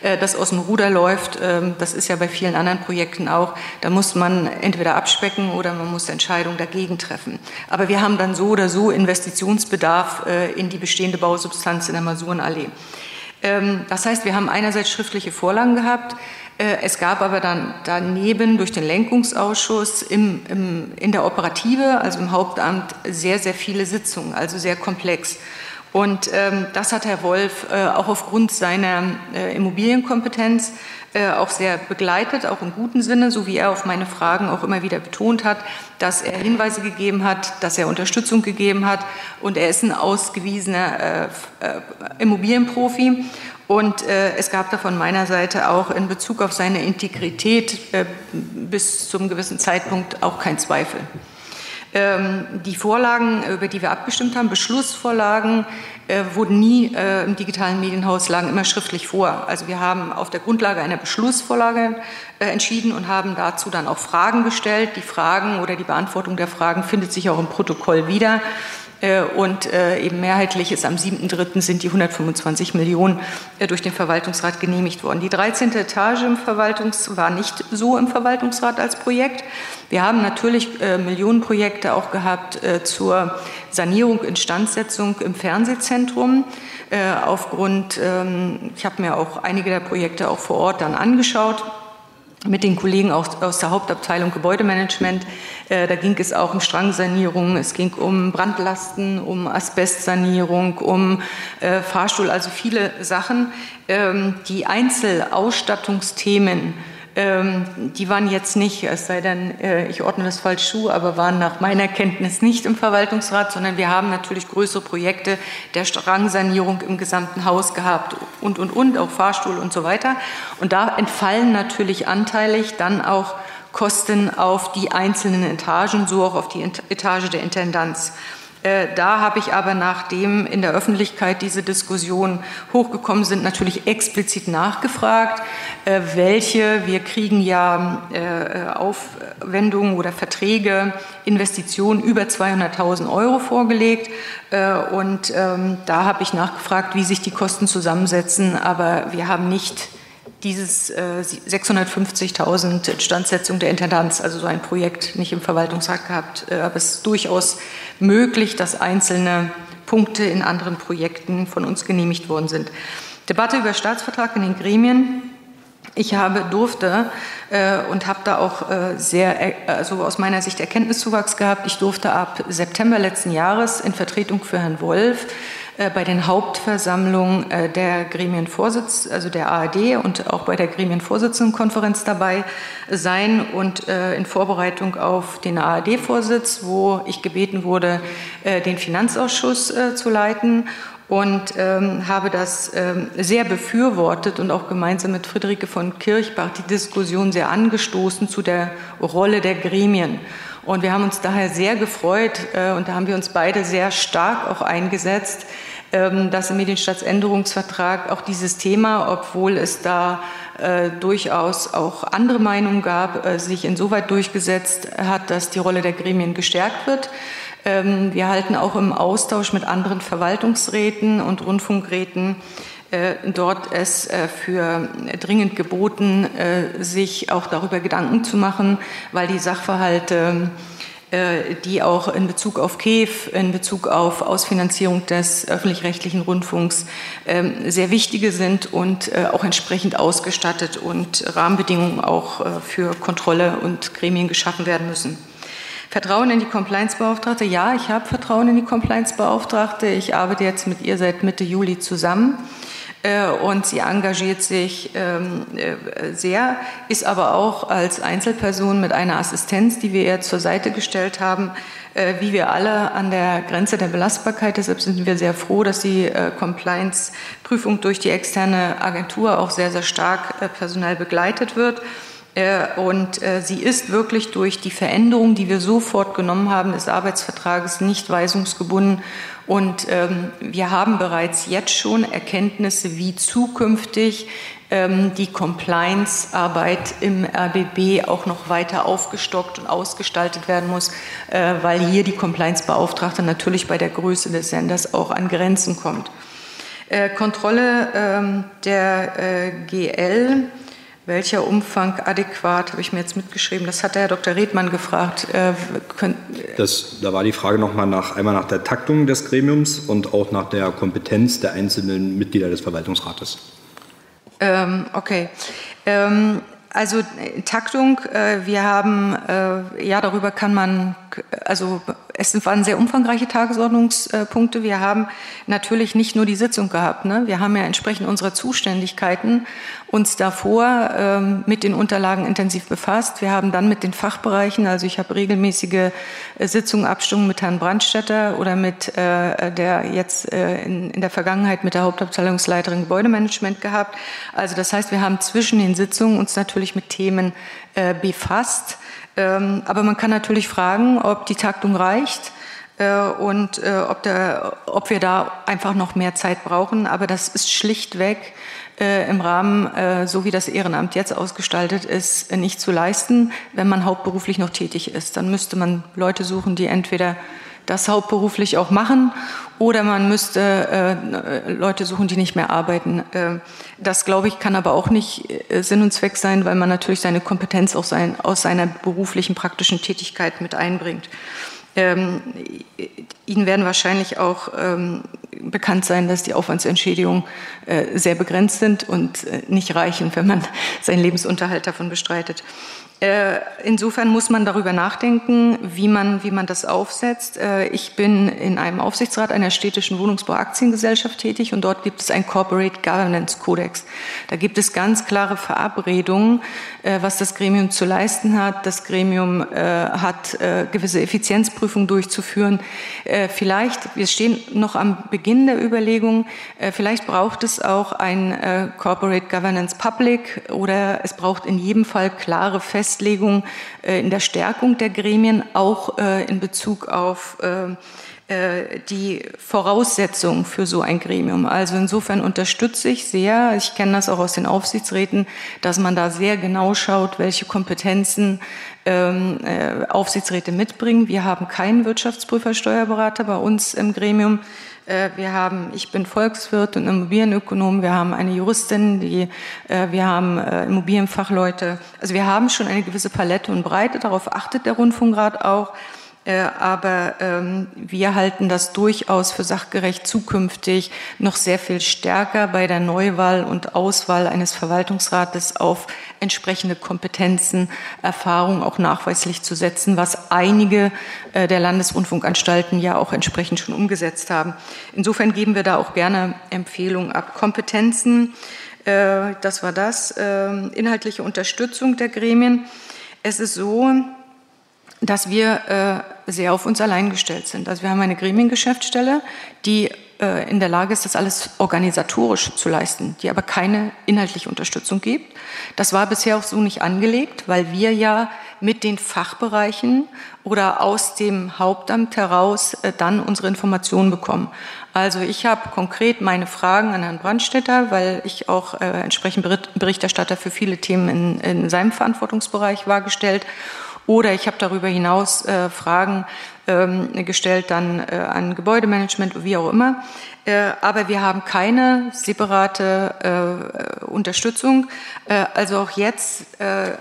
äh, das aus dem Ruder läuft, ähm, das ist ja bei vielen anderen Projekten auch, da muss man entweder abspecken oder man muss Entscheidungen dagegen treffen. Aber wir haben dann so oder so Investitionsbedarf in die bestehende Bausubstanz in der Masurenallee. Ähm, das heißt, wir haben einerseits schriftliche Vorlagen gehabt, äh, es gab aber dann daneben durch den Lenkungsausschuss im, im, in der Operative, also im Hauptamt, sehr, sehr viele Sitzungen, also sehr komplex. Und ähm, das hat Herr Wolf äh, auch aufgrund seiner äh, Immobilienkompetenz auch sehr begleitet, auch im guten Sinne, so wie er auf meine Fragen auch immer wieder betont hat, dass er Hinweise gegeben hat, dass er Unterstützung gegeben hat und er ist ein ausgewiesener äh, äh, Immobilienprofi. Und äh, es gab da von meiner Seite auch in Bezug auf seine Integrität äh, bis zum gewissen Zeitpunkt auch kein Zweifel. Ähm, die Vorlagen, über die wir abgestimmt haben, Beschlussvorlagen, äh, wurden nie äh, im digitalen Medienhaus, lagen immer schriftlich vor. Also wir haben auf der Grundlage einer Beschlussvorlage äh, entschieden und haben dazu dann auch Fragen gestellt. Die Fragen oder die Beantwortung der Fragen findet sich auch im Protokoll wieder. Äh, und äh, eben mehrheitlich ist am 7.3. sind die 125 Millionen äh, durch den Verwaltungsrat genehmigt worden. Die 13. Etage im Verwaltungs war nicht so im Verwaltungsrat als Projekt. Wir haben natürlich Millionenprojekte auch gehabt zur Sanierung, Instandsetzung im Fernsehzentrum. Aufgrund, ähm, ich habe mir auch einige der Projekte auch vor Ort dann angeschaut mit den Kollegen aus, aus der Hauptabteilung Gebäudemanagement. Äh, da ging es auch um Strangsanierung, es ging um Brandlasten, um Asbestsanierung, um äh, Fahrstuhl, also viele Sachen. Ähm, die Einzelausstattungsthemen die waren jetzt nicht, es sei denn, äh, ich ordne das falsch zu, aber waren nach meiner Kenntnis nicht im Verwaltungsrat, sondern wir haben natürlich größere Projekte der Strangsanierung im gesamten Haus gehabt und, und, und, auch Fahrstuhl und so weiter. Und da entfallen natürlich anteilig dann auch Kosten auf die einzelnen Etagen, so auch auf die Etage der Intendanz. Äh, da habe ich aber, nachdem in der Öffentlichkeit diese Diskussionen hochgekommen sind, natürlich explizit nachgefragt, äh, welche, wir kriegen ja äh, Aufwendungen oder Verträge, Investitionen über 200.000 Euro vorgelegt. Und ähm, da habe ich nachgefragt, wie sich die Kosten zusammensetzen, aber wir haben nicht dieses äh, 650.000 Instandsetzung der Intendanz, also so ein Projekt nicht im Verwaltungsrat gehabt. Äh, aber es ist durchaus möglich, dass einzelne Punkte in anderen Projekten von uns genehmigt worden sind. Debatte über Staatsvertrag in den Gremien. Ich habe, durfte äh, und habe da auch äh, sehr, äh, also aus meiner Sicht Erkenntniszuwachs gehabt. Ich durfte ab September letzten Jahres in Vertretung für Herrn Wolf bei den Hauptversammlungen äh, der Gremienvorsitz, also der ARD und auch bei der Gremienvorsitzendenkonferenz dabei sein und äh, in Vorbereitung auf den ARD-Vorsitz, wo ich gebeten wurde, den Finanzausschuss zu leiten und ähm, habe das ähm, sehr befürwortet und auch gemeinsam mit Friederike von Kirchbach die Diskussion sehr angestoßen zu der Rolle der Gremien. Und wir haben uns daher sehr gefreut äh, und da haben wir uns beide sehr stark auch eingesetzt, dass im Medienstaatsänderungsvertrag auch dieses Thema, obwohl es da äh, durchaus auch andere Meinungen gab, äh, sich insoweit durchgesetzt hat, dass die Rolle der Gremien gestärkt wird. Ähm, wir halten auch im Austausch mit anderen Verwaltungsräten und Rundfunkräten äh, dort es für dringend geboten, sich auch darüber Gedanken zu machen, weil die Sachverhalte die auch in Bezug auf KEF, in Bezug auf Ausfinanzierung des öffentlich-rechtlichen Rundfunks ähm, sehr wichtige sind und auch entsprechend ausgestattet und Rahmenbedingungen auch für Kontrolle und Gremien geschaffen werden müssen. Vertrauen in die Compliance-Beauftragte. Ja, ich habe Vertrauen in die Compliance-Beauftragte. Ich arbeite jetzt mit ihr seit Mitte Juli zusammen. Äh, und sie engagiert sich ähm, äh, sehr, ist aber auch als Einzelperson mit einer Assistenz, die wir ihr zur Seite gestellt haben, äh, wie wir alle an der Grenze der Belastbarkeit. Deshalb sind wir sehr froh, dass die Compliance-Prüfung durch die externe Agentur auch sehr, sehr stark personell begleitet wird. Und sie ist wirklich durch die Veränderung, die wir sofort genommen haben, des Arbeitsvertrages nicht weisungsgebunden und ähm, wir haben bereits jetzt schon Erkenntnisse, wie zukünftig ähm, die Compliance-Arbeit im RBB auch noch weiter aufgestockt und ausgestaltet werden muss, äh, weil hier die Compliance-Beauftragte natürlich bei der Größe des Senders auch an Grenzen kommt. Äh, Kontrolle ähm, der äh, GL welcher Umfang adäquat, habe ich mir jetzt mitgeschrieben. Das hat der Herr Dr. Redmann gefragt. Äh, das, da war die Frage nochmal nach, einmal nach der Taktung des Gremiums und auch nach der Kompetenz der einzelnen Mitglieder des Verwaltungsrates. Ähm, okay. Ähm, also Taktung, äh, wir haben, äh, ja, darüber kann man, also es waren sehr umfangreiche Tagesordnungspunkte. Wir haben natürlich nicht nur die Sitzung gehabt. Ne? Wir haben ja entsprechend unserer Zuständigkeiten uns davor ähm, mit den Unterlagen intensiv befasst. Wir haben dann mit den Fachbereichen, also ich habe regelmäßige äh, Sitzungen, Abstimmungen mit Herrn Brandstetter oder mit äh, der jetzt äh, in, in der Vergangenheit mit der Hauptabteilungsleiterin Gebäudemanagement gehabt. Also das heißt, wir haben zwischen den Sitzungen uns natürlich mit Themen äh, befasst. Ähm, aber man kann natürlich fragen, ob die Taktung reicht äh, und äh, ob, der, ob wir da einfach noch mehr Zeit brauchen. Aber das ist schlichtweg äh, im Rahmen, äh, so wie das Ehrenamt jetzt ausgestaltet ist, äh, nicht zu leisten, wenn man hauptberuflich noch tätig ist. Dann müsste man Leute suchen, die entweder das hauptberuflich auch machen oder man müsste Leute suchen, die nicht mehr arbeiten. Äh, das, glaube ich, kann aber auch nicht Sinn und Zweck sein, weil man natürlich seine Kompetenz auch aus seiner beruflichen, praktischen Tätigkeit mit einbringt. Ähm, Ihnen werden wahrscheinlich auch ähm, bekannt sein, dass die Aufwandsentschädigungen äh, sehr begrenzt sind und äh, nicht reichen, wenn man seinen Lebensunterhalt davon bestreitet. Äh, insofern muss man darüber nachdenken, wie man, wie man das aufsetzt. Äh, ich bin in einem Aufsichtsrat einer städtischen Wohnungsbauaktiengesellschaft tätig und dort gibt es ein Corporate Governance Codex. Da gibt es ganz klare Verabredungen, äh, was das Gremium zu leisten hat. Das Gremium hat gewisse Effizienzprüfungen durchzuführen. Vielleicht, wir stehen noch am Beginn der Überlegung, vielleicht braucht es auch ein Corporate Governance Public oder es braucht in jedem Fall klare Festlegungen Festlegung äh, in der Stärkung der Gremien, auch äh, in Bezug auf äh, die Voraussetzungen für so ein Gremium. Also insofern unterstütze ich sehr, ich kenne das auch aus den Aufsichtsräten, dass man da sehr genau schaut, welche Kompetenzen ähm, Aufsichtsräte mitbringen. Wir haben keinen Wirtschaftsprüfer, Steuerberater bei uns im Gremium. Äh, wir haben, ich bin Volkswirt und Immobilienökonom. Wir haben eine Juristin, die, äh, wir haben äh, Immobilienfachleute. Also wir haben schon eine gewisse Palette und Breite. Darauf achtet der Rundfunkrat auch. Äh, aber ähm, wir halten das durchaus für sachgerecht zukünftig noch sehr viel stärker bei der Neuwahl und Auswahl eines Verwaltungsrates auf entsprechende Kompetenzen, Erfahrung auch nachweislich zu setzen, was einige äh, der Landesrundfunkanstalten ja auch entsprechend schon umgesetzt haben. Insofern geben wir da auch gerne Empfehlungen ab. Kompetenzen, äh, das war das, ähm, inhaltliche Unterstützung der Gremien. Es ist so, dass wir sehr auf uns allein gestellt sind. Also wir haben eine Gremiengeschäftsstelle, die äh, in der Lage ist, das alles organisatorisch zu leisten, die aber keine inhaltliche Unterstützung gibt. Das war bisher auch so nicht angelegt, weil wir ja mit den Fachbereichen oder aus dem Hauptamt heraus äh, dann unsere Informationen bekommen. Also ich habe konkret meine Fragen an Herrn Brandstätter, weil ich auch äh, entsprechend Berichterstatter für viele Themen in, in seinem Verantwortungsbereich war gestellt. Oder ich habe darüber hinaus äh, Fragen ähm, gestellt dann äh, an Gebäudemanagement, wie auch immer. Äh, aber wir haben keine separate äh, Unterstützung. Äh, also auch jetzt äh,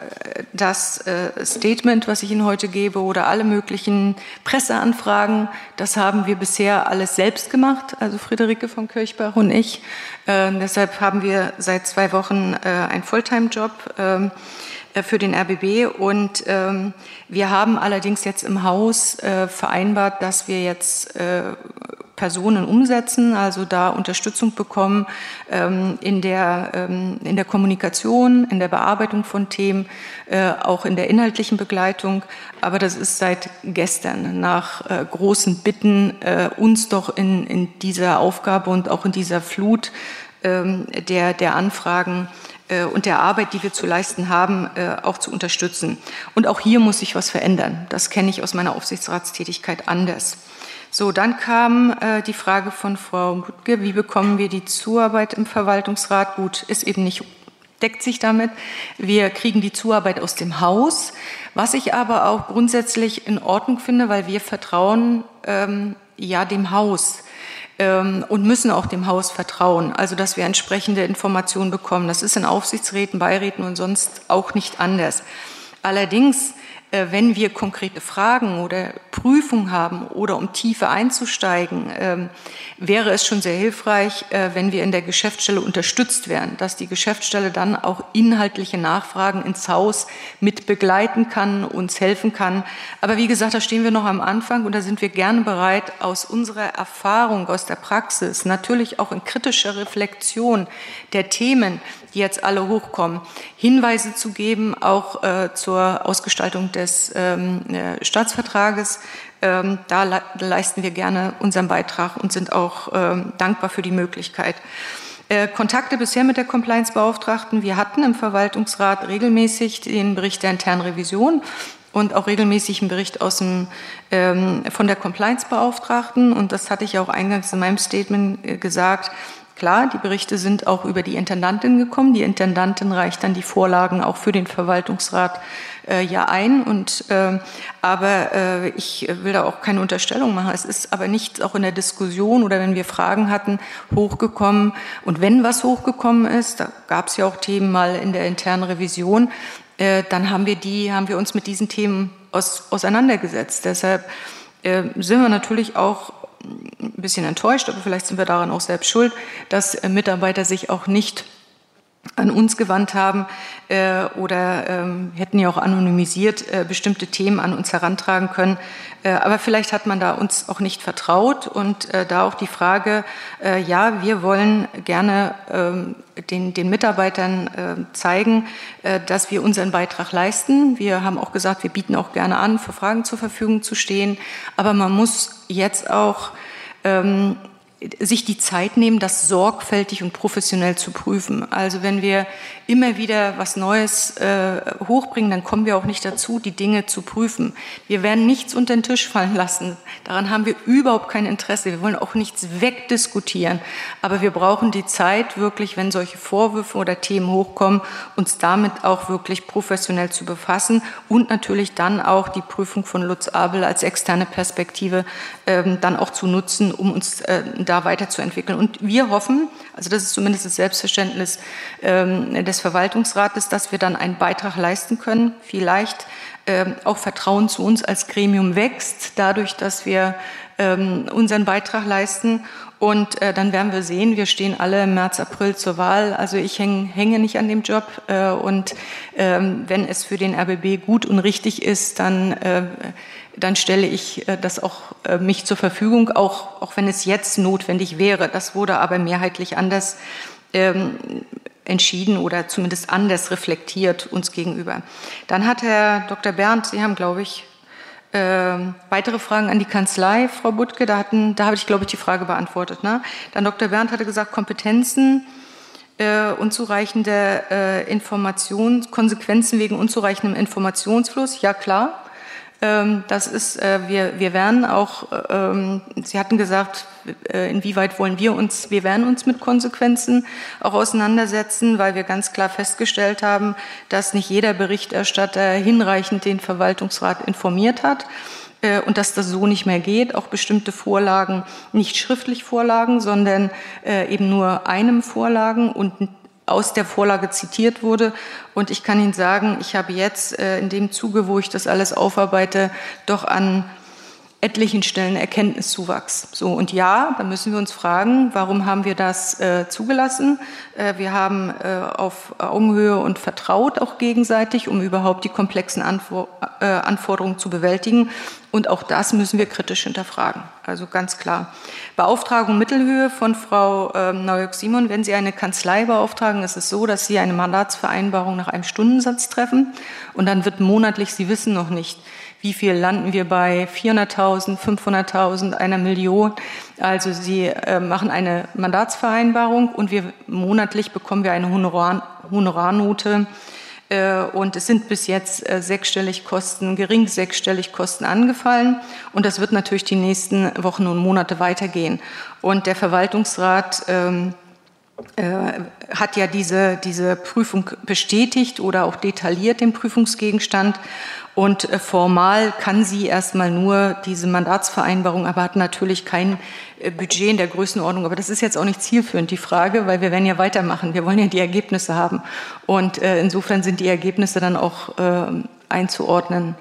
das Statement, was ich Ihnen heute gebe, oder alle möglichen Presseanfragen, das haben wir bisher alles selbst gemacht, also Friederike von Kirchbach und ich. deshalb haben wir seit zwei Wochen einen Fulltime-Job. Äh, für den RBB. Und ähm, wir haben allerdings jetzt im Haus äh, vereinbart, dass wir jetzt äh, Personen umsetzen, also da Unterstützung bekommen ähm, in, der, ähm, in der Kommunikation, in der Bearbeitung von Themen, äh, auch in der inhaltlichen Begleitung. Aber das ist seit gestern nach äh, großen Bitten, äh, uns doch in, in dieser Aufgabe und auch in dieser Flut ähm, der, der Anfragen und der Arbeit, die wir zu leisten haben, äh, auch zu unterstützen. Und auch hier muss sich was verändern. Das kenne ich aus meiner Aufsichtsratstätigkeit anders. So, dann kam äh, die Frage von Frau Mutke, wie bekommen wir die Zuarbeit im Verwaltungsrat? Gut, ist eben nicht deckt sich damit. Wir kriegen die Zuarbeit aus dem Haus, was ich aber auch grundsätzlich in Ordnung finde, weil wir vertrauen ähm, ja dem Haus und müssen auch dem Haus vertrauen, also dass wir entsprechende Informationen bekommen. Das ist in Aufsichtsräten, Beiräten und sonst auch nicht anders. Allerdings wenn wir konkrete Fragen oder Prüfungen haben oder um tiefer einzusteigen, ähm, wäre es schon sehr hilfreich, äh, wenn wir in der Geschäftsstelle unterstützt werden, dass die Geschäftsstelle dann auch inhaltliche Nachfragen ins Haus mit begleiten kann, uns helfen kann. Aber wie gesagt, da stehen wir noch am Anfang und da sind wir gerne bereit, aus unserer Erfahrung, aus der Praxis, natürlich auch in kritischer Reflexion der Themen, die jetzt alle hochkommen, Hinweise zu geben, auch äh, zur Ausgestaltung des ähm, äh, Staatsvertrages. Ähm, da le leisten wir gerne unseren Beitrag und sind auch ähm, dankbar für die Möglichkeit. Äh, Kontakte bisher mit der Compliance-Beauftragten. Wir hatten im Verwaltungsrat regelmäßig den Bericht der internen Revision und auch regelmäßig einen Bericht aus dem, ähm, von der Compliance-Beauftragten. Und das hatte ich auch eingangs in meinem Statement äh, gesagt. Klar, die Berichte sind auch über die Intendantin gekommen. Die Intendantin reicht dann die Vorlagen auch für den Verwaltungsrat äh, ja ein. Und, äh, aber äh, ich will da auch keine Unterstellung machen. Es ist aber nicht auch in der Diskussion oder wenn wir Fragen hatten, hochgekommen. Und wenn was hochgekommen ist, da gab es ja auch Themen mal in der internen Revision, äh, dann haben wir die, haben wir uns mit diesen Themen aus, auseinandergesetzt. Deshalb äh, sind wir natürlich auch ein bisschen enttäuscht, aber vielleicht sind wir daran auch selbst schuld, dass Mitarbeiter sich auch nicht an uns gewandt haben äh, oder ähm, hätten ja auch anonymisiert äh, bestimmte Themen an uns herantragen können. Äh, aber vielleicht hat man da uns auch nicht vertraut und äh, da auch die Frage, äh, ja, wir wollen gerne ähm, den, den Mitarbeitern äh, zeigen, äh, dass wir unseren Beitrag leisten. Wir haben auch gesagt, wir bieten auch gerne an, für Fragen zur Verfügung zu stehen. Aber man muss jetzt auch ähm, sich die Zeit nehmen, das sorgfältig und professionell zu prüfen. Also wenn wir immer wieder was Neues äh, hochbringen, dann kommen wir auch nicht dazu, die Dinge zu prüfen. Wir werden nichts unter den Tisch fallen lassen. Daran haben wir überhaupt kein Interesse. Wir wollen auch nichts wegdiskutieren. Aber wir brauchen die Zeit wirklich, wenn solche Vorwürfe oder Themen hochkommen, uns damit auch wirklich professionell zu befassen und natürlich dann auch die Prüfung von Lutz Abel als externe Perspektive ähm, dann auch zu nutzen, um uns äh, da weiterzuentwickeln. Und wir hoffen, also das ist zumindest das Selbstverständnis ähm, des Verwaltungsrates, dass wir dann einen Beitrag leisten können. Vielleicht ähm, auch Vertrauen zu uns als Gremium wächst, dadurch, dass wir ähm, unseren Beitrag leisten. Und äh, dann werden wir sehen, wir stehen alle im März, April zur Wahl. Also ich häng, hänge nicht an dem Job. Äh, und ähm, wenn es für den RBB gut und richtig ist, dann äh, dann stelle ich äh, das auch äh, mich zur Verfügung, auch, auch wenn es jetzt notwendig wäre. Das wurde aber mehrheitlich anders ähm, entschieden oder zumindest anders reflektiert uns gegenüber. Dann hat Herr Dr. Berndt, Sie haben, glaube ich, äh, weitere Fragen an die Kanzlei, Frau Butke. Da, hatten, da habe ich, glaube ich, die Frage beantwortet. Ne? Dann Dr. Berndt hatte gesagt, Kompetenzen, äh, unzureichende äh, Informationen, Konsequenzen wegen unzureichendem Informationsfluss. Ja, klar. Ähm, das ist, äh, wir, wir werden auch, ähm, Sie hatten gesagt, äh, inwieweit wollen wir uns, wir werden uns mit Konsequenzen auch auseinandersetzen, weil wir ganz klar festgestellt haben, dass nicht jeder Berichterstatter hinreichend den Verwaltungsrat informiert hat äh, und dass das so nicht mehr geht, auch bestimmte Vorlagen nicht schriftlich vorlagen, sondern eben nur einem Vorlagen und aus der Vorlage zitiert wurde. Und ich kann Ihnen sagen, ich habe jetzt äh, in dem Zuge, wo ich das alles aufarbeite, doch an etlichen Stellen Erkenntniszuwachs. So und ja, da müssen wir uns fragen, warum haben wir das äh, zugelassen? Äh, wir haben äh, auf Augenhöhe und vertraut auch gegenseitig, um überhaupt die komplexen Anfor äh, Anforderungen zu bewältigen. Und auch das müssen wir kritisch hinterfragen. Also ganz klar. Beauftragung Mittelhöhe von Frau ähm, Neujörg-Simon. Wenn Sie eine Kanzlei beauftragen, ist es so, dass Sie eine Mandatsvereinbarung nach einem Stundensatz treffen und dann wird monatlich, Sie wissen noch nicht, wie viel landen wir bei 400.000, 500.000, einer Million. Also Sie äh, machen eine Mandatsvereinbarung und wir monatlich bekommen wir eine Honorar, Honorarnote. Äh, und es sind bis jetzt äh, sechsstellig Kosten, gering sechsstellig Kosten angefallen. Und das wird natürlich die nächsten Wochen und Monate weitergehen. Und der Verwaltungsrat ähm, äh, hat ja diese, diese Prüfung bestätigt oder auch detailliert den Prüfungsgegenstand. Und äh, formal kann sie erstmal nur diese Mandatsvereinbarung, aber hat natürlich kein äh, Budget in der Größenordnung. Aber das ist jetzt auch nicht zielführend, die Frage, weil wir werden ja weitermachen. Wir wollen ja die Ergebnisse haben. Und insofern sind die Ergebnisse dann auch einzuordnen.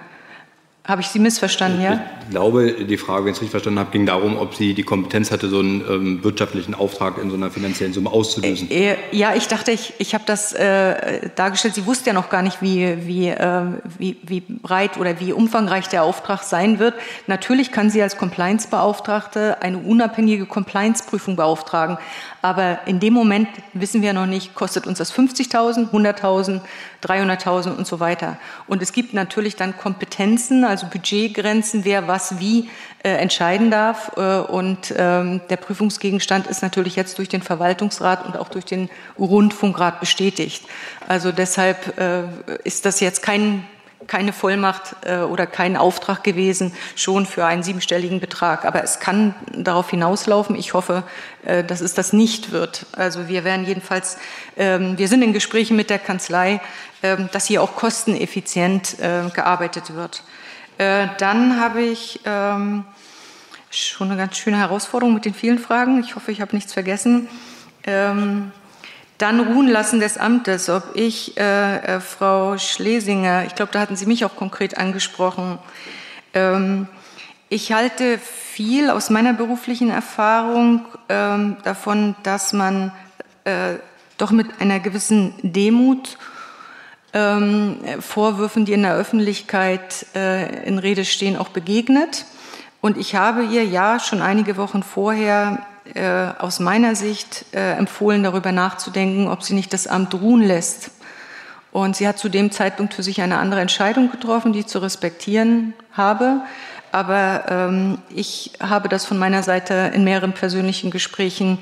Habe ich Sie missverstanden, ja? Ich glaube, die Frage, wenn ich es richtig verstanden habe, ging darum, ob sie die Kompetenz hatte, so einen ähm, wirtschaftlichen Auftrag in so einer finanziellen Summe auszulösen. Äh, äh ja, ich dachte, ich, ich habe das äh, dargestellt. Sie wusste ja noch gar nicht, wie, wie, äh, wie, wie breit oder wie umfangreich der Auftrag sein wird. Natürlich kann sie als Compliance-Beauftragte eine unabhängige Compliance-Prüfung beauftragen. Aber in dem Moment wissen wir noch nicht, kostet uns das 50.000, 100.000, 300.000 und so weiter. Und es gibt natürlich dann Kompetenzen, also Budgetgrenzen, wer was wie äh, entscheiden darf. Äh, und ähm, der Prüfungsgegenstand ist natürlich jetzt durch den Verwaltungsrat und auch durch den Rundfunkrat bestätigt. Also deshalb äh, ist das jetzt kein keine Vollmacht äh, oder kein Auftrag gewesen, schon für einen siebenstelligen Betrag. Aber es kann darauf hinauslaufen. Ich hoffe, äh, dass es das nicht wird. Also wir werden jedenfalls, ähm, wir sind in Gesprächen mit der Kanzlei, äh, dass hier auch kosteneffizient äh, gearbeitet wird. Äh, dann habe ich ähm, schon eine ganz schöne Herausforderung mit den vielen Fragen. Ich hoffe, ich habe nichts vergessen. Ähm, dann ruhen lassen des Amtes, ob ich, äh, äh, Frau Schlesinger, ich glaube, da hatten Sie mich auch konkret angesprochen. Ähm, Ich halte viel aus meiner beruflichen Erfahrung ähm, davon, dass man äh, doch mit einer gewissen Demut ähm, Vorwürfen, die in der Öffentlichkeit äh, in Rede stehen, auch begegnet. Und ich habe ihr ja schon einige Wochen vorher äh, aus meiner Sicht äh, empfohlen, darüber nachzudenken, ob sie nicht das Amt ruhen lässt. Und sie hat zu dem Zeitpunkt für sich eine andere Entscheidung getroffen, die ich zu respektieren habe. Aber ähm, ich habe das von meiner Seite in mehreren persönlichen Gesprächen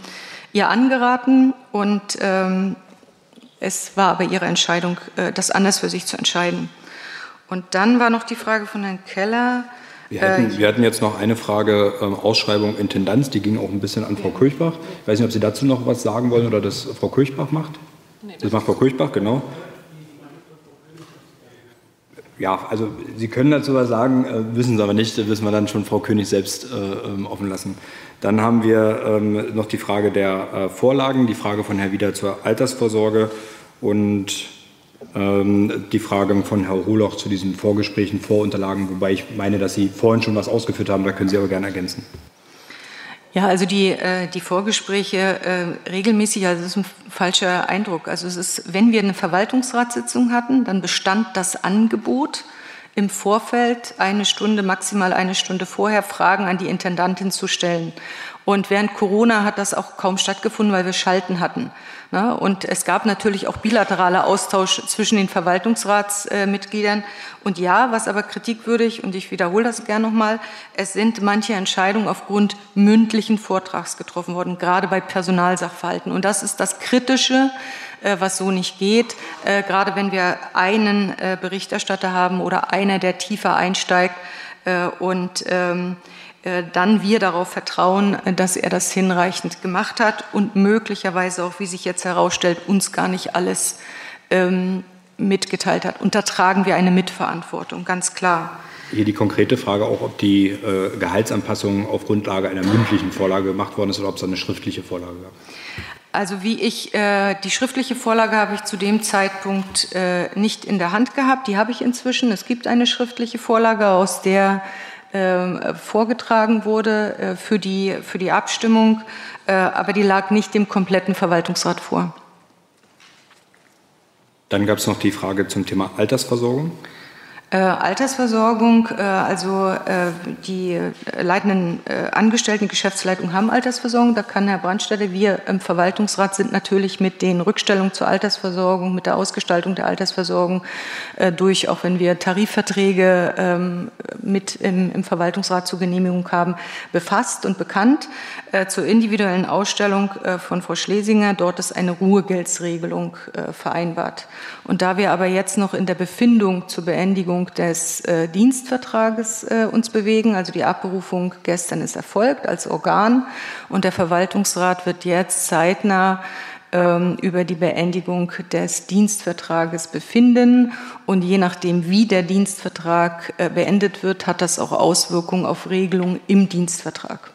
ihr angeraten und ähm, es war aber ihre Entscheidung, äh, das anders für sich zu entscheiden. Und dann war noch die Frage von Herrn Keller. Wir hatten, äh, wir hatten jetzt noch eine Frage, ähm, Ausschreibung Intendanz, die ging auch ein bisschen an Frau Kirchbach. Ich weiß nicht, ob Sie dazu noch was sagen wollen oder das Frau Kirchbach macht. Das macht Frau Kirchbach, genau. Ja, also Sie können dazu was sagen, äh, wissen Sie aber nicht, das wissen wir dann schon Frau König selbst äh, ähm, offen lassen. Dann haben wir ähm, noch die Frage der äh, Vorlagen, die Frage von Herrn Wieder zur Altersvorsorge und die Frage von Herrn Holoch zu diesen Vorgesprächen, Vorunterlagen, wobei ich meine, dass Sie vorhin schon was ausgeführt haben, da können Sie aber gerne ergänzen. Ja, also die, äh, die Vorgespräche äh, regelmäßig, also das ist ein falscher Eindruck. Also es ist, wenn wir eine Verwaltungsratssitzung hatten, dann bestand das Angebot, im Vorfeld eine Stunde, maximal eine Stunde vorher Fragen an die Intendantin zu stellen. Und während Corona hat das auch kaum stattgefunden, weil wir Schalten hatten. Und es gab natürlich auch bilateraler Austausch zwischen den Verwaltungsratsmitgliedern. Und ja, was aber kritikwürdig, und ich wiederhole das gern nochmal, es sind manche Entscheidungen aufgrund mündlichen Vortrags getroffen worden, gerade bei Personalsachverhalten. Und das ist das Kritische, äh, was so nicht geht. Äh, gerade wenn wir einen äh, Berichterstatter haben oder einer, der tiefer einsteigt und ähm, äh, dann wir darauf vertrauen, äh, dass er das hinreichend gemacht hat und möglicherweise auch, wie sich jetzt herausstellt, uns gar nicht alles ähm, mitgeteilt hat. Und da tragen wir eine Mitverantwortung, ganz klar. Hier die konkrete Frage auch, ob die äh, Gehaltsanpassung auf Grundlage einer mündlichen Vorlage gemacht worden ist oder ob es eine schriftliche Vorlage gab. Also wie ich äh, die schriftliche Vorlage habe ich zu dem Zeitpunkt äh, nicht in der Hand gehabt. Die habe ich inzwischen. Es gibt eine schriftliche Vorlage, aus der äh, vorgetragen wurde äh, für, die, für die Abstimmung, äh, aber die lag nicht dem kompletten Verwaltungsrat vor. Dann gab es noch die Frage zum Thema Altersversorgung. Äh, Altersversorgung, äh, also äh, die leitenden Angestellten, die Geschäftsleitung haben Altersversorgung. Da kann Herr Brandstätter, wir im Verwaltungsrat sind natürlich mit den Rückstellungen zur Altersversorgung, mit der Ausgestaltung der Altersversorgung durch, auch wenn wir Tarifverträge ähm, mit im, Verwaltungsrat zur Genehmigung haben, befasst und bekannt. Zur individuellen Ausstellung von Frau Schlesinger, dort ist eine Ruhegeldsregelung vereinbart. Und da wir aber jetzt noch in der Befindung zur Beendigung Abberufung des äh, Dienstvertrages äh, uns bewegen. Also die Abberufung gestern ist erfolgt als Organ und der Verwaltungsrat wird jetzt zeitnah ähm, über die Beendigung des Dienstvertrages befinden. Und je nachdem, wie der Dienstvertrag äh, beendet wird, hat das auch Auswirkungen auf Regelungen im Dienstvertrag.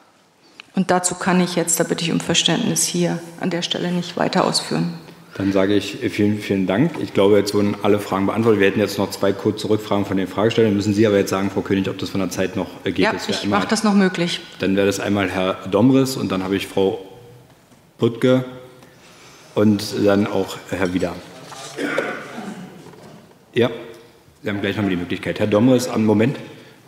Und dazu kann ich jetzt, da bitte ich um Verständnis, hier an der Stelle nicht weiter ausführen. Dann sage ich vielen, vielen Dank. Ich glaube, jetzt wurden alle Fragen beantwortet. Wir hätten jetzt noch zwei kurze Rückfragen von den Fragestellern. Müssen Sie aber jetzt sagen, Frau König, ob das von der Zeit noch geht. Ja, ich mache das noch möglich. Dann wäre das einmal Herr Domres und dann habe ich Frau Puttke und dann auch Herr Wieder. Ja, Sie haben gleich noch die Möglichkeit. Herr Domres, am Moment,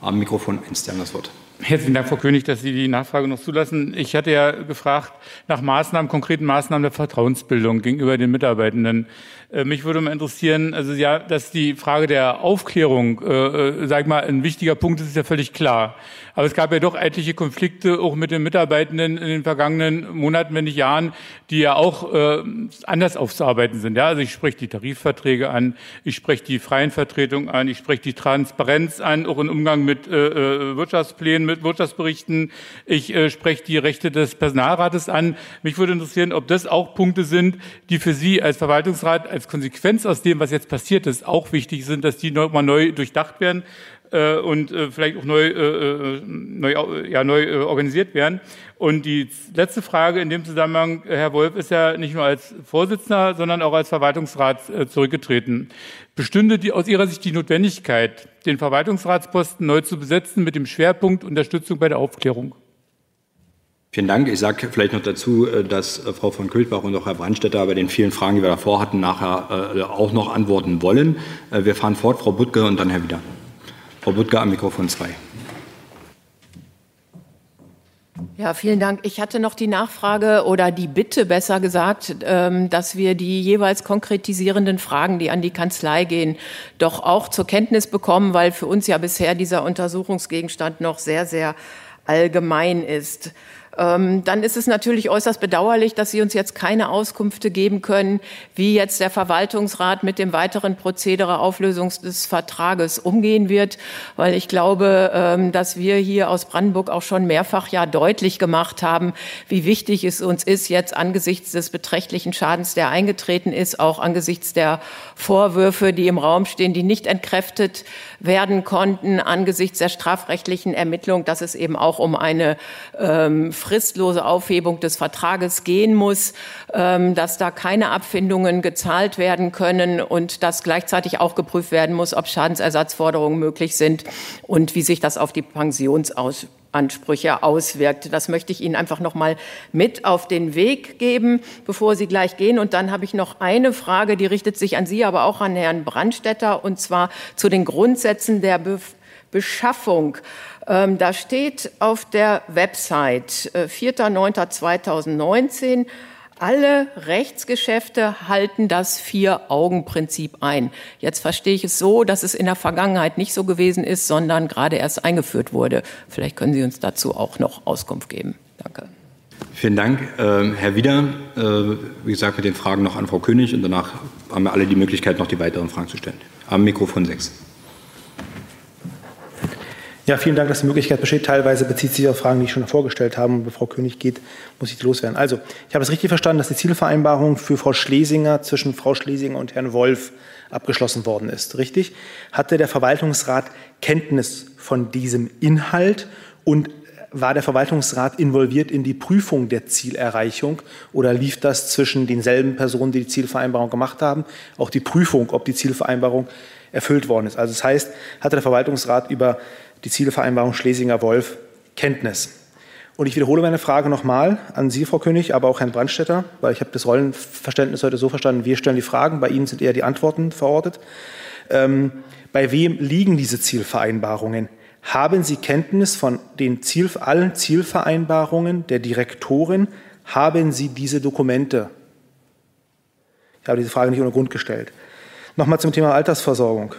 am Mikrofon 1, Sie haben das Wort. Herzlichen Dank, Frau König, dass Sie die Nachfrage noch zulassen. Ich hatte ja gefragt nach Maßnahmen, konkreten Maßnahmen der Vertrauensbildung gegenüber den Mitarbeitenden. Äh, mich würde mal interessieren, also ja, dass die Frage der Aufklärung, äh, äh, sag ich mal, ein wichtiger Punkt ist, ist ja völlig klar. Aber es gab ja doch etliche Konflikte auch mit den Mitarbeitenden in den vergangenen Monaten, wenn nicht Jahren, die ja auch äh, anders aufzuarbeiten sind. Ja, also ich spreche die Tarifverträge an, ich spreche die freien Vertretungen an, ich spreche die Transparenz an, auch im Umgang mit äh, äh Wirtschaftsplänen, mit Wirtschaftsberichten. Ich äh, spreche die Rechte des Personalrates an. Mich würde interessieren, ob das auch Punkte sind, die für Sie als Verwaltungsrat als Konsequenz aus dem, was jetzt passiert ist, auch wichtig sind, dass die nochmal neu durchdacht werden. äh, und äh, vielleicht auch neu, äh, äh neu, ja, neu äh, organisiert werden. Und die letzte Frage in dem Zusammenhang, Herr Wolf ist ja nicht nur als Vorsitzender, sondern auch als Verwaltungsrat äh, zurückgetreten. Bestünde die, aus Ihrer Sicht die Notwendigkeit, den Verwaltungsratsposten neu zu besetzen mit dem Schwerpunkt Unterstützung bei der Aufklärung? Vielen Dank. Ich sage vielleicht noch dazu, äh, dass äh, Frau von Kültbach und auch Herr Brandstetter bei den vielen Fragen, die wir davor hatten, nachher äh, auch noch antworten wollen. Wir fahren fort, Frau Butke und dann Herr Wieder. Frau Butke am Mikrofon 2. Ja, vielen Dank. Ich hatte noch die Nachfrage oder die Bitte besser gesagt, ähm, dass wir die jeweils konkretisierenden Fragen, die an die Kanzlei gehen, doch auch zur Kenntnis bekommen, weil für uns ja bisher dieser Untersuchungsgegenstand noch sehr, sehr allgemein ist. Ähm, dann ist es natürlich äußerst bedauerlich, dass Sie uns jetzt keine Auskünfte geben können, wie jetzt der Verwaltungsrat mit dem weiteren Prozedere Auflösung des Vertrages umgehen wird, weil ich glaube, ähm, dass wir hier aus Brandenburg auch schon mehrfach ja deutlich gemacht haben, wie wichtig es uns ist, jetzt angesichts des beträchtlichen Schadens, der eingetreten ist, auch angesichts der Vorwürfe, die im Raum stehen, die nicht entkräftet werden konnten, angesichts der strafrechtlichen Ermittlung, dass es eben auch um eine ähm, fristlose Aufhebung des Vertrages gehen muss, ähm, dass da keine Abfindungen gezahlt werden können und dass gleichzeitig auch geprüft werden muss, ob Schadensersatzforderungen möglich sind und wie sich das auf die Pensionsaus Ansprüche auswirkt. Das möchte ich Ihnen einfach noch mal mit auf den Weg geben, bevor Sie gleich gehen. Und dann habe ich noch eine Frage, die richtet sich an Sie, aber auch an Herrn Brandstetter, und zwar zu den Grundsätzen der Be Beschaffung. Ähm, da steht auf der Website äh, 4.9.2019, alle Rechtsgeschäfte halten das Vier-Augen-Prinzip ein. Jetzt verstehe ich es so, dass es in der Vergangenheit nicht so gewesen ist, sondern gerade erst eingeführt wurde. Vielleicht können Sie uns dazu auch noch Auskunft geben. Danke. Vielen Dank. Äh, Herr Wieder, äh, wie gesagt, mit den Fragen noch an Frau König und danach haben wir alle die Möglichkeit, noch die weiteren Fragen zu stellen. Am Mikrofon 6. Ja, vielen Dank, dass die Möglichkeit besteht. Teilweise bezieht sich auf Fragen, die ich schon vorgestellt habe. Und bevor König geht, muss ich loswerden. Also, ich habe es richtig verstanden, dass die Zielvereinbarung für Frau Schlesinger zwischen Frau Schlesinger und Herrn Wolf abgeschlossen worden ist. Richtig? Hatte der Verwaltungsrat Kenntnis von diesem Inhalt und war der Verwaltungsrat involviert in die Prüfung der Zielerreichung oder lief das zwischen denselben Personen, die die Zielvereinbarung gemacht haben, auch die Prüfung, ob die Zielvereinbarung erfüllt worden ist? Also das heißt, hatte der Verwaltungsrat über die Zielvereinbarung Schlesinger-Wolf Kenntnis. Und ich wiederhole meine Frage nochmal an Sie, Frau König, aber auch Herrn Brandstetter, weil ich habe das Rollenverständnis heute so verstanden, wir stellen die Fragen, bei Ihnen sind eher die Antworten verortet. Ähm, bei wem liegen diese Zielvereinbarungen? Haben Sie Kenntnis von den Ziel, allen Zielvereinbarungen der Direktorin? Haben Sie diese Dokumente? Ich habe diese Frage nicht ohne Grund gestellt. Nochmal zum Thema Altersversorgung.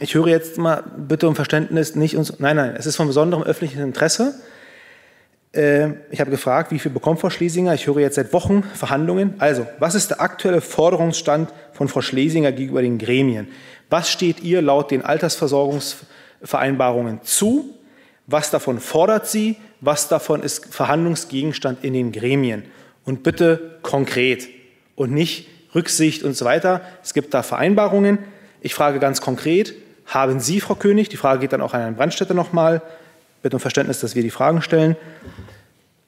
Ich höre jetzt mal bitte um Verständnis nicht uns. Nein, nein, es ist von besonderem öffentlichen Interesse. Äh, ich habe gefragt, wie viel bekommt Frau Schlesinger? Ich höre jetzt seit Wochen Verhandlungen. Also, was ist der aktuelle Forderungsstand von Frau Schlesinger gegenüber den Gremien? Was steht ihr laut den Altersversorgungsvereinbarungen zu? Was davon fordert sie? Was davon ist Verhandlungsgegenstand in den Gremien? Und bitte konkret und nicht Rücksicht und so weiter. Es gibt da Vereinbarungen. Ich frage ganz konkret, haben Sie, Frau König, die Frage geht dann auch an Herrn Brandstätter nochmal, bitte um Verständnis, dass wir die Fragen stellen,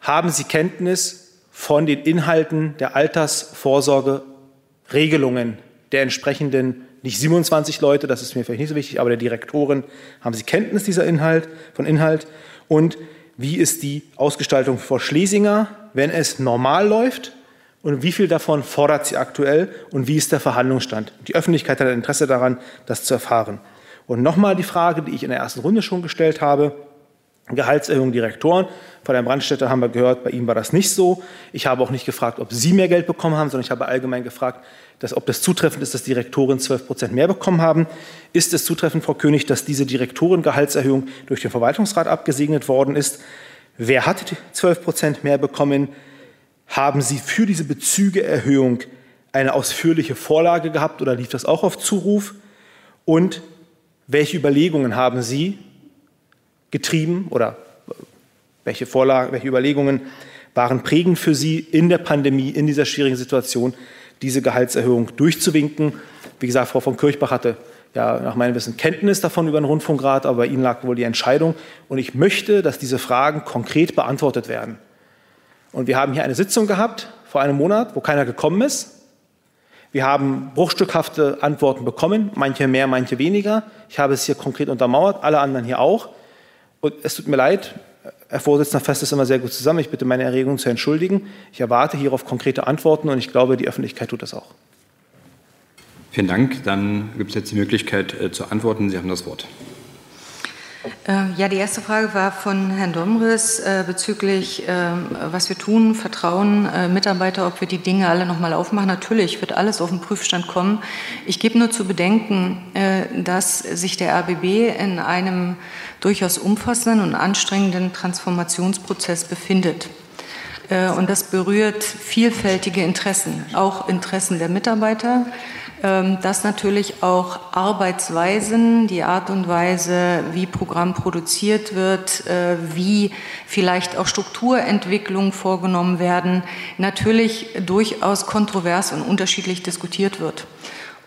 haben Sie Kenntnis von den Inhalten der Altersvorsorgeregelungen der entsprechenden, nicht 27 Leute, das ist mir vielleicht nicht so wichtig, aber der Direktoren, haben Sie Kenntnis dieser Inhalt, von Inhalt? Und wie ist die Ausgestaltung vor Schlesinger, wenn es normal läuft? Und wie viel davon fordert sie aktuell? Und wie ist der Verhandlungsstand? Die Öffentlichkeit hat ein Interesse daran, das zu erfahren. Und nochmal die Frage, die ich in der ersten Runde schon gestellt habe. Gehaltserhöhung Direktoren. Von Herrn Brandstätter haben wir gehört, bei ihm war das nicht so. Ich habe auch nicht gefragt, ob Sie mehr Geld bekommen haben, sondern ich habe allgemein gefragt, dass, ob das zutreffend ist, dass Direktoren 12 Prozent mehr bekommen haben. Ist es zutreffend, Frau König, dass diese Direktorengehaltserhöhung durch den Verwaltungsrat abgesegnet worden ist? Wer hat 12 Prozent mehr bekommen? Haben Sie für diese Bezügeerhöhung eine ausführliche Vorlage gehabt oder lief das auch auf Zuruf? Und welche Überlegungen haben Sie getrieben oder welche Vorlagen, welche Überlegungen waren prägend für Sie in der Pandemie, in dieser schwierigen Situation, diese Gehaltserhöhung durchzuwinken? Wie gesagt, Frau von Kirchbach hatte ja nach meinem Wissen Kenntnis davon über den Rundfunkrat, aber Ihnen lag wohl die Entscheidung. Und ich möchte, dass diese Fragen konkret beantwortet werden. Und wir haben hier eine Sitzung gehabt vor einem Monat, wo keiner gekommen ist. Wir haben bruchstückhafte Antworten bekommen, manche mehr, manche weniger. Ich habe es hier konkret untermauert, alle anderen hier auch. Und es tut mir leid, Herr Vorsitzender, fasst es immer sehr gut zusammen. Ich bitte meine Erregung zu entschuldigen. Ich erwarte hierauf konkrete Antworten und ich glaube, die Öffentlichkeit tut das auch. Vielen Dank. Dann gibt es jetzt die Möglichkeit äh, zu antworten. Sie haben das Wort. Äh, ja, die erste Frage war von Herrn Domris äh, bezüglich, äh, was wir tun, Vertrauen, äh, Mitarbeiter, ob wir die Dinge alle nochmal aufmachen. Natürlich wird alles auf den Prüfstand kommen. Ich gebe nur zu bedenken, dass sich der RBB in einem durchaus umfassenden und anstrengenden Transformationsprozess befindet. Äh, und das berührt vielfältige Interessen, auch Interessen der Mitarbeiter, ähm, dass natürlich auch Arbeitsweisen, die Art und Weise, wie Programm produziert wird, äh, wie vielleicht auch Strukturentwicklungen vorgenommen werden, natürlich durchaus kontrovers und unterschiedlich diskutiert wird.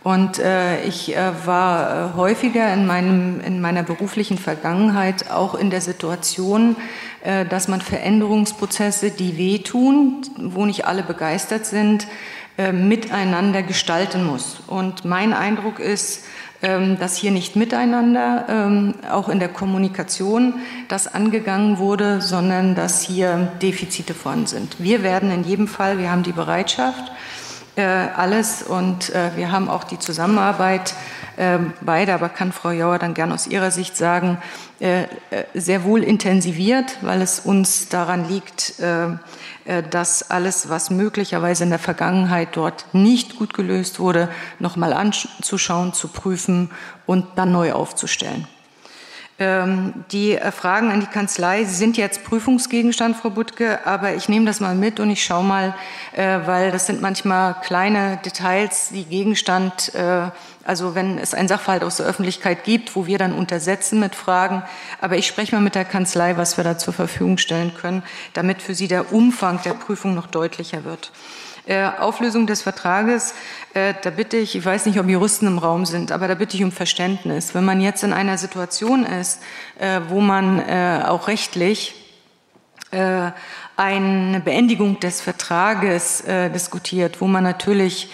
Und äh, ich äh, war äh, häufiger in, meinem, in meiner beruflichen Vergangenheit auch in der Situation, äh, dass man Veränderungsprozesse, die wehtun, wo nicht alle begeistert sind, äh, miteinander gestalten muss. Und mein Eindruck ist, ähm, dass hier nicht miteinander, ähm, auch in der Kommunikation, das angegangen wurde, sondern dass hier Defizite vorhanden sind. Wir werden in jedem Fall, wir haben die Bereitschaft, alles und äh, wir haben auch die Zusammenarbeit ähm, beide, aber kann Frau Jauer dann gern aus ihrer Sicht sagen, sehr wohl intensiviert, weil es uns daran liegt, äh, dass alles, was möglicherweise in der Vergangenheit dort nicht gut gelöst wurde, nochmal anzuschauen, zu prüfen und dann neu aufzustellen. Ähm, die äh, Fragen an die Kanzlei sind jetzt Prüfungsgegenstand, Frau Butke, aber ich nehme das mal mit und ich schaue mal, äh, weil das sind manchmal kleine Details, die Gegenstand also wenn es einen Sachverhalt aus der Öffentlichkeit gibt, wo wir dann untersetzen mit Fragen. Aber ich spreche mal mit der Kanzlei, was wir da zur Verfügung stellen können, damit für Sie der Umfang der Prüfung noch deutlicher wird. Äh, Auflösung des Vertrages, äh, da bitte ich, ich weiß nicht, ob Juristen im Raum sind, aber da bitte ich um Verständnis. Wenn man jetzt in einer Situation ist, äh, wo man auch rechtlich eine Beendigung des Vertrages diskutiert, wo man natürlich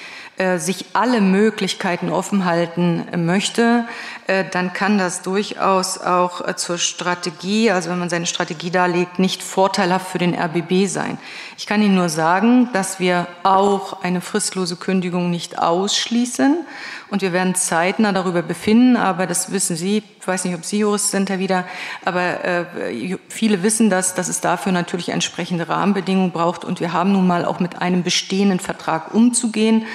sich alle Möglichkeiten offen halten möchte, äh, dann kann das durchaus auch äh, zur Strategie, also wenn man seine Strategie darlegt, nicht vorteilhaft für den RBB sein. Ich kann Ihnen nur sagen, dass wir auch eine fristlose Kündigung nicht ausschließen und wir werden zeitnah darüber befinden, aber das wissen Sie, ich weiß nicht, ob Sie Jurist sind, Herr Wieder, aber äh, viele wissen das, dass es dafür natürlich entsprechende Rahmenbedingungen braucht und wir haben nun mal auch mit einem bestehenden Vertrag umzugehen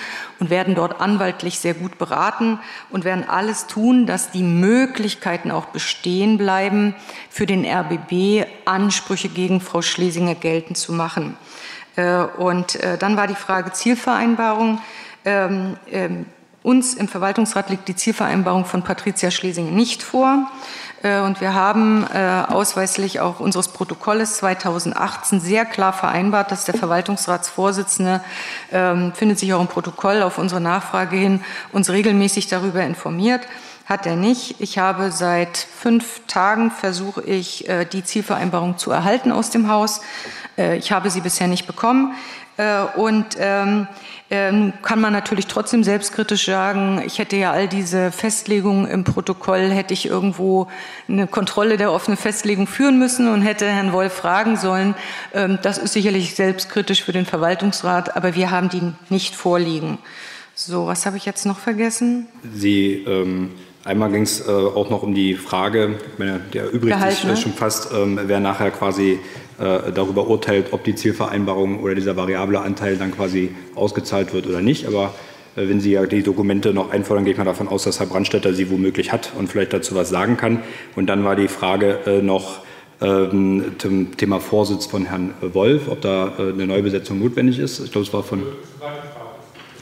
und werden dort anwaltlich sehr gut beraten und werden alles tun, dass die Möglichkeiten auch bestehen bleiben, für den RBB Ansprüche gegen Frau Schlesinger geltend zu machen. Äh, und äh, dann war die Frage Zielvereinbarung. Uns im Verwaltungsrat liegt die Zielvereinbarung von Patricia Schlesinger nicht vor. Äh, und wir haben ausweislich auch unseres Protokolles 2018 sehr klar vereinbart, dass der Verwaltungsratsvorsitzende, ähm, findet sich auch im Protokoll auf unsere Nachfrage hin, uns regelmäßig darüber informiert. Hat er nicht. Ich habe seit fünf Tagen versuche ich, die Zielvereinbarung zu erhalten aus dem Haus. Äh, ich habe sie bisher nicht bekommen. Äh, und ähm, kann man natürlich trotzdem selbstkritisch sagen, ich hätte ja all diese Festlegungen im Protokoll, hätte ich irgendwo eine Kontrolle der offenen Festlegung führen müssen und hätte Herrn Wolf fragen sollen. Ähm, das ist sicherlich selbstkritisch für den Verwaltungsrat, aber wir haben die nicht vorliegen. So, was habe ich jetzt noch vergessen? Sie ähm Einmal ging es äh, auch noch um die Frage, der übrig sich ne? schon fast, ähm, wer nachher quasi äh, darüber urteilt, ob die Zielvereinbarung oder dieser variable Anteil dann quasi ausgezahlt wird oder nicht. Aber äh, wenn Sie ja die Dokumente noch einfordern, gehe ich mal davon aus, dass Herr Brandstätter sie womöglich hat und vielleicht dazu was sagen kann. Und dann war die Frage äh, noch ähm, zum Thema Vorsitz von Herrn Wolf, ob da äh, eine Neubesetzung notwendig ist. Ich glaube, es war von.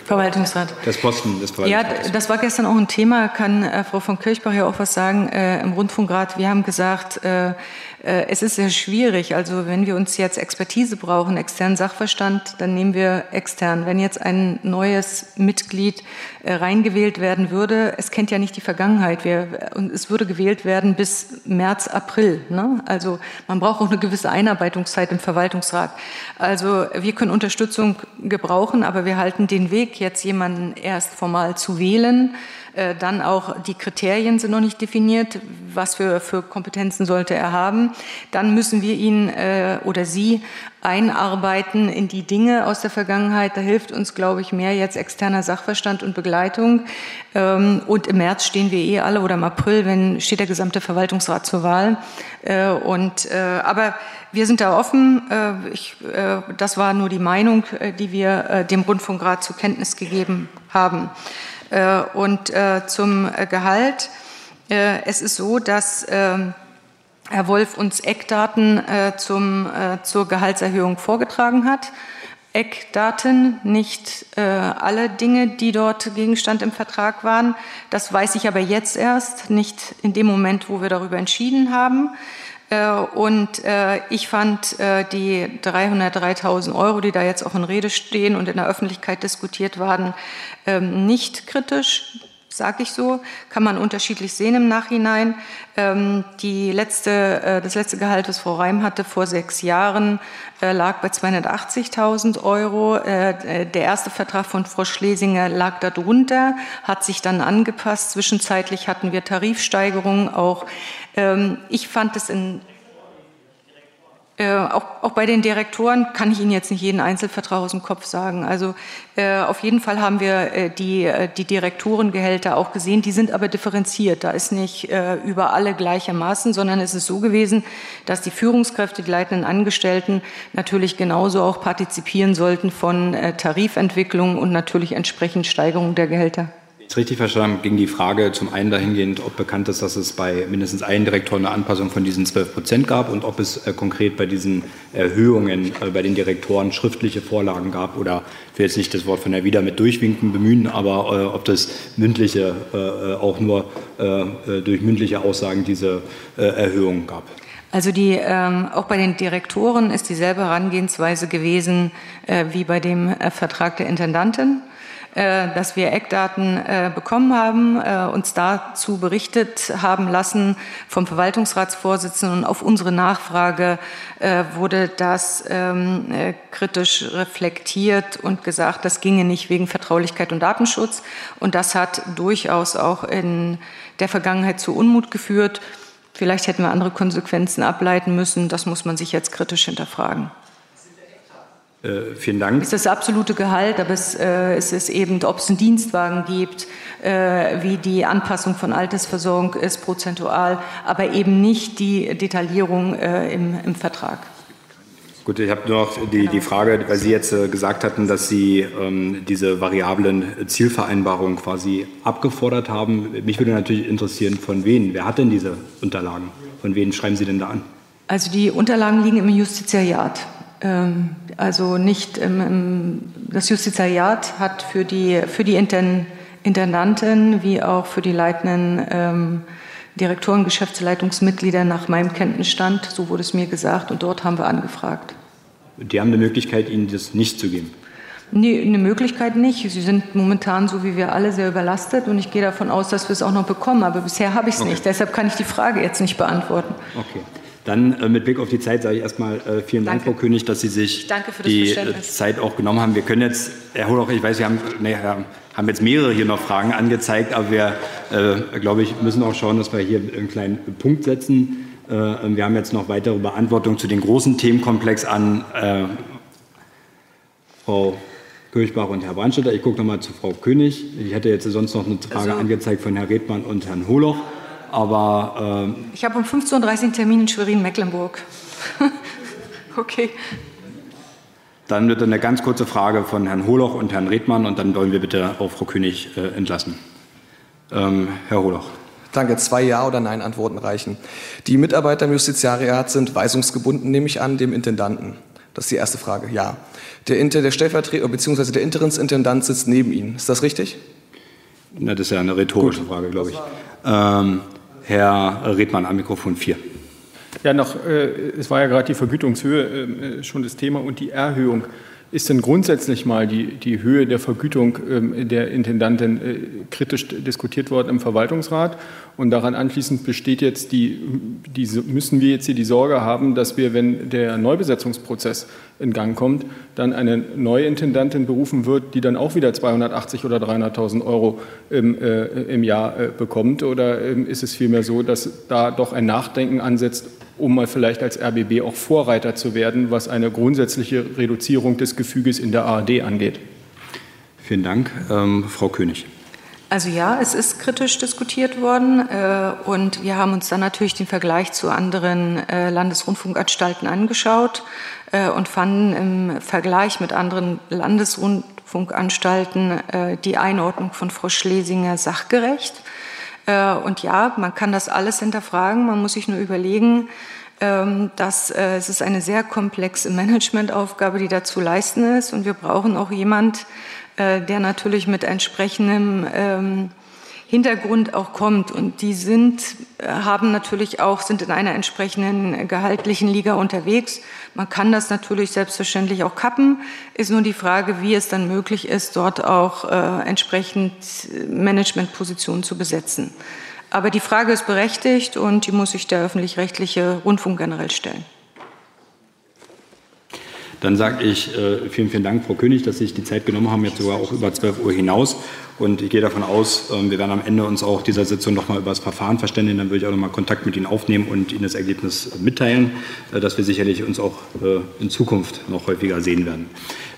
Verwaltungsrat. Das Posten des Verwaltungsrats. Ja, das war gestern auch ein Thema. Kann äh, Frau von Kirchbach ja auch was sagen äh, im Rundfunkrat. Wir haben gesagt, äh, äh, es ist sehr schwierig. Also wenn wir uns jetzt Expertise brauchen, externen Sachverstand, dann nehmen wir extern. Wenn jetzt ein neues Mitglied äh, reingewählt werden würde, es kennt ja nicht die Vergangenheit. Wir, und es würde gewählt werden bis März, April. Ne? Also man braucht auch eine gewisse Einarbeitungszeit im Verwaltungsrat. Also wir können Unterstützung gebrauchen, aber wir halten den Weg, jetzt jemanden erst formal zu wählen, äh, dann auch die Kriterien sind noch nicht definiert. Was für, für Kompetenzen sollte er haben? Dann müssen wir ihn äh, oder sie einarbeiten in die Dinge aus der Vergangenheit. Da hilft uns, glaube ich, mehr jetzt externer Sachverstand und Begleitung. Ähm, und im März stehen wir eh alle oder im April, wenn steht der gesamte Verwaltungsrat zur Wahl. Äh, und äh, aber wir sind da offen. Äh, ich, äh, das war nur die Meinung, äh, die wir äh, dem Rundfunkrat zur Kenntnis gegeben haben. Äh, und äh, zum äh, Gehalt. Es ist so, dass ähm, Herr Wolf uns Eckdaten zum, zur Gehaltserhöhung vorgetragen hat. Eckdaten, nicht äh, alle Dinge, die dort Gegenstand im Vertrag waren. Das weiß ich aber jetzt erst, nicht in dem Moment, wo wir darüber entschieden haben. Äh, und äh, ich fand äh, die 303.000 Euro, die da jetzt auch in Rede stehen und in der Öffentlichkeit diskutiert waren, ähm, nicht kritisch sage ich so, kann man unterschiedlich sehen im Nachhinein. Ähm, die letzte, das letzte Gehalt, das Frau Reim hatte vor sechs Jahren, lag bei 280.000 Euro. der erste Vertrag von Frau Schlesinger lag darunter, hat sich dann angepasst. Zwischenzeitlich hatten wir Tarifsteigerungen auch ähm, ich fand es in äh, auch, auch, bei den Direktoren kann ich Ihnen jetzt nicht jeden Einzelvertrag aus dem Kopf sagen. Also äh, auf jeden Fall haben wir äh, die, äh, die Direktorengehälter auch gesehen. Die sind aber differenziert. Da ist nicht äh, über alle gleichermaßen, sondern es ist so gewesen, dass die Führungskräfte, die leitenden Angestellten natürlich genauso auch partizipieren sollten von äh, Tarifentwicklung und natürlich entsprechend Steigerung der Gehälter es richtig verstanden ging die Frage zum einen dahingehend, ob bekannt ist, dass es bei mindestens einem Direktor eine Anpassung von diesen 12 Prozent gab und ob es äh, konkret bei diesen Erhöhungen äh, bei den Direktoren schriftliche Vorlagen gab oder ich will jetzt nicht das Wort von der Wieder mit Durchwinken bemühen, aber äh, ob das mündliche äh, äh, auch nur äh, durch mündliche Aussagen diese Erhöhungen gab. Also die, ähm, auch bei den Direktoren ist dieselbe Herangehensweise gewesen äh, wie bei dem äh, Vertrag der Intendanten. Äh, dass wir Eckdaten äh, bekommen haben, äh, uns dazu berichtet haben lassen vom Verwaltungsratsvorsitzenden. Und auf unsere Nachfrage wurde das ähm, kritisch reflektiert und gesagt, das ginge nicht wegen Vertraulichkeit und Datenschutz. Und das hat durchaus auch in der Vergangenheit zu Unmut geführt. Vielleicht hätten wir andere Konsequenzen ableiten müssen. Das muss man sich jetzt kritisch hinterfragen. Äh, vielen Dank. Es ist das absolute Gehalt, aber es, äh, es ist eben, ob es einen Dienstwagen gibt, äh, wie die Anpassung von Altersversorgung ist, prozentual, aber eben nicht die Detaillierung äh, im, im Vertrag. Gut, ich habe nur noch die, die Frage, weil Sie jetzt äh, gesagt hatten, dass Sie ähm, diese variablen Zielvereinbarungen quasi abgefordert haben. Mich würde natürlich interessieren, von wem? Wer hat denn diese Unterlagen? Von wem schreiben Sie denn da an? Also die Unterlagen liegen im Justiziariat. Ähm, also nicht das Justizariat hat für die, für die Intern, Intendanten wie auch für die leitenden ähm, Direktoren, Geschäftsleitungsmitglieder nach meinem Kenntnisstand, so wurde es mir gesagt, und dort haben wir angefragt. Die haben eine Möglichkeit, Ihnen das nicht zu geben? Nee, eine Möglichkeit nicht. Sie sind momentan, so wie wir alle, sehr überlastet und ich gehe davon aus, dass wir es auch noch bekommen, aber bisher habe ich es okay. nicht. Deshalb kann ich die Frage jetzt nicht beantworten. Okay. Dann äh, mit Blick auf die Zeit sage ich erstmal äh, vielen Dank, Frau König, dass Sie sich die äh, Zeit auch genommen haben. Wir können jetzt, Herr Holoch, ich weiß, Sie haben, nee, haben jetzt mehrere hier noch Fragen angezeigt, aber wir, äh, glaube ich, müssen auch schauen, dass wir hier einen kleinen Punkt setzen. Äh, wir haben jetzt noch weitere Beantwortungen zu den großen Themenkomplex an äh, Frau Kirchbach und Herr Brandstätter. Ich gucke noch mal zu Frau König. Ich hätte jetzt sonst noch eine Frage also, angezeigt von Herrn Redmann und Herrn Holoch. Aber ähm, ich habe um 15.30 Uhr einen Termin in Schwerin-Mecklenburg. okay. Dann wird eine ganz kurze Frage von Herrn Holoch und Herrn Redmann und dann wollen wir bitte auch Frau König äh, entlassen. Ähm, Herr Holoch. Danke. Zwei Ja- oder Nein-Antworten reichen. Die Mitarbeiter im Justiziariat sind weisungsgebunden, nehme ich an, dem Intendanten. Das ist die erste Frage. Ja. Der, Inter, der Stellvertreter bzw. der Interimsintendant sitzt neben Ihnen. Ist das richtig? Na, das ist ja eine rhetorische Gut. Frage, glaube ich. Ähm, Herr Redmann am Mikrofon 4. Ja, noch, äh, es war ja gerade die Vergütungshöhe äh, schon das Thema und die Erhöhung. Ist denn grundsätzlich mal die, die Höhe der Vergütung ähm, der Intendantin äh, kritisch diskutiert worden im Verwaltungsrat? Und daran anschließend besteht jetzt die, die, müssen wir jetzt hier die Sorge haben, dass wir, wenn der Neubesetzungsprozess in Gang kommt, dann eine neue Intendantin berufen wird, die dann auch wieder 280 oder 300.000 Euro im, äh, im Jahr äh, bekommt? Oder ähm, ist es vielmehr so, dass da doch ein Nachdenken ansetzt, um mal vielleicht als RBB auch Vorreiter zu werden, was eine grundsätzliche Reduzierung des Gefüges in der ARD angeht. Vielen Dank. Ähm, Frau König. Also ja, es ist kritisch diskutiert worden äh, und wir haben uns dann natürlich den Vergleich zu anderen äh, Landesrundfunkanstalten angeschaut äh, und fanden im Vergleich mit anderen Landesrundfunkanstalten äh, die Einordnung von Frau Schlesinger sachgerecht. Äh, und ja, man kann das alles hinterfragen. Man muss sich nur überlegen, ähm, dass äh, es ist eine sehr komplexe Managementaufgabe, die da zu leisten ist. Und wir brauchen auch jemand, äh, der natürlich mit entsprechendem ähm, Hintergrund auch kommt. Und die sind, äh, haben natürlich auch, sind in einer entsprechenden gehaltlichen Liga unterwegs. Man kann das natürlich selbstverständlich auch kappen. Ist nur die Frage, wie es dann möglich ist, dort auch äh, entsprechend Managementpositionen zu besetzen. Aber die Frage ist berechtigt und die muss sich der öffentlich-rechtliche Rundfunk generell stellen. Dann sage ich äh, vielen, vielen Dank, Frau König, dass Sie sich die Zeit genommen haben, jetzt sogar auch über 12 Uhr hinaus. Und ich gehe davon aus, äh, wir werden am Ende uns auch dieser Sitzung noch mal über das Verfahren verständigen. Dann würde ich auch noch mal Kontakt mit Ihnen aufnehmen und Ihnen das Ergebnis mitteilen, äh, dass wir sicherlich uns auch äh, in Zukunft noch häufiger sehen werden.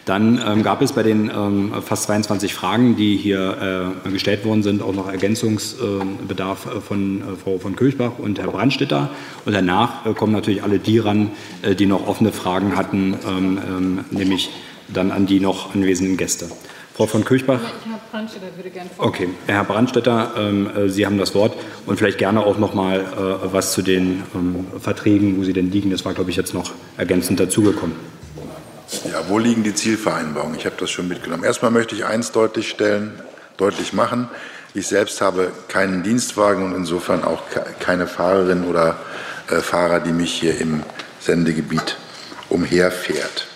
Dann ähm, gab es bei den ähm, fast 22 Fragen, die hier äh, gestellt worden sind, auch noch Ergänzungsbedarf äh, von äh, Frau von Kirchbach und Herr Brandstetter. Und danach äh, kommen natürlich alle die ran, äh, die noch offene Fragen hatten, ähm, ähm, nämlich dann an die noch anwesenden Gäste. Frau von Kirchbach. Herr würde gerne Okay, Herr Brandstetter, ähm, äh, Sie haben das Wort und vielleicht gerne auch noch mal äh, was zu den ähm, Verträgen, wo sie denn liegen. Das war, glaube ich, jetzt noch ergänzend dazugekommen. Ja, wo liegen die Zielvereinbarungen? Ich habe das schon mitgenommen. Erstmal möchte ich eins deutlich stellen, deutlich machen. Ich selbst habe keinen Dienstwagen und insofern auch keine Fahrerin oder äh, Fahrer, die mich hier im Sendegebiet umherfährt.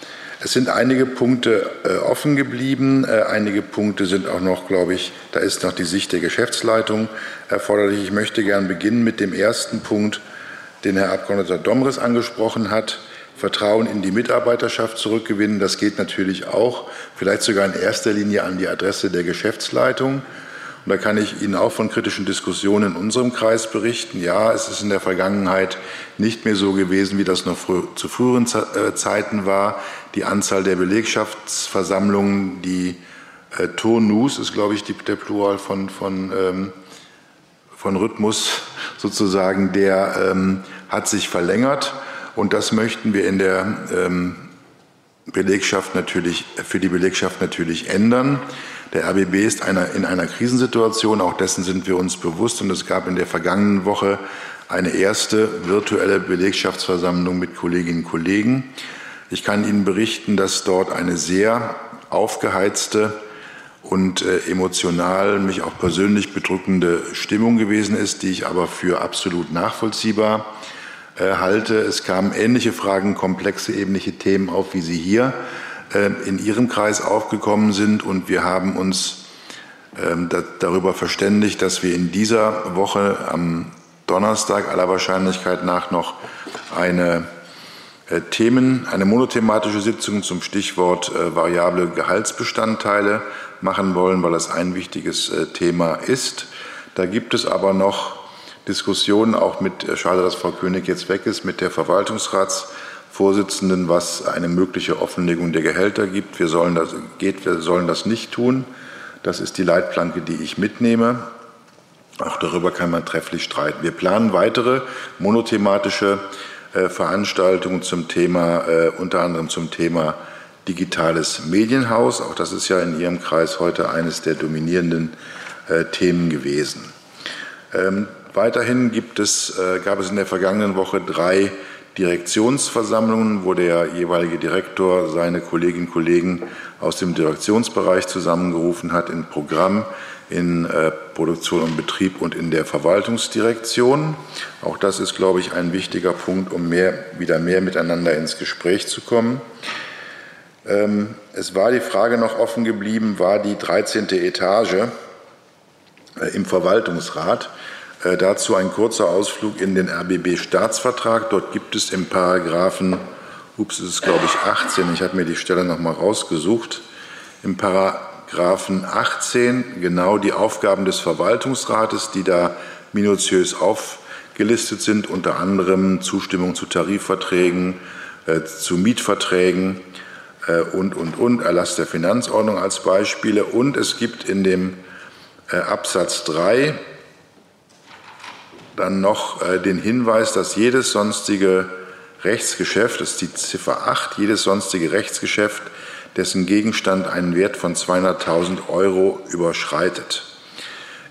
Es sind einige Punkte äh, offen geblieben. Äh, einige Punkte sind auch noch, glaube ich, da ist noch die Sicht der Geschäftsleitung erforderlich. Ich möchte gern beginnen mit dem ersten Punkt, den Herr Abgeordneter Domres angesprochen hat. Vertrauen in die Mitarbeiterschaft zurückgewinnen. Das geht natürlich auch, vielleicht sogar in erster Linie an die Adresse der Geschäftsleitung. Und da kann ich Ihnen auch von kritischen Diskussionen in unserem Kreis berichten. Ja, es ist in der Vergangenheit nicht mehr so gewesen, wie das noch zu früheren äh, Zeiten war. Die Anzahl der Belegschaftsversammlungen, die äh, Turnus ist, glaube ich, die, der Plural von, von, ähm, von Rhythmus sozusagen, der ähm, hat sich verlängert. Und das möchten wir in der ähm, Belegschaft natürlich, für die Belegschaft natürlich ändern. Der RBB ist einer, in einer Krisensituation, auch dessen sind wir uns bewusst. Und es gab in der vergangenen Woche eine erste virtuelle Belegschaftsversammlung mit Kolleginnen und Kollegen. Ich kann Ihnen berichten, dass dort eine sehr aufgeheizte und äh, emotional, mich auch persönlich bedrückende Stimmung gewesen ist, die ich aber für absolut nachvollziehbar äh, halte. Es kamen ähnliche Fragen, komplexe, ähnliche Themen auf, wie sie hier in Ihrem Kreis aufgekommen sind. Und wir haben uns ähm, darüber verständigt, dass wir in dieser Woche am Donnerstag aller Wahrscheinlichkeit nach noch eine äh, Themen, eine monothematische Sitzung zum Stichwort variable Gehaltsbestandteile machen wollen, weil das ein wichtiges Thema ist. Da gibt es aber noch Diskussionen auch mit, äh, schade, dass Frau König jetzt weg ist, mit der Verwaltungsratsvorsitzenden, was eine mögliche Offenlegung der Gehälter gibt. Wir sollen das, geht, wir sollen das nicht tun. Das ist die Leitplanke, die ich mitnehme. Auch darüber kann man trefflich streiten. Wir planen weitere monothematische äh, Veranstaltungen zum Thema, äh, unter anderem zum Thema digitales Medienhaus. Auch das ist ja in Ihrem Kreis heute eines der dominierenden äh, Themen gewesen. Ähm, Weiterhin gibt es, äh, gab es in der vergangenen Woche drei Direktionsversammlungen, wo der jeweilige Direktor seine Kolleginnen und Kollegen aus dem Direktionsbereich zusammengerufen hat in Programm, in äh, Produktion und Betrieb und in der Verwaltungsdirektion. Auch das ist, glaube ich, ein wichtiger Punkt, um mehr, wieder mehr miteinander ins Gespräch zu kommen. Ähm, es war die Frage noch offen geblieben, war die 13. Etage äh, im Verwaltungsrat. Äh, dazu ein kurzer Ausflug in den RBB-Staatsvertrag. Dort gibt es im Paragraphen, ups, es ist glaube ich 18, ich habe mir die Stelle noch mal rausgesucht, im Paragraphen 18 genau die Aufgaben des Verwaltungsrates, die da minutiös aufgelistet sind, unter anderem Zustimmung zu Tarifverträgen, äh, zu Mietverträgen äh, und, und, und, Erlass der Finanzordnung als Beispiele. Und es gibt in dem Absatz 3 dann noch äh, den Hinweis, dass jedes sonstige Rechtsgeschäft, das ist die Ziffer 8, jedes sonstige Rechtsgeschäft, dessen Gegenstand einen Wert von 200.000 Euro überschreitet.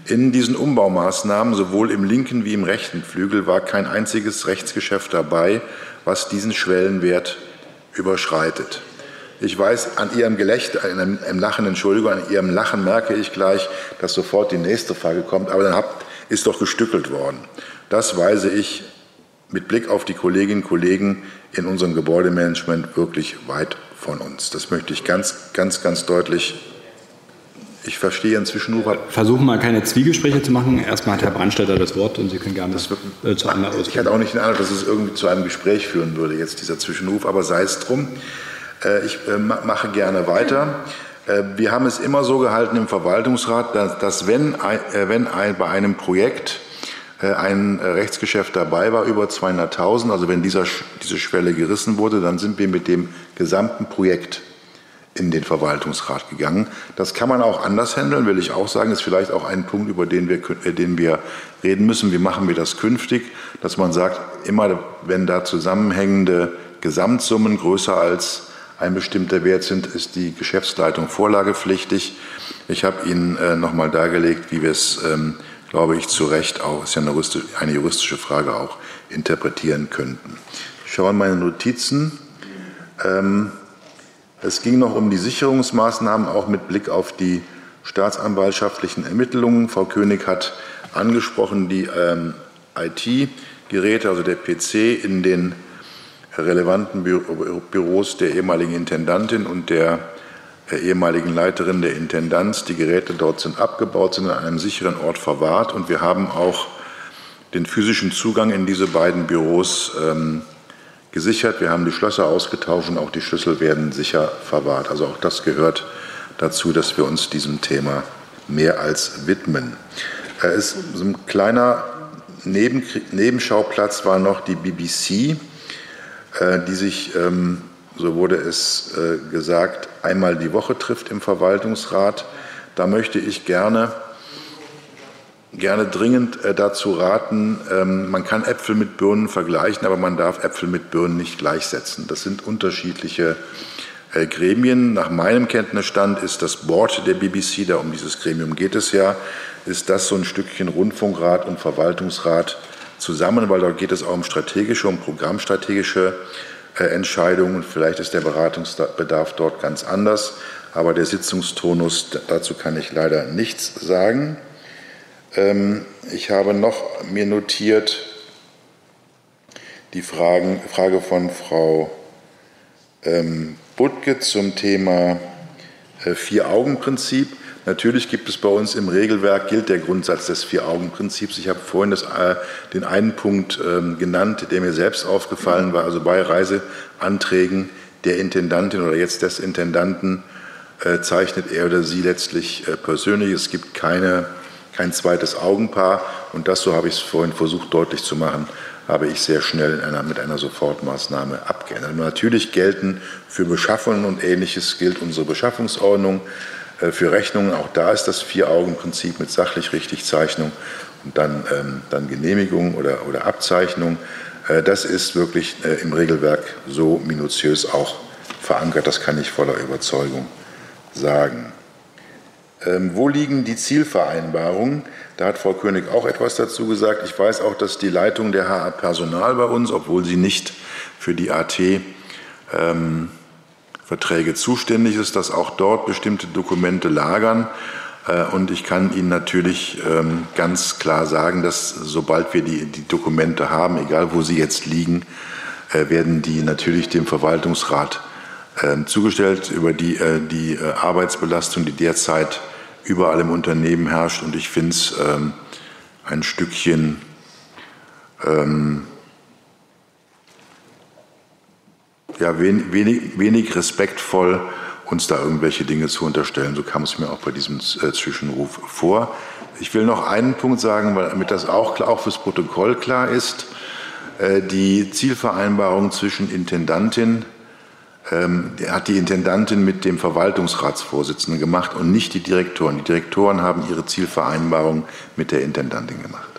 In diesen Umbaumaßnahmen, sowohl im linken wie im rechten Flügel, war kein einziges Rechtsgeschäft dabei, was diesen Schwellenwert überschreitet. Ich weiß, an Ihrem Gelächter, an Lachen, Entschuldigung, an Ihrem Lachen merke ich gleich, dass sofort die nächste Frage kommt, aber dann habt ist doch gestückelt worden. Das weise ich mit Blick auf die Kolleginnen und Kollegen in unserem Gebäudemanagement wirklich weit von uns. Das möchte ich ganz, ganz, ganz deutlich. Ich verstehe inzwischen nur. Versuchen mal keine Zwiegespräche zu machen. Erstmal hat Herr Brandstätter das Wort und Sie können gerne das äh, zu einem Ich hatte auch nicht den Eindruck, dass es irgendwie zu einem Gespräch führen würde, jetzt dieser Zwischenruf, aber sei es drum. Äh, ich äh, mache gerne weiter. Äh, wir haben es immer so gehalten im Verwaltungsrat, dass, dass wenn, äh, wenn ein, bei einem Projekt äh, ein Rechtsgeschäft dabei war über 200.000, also wenn dieser, diese Schwelle gerissen wurde, dann sind wir mit dem gesamten Projekt in den Verwaltungsrat gegangen. Das kann man auch anders handeln, will ich auch sagen, ist vielleicht auch ein Punkt, über den wir, den wir reden müssen. Wie machen wir das künftig? Dass man sagt, immer wenn da zusammenhängende Gesamtsummen größer als ein bestimmter Wert sind, ist die Geschäftsleitung vorlagepflichtig. Ich habe Ihnen äh, noch mal dargelegt, wie wir es, ähm, glaube ich, zu Recht auch, ist ja eine, eine juristische Frage auch, interpretieren könnten. Ich schaue in meine Notizen. Ähm, es ging noch um die Sicherungsmaßnahmen, auch mit Blick auf die staatsanwaltschaftlichen Ermittlungen. Frau König hat angesprochen, die ähm, IT-Geräte, also der PC in den relevanten Büros der ehemaligen Intendantin und der ehemaligen Leiterin der Intendanz. Die Geräte dort sind abgebaut, sind an einem sicheren Ort verwahrt und wir haben auch den physischen Zugang in diese beiden Büros ähm, gesichert. Wir haben die Schlösser ausgetauscht und auch die Schlüssel werden sicher verwahrt. Also auch das gehört dazu, dass wir uns diesem Thema mehr als widmen. Äh, so ein kleiner Neben Nebenschauplatz war noch die BBC die sich, ähm, so wurde es äh, gesagt, einmal die Woche trifft im Verwaltungsrat. Da möchte ich gerne, gerne dringend äh, dazu raten, ähm, man kann Äpfel mit Birnen vergleichen, aber man darf Äpfel mit Birnen nicht gleichsetzen. Das sind unterschiedliche Gremien. Nach meinem Kenntnisstand ist das Board der BBC, da um dieses Gremium geht es ja, ist das so ein Stückchen Rundfunkrat und Verwaltungsrat zusammen, weil dort geht es auch um strategische, um programmstrategische äh, Entscheidungen. Vielleicht ist der Beratungsbedarf dort ganz anders, aber der Sitzungstonus, dazu kann ich leider nichts sagen. Ähm, ich habe noch mir notiert die Fragen, Frage von Frau ähm, Butke zum Thema äh, Vier-Augen-Prinzip. Natürlich gibt es bei uns im Regelwerk, gilt der Grundsatz des Vier-Augen-Prinzips. Ich habe vorhin das, äh, den einen Punkt ähm, genannt, der mir selbst aufgefallen war. Also bei Reiseanträgen der Intendantin oder jetzt des Intendanten äh, zeichnet er oder sie letztlich äh, persönlich. Es gibt keine, kein zweites Augenpaar. Und das, so habe ich es vorhin versucht deutlich zu machen, habe ich sehr schnell einer, mit einer Sofortmaßnahme abgeändert. Natürlich gelten für Beschaffungen und Ähnliches gilt unsere Beschaffungsordnung. Äh, für Rechnungen. Auch da ist das Vier-Augen-Prinzip mit sachlich Richtigzeichnung und dann, ähm, dann Genehmigung oder, oder Abzeichnung. Äh, das ist wirklich äh, im Regelwerk so minutiös auch verankert. Das kann ich voller Überzeugung sagen. Ähm, wo liegen die Zielvereinbarungen? Da hat Frau König auch etwas dazu gesagt. Ich weiß auch, dass die Leitung der HA Personal bei uns, obwohl sie nicht für die AT ähm, Verträge zuständig ist, dass auch dort bestimmte Dokumente lagern. Äh, und ich kann Ihnen natürlich ähm, ganz klar sagen, dass sobald wir die, die Dokumente haben, egal wo sie jetzt liegen, äh, werden die natürlich dem Verwaltungsrat ähm, zugestellt über die, äh, die Arbeitsbelastung, die derzeit überall im Unternehmen herrscht. Und ich finde es ähm, ein Stückchen ja, wenig, wenig respektvoll, uns da irgendwelche Dinge zu unterstellen. So kam es mir auch bei diesem äh, Zwischenruf vor. Ich will noch einen Punkt sagen, weil, damit das auch, auch fürs Protokoll klar ist. Äh, die Zielvereinbarung zwischen Intendantin ähm, hat die Intendantin mit dem Verwaltungsratsvorsitzenden gemacht und nicht die Direktoren. Die Direktoren haben ihre Zielvereinbarung mit der Intendantin gemacht.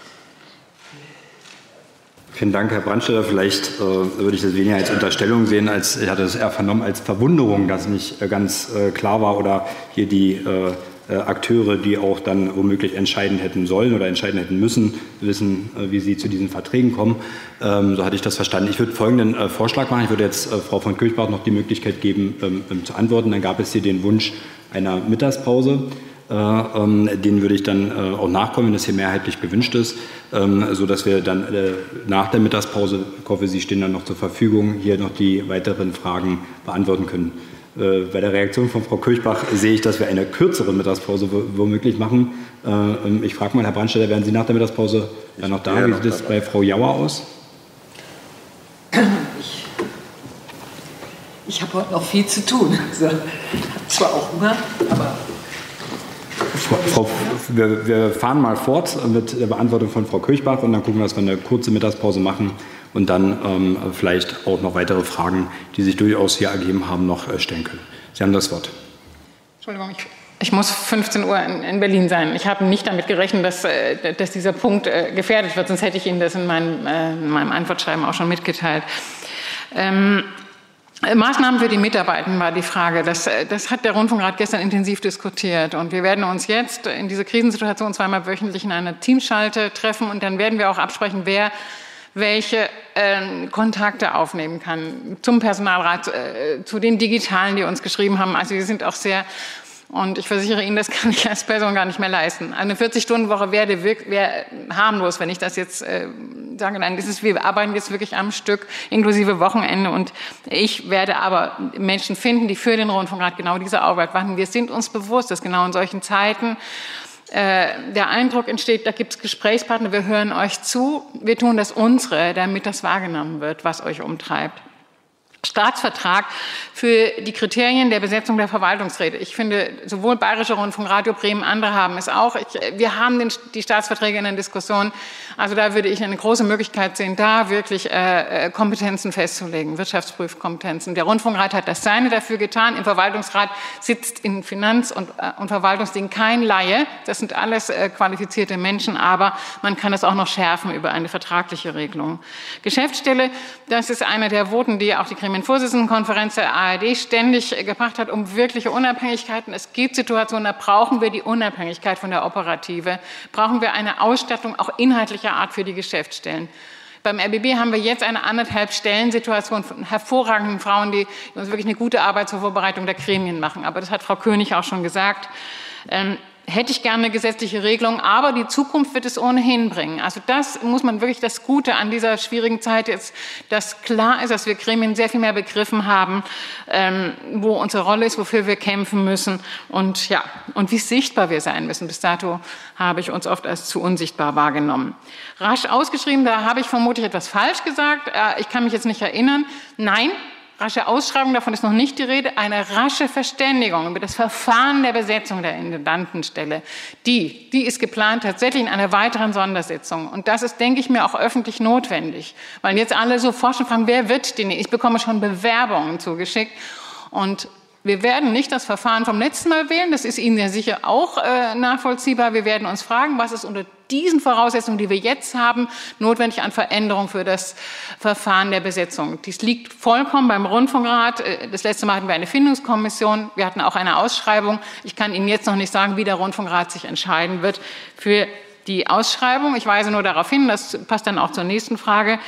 Vielen Dank, Herr Brandstetter. Vielleicht äh, würde ich das weniger als Unterstellung sehen, als ich hatte es eher vernommen als Verwunderung, dass nicht äh, ganz äh, klar war oder hier die äh, äh, Akteure, die auch dann womöglich entscheiden hätten sollen oder entscheiden hätten müssen, wissen, äh, wie sie zu diesen Verträgen kommen. Ähm, so hatte ich das verstanden. Ich würde folgenden Vorschlag machen. Ich würde jetzt Frau von Kirchbach noch die Möglichkeit geben, ähm, ähm, zu antworten. Dann gab es hier den Wunsch einer Mittagspause. Äh, ähm, den würde ich dann äh, auch nachkommen, wenn das hier mehrheitlich gewünscht ist, ähm, sodass wir dann äh, nach der Mittagspause, ich hoffe, Sie stehen dann noch zur Verfügung, hier noch die weiteren Fragen beantworten können. Bei der Reaktion von Frau Kirchbach sehe ich, dass wir eine kürzere Mittagspause womöglich machen. Ähm, ich frage mal, Herr Brandstetter, werden Sie nach der Mittagspause dann noch da? Wie sieht es bei Frau Jauer aus? Ich, ich habe heute noch viel zu tun. Also, ich habe zwar auch Hunger, aber Frau, wir, wir, fahren mal fort mit der Beantwortung von Frau Kirchbach und dann gucken wir, dass wir eine kurze Mittagspause machen und dann ähm, vielleicht auch noch weitere Fragen, die sich durchaus hier ergeben haben, noch äh, stellen können. Sie haben das Wort. Entschuldigung, ich, ich muss 15 Uhr in, in, Berlin sein. Ich habe nicht damit gerechnet, dass, äh, dass dieser Punkt äh, gefährdet wird, sonst hätte ich Ihnen das in meinem, in meinem Antwortschreiben auch schon mitgeteilt. Ähm, Maßnahmen für die Mitarbeitenden war die Frage. Das, das hat der Rundfunkrat gestern intensiv diskutiert. Und wir werden uns jetzt in dieser Krisensituation zweimal wöchentlich in einer Teamschalte treffen. Und dann werden wir auch absprechen, wer welche äh, Kontakte aufnehmen kann zum Personalrat, äh, zu den Digitalen, die uns geschrieben haben. Also wir sind auch sehr und ich versichere Ihnen, das kann ich als Person gar nicht mehr leisten. Eine 40-Stunden-Woche wäre, wäre harmlos, wenn ich das jetzt äh, sage. Nein, das ist, wir arbeiten jetzt wirklich am Stück, inklusive Wochenende. Und ich werde aber Menschen finden, die für den Rundfunkrat genau diese Arbeit machen. Wir sind uns bewusst, dass genau in solchen Zeiten äh, der Eindruck entsteht, da gibt es Gesprächspartner, wir hören euch zu, wir tun das unsere, damit das wahrgenommen wird, was euch umtreibt. Staatsvertrag für die Kriterien der Besetzung der Verwaltungsräte. Ich finde, sowohl Bayerischer Rundfunk, Radio Bremen, andere haben es auch. Ich, wir haben den, die Staatsverträge in der Diskussion. Also da würde ich eine große Möglichkeit sehen, da wirklich äh, äh, Kompetenzen festzulegen, Wirtschaftsprüfkompetenzen. Der Rundfunkrat hat das Seine dafür getan. Im Verwaltungsrat sitzt in Finanz- und, äh, und Verwaltungsdingen kein Laie. Das sind alles äh, qualifizierte Menschen, aber man kann es auch noch schärfen über eine vertragliche Regelung. Geschäftsstelle, das ist einer der Voten, die auch die Gremienvorsitzendenkonferenz der ARD ständig gebracht hat, um wirkliche Unabhängigkeiten. Es gibt Situationen, da brauchen wir die Unabhängigkeit von der Operative, brauchen wir eine Ausstattung auch inhaltlicher Art für die Geschäftsstellen. Beim RBB haben wir jetzt eine anderthalb Stellensituation von hervorragenden Frauen, die uns wirklich eine gute Arbeit zur Vorbereitung der Gremien machen. Aber das hat Frau König auch schon gesagt. Ähm, hätte ich gerne eine gesetzliche Regelung, aber die Zukunft wird es ohnehin bringen. Also das muss man wirklich das Gute an dieser schwierigen Zeit jetzt, dass klar ist, dass wir Gremien sehr viel mehr begriffen haben, ähm, wo unsere Rolle ist, wofür wir kämpfen müssen und ja, und wie sichtbar wir sein müssen. Bis dato habe ich uns oft als zu unsichtbar wahrgenommen. Rasch ausgeschrieben, da habe ich vermutlich etwas falsch gesagt. Äh, ich kann mich jetzt nicht erinnern. Nein, Rasche Ausschreibung, davon ist noch nicht die Rede, eine rasche Verständigung über das Verfahren der Besetzung der Intendantenstelle. Die, die ist geplant tatsächlich in einer weiteren Sondersitzung. Und das ist, denke ich mir, auch öffentlich notwendig. Weil jetzt alle so forschen, fragen, wer wird die? Ich bekomme schon Bewerbungen zugeschickt. Und wir werden nicht das Verfahren vom letzten Mal wählen. Das ist Ihnen ja sicher auch äh, nachvollziehbar. Wir werden uns fragen, was ist unter diesen Voraussetzungen, die wir jetzt haben, notwendig an Veränderungen für das Verfahren der Besetzung. Dies liegt vollkommen beim Rundfunkrat. Äh, das letzte Mal hatten wir eine Findungskommission. Wir hatten auch eine Ausschreibung. Ich kann Ihnen jetzt noch nicht sagen, wie der Rundfunkrat sich entscheiden wird für die Ausschreibung. Ich weise nur darauf hin, das passt dann auch zur nächsten Frage,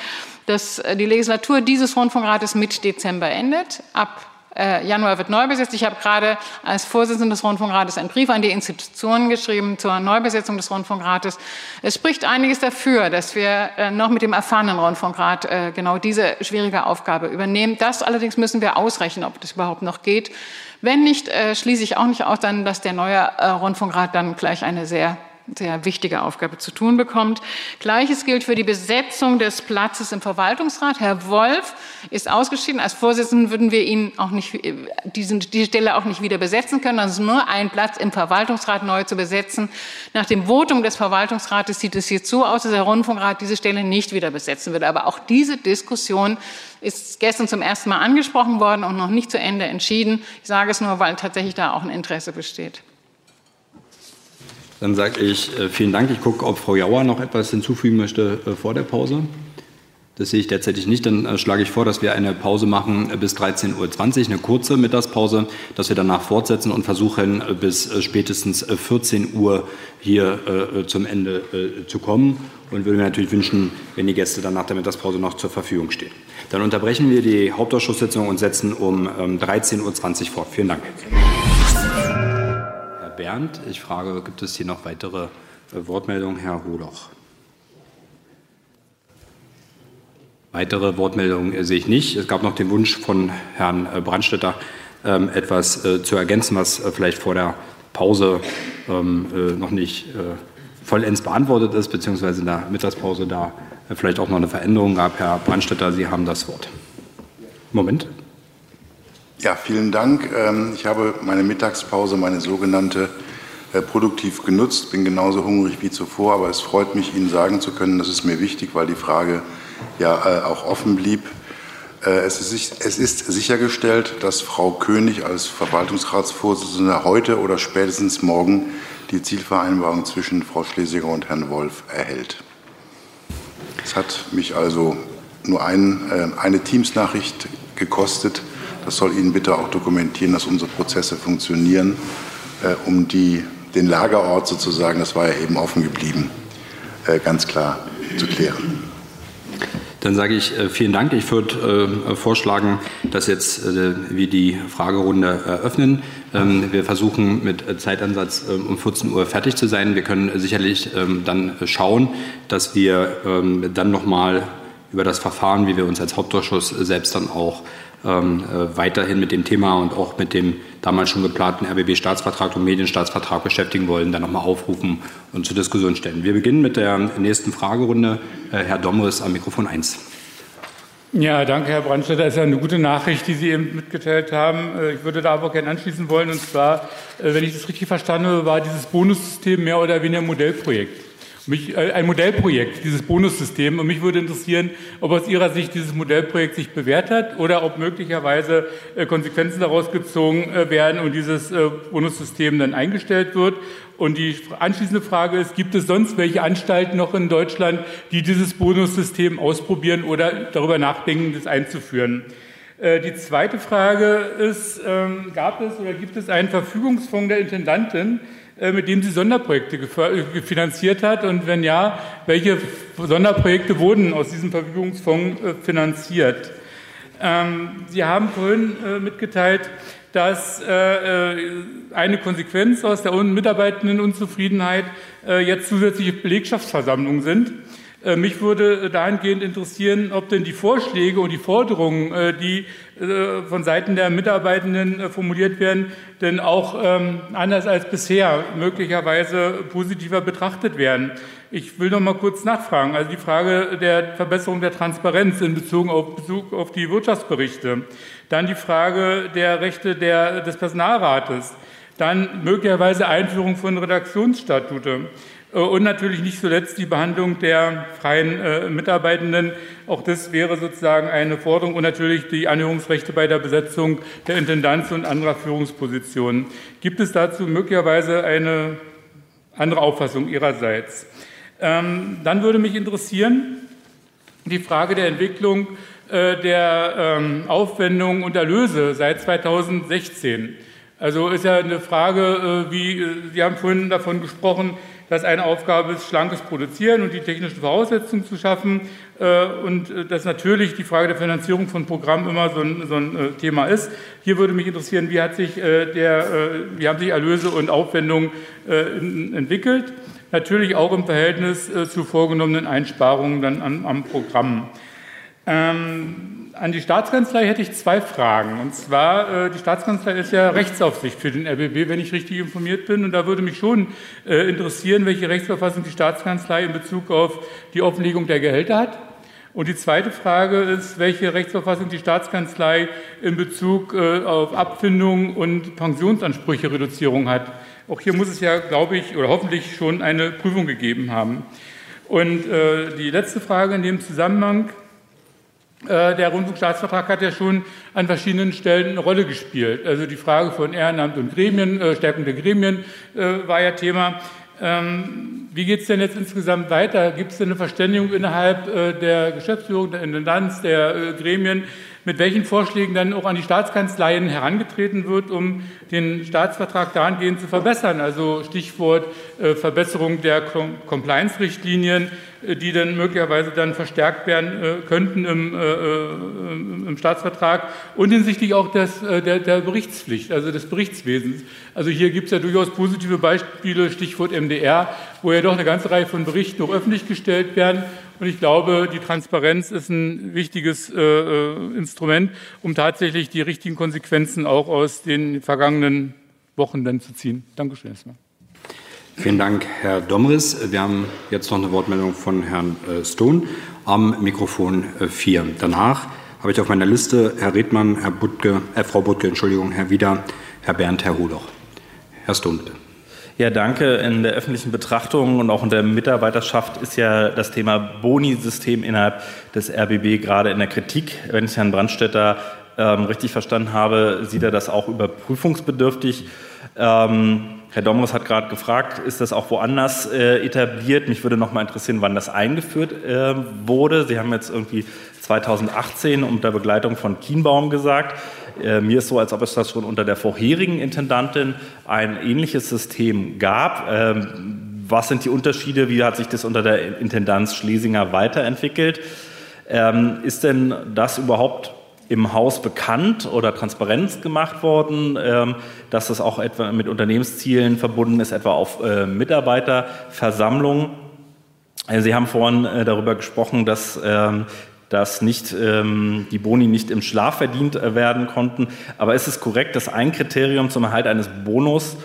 dass äh, die Legislatur dieses Rundfunkrates mit Dezember endet. Ab äh, Januar wird neu besetzt. Ich habe gerade als Vorsitzende des Rundfunkrates einen Brief an die Institutionen geschrieben zur Neubesetzung des Rundfunkrates. Es spricht einiges dafür, dass wir äh, noch mit dem erfahrenen Rundfunkrat äh, genau diese schwierige Aufgabe übernehmen. Das allerdings müssen wir ausrechnen, ob das überhaupt noch geht. Wenn nicht, schließe ich auch nicht aus, dann, dass der neue Rundfunkrat dann gleich eine sehr sehr wichtige Aufgabe zu tun bekommt. Gleiches gilt für die Besetzung des Platzes im Verwaltungsrat. Herr Wolf ist ausgeschieden. Als Vorsitzenden würden wir ihn auch nicht, diesen, die Stelle auch nicht wieder besetzen können. Also nur ein Platz im Verwaltungsrat neu zu besetzen. Nach dem Votum des Verwaltungsrates sieht es jetzt so aus, dass der Rundfunkrat diese Stelle nicht wieder besetzen wird. Aber auch diese Diskussion ist gestern zum ersten Mal angesprochen worden und noch nicht zu Ende entschieden. Ich sage es nur, weil tatsächlich da auch ein Interesse besteht. Dann sage ich äh, vielen Dank. Ich gucke, ob Frau Jauer noch etwas hinzufügen möchte äh, vor der Pause. Das sehe ich derzeit nicht. Dann äh, schlage ich vor, dass wir eine Pause machen bis 13.20 Uhr, eine kurze Mittagspause, dass wir danach fortsetzen und versuchen, bis spätestens 14 Uhr hier zum Ende zu kommen. Und würde mir natürlich wünschen, wenn die Gäste dann nach der Mittagspause noch zur Verfügung stehen. Dann unterbrechen wir die Hauptausschusssitzung und setzen um 13.20 ähm, Uhr fort. Vielen Dank. Bernd. Ich frage, gibt es hier noch weitere äh, Wortmeldungen? Herr Holoch. Weitere Wortmeldungen äh, sehe ich nicht. Es gab noch den Wunsch von Herrn äh, Brandstetter, ähm, etwas zu ergänzen, was vielleicht vor der Pause ähm, noch nicht vollends beantwortet ist, beziehungsweise in der Mittagspause da vielleicht auch noch eine Veränderung gab. Herr Brandstetter, Sie haben das Wort. Moment. Ja, vielen Dank. Ähm, ich habe meine Mittagspause, meine sogenannte, äh, produktiv genutzt, bin genauso hungrig wie zuvor, aber es freut mich, Ihnen sagen zu können, das ist mir wichtig, weil die Frage ja äh, auch offen blieb. Äh, es ist, es ist sichergestellt, dass Frau König als Verwaltungsratsvorsitzende heute oder spätestens morgen die Zielvereinbarung zwischen Frau Schlesinger und Herrn Wolf erhält. Es hat mich also nur ein, eine Teamsnachricht gekostet, das soll Ihnen bitte auch dokumentieren, dass unsere Prozesse funktionieren, äh, um die, den Lagerort sozusagen, das war ja eben offen geblieben, äh, ganz klar zu klären. Dann sage ich äh, vielen Dank. Ich würde äh, vorschlagen, dass jetzt äh, wir die Fragerunde eröffnen. Ähm, wir versuchen mit Zeitansatz ähm, um 14 Uhr fertig zu sein. Wir können sicherlich ähm, dann schauen, dass wir ähm, dann nochmal über das Verfahren, wie wir uns als Hauptausschuss selbst dann auch ähm, äh, weiterhin mit dem Thema und auch mit dem damals schon geplanten RBB-Staatsvertrag und Medienstaatsvertrag beschäftigen wollen, dann nochmal aufrufen und zur Diskussion stellen. Wir beginnen mit der nächsten Fragerunde. Äh, Herr Domres am Mikrofon 1. Ja, danke, Herr Brandstätter. Das ist ja eine gute Nachricht, die Sie eben mitgeteilt haben. Äh, ich würde da aber gerne anschließen wollen. Und zwar, wenn ich das richtig verstanden habe, war dieses Bonussystem mehr oder weniger ein Modellprojekt. Mich, äh, ein Modellprojekt, dieses Bonussystem. Und mich würde interessieren, ob aus Ihrer Sicht dieses Modellprojekt sich bewährt hat oder ob möglicherweise äh, Konsequenzen daraus gezogen äh, werden und dieses Bonussystem dann eingestellt wird. Und die anschließende Frage ist, gibt es sonst welche Anstalten noch in Deutschland, die dieses Bonussystem ausprobieren oder darüber nachdenken, das einzuführen? Die zweite Frage ist, ähm, gab es oder gibt es einen Verfügungsfonds der Intendantin, mit dem sie Sonderprojekte äh, finanziert hat? Und wenn ja, welche Sonderprojekte wurden aus diesem Verfügungsfonds äh, finanziert? Ähm, sie haben vorhin mitgeteilt, dass eine Konsequenz aus der Mitarbeitendenunzufriedenheit jetzt zusätzliche Belegschaftsversammlungen sind. Äh, mich würde dahingehend interessieren, ob denn die Vorschläge und die Forderungen, äh, die äh, von Seiten der Mitarbeitenden formuliert werden, denn auch ähm, anders als bisher möglicherweise positiver betrachtet werden. Ich will noch mal kurz nachfragen. Also die Frage der Verbesserung der Transparenz in Bezug auf, Bezug auf die Wirtschaftsberichte. Dann die Frage der Rechte der, des Personalrates. Dann möglicherweise Einführung von Redaktionsstatute. Äh, und natürlich nicht zuletzt die Behandlung der freien äh, Mitarbeitenden. Auch das wäre sozusagen eine Forderung und natürlich die Anhörungsrechte bei der Besetzung der Intendanz und anderer Führungspositionen. Gibt es dazu möglicherweise eine andere Auffassung Ihrerseits? Ähm, dann würde mich interessieren die Frage der Entwicklung äh, der ähm, Aufwendungen und Erlöse seit 2016. Also ist ja eine Frage, äh, wie Sie haben vorhin davon gesprochen, dass eine Aufgabe ist, schlankes Produzieren und die technischen Voraussetzungen zu schaffen äh, und äh, dass natürlich die Frage der Finanzierung von Programmen immer so ein, so ein äh, Thema ist. Hier würde mich interessieren, wie, hat sich, der, wie haben sich Erlöse und Aufwendungen entwickelt? Natürlich auch im Verhältnis zu vorgenommenen Einsparungen dann am, am Programm. Ähm, an die Staatskanzlei hätte ich zwei Fragen. Und zwar, äh, die Staatskanzlei ist ja Rechtsaufsicht für den RBB, wenn ich richtig informiert bin. Und da würde mich schon äh, interessieren, welche Rechtsverfassung die Staatskanzlei in Bezug auf die Offenlegung der Gehälter hat. Und die zweite Frage ist, welche Rechtsverfassung die Staatskanzlei in Bezug äh, auf Abfindung und Pensionsansprüche Reduzierung hat. Auch hier muss es ja, glaube ich, oder hoffentlich schon eine Prüfung gegeben haben. Und die letzte Frage in dem Zusammenhang äh, der Rundfunkstaatsvertrag hat ja schon an verschiedenen Stellen eine Rolle gespielt. Also die Frage von Ehrenamt und Gremien, äh, Stärkung der Gremien äh, war ja Thema. Ähm, wie geht es denn jetzt insgesamt weiter? Gibt es denn eine Verständigung innerhalb der Geschäftsführung, der Intendanz, der Gremien, mit welchen Vorschlägen dann auch an die Staatskanzleien herangetreten wird, um den Staatsvertrag dahingehend zu verbessern? Also Stichwort Verbesserung der Compliance-Richtlinien, äh, die dann möglicherweise dann verstärkt werden äh, könnten im, äh, im Staatsvertrag und hinsichtlich auch des, der, der Berichtspflicht, also des Berichtswesens. Also hier gibt es ja durchaus positive Beispiele, Stichwort MDR, wo ja doch eine ganze Reihe von Berichten auch öffentlich gestellt werden. Und ich glaube, die Transparenz ist ein wichtiges äh, Instrument, um tatsächlich die richtigen Konsequenzen auch aus den vergangenen Wochen dann zu ziehen. Dankeschön erstmal. Vielen Dank, Herr Domris. Wir haben jetzt noch eine Wortmeldung von Herrn äh, Stone am Mikrofon 4. Äh, Danach habe ich auf meiner Liste Herr Redmann, Herr Butke, äh, Frau Butke, Entschuldigung, Herr Wieder, Herr Bernd, Herr Hudoch. Herr Stone, bitte. Ja, danke. In der öffentlichen Betrachtung und auch in der Mitarbeiterschaft ist ja das Thema Boni-System innerhalb des RBB gerade in der Kritik. Wenn ich Herrn Brandstätter ähm, richtig verstanden habe, sieht er das auch überprüfungsbedürftig. Ähm, Herr Domres hat gerade gefragt, ist das auch woanders äh, etabliert? Mich würde noch mal interessieren, wann das eingeführt äh, wurde. Sie haben jetzt irgendwie 2018 unter Begleitung von Kienbaum gesagt. Äh, mir ist so, als ob es das schon unter der vorherigen Intendantin ein ähnliches System gab. Ähm, was sind die Unterschiede? Wie hat sich das unter der Intendanz Schlesinger weiterentwickelt? Ähm, ist denn das überhaupt im Haus bekannt oder Transparenz gemacht worden, ähm, dass das auch etwa mit Unternehmenszielen verbunden ist, etwa auf äh, Mitarbeiterversammlungen. Äh, Sie haben vorhin äh, darüber gesprochen, dass ähm, dass nicht ähm, die Boni nicht im Schlaf verdient werden konnten. Aber ist es korrekt, dass ein Kriterium zum Erhalt eines Bonus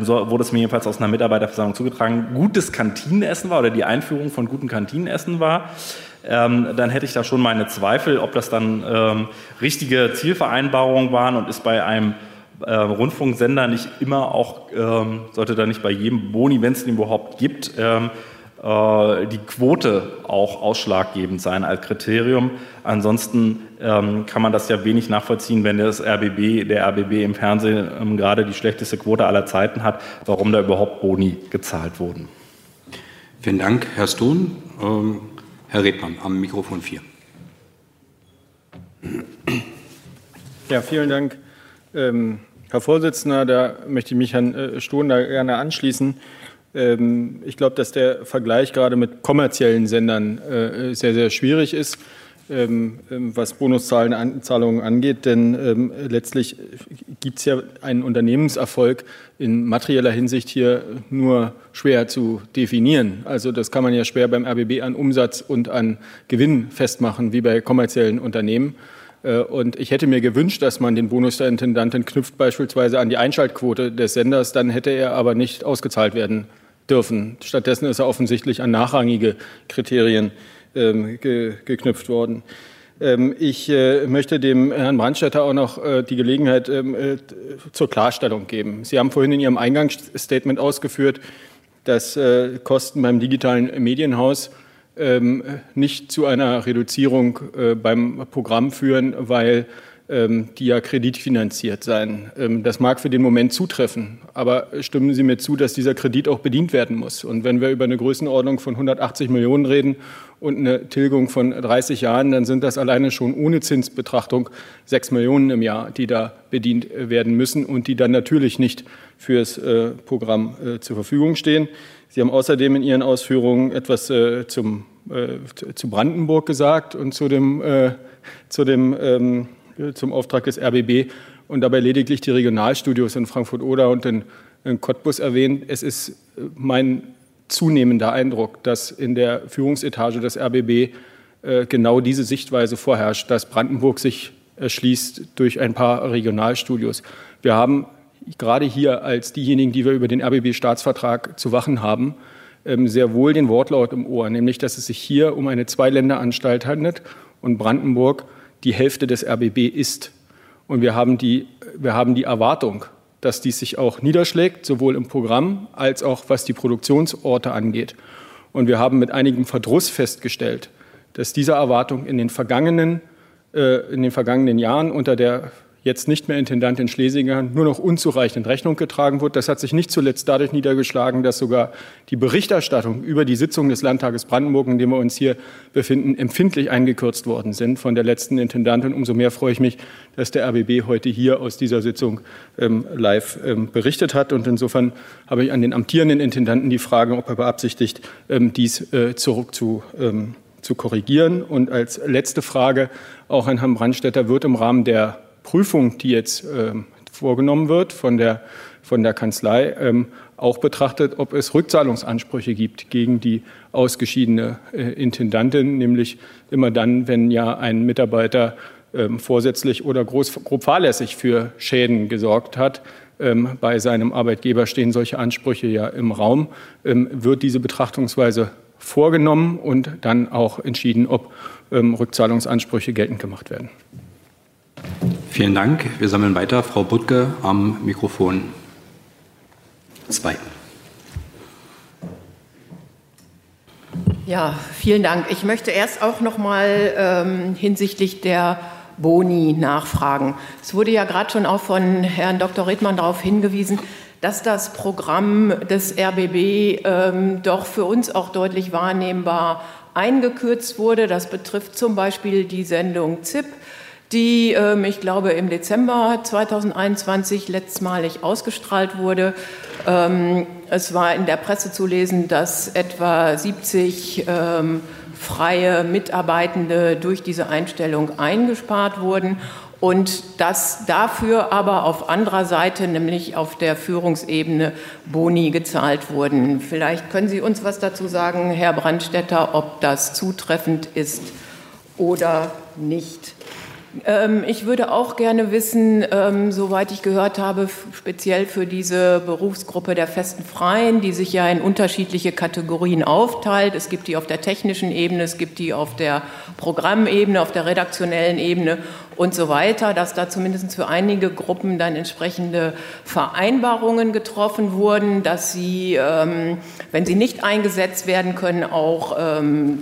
so wurde es mir jedenfalls aus einer Mitarbeiterversammlung zugetragen, gutes Kantinenessen war oder die Einführung von gutem Kantinenessen war ähm, dann hätte ich da schon meine Zweifel, ob das dann ähm, richtige Zielvereinbarungen waren und ist bei einem äh, Rundfunksender nicht immer auch, ähm, sollte da nicht bei jedem Boni, wenn es den überhaupt gibt, ähm, äh, die Quote auch ausschlaggebend sein als Kriterium. Ansonsten ähm, kann man das ja wenig nachvollziehen, wenn das RBB, der RBB im Fernsehen ähm, gerade die schlechteste Quote aller Zeiten hat, warum da überhaupt Boni gezahlt wurden. Vielen Dank, Herr Stun. Herr Redmann am Mikrofon 4. Ja, vielen Dank, ähm, Herr Vorsitzender. Da möchte ich mich Herrn äh, Stohn da gerne anschließen. Ähm, ich glaube, dass der Vergleich gerade mit kommerziellen Sendern äh, sehr, sehr schwierig ist. Ähm, ähm, was Bonuszahlungen angeht, denn ähm, letztlich gibt es ja einen Unternehmenserfolg in materieller Hinsicht hier nur schwer zu definieren. Also das kann man ja schwer beim RBB an Umsatz und an Gewinn festmachen, wie bei kommerziellen Unternehmen. Äh, und ich hätte mir gewünscht, dass man den Bonus der Intendantin knüpft beispielsweise an die Einschaltquote des Senders, dann hätte er aber nicht ausgezahlt werden dürfen. Stattdessen ist er offensichtlich an nachrangige Kriterien ähm, geknüpft worden. Ähm, ich äh, möchte dem Herrn Brandstätter auch noch äh, die Gelegenheit ähm, äh, zur Klarstellung geben. Sie haben vorhin in Ihrem Eingangsstatement ausgeführt, dass Kosten beim digitalen Medienhaus nicht zu einer Reduzierung beim Programm führen, weil die ja kreditfinanziert sein. Ähm, das mag für den Moment zutreffen, aber stimmen Sie mir zu, dass dieser Kredit auch bedient werden muss. Und wenn wir über eine Größenordnung von 180 Millionen reden und eine Tilgung von 30 Jahren, dann sind das alleine schon ohne Zinsbetrachtung 6 Millionen im Jahr, die da bedient werden müssen und die dann natürlich nicht fürs äh, Programm äh, zur Verfügung stehen. Sie haben außerdem in Ihren Ausführungen etwas äh, zum, zu Brandenburg gesagt und zu dem, zu dem ähm, zum Auftrag des RBB und dabei lediglich die Regionalstudios in Frankfurt-Oder und in, in Cottbus erwähnt. Es ist äh, mein zunehmender Eindruck, dass in der Führungsetage des RBB äh, genau diese Sichtweise vorherrscht, dass Brandenburg sich erschließt durch ein paar Regionalstudios. Wir haben gerade hier als diejenigen, die wir über den RBB-Staatsvertrag zu wachen haben, ähm, sehr wohl den Wortlaut im Ohr, nämlich dass es sich hier um eine Zweiländeranstalt handelt und Brandenburg die Hälfte des RBB ist. Und wir haben die, wir haben die Erwartung, dass dies sich auch niederschlägt, sowohl im Programm als auch was die Produktionsorte angeht. Und wir haben mit einigem Verdruss festgestellt, dass dieser Erwartung in den vergangenen, äh, in den vergangenen Jahren unter der jetzt nicht mehr Intendantin Schlesinger, nur noch unzureichend Rechnung getragen wird. Das hat sich nicht zuletzt dadurch niedergeschlagen, dass sogar die Berichterstattung über die Sitzung des Landtages Brandenburg, in dem wir uns hier befinden, empfindlich eingekürzt worden sind von der letzten Intendantin. Umso mehr freue ich mich, dass der RBB heute hier aus dieser Sitzung ähm, live ähm, berichtet hat. Und insofern habe ich an den amtierenden Intendanten die Frage, ob er beabsichtigt, ähm, dies äh, zurück zu ähm, zu korrigieren. Und als letzte Frage auch an Herrn Brandstätter wird im Rahmen der Prüfung, die jetzt äh, vorgenommen wird von der, von der Kanzlei, ähm, auch betrachtet, ob es Rückzahlungsansprüche gibt gegen die ausgeschiedene äh, Intendantin, nämlich immer dann, wenn ja ein Mitarbeiter ähm, vorsätzlich oder groß, grob fahrlässig für Schäden gesorgt hat. Ähm, bei seinem Arbeitgeber stehen solche Ansprüche ja im Raum. Ähm, wird diese Betrachtungsweise vorgenommen und dann auch entschieden, ob ähm, Rückzahlungsansprüche geltend gemacht werden. Vielen Dank. Wir sammeln weiter. Frau Butke am Mikrofon 2. Ja, vielen Dank. Ich möchte erst auch noch mal ähm, hinsichtlich der Boni nachfragen. Es wurde ja gerade schon auch von Herrn Dr. Redmann darauf hingewiesen, dass das Programm des RBB ähm, doch für uns auch deutlich wahrnehmbar eingekürzt wurde. Das betrifft zum Beispiel die Sendung ZIP die, ähm, ich glaube, im Dezember 2021 letztmalig ausgestrahlt wurde. Ähm, es war in der Presse zu lesen, dass etwa 70 ähm, freie Mitarbeitende durch diese Einstellung eingespart wurden und dass dafür aber auf anderer Seite, nämlich auf der Führungsebene, Boni gezahlt wurden. Vielleicht können Sie uns was dazu sagen, Herr Brandstetter, ob das zutreffend ist oder nicht. Ähm, ich würde auch gerne wissen, ähm, soweit ich gehört habe, speziell für diese Berufsgruppe der festen Freien, die sich ja in unterschiedliche Kategorien aufteilt. Es gibt die auf der technischen Ebene, es gibt die auf der Programmebene, auf der redaktionellen Ebene und so weiter, dass da zumindest für einige Gruppen dann entsprechende Vereinbarungen getroffen wurden, dass sie, ähm, wenn sie nicht eingesetzt werden können, auch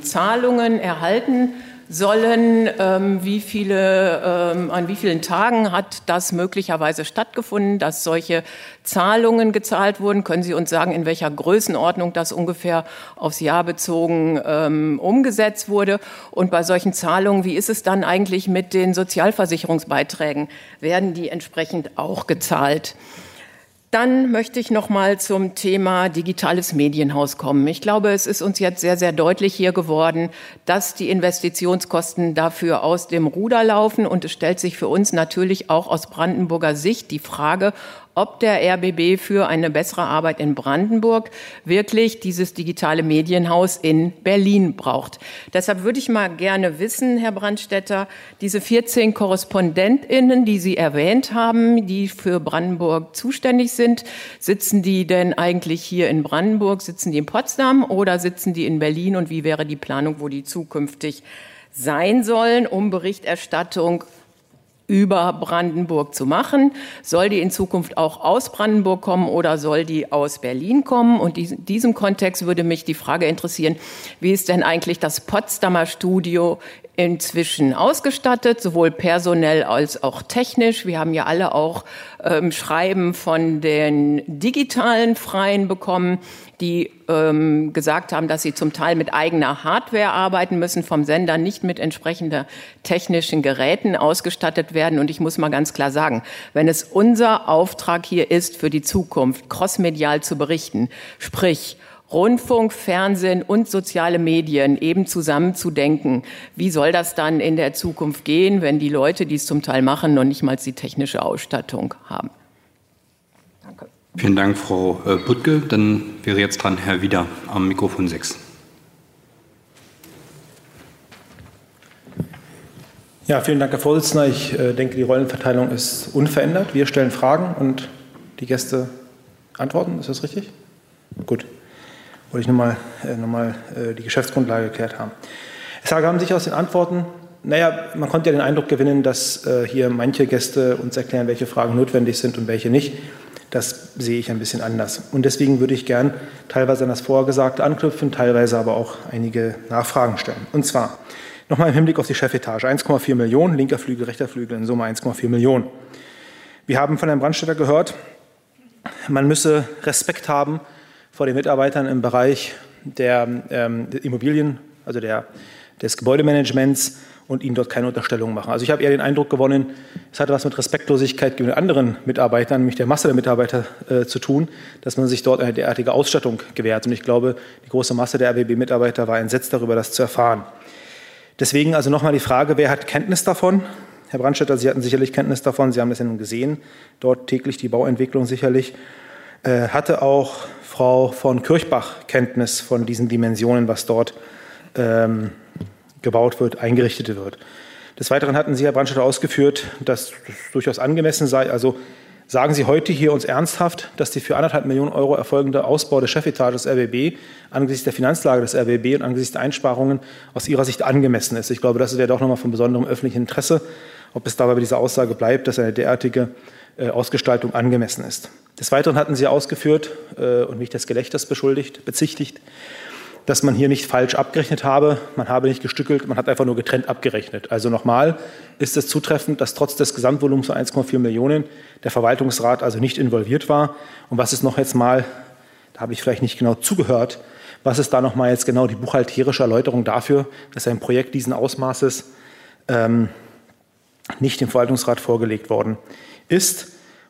Zahlungen erhalten sollen, ähm, wie viele, ähm, an wie vielen Tagen hat das möglicherweise stattgefunden, dass solche Zahlungen gezahlt wurden? Können Sie uns sagen, in welcher Größenordnung das ungefähr aufs Jahr bezogen ähm, umgesetzt wurde? Und bei solchen Zahlungen, wie ist es dann eigentlich mit den Sozialversicherungsbeiträgen? Werden die entsprechend auch gezahlt? Dann möchte ich noch mal zum Thema digitales Medienhaus kommen. Ich glaube, es ist uns jetzt sehr, sehr deutlich hier geworden, dass die Investitionskosten dafür aus dem Ruder laufen. Und es stellt sich für uns natürlich auch aus Brandenburger Sicht die Frage, ob der RBB für eine bessere Arbeit in Brandenburg wirklich dieses digitale Medienhaus in Berlin braucht. Deshalb würde ich mal gerne wissen, Herr Brandstetter, diese 14 Korrespondentinnen, die Sie erwähnt haben, die für Brandenburg zuständig sind, sitzen die denn eigentlich hier in Brandenburg, sitzen die in Potsdam oder sitzen die in Berlin und wie wäre die Planung, wo die zukünftig sein sollen, um Berichterstattung über Brandenburg zu machen. Soll die in Zukunft auch aus Brandenburg kommen oder soll die aus Berlin kommen? Und in diesem Kontext würde mich die Frage interessieren, wie ist denn eigentlich das Potsdamer Studio inzwischen ausgestattet, sowohl personell als auch technisch. Wir haben ja alle auch ähm, Schreiben von den digitalen Freien bekommen, die ähm, gesagt haben, dass sie zum Teil mit eigener Hardware arbeiten müssen, vom Sender nicht mit entsprechender technischen Geräten ausgestattet werden. Und ich muss mal ganz klar sagen, wenn es unser Auftrag hier ist, für die Zukunft crossmedial zu berichten, sprich Rundfunk, Fernsehen und soziale Medien eben zusammenzudenken. Wie soll das dann in der Zukunft gehen, wenn die Leute, die es zum Teil machen, noch nicht mal die technische Ausstattung haben? Danke. Vielen Dank, Frau Puttke. Äh, dann wäre jetzt dran Herr Wieder am Mikrofon 6. Ja, vielen Dank, Herr Vorsitzender. Ich äh, denke, die Rollenverteilung ist unverändert. Wir stellen Fragen und die Gäste antworten. Ist das richtig? Gut wollte ich nochmal äh, noch mal, äh, die Geschäftsgrundlage geklärt haben. Es ergaben sich aus den Antworten, naja, man konnte ja den Eindruck gewinnen, dass äh, hier manche Gäste uns erklären, welche Fragen notwendig sind und welche nicht. Das sehe ich ein bisschen anders. Und deswegen würde ich gern teilweise an das Vorgesagte anknüpfen, teilweise aber auch einige Nachfragen stellen. Und zwar nochmal im Hinblick auf die Chefetage. 1,4 Millionen, linker Flügel, rechter Flügel, in Summe 1,4 Millionen. Wir haben von Herrn Brandstätter gehört, man müsse Respekt haben vor den Mitarbeitern im Bereich der, ähm, Immobilien, also der, des Gebäudemanagements und ihnen dort keine Unterstellungen machen. Also ich habe eher den Eindruck gewonnen, es hatte was mit Respektlosigkeit gegenüber anderen Mitarbeitern, nämlich der Masse der Mitarbeiter äh, zu tun, dass man sich dort eine derartige Ausstattung gewährt. Und ich glaube, die große Masse der RBB-Mitarbeiter war entsetzt darüber, das zu erfahren. Deswegen also nochmal die Frage, wer hat Kenntnis davon? Herr Brandstätter, Sie hatten sicherlich Kenntnis davon, Sie haben das ja nun gesehen, dort täglich die Bauentwicklung sicherlich. Äh, hatte auch Frau von Kirchbach Kenntnis von diesen Dimensionen, was dort ähm, gebaut wird, eingerichtet wird. Des Weiteren hatten Sie, Herr Brandstätter, ausgeführt, dass das durchaus angemessen sei. Also sagen Sie heute hier uns ernsthaft, dass die für anderthalb Millionen Euro erfolgende Ausbau der Chefetage des RBB angesichts der Finanzlage des RBB und angesichts der Einsparungen aus Ihrer Sicht angemessen ist. Ich glaube, das wäre doch nochmal von besonderem öffentlichem Interesse, ob es dabei bei dieser Aussage bleibt, dass eine derartige Ausgestaltung angemessen ist. Des Weiteren hatten Sie ausgeführt äh, und mich des Gelächters beschuldigt, bezichtigt, dass man hier nicht falsch abgerechnet habe. Man habe nicht gestückelt, man hat einfach nur getrennt abgerechnet. Also nochmal ist es zutreffend, dass trotz des Gesamtvolumens von 1,4 Millionen der Verwaltungsrat also nicht involviert war. Und was ist noch jetzt mal, da habe ich vielleicht nicht genau zugehört, was ist da nochmal jetzt genau die buchhalterische Erläuterung dafür, dass ein Projekt diesen Ausmaßes ähm, nicht dem Verwaltungsrat vorgelegt worden ist.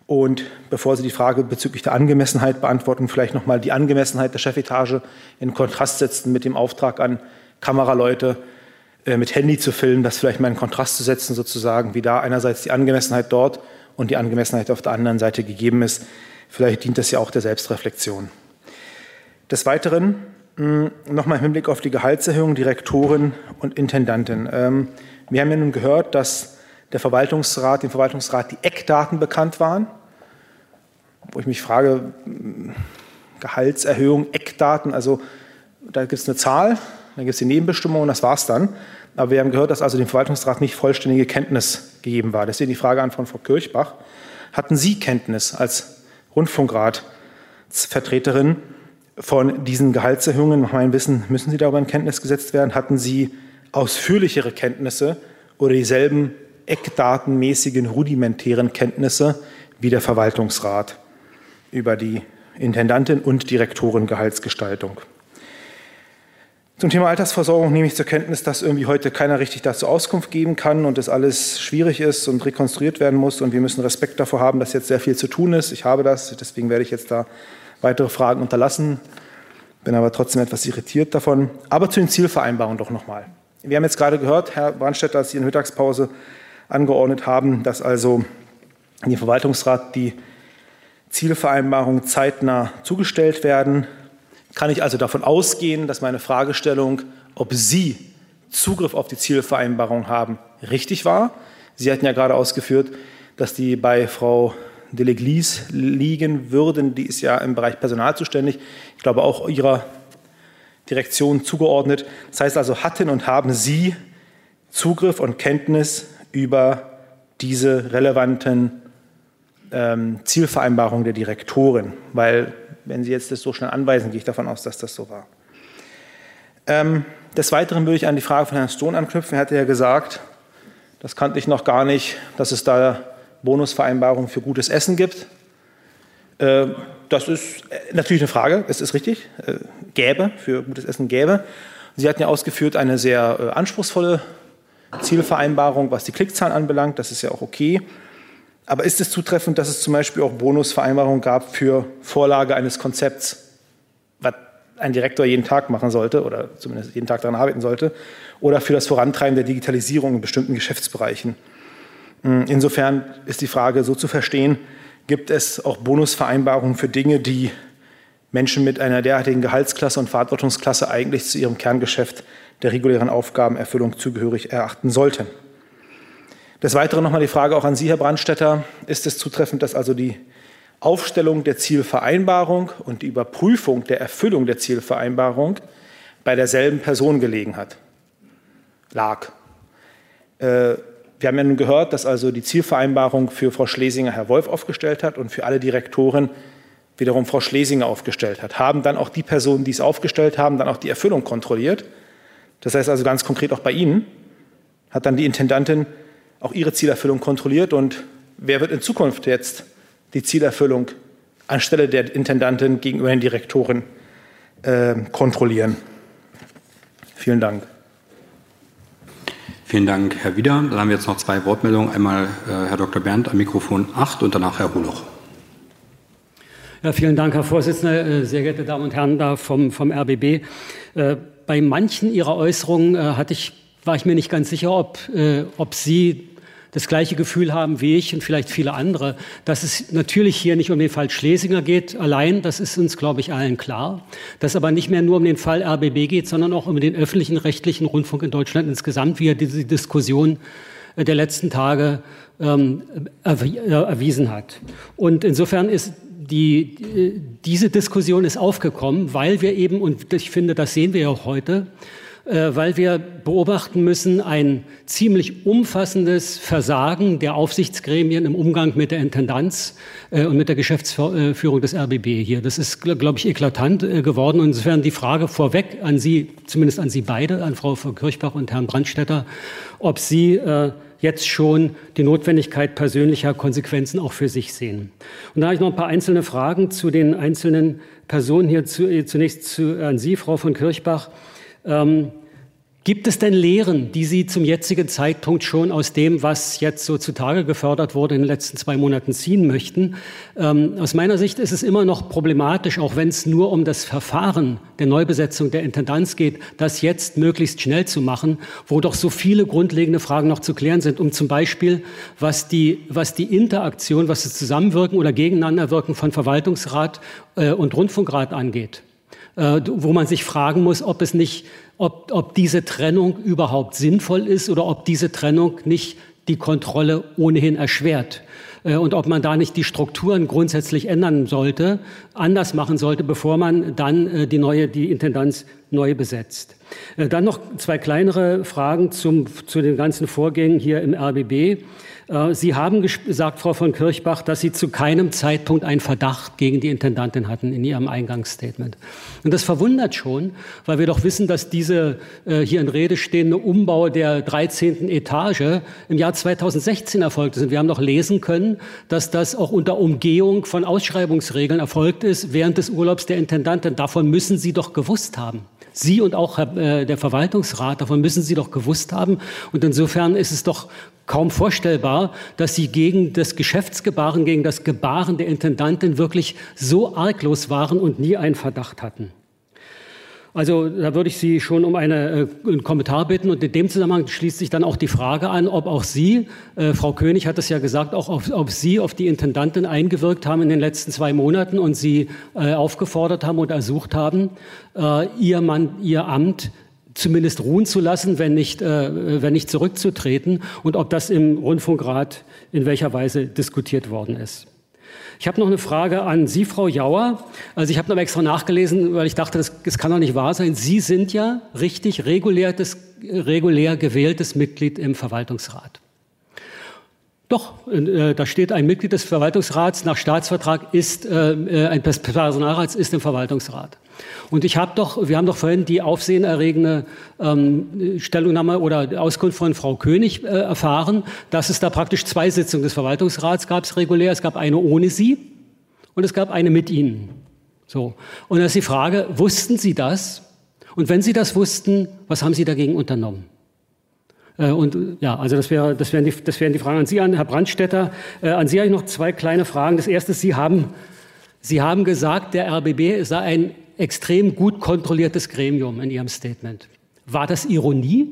Und bevor Sie die Frage bezüglich der Angemessenheit beantworten, vielleicht noch mal die Angemessenheit der Chefetage in Kontrast setzen mit dem Auftrag an Kameraleute äh, mit Handy zu filmen, das vielleicht mal in Kontrast zu setzen, sozusagen, wie da einerseits die Angemessenheit dort und die Angemessenheit auf der anderen Seite gegeben ist. Vielleicht dient das ja auch der Selbstreflexion. Des Weiteren hm, noch mal im Hinblick auf die Gehaltserhöhung Direktoren und Intendanten. Ähm, wir haben ja nun gehört, dass der Verwaltungsrat, dem Verwaltungsrat die Eckdaten bekannt waren, wo ich mich frage, Gehaltserhöhung, Eckdaten, also da gibt es eine Zahl, dann gibt es die Nebenbestimmungen, das war es dann. Aber wir haben gehört, dass also dem Verwaltungsrat nicht vollständige Kenntnis gegeben war. Deswegen die Frage an von Frau Kirchbach. Hatten Sie Kenntnis als Rundfunkratsvertreterin von diesen Gehaltserhöhungen? Nach meinem Wissen müssen Sie darüber in Kenntnis gesetzt werden. Hatten Sie ausführlichere Kenntnisse oder dieselben eckdatenmäßigen, rudimentären Kenntnisse wie der Verwaltungsrat über die Intendantin und Direktorengehaltsgestaltung. Zum Thema Altersversorgung nehme ich zur Kenntnis, dass irgendwie heute keiner richtig dazu Auskunft geben kann und das alles schwierig ist und rekonstruiert werden muss. Und wir müssen Respekt davor haben, dass jetzt sehr viel zu tun ist. Ich habe das, deswegen werde ich jetzt da weitere Fragen unterlassen, bin aber trotzdem etwas irritiert davon. Aber zu den Zielvereinbarungen doch nochmal. Wir haben jetzt gerade gehört, Herr Brandstätter, als Sie in Mittagspause angeordnet haben, dass also den Verwaltungsrat die Zielvereinbarungen zeitnah zugestellt werden. Kann ich also davon ausgehen, dass meine Fragestellung, ob Sie Zugriff auf die Zielvereinbarung haben, richtig war? Sie hatten ja gerade ausgeführt, dass die bei Frau Deleglis liegen würden. Die ist ja im Bereich Personal zuständig. Ich glaube auch Ihrer Direktion zugeordnet. Das heißt also, hatten und haben Sie Zugriff und Kenntnis über diese relevanten ähm, Zielvereinbarungen der Direktoren? Weil, wenn Sie jetzt das so schnell anweisen, gehe ich davon aus, dass das so war. Ähm, des Weiteren würde ich an die Frage von Herrn Stone anknüpfen. Er hatte ja gesagt, das kannte ich noch gar nicht, dass es da Bonusvereinbarungen für gutes Essen gibt. Äh, das ist äh, natürlich eine Frage, es ist richtig, äh, gäbe, für gutes Essen gäbe. Sie hatten ja ausgeführt eine sehr anspruchsvolle Zielvereinbarung, was die Klickzahlen anbelangt, das ist ja auch okay. Aber ist es zutreffend, dass es zum Beispiel auch Bonusvereinbarungen gab für Vorlage eines Konzepts, was ein Direktor jeden Tag machen sollte oder zumindest jeden Tag daran arbeiten sollte, oder für das Vorantreiben der Digitalisierung in bestimmten Geschäftsbereichen? Hm, insofern ist die Frage so zu verstehen, gibt es auch Bonusvereinbarungen für Dinge, die Menschen mit einer derartigen Gehaltsklasse und Verantwortungsklasse eigentlich zu ihrem Kerngeschäft der regulären Aufgabenerfüllung zugehörig erachten sollten. Des Weiteren nochmal die Frage auch an Sie, Herr Brandstetter. Ist es zutreffend, dass also die Aufstellung der Zielvereinbarung und die Überprüfung der Erfüllung der Zielvereinbarung bei derselben Person gelegen hat? Lag. Äh, wir haben ja nun gehört, dass also die Zielvereinbarung für Frau Schlesinger Herr Wolf aufgestellt hat und für alle Direktoren wiederum Frau Schlesinger aufgestellt hat. Haben dann auch die Personen, die es aufgestellt haben, dann auch die Erfüllung kontrolliert? Das heißt also ganz konkret auch bei Ihnen hat dann die Intendantin auch ihre Zielerfüllung kontrolliert und wer wird in Zukunft jetzt die Zielerfüllung anstelle der Intendantin gegenüber den Direktoren äh, kontrollieren? Vielen Dank. Vielen Dank, Herr Wieder. Dann haben wir jetzt noch zwei Wortmeldungen. Einmal äh, Herr Dr. Berndt am Mikrofon 8 und danach Herr Holoch. Ja, vielen Dank, Herr Vorsitzender, äh, sehr geehrte Damen und Herren da vom, vom RBB. Äh, bei manchen Ihrer Äußerungen äh, hatte ich, war ich mir nicht ganz sicher, ob, ob Sie das gleiche Gefühl haben wie ich und vielleicht viele andere, dass es natürlich hier nicht um den Fall Schlesinger geht allein, das ist uns, glaube ich, allen klar, dass aber nicht mehr nur um den Fall RBB geht, sondern auch um den öffentlichen rechtlichen Rundfunk in Deutschland insgesamt, wie er diese Diskussion äh, der letzten Tage ähm, äh, erwiesen hat. Und insofern ist die, äh, diese Diskussion ist aufgekommen, weil wir eben, und ich finde, das sehen wir ja auch heute, äh, weil wir beobachten müssen ein ziemlich umfassendes Versagen der Aufsichtsgremien im Umgang mit der Intendanz äh, und mit der Geschäftsführung des RBB hier. Das ist, glaube ich, eklatant geworden. insofern die Frage vorweg an Sie, zumindest an Sie beide, an Frau Kirchbach und Herrn Brandstetter, ob Sie jetzt schon die Notwendigkeit persönlicher Konsequenzen auch für sich sehen. Und da habe ich noch ein paar einzelne Fragen zu den einzelnen Personen hier. Zunächst zu, an Sie, Frau von Kirchbach. Ähm, Gibt es denn Lehren, die Sie zum jetzigen Zeitpunkt schon aus dem, was jetzt so zutage gefördert wurde, in den letzten zwei Monaten ziehen möchten? Ähm, aus meiner Sicht ist es immer noch problematisch, auch wenn es nur um das Verfahren der Neubesetzung der Intendanz geht, das jetzt möglichst schnell zu machen, wo doch so viele grundlegende Fragen noch zu klären sind, um zum Beispiel, was die, was die Interaktion, was das Zusammenwirken oder Gegeneinanderwirken von Verwaltungsrat äh, und Rundfunkrat angeht äh, wo man sich fragen muss, ob es nicht, ob, ob diese Trennung überhaupt sinnvoll ist oder ob diese Trennung nicht die Kontrolle ohnehin erschwert äh, und ob man da nicht die Strukturen grundsätzlich ändern sollte, anders machen sollte, bevor man dann äh, die neue, die Intendanz neu besetzt. Dann noch zwei kleinere Fragen zum, zu den ganzen Vorgängen hier im RBB. Äh, Sie haben gesagt, Frau von Kirchbach, dass Sie zu keinem Zeitpunkt einen Verdacht gegen die Intendantin hatten in Ihrem Eingangsstatement. Und das verwundert schon, weil wir doch wissen, dass diese äh, hier in Rede stehende Umbau der 13. Etage im Jahr 2016 erfolgt ist. Und wir haben noch lesen können, dass das auch unter Umgehung von Ausschreibungsregeln erfolgt ist während des Urlaubs der Intendantin. Davon müssen Sie doch gewusst haben. Sie und auch äh, der Verwaltungsrat, davon müssen Sie doch gewusst haben. Und insofern ist es doch kaum vorstellbar, dass Sie gegen das Geschäftsgebaren, gegen das Gebaren der Intendantin wirklich so arglos waren und nie einen Verdacht hatten. Also da würde ich Sie schon um eine, äh, einen Kommentar bitten. Und in dem Zusammenhang schließt sich dann auch die Frage an, ob auch Sie, äh, Frau König hat es ja gesagt, auch auf, ob Sie auf die Intendantin eingewirkt haben in den letzten zwei Monaten und Sie äh, aufgefordert haben und ersucht haben, äh, Ihr, Mann, Ihr Amt zumindest ruhen zu lassen, wenn nicht, äh, wenn nicht zurückzutreten und ob das im Rundfunkrat in welcher Weise diskutiert worden ist. Ich habe noch eine Frage an Sie, Frau Jauer. Also ich habe noch extra nachgelesen, weil ich dachte, das, das kann doch nicht wahr sein. Sie sind ja richtig regulär, das, regulär gewähltes Mitglied im Verwaltungsrat. Doch, äh, da steht ein Mitglied des Verwaltungsrats nach Staatsvertrag ist, äh, äh ein Personalrats ist im Verwaltungsrat. Und ich habe doch, wir haben doch vorhin die aufsehenerregende ähm, Stellungnahme oder Auskunft von Frau König äh, erfahren, dass es da praktisch zwei Sitzungen des Verwaltungsrats gab, es regulär. Es gab eine ohne Sie und es gab eine mit Ihnen. So. Und da ist die Frage, wussten Sie das? Und wenn Sie das wussten, was haben Sie dagegen unternommen? Äh, und ja, also das, wäre, das, wären die, das wären die Fragen an Sie, an Herr Brandstetter. Äh, an Sie habe ich noch zwei kleine Fragen. Das erste, Sie haben, Sie haben gesagt, der RBB sei ein extrem gut kontrolliertes Gremium in Ihrem Statement. War das Ironie?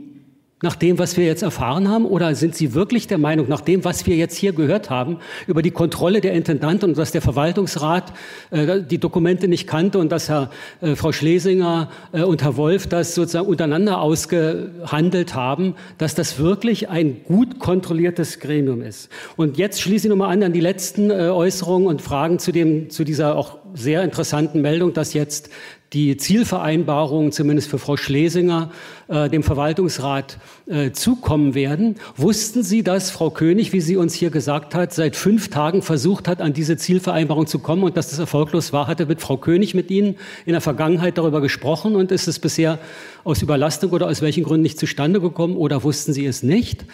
Nach dem, was wir jetzt erfahren haben? Oder sind Sie wirklich der Meinung, nach dem, was wir jetzt hier gehört haben, über die Kontrolle der Intendanten und dass der Verwaltungsrat äh, die Dokumente nicht kannte und dass Herr, äh, Frau Schlesinger äh, und Herr Wolf das sozusagen untereinander ausgehandelt haben, dass das wirklich ein gut kontrolliertes Gremium ist? Und jetzt schließe ich nochmal an an die letzten äh, Äußerungen und Fragen zu, dem, zu dieser auch sehr interessanten Meldung, dass jetzt die Zielvereinbarungen, zumindest für Frau Schlesinger, äh, dem Verwaltungsrat äh, zukommen werden. Wussten Sie, dass Frau König, wie sie uns hier gesagt hat, seit fünf Tagen versucht hat, an diese Zielvereinbarung zu kommen und dass das erfolglos war? Hatte mit Frau König mit Ihnen in der Vergangenheit darüber gesprochen und ist es bisher aus Überlastung oder aus welchen Gründen nicht zustande gekommen oder wussten Sie es nicht?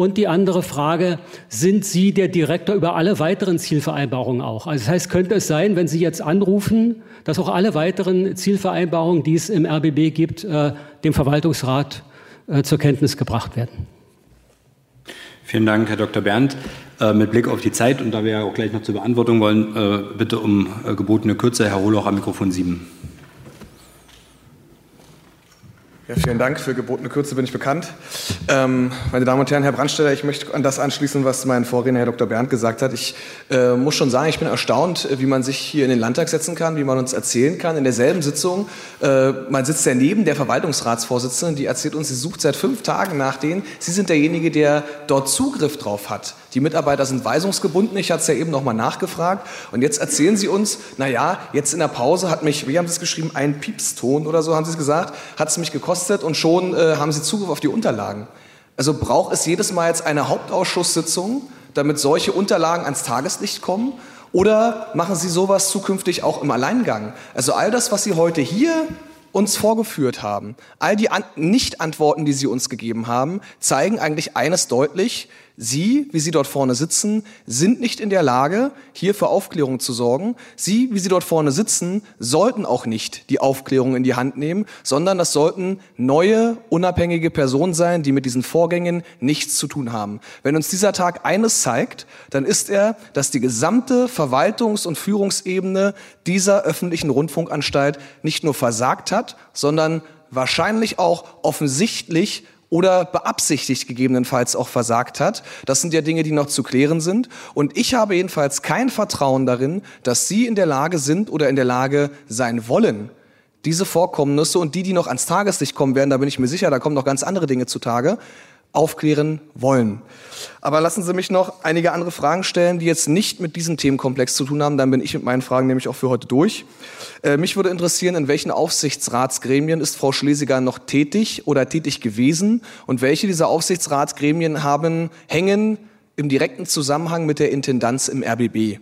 Und die andere Frage, sind Sie der Direktor über alle weiteren Zielvereinbarungen auch? Also das heißt, könnte es sein, wenn Sie jetzt anrufen, dass auch alle weiteren Zielvereinbarungen, die es im RBB gibt, äh, dem Verwaltungsrat äh, zur Kenntnis gebracht werden? Vielen Dank, Herr Dr. Berndt. Äh, mit Blick auf die Zeit und da wir ja auch gleich noch zur Beantwortung wollen, bitte um gebotene Kürze. Herr Holoch am Mikrofon 7. Ja, vielen Dank. Für gebotene Kürze bin ich bekannt. Ähm, meine Damen und Herren, Herr Brandstetter, ich möchte an das anschließen, was mein Vorredner, Herr Dr. Berndt, gesagt hat. Ich äh, muss schon sagen, ich bin erstaunt, wie man sich hier in den Landtag setzen kann, wie man uns erzählen kann. In derselben Sitzung, äh, man sitzt ja neben der Verwaltungsratsvorsitzenden, die erzählt uns, sie sucht seit fünf Tagen nach denen. Sie sind derjenige, der dort Zugriff drauf hat. Die Mitarbeiter sind weisungsgebunden. Ich hatte es ja eben noch mal nachgefragt. Und jetzt erzählen Sie uns, na ja, jetzt in der Pause hat mich, wie haben Sie es geschrieben, ein Piepston oder so haben Sie es gesagt, hat es mich gekostet und schon äh, haben Sie Zugriff auf die Unterlagen. Also braucht es jedes Mal jetzt eine Hauptausschusssitzung, damit solche Unterlagen ans Tageslicht kommen? Oder machen Sie sowas zukünftig auch im Alleingang? Also all das, was Sie heute hier uns vorgeführt haben, all die An Nicht-Antworten, die Sie uns gegeben haben, zeigen eigentlich eines deutlich, Sie, wie Sie dort vorne sitzen, sind nicht in der Lage, hier für Aufklärung zu sorgen. Sie, wie Sie dort vorne sitzen, sollten auch nicht die Aufklärung in die Hand nehmen, sondern das sollten neue, unabhängige Personen sein, die mit diesen Vorgängen nichts zu tun haben. Wenn uns dieser Tag eines zeigt, dann ist er, dass die gesamte Verwaltungs- und Führungsebene dieser öffentlichen Rundfunkanstalt nicht nur versagt hat, sondern wahrscheinlich auch offensichtlich oder beabsichtigt gegebenenfalls auch versagt hat. Das sind ja Dinge, die noch zu klären sind. Und ich habe jedenfalls kein Vertrauen darin, dass Sie in der Lage sind oder in der Lage sein wollen, diese Vorkommnisse und die, die noch ans Tageslicht kommen werden, da bin ich mir sicher, da kommen noch ganz andere Dinge zutage, aufklären wollen. Aber lassen Sie mich noch einige andere Fragen stellen, die jetzt nicht mit diesem Themenkomplex zu tun haben. Dann bin ich mit meinen Fragen nämlich auch für heute durch. Äh, mich würde interessieren, in welchen Aufsichtsratsgremien ist Frau Schlesiger noch tätig oder tätig gewesen? Und welche dieser Aufsichtsratsgremien haben, hängen im direkten Zusammenhang mit der Intendanz im RBB?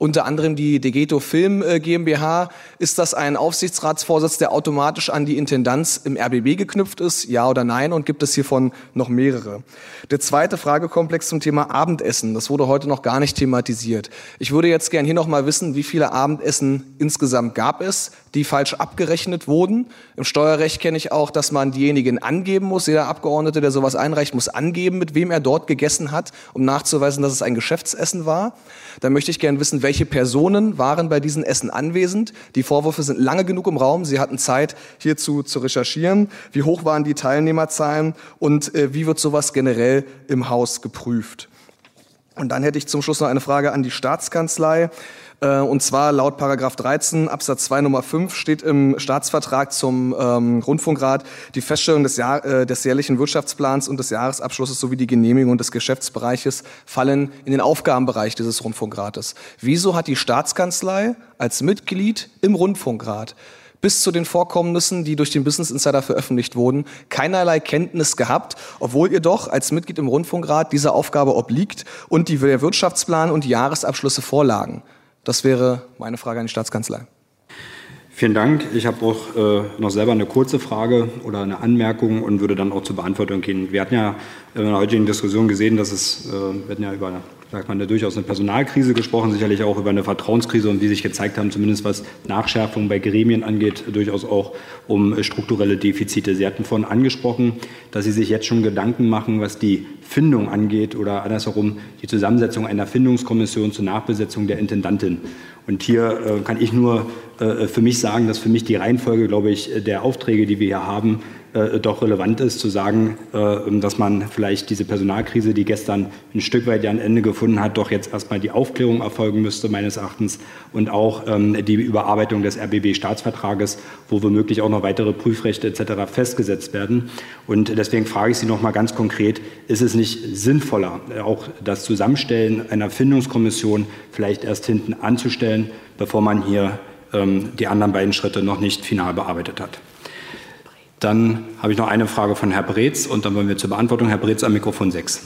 Unter anderem die Degeto Film äh, GmbH. Ist das ein Aufsichtsratsvorsitz, der automatisch an die Intendanz im RBB geknüpft ist? Ja oder nein? Und gibt es hiervon noch mehrere? Der zweite Fragekomplex zum Thema Abendessen. Das wurde heute noch gar nicht thematisiert. Ich würde jetzt gern hier noch mal wissen, wie viele Abendessen insgesamt gab es, die falsch abgerechnet wurden. Im Steuerrecht kenne ich auch, dass man diejenigen angeben muss. Jeder Abgeordnete, der sowas einreicht, muss angeben, mit wem er dort gegessen hat, um nachzuweisen, dass es ein Geschäftsessen war. Da möchte ich gern wissen, welche Personen waren bei diesen Essen anwesend. Die Vorwürfe sind lange genug im Raum. Sie hatten Zeit, hierzu zu recherchieren. Wie hoch waren die Teilnehmerzahlen und äh, wie wird sowas generell im Haus geprüft? Und dann hätte ich zum Schluss noch eine Frage an die Staatskanzlei. Äh, und zwar laut Paragraph 13 Absatz 2 Nummer 5 steht im Staatsvertrag zum ähm, Rundfunkrat die Feststellung des, Jahr, äh, des jährlichen Wirtschaftsplans und des Jahresabschlusses sowie die Genehmigung des Geschäftsbereiches fallen in den Aufgabenbereich dieses Rundfunkrates. Wieso hat die Staatskanzlei als Mitglied im Rundfunkrat bis zu den Vorkommnissen, die durch den Business Insider veröffentlicht wurden, keinerlei Kenntnis gehabt, obwohl ihr doch als Mitglied im Rundfunkrat dieser Aufgabe obliegt und die Wirtschaftsplan und die Jahresabschlüsse vorlagen. Das wäre meine Frage an die Staatskanzlei. Vielen Dank. Ich habe auch äh, noch selber eine kurze Frage oder eine Anmerkung und würde dann auch zur Beantwortung gehen. Wir hatten ja in der heutigen Diskussion gesehen, dass es, äh, wir hatten ja über sagt man, durchaus eine Personalkrise gesprochen, sicherlich auch über eine Vertrauenskrise und wie sich gezeigt haben, zumindest was Nachschärfung bei Gremien angeht, durchaus auch um strukturelle Defizite. Sie hatten vorhin angesprochen, dass Sie sich jetzt schon Gedanken machen, was die Findung angeht oder andersherum die Zusammensetzung einer Findungskommission zur Nachbesetzung der Intendantin. Und hier äh, kann ich nur äh, für mich sagen, dass für mich die Reihenfolge, glaube ich, der Aufträge, die wir hier haben, äh, doch relevant ist, zu sagen, äh, dass man vielleicht diese Personalkrise, die gestern ein Stück weit ja ein Ende gefunden hat, doch jetzt erstmal die Aufklärung erfolgen müsste, meines Erachtens, und auch ähm, die Überarbeitung des RBB-Staatsvertrages, wo womöglich auch noch weitere Prüfrechte etc. festgesetzt werden. Und deswegen frage ich Sie noch mal ganz konkret, ist es nicht sinnvoller, äh, auch das Zusammenstellen einer Findungskommission vielleicht erst hinten anzustellen, bevor man hier ähm, die anderen beiden Schritte noch nicht final bearbeitet hat? Dann habe ich noch eine Frage von Herrn Breetz und dann wollen wir zur Beantwortung. Herr Breetz am Mikrofon 6.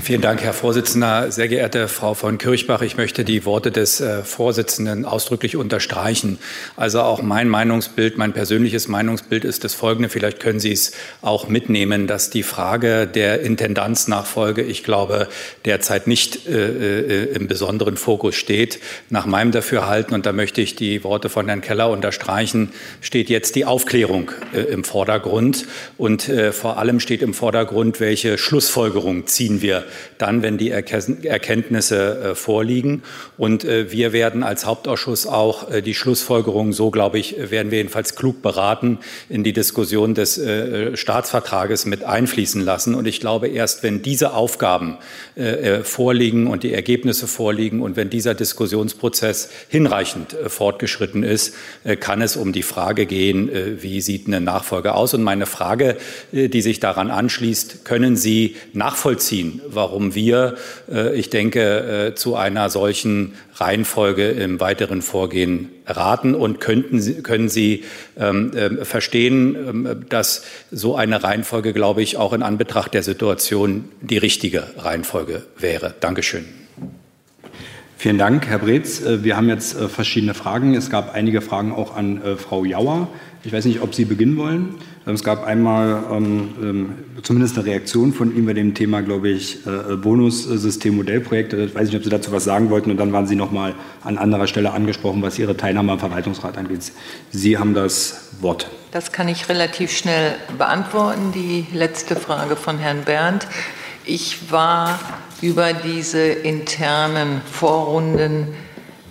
Vielen Dank, Herr Vorsitzender. Sehr geehrte Frau von Kirchbach, ich möchte die Worte des äh, Vorsitzenden ausdrücklich unterstreichen. Also auch mein Meinungsbild, mein persönliches Meinungsbild ist das folgende. Vielleicht können Sie es auch mitnehmen, dass die Frage der Intendanznachfolge, ich glaube, derzeit nicht äh, äh, im besonderen Fokus steht. Nach meinem Dafürhalten, und da möchte ich die Worte von Herrn Keller unterstreichen, steht jetzt die Aufklärung äh, im Vordergrund. Und äh, vor allem steht im Vordergrund, welche Schlussfolgerung ziehen wir dann, wenn die Erkenntnisse äh, vorliegen. Und äh, wir werden als Hauptausschuss auch äh, die Schlussfolgerungen, so glaube ich, werden wir jedenfalls klug beraten, in die Diskussion des Staatsvertrages mit einfließen lassen. Und ich glaube, erst wenn diese Aufgaben vorliegen und die Ergebnisse vorliegen und wenn dieser Diskussionsprozess hinreichend fortgeschritten ist, kann es um die Frage gehen, wie sieht eine Nachfolge aus? Und meine Frage, die sich daran anschließt, können Sie nachvollziehen, warum wir, äh, ich denke, äh, zu einer solchen Reihenfolge im weiteren Vorgehen raten und könnten können Sie ähm, äh, verstehen, ähm, dass so eine Reihenfolge, glaube ich, auch in Anbetracht der Situation die richtige Reihenfolge wäre. Dankeschön. Vielen Dank, Herr Breetz. Äh, wir haben jetzt verschiedene Fragen. Es gab einige Fragen auch an Frau Jauer. Ich weiß nicht, ob Sie beginnen wollen. Es gab einmal ähm, ähm, zumindest eine Reaktion von ihm bei dem Thema, glaube ich, äh, Bonussystem Modellprojekte. Ich weiß nicht, ob Sie dazu was sagen wollten. Und dann waren Sie noch mal an anderer Stelle angesprochen, was Ihre Teilnahme am Verwaltungsrat angeht. Sie haben das Wort. Das kann ich relativ schnell beantworten. Die letzte Frage von Herrn Berndt. Ich war über diese internen Vorrunden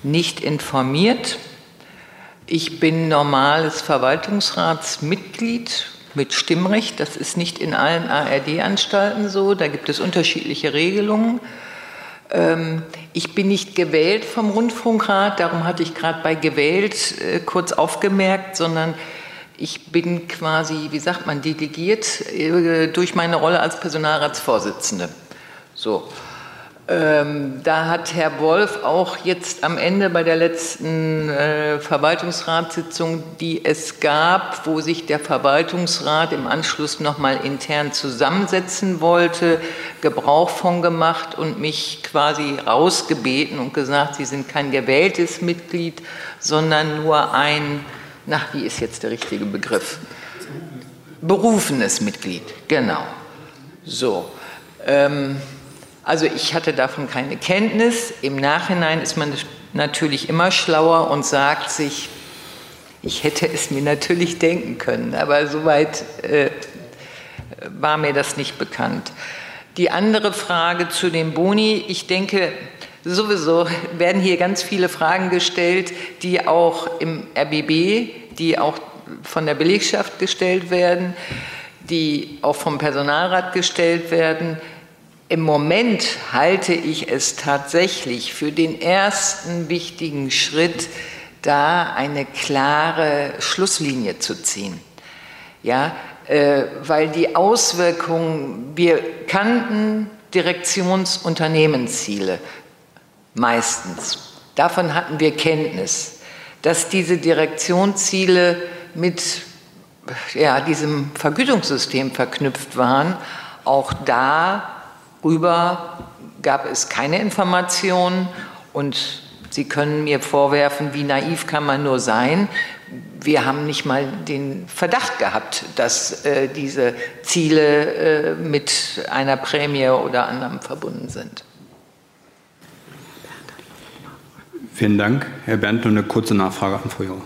nicht informiert. Ich bin normales Verwaltungsratsmitglied mit Stimmrecht. Das ist nicht in allen ARD-Anstalten so. Da gibt es unterschiedliche Regelungen. Ähm, ich bin nicht gewählt vom Rundfunkrat, darum hatte ich gerade bei gewählt äh, kurz aufgemerkt, sondern ich bin quasi, wie sagt man, delegiert äh, durch meine Rolle als Personalratsvorsitzende. So. Ähm, da hat Herr Wolf auch jetzt am Ende bei der letzten äh, Verwaltungsratssitzung, die es gab, wo sich der Verwaltungsrat im Anschluss nochmal intern zusammensetzen wollte, Gebrauch von gemacht und mich quasi rausgebeten und gesagt, Sie sind kein gewähltes Mitglied, sondern nur ein, nach wie ist jetzt der richtige Begriff? Berufenes Mitglied, genau. So. Ähm, also ich hatte davon keine Kenntnis. Im Nachhinein ist man natürlich immer schlauer und sagt sich, ich hätte es mir natürlich denken können, aber soweit äh, war mir das nicht bekannt. Die andere Frage zu dem Boni, ich denke, sowieso werden hier ganz viele Fragen gestellt, die auch im RBB, die auch von der Belegschaft gestellt werden, die auch vom Personalrat gestellt werden. Im Moment halte ich es tatsächlich für den ersten wichtigen Schritt, da eine klare Schlusslinie zu ziehen. Ja, äh, weil die Auswirkungen, wir kannten Direktionsunternehmensziele meistens. Davon hatten wir Kenntnis. dass diese Direktionsziele mit ja, diesem Vergütungssystem verknüpft waren. Auch darüber gab es keine Informationen und Sie können mir vorwerfen, wie naiv kann man nur sein. Wir haben nicht mal den Verdacht gehabt, dass äh, diese Ziele äh, mit einer Prämie oder anderem verbunden sind. Vielen Dank. Herr Berndt, eine kurze Nachfrage an Frau Jauer.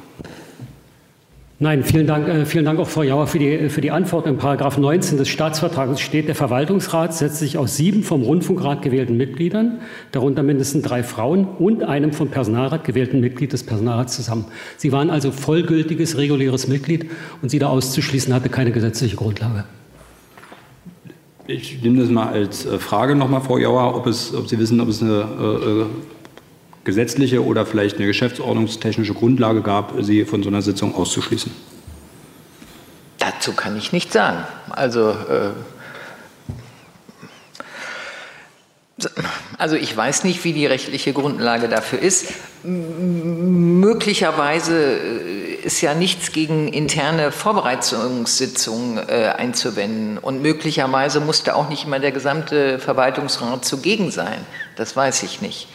Nein, vielen Dank, äh, vielen Dank auch Frau Jauer für die, für die Antwort. In Paragraph 19 des Staatsvertrages steht, der Verwaltungsrat setzt sich aus sieben vom Rundfunkrat gewählten Mitgliedern, darunter mindestens drei Frauen und einem vom Personalrat gewählten Mitglied des Personalrats zusammen. Sie waren also vollgültiges, reguläres Mitglied und Sie da auszuschließen hatte keine gesetzliche Grundlage. Ich nehme das mal als äh, Frage nochmal, Frau Jauer, ob, es, ob Sie wissen, ob es eine äh, äh gesetzliche oder vielleicht eine geschäftsordnungstechnische Grundlage gab, sie von so einer Sitzung auszuschließen? Dazu kann ich nichts sagen. Also, äh, also ich weiß nicht, wie die rechtliche Grundlage dafür ist. M möglicherweise äh, ist ja nichts gegen interne Vorbereitungssitzungen äh, einzuwenden. Und möglicherweise musste auch nicht immer der gesamte Verwaltungsrat zugegen sein. Das weiß ich nicht.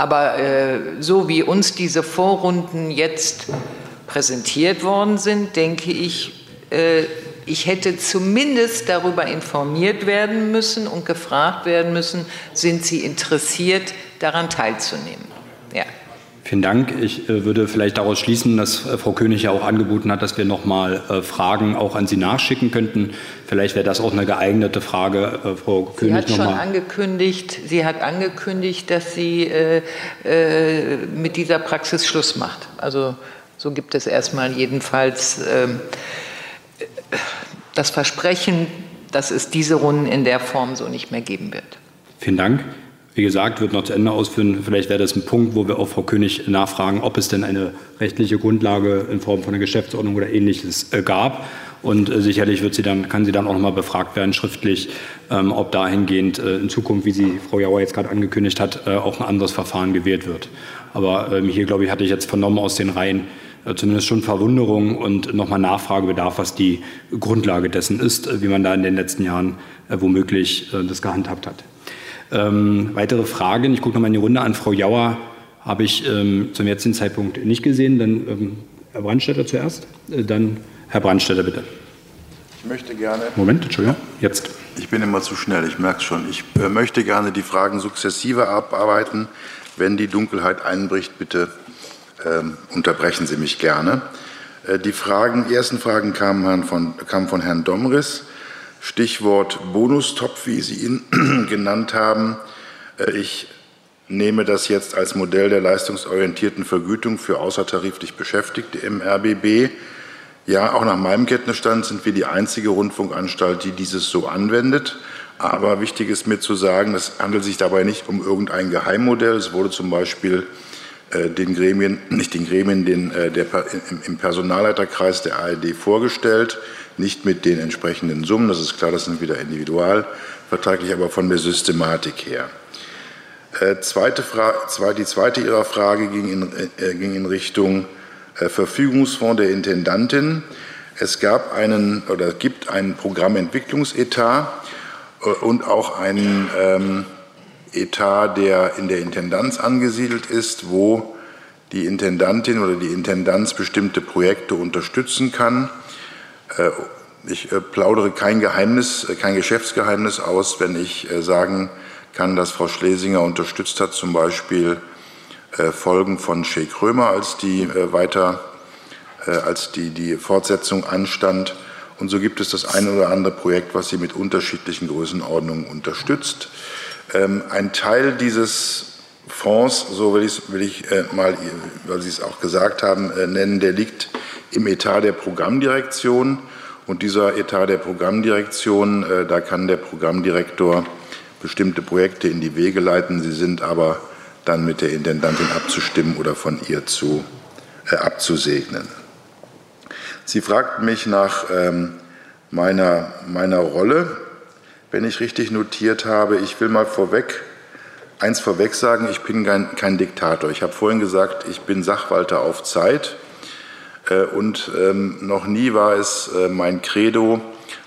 Aber äh, so wie uns diese Vorrunden jetzt präsentiert worden sind, denke ich, äh, ich hätte zumindest darüber informiert werden müssen und gefragt werden müssen, sind Sie interessiert, daran teilzunehmen. Ja. Vielen Dank. Ich äh, würde vielleicht daraus schließen, dass äh, Frau König ja auch angeboten hat, dass wir noch mal äh, Fragen auch an Sie nachschicken könnten. Vielleicht wäre das auch eine geeignete Frage, Frau König. Sie hat schon angekündigt, sie hat angekündigt, dass sie äh, äh, mit dieser Praxis Schluss macht. Also so gibt es erstmal jedenfalls äh, das Versprechen, dass es diese Runden in der Form so nicht mehr geben wird. Vielen Dank. Wie gesagt, wird noch zu Ende ausführen. Vielleicht wäre das ein Punkt, wo wir auch Frau König nachfragen, ob es denn eine rechtliche Grundlage in Form von einer Geschäftsordnung oder ähnliches äh, gab. Und äh, sicherlich wird sie dann, kann sie dann auch noch mal befragt werden, schriftlich, ähm, ob dahingehend äh, in Zukunft, wie sie Frau Jauer jetzt gerade angekündigt hat, äh, auch ein anderes Verfahren gewählt wird. Aber ähm, hier, glaube ich, hatte ich jetzt vernommen aus den Reihen äh, zumindest schon Verwunderung und nochmal Nachfragebedarf, was die Grundlage dessen ist, äh, wie man da in den letzten Jahren womöglich das gehandhabt hat. Ähm, weitere Fragen, ich gucke nochmal in die Runde an. Frau Jauer habe ich ähm, zum jetzigen Zeitpunkt nicht gesehen. Dann ähm, Herr Brandstätter zuerst, äh, dann Herr Brandstätter bitte. Ich möchte gerne. Moment, Entschuldigung, jetzt. Ich bin immer zu schnell, ich merke es schon. Ich äh, möchte gerne die Fragen sukzessive abarbeiten. Wenn die Dunkelheit einbricht, bitte ähm, unterbrechen Sie mich gerne. Äh, die Fragen, die ersten Fragen kamen von, kamen von Herrn Domris. Stichwort Bonustopf, wie Sie ihn genannt haben. Äh, ich nehme das jetzt als Modell der leistungsorientierten Vergütung für außertariflich Beschäftigte im RBB. Ja, auch nach meinem Kenntnisstand sind wir die einzige Rundfunkanstalt, die dieses so anwendet. Aber wichtig ist mir zu sagen, es handelt sich dabei nicht um irgendein Geheimmodell. Es wurde zum Beispiel äh, den Gremien, nicht den Gremien, den, äh, der, im, im Personalleiterkreis der ARD vorgestellt nicht mit den entsprechenden Summen, das ist klar, das sind wieder individualvertraglich, aber von der Systematik her. Äh, zweite Frage, die zweite Ihrer Frage ging in, äh, ging in Richtung Verfügungsfonds der Intendantin. Es gab einen oder gibt einen Programmentwicklungsetat äh, und auch einen ähm, Etat, der in der Intendanz angesiedelt ist, wo die Intendantin oder die Intendanz bestimmte Projekte unterstützen kann. Äh, ich äh, plaudere kein Geheimnis, äh, kein Geschäftsgeheimnis aus, wenn ich sagen kann, dass Frau Schlesinger unterstützt hat, zum Beispiel Folgen von Sheikh Römer, als die weiter, als die, die Fortsetzung anstand. Und so gibt es das eine oder andere Projekt, was sie mit unterschiedlichen Größenordnungen unterstützt. Ähm, ein Teil dieses Fonds, so will ich, will ich mal, weil Sie es auch gesagt haben, nennen, der liegt im Etat der Programmdirektion. Und dieser Etat der Programmdirektion, äh, da kann der Programmdirektor bestimmte Projekte in die Wege leiten. Sie sind aber dann mit der Intendantin abzustimmen oder von ihr zu, äh, abzusegnen. Sie fragt mich nach ähm, meiner, meiner Rolle, wenn ich richtig notiert habe. Ich will mal vorweg eins vorweg sagen, ich bin kein, kein Diktator. Ich habe vorhin gesagt, ich bin Sachwalter auf Zeit. Äh, und ähm, noch nie war es äh, mein Credo,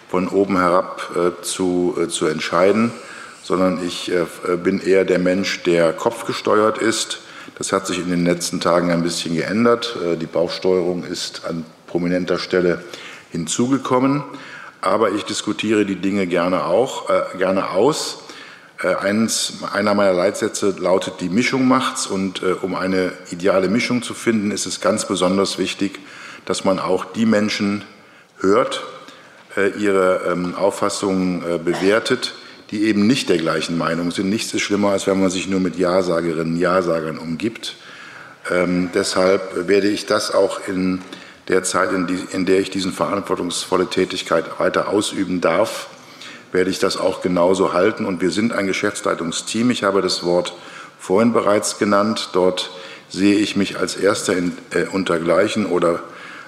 von oben herab äh, zu, äh, zu entscheiden, sondern ich äh, bin eher der Mensch, der kopfgesteuert ist. Das hat sich in den letzten Tagen ein bisschen geändert. Äh, die Bauchsteuerung ist an prominenter Stelle hinzugekommen. Aber ich diskutiere die Dinge gerne auch, äh, gerne aus. Äh, eins, einer meiner Leitsätze lautet, die Mischung macht's. Und äh, um eine ideale Mischung zu finden, ist es ganz besonders wichtig, dass man auch die Menschen hört, äh, ihre ähm, Auffassungen bewertet, die eben nicht der gleichen Meinung sind. Nichts ist schlimmer, als wenn man sich nur mit Ja-Sagerinnen, Ja-Sagern umgibt. Ähm, deshalb werde ich das auch in der Zeit, in, die, in der ich diesen verantwortungsvolle Tätigkeit weiter ausüben darf, werde ich das auch genauso halten. Und wir sind ein Geschäftsleitungsteam. Ich habe das Wort vorhin bereits genannt. Dort sehe ich mich als Erster in, äh, untergleichen oder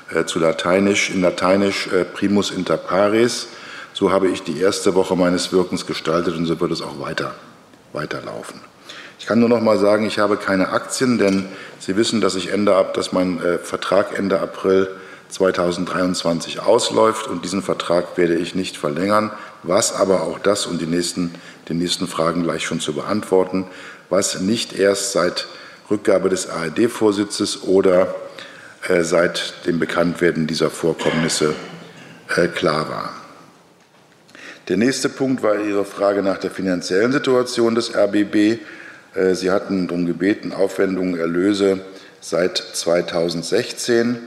äh, zu Lateinisch, in Lateinisch äh, primus inter pares. So habe ich die erste Woche meines Wirkens gestaltet und so wird es auch weiter, weiterlaufen. Ich kann nur noch mal sagen, ich habe keine Aktien, denn Sie wissen, dass ich Ende ab, dass mein äh, Vertrag Ende April 2023 ausläuft und diesen Vertrag werde ich nicht verlängern. Was aber auch das und die nächsten, die nächsten Fragen gleich schon zu beantworten, was nicht erst seit Rückgabe des ARD-Vorsitzes oder äh, seit dem Bekanntwerden dieser Vorkommnisse äh, klar war. Der nächste Punkt war Ihre Frage nach der finanziellen Situation des RBB. Äh, Sie hatten darum gebeten, Aufwendungen, Erlöse seit 2016.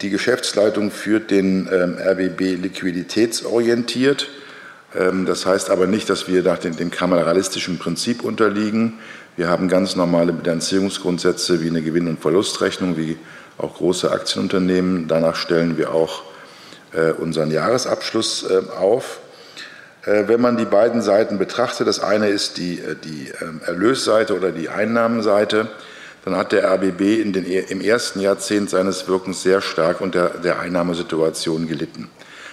Die Geschäftsleitung führt den ähm, RBB liquiditätsorientiert. Ähm, das heißt aber nicht, dass wir nach dem kameralistischen Prinzip unterliegen. Wir haben ganz normale Bilanzierungsgrundsätze wie eine Gewinn- und Verlustrechnung, wie auch große Aktienunternehmen. Danach stellen wir auch äh, unseren Jahresabschluss äh, auf. Äh, wenn man die beiden Seiten betrachtet, das eine ist die, die ähm, Erlösseite oder die Einnahmenseite, dann hat der RBB in den, im ersten Jahrzehnt seines Wirkens sehr stark unter der Einnahmesituation gelitten.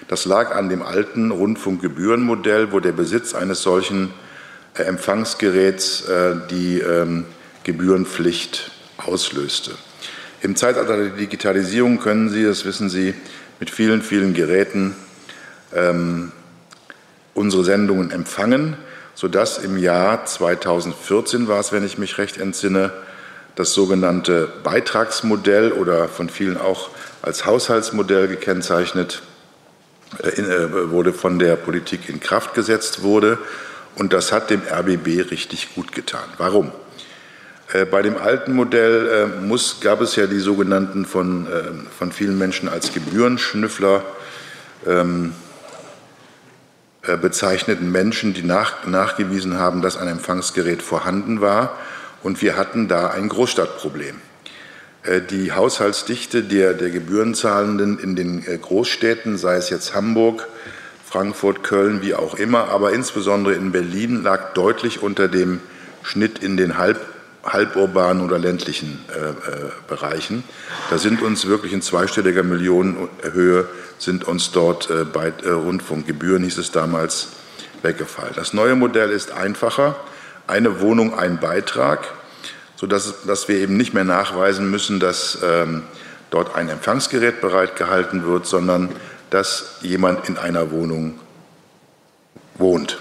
Das lag an dem alten Rundfunkgebührenmodell, wo der Besitz eines solchen äh, Empfangsgeräts äh, die ähm, Gebührenpflicht auslöste. Im Zeitalter der Digitalisierung können Sie, das wissen Sie, mit vielen, vielen Geräten ähm, unsere Sendungen empfangen, sodass im Jahr 2014 war es, wenn ich mich recht entsinne, das sogenannte Beitragsmodell oder von vielen auch als Haushaltsmodell gekennzeichnet äh, wurde, von der Politik in Kraft gesetzt wurde. Und das hat dem RBB richtig gut getan. Warum? Äh, bei dem alten Modell äh, muss, gab es ja die sogenannten von, äh, von vielen Menschen als Gebührenschnüffler ähm, äh, bezeichneten Menschen, die nach, nachgewiesen haben, dass ein Empfangsgerät vorhanden war. Und wir hatten da ein Großstadtproblem. Die Haushaltsdichte der, der Gebührenzahlenden in den Großstädten, sei es jetzt Hamburg, Frankfurt, Köln, wie auch immer, aber insbesondere in Berlin lag deutlich unter dem Schnitt in den halb, halburbanen oder ländlichen äh, äh, Bereichen. Da sind uns wirklich in zweistelliger Millionenhöhe sind uns dort äh, bei äh, Rundfunkgebühren, hieß es damals, weggefallen. Das neue Modell ist einfacher. Eine Wohnung, ein Beitrag, sodass dass wir eben nicht mehr nachweisen müssen, dass ähm, dort ein Empfangsgerät bereitgehalten wird, sondern dass jemand in einer Wohnung wohnt,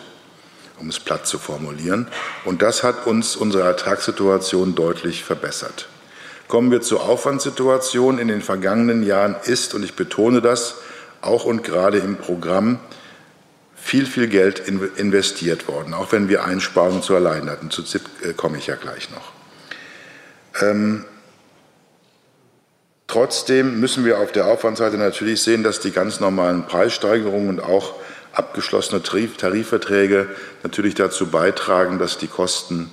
um es platt zu formulieren. Und das hat uns unsere Ertragssituation deutlich verbessert. Kommen wir zur Aufwandssituation. In den vergangenen Jahren ist, und ich betone das, auch und gerade im Programm viel, viel Geld investiert worden, auch wenn wir Einsparungen zu erleiden hatten. Zu ZIP äh, komme ich ja gleich noch. Ähm, Trotzdem müssen wir auf der Aufwandseite natürlich sehen, dass die ganz normalen Preissteigerungen und auch abgeschlossene Tarifverträge natürlich dazu beitragen, dass die Kosten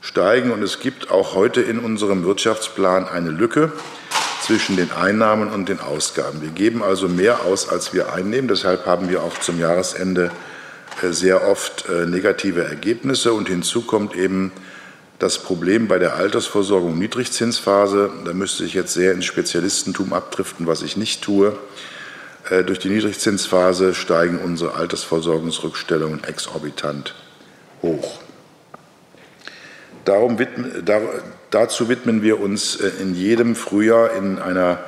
steigen. Und es gibt auch heute in unserem Wirtschaftsplan eine Lücke zwischen den Einnahmen und den Ausgaben. Wir geben also mehr aus, als wir einnehmen. Deshalb haben wir auch zum Jahresende äh, sehr oft äh, negative Ergebnisse. Und hinzu kommt eben das Problem bei der Altersversorgung Niedrigzinsphase. Da müsste ich jetzt sehr ins Spezialistentum abdriften, was ich nicht tue. Äh, durch die Niedrigzinsphase steigen unsere Altersversorgungsrückstellungen exorbitant hoch. darum widmen, da, dazu widmen wir uns äh, in jedem Frühjahr in einer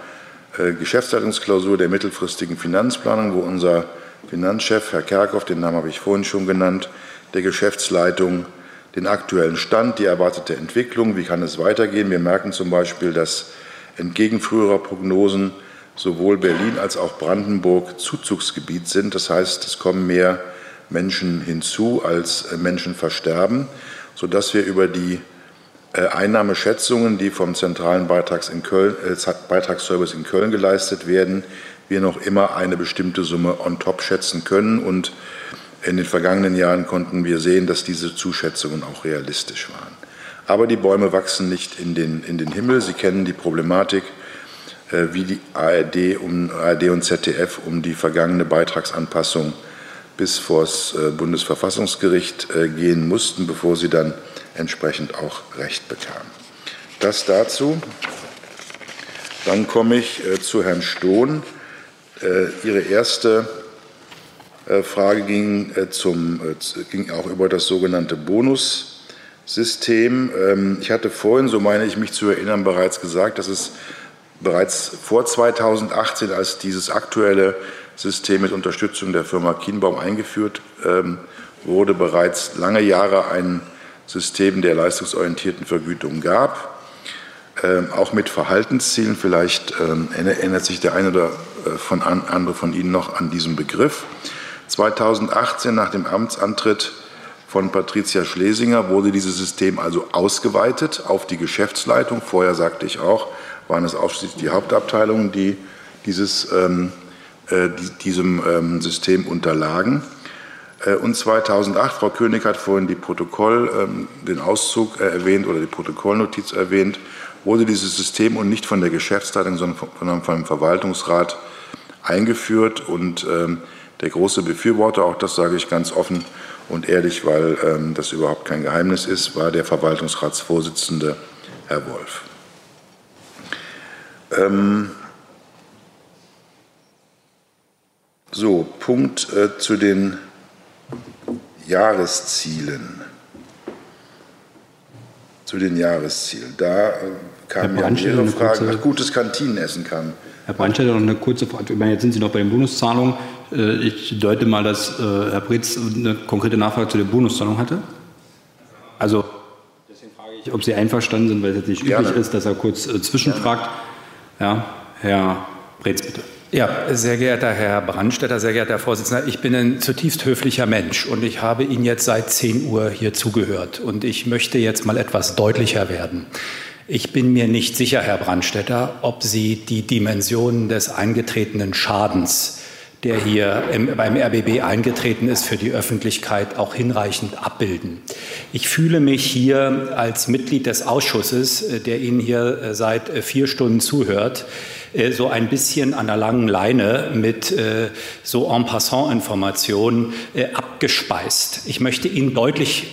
äh, Geschäftsleitungsklausur der mittelfristigen Finanzplanung, wo unser Finanzchef, Herr Kerkhoff, den Namen habe ich vorhin schon genannt, der Geschäftsleitung den aktuellen Stand, die erwartete Entwicklung, wie kann es weitergehen. Wir merken zum Beispiel, dass entgegen früherer Prognosen sowohl Berlin als auch Brandenburg Zuzugsgebiet sind. Das heißt, es kommen mehr Menschen hinzu, als äh, Menschen versterben, sodass wir über die äh, Einnahmeschätzungen, die vom zentralen Beitrags in Köln, äh, Beitragsservice in Köln geleistet werden, wir noch immer eine bestimmte Summe on top schätzen können. Und in den vergangenen Jahren konnten wir sehen, dass diese Zuschätzungen auch realistisch waren. Aber die Bäume wachsen nicht in den, in den Himmel. Sie kennen die Problematik, wie die ARD, um, ARD und ZDF um die vergangene Beitragsanpassung bis vor das äh, Bundesverfassungsgericht äh, gehen mussten, bevor sie dann entsprechend auch Recht bekamen. Das dazu. Dann komme ich zu Herrn Stohn. Ihre erste Frage ging, zum, ging auch über das sogenannte Bonussystem. Ähm, ich hatte vorhin, so meine ich mich zu erinnern, bereits gesagt, dass es bereits vor 2018, als dieses aktuelle System mit Unterstützung der Firma Kienbaum eingeführt ähm, wurde, bereits lange Jahre ein System der leistungsorientierten Vergütung gab, ähm, auch mit Verhaltenszielen. Vielleicht ähm, erinnert sich der eine oder äh, von andere von Ihnen noch an diesen Begriff. 2018 nach dem Amtsantritt von Patricia Schlesinger wurde dieses System also ausgeweitet auf die Geschäftsleitung. Vorher sagte ich auch, waren es ausschließlich die Hauptabteilungen, die dieses ähm, äh, diesem ähm, System unterlagen. Äh, und 2008, Frau König hat vorhin die Protokoll, ähm, den Auszug äh, erwähnt oder die Protokollnotiz erwähnt, wurde dieses System und nicht von der Geschäftsleitung, sondern vom Verwaltungsrat eingeführt. Und ähm, der große Befürworter, auch das sage ich ganz offen und ehrlich, weil das überhaupt kein Geheimnis ist, war der Verwaltungsratsvorsitzende Herr Wolf. So, Punkt äh, zu den Jahreszielen. Zu den Jahreszielen. Da äh, kamen ja mehrere Fragen. Kurze, gutes Kantinenessen kam. Herr Brandstätter, noch eine kurze Frage. Ich meine, jetzt sind Sie noch bei den Bonuszahlungen. Äh, ich deute mal, dass äh, Herr Britz eine konkrete Nachfrage zu der Bonuszahlung hatte. Also, deswegen frage ich, ob Sie einverstanden sind, weil es jetzt nicht Gerne. üblich ist, dass er kurz äh, zwischenfragt. Ja, Herr Bretz, bitte. Ja, sehr geehrter Herr Brandstätter, sehr geehrter Herr Vorsitzender, ich bin ein zutiefst höflicher Mensch und ich habe Ihnen jetzt seit 10 Uhr hier zugehört und ich möchte jetzt mal etwas deutlicher werden. Ich bin mir nicht sicher, Herr Brandstätter, ob Sie die Dimensionen des eingetretenen Schadens, der hier im, beim RBB eingetreten ist, für die Öffentlichkeit auch hinreichend abbilden. Ich fühle mich hier als Mitglied des Ausschusses, äh, der Ihnen hier äh, seit äh, vier Stunden zuhört, so ein bisschen an der langen Leine mit so en passant Informationen abgespeist. Ich möchte Ihnen deutlich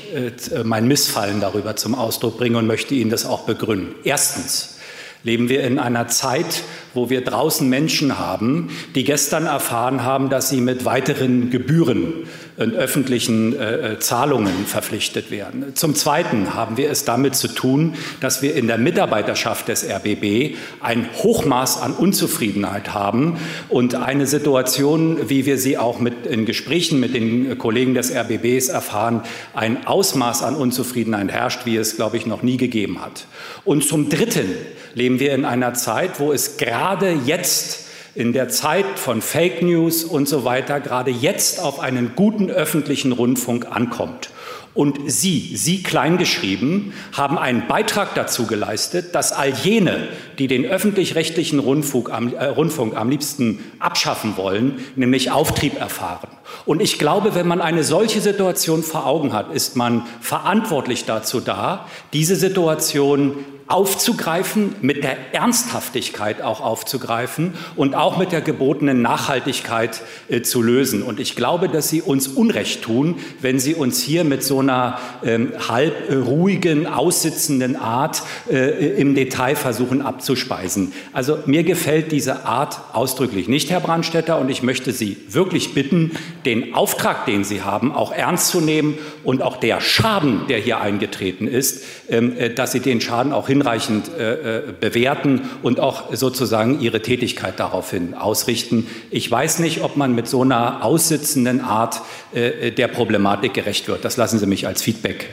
mein Missfallen darüber zum Ausdruck bringen und möchte Ihnen das auch begründen. Erstens leben wir in einer Zeit, wo wir draußen Menschen haben, die gestern erfahren haben, dass sie mit weiteren Gebühren und öffentlichen äh, äh, Zahlungen verpflichtet werden. Zum Zweiten haben wir es damit zu tun, dass wir in der Mitarbeiterschaft des RBB ein Hochmaß an Unzufriedenheit haben und eine Situation, wie wir sie auch mit, in Gesprächen mit den Kollegen des RBBs erfahren, ein Ausmaß an Unzufriedenheit herrscht, wie es, glaube ich, noch nie gegeben hat. Und zum Dritten leben wir in einer Zeit, wo es gerade jetzt in der Zeit von Fake News und so weiter gerade jetzt auf einen guten öffentlichen Rundfunk ankommt. Und Sie, Sie kleingeschrieben, haben einen Beitrag dazu geleistet, dass all jene, die den öffentlich-rechtlichen Rundfunk äh, Rundfunk am liebsten abschaffen wollen, nämlich Auftrieb erfahren. Und ich glaube, wenn man eine solche Situation vor Augen hat, ist man verantwortlich dazu da, diese Situation aufzugreifen, mit der Ernsthaftigkeit auch aufzugreifen und auch mit der gebotenen Nachhaltigkeit äh, zu lösen. Und ich glaube, dass Sie uns Unrecht tun, wenn Sie uns hier mit so einer ähm, halb ruhigen, aussitzenden Art äh, im Detail versuchen abzuholen abzuspeisen. Also mir gefällt diese Art ausdrücklich nicht, Herr Brandstätter, und ich möchte Sie wirklich bitten, den Auftrag, den Sie haben, auch ernst zu nehmen und auch der Schaden, der hier eingetreten ist, ähm, äh, dass Sie den Schaden auch hinreichend äh, äh, bewerten und auch sozusagen Ihre Tätigkeit daraufhin ausrichten. Ich weiß nicht, ob man mit so einer aussitzenden Art der Problematik gerecht wird. Das lassen Sie mich als Feedback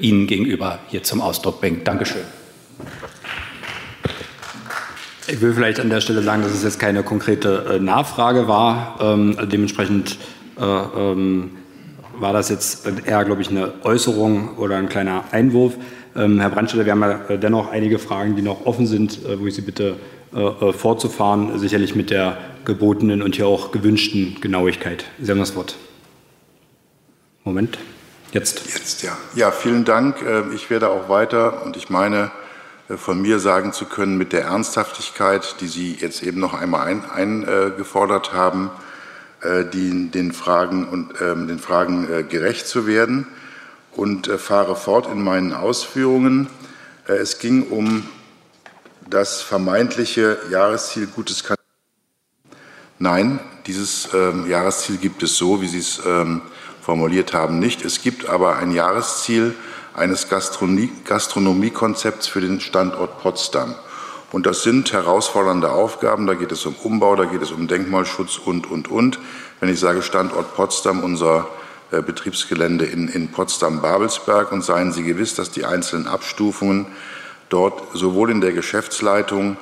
Ihnen gegenüber hier zum Ausdruck bringen. Dankeschön. Ich will vielleicht an der Stelle sagen, dass es jetzt keine konkrete Nachfrage war. Ähm, dementsprechend äh, ähm, war das jetzt eher, glaube ich, eine Äußerung oder ein kleiner Einwurf. Ähm, Herr Brandstätter, wir haben ja äh, dennoch einige Fragen, die noch offen sind, äh, wo ich Sie bitte äh, fortzufahren, sicherlich mit der gebotenen und hier auch gewünschten Genauigkeit. Sie haben das Wort. Moment. Jetzt. Jetzt, ja. Ja, vielen Dank. Ich werde auch weiter und ich meine, von mir sagen zu können, mit der Ernsthaftigkeit, die Sie jetzt eben noch einmal eingefordert ein, haben, die, den Fragen, und, ähm, den Fragen gerecht zu werden und äh, fahre fort in meinen Ausführungen. Äh, es ging um das vermeintliche Jahresziel Gutes kann. Nein, dieses ähm, Jahresziel gibt es so, wie Sie es ähm, formuliert haben, nicht. Es gibt aber ein Jahresziel eines Gastronomie Gastronomiekonzepts für den Standort Potsdam. Und das sind herausfordernde Aufgaben. Da geht es um Umbau, da geht es um Denkmalschutz und, und, und. Wenn ich sage Standort Potsdam, unser äh, Betriebsgelände in, in Potsdam-Babelsberg und seien Sie gewiss, dass die einzelnen Abstufungen dort sowohl in der Geschäftsleitung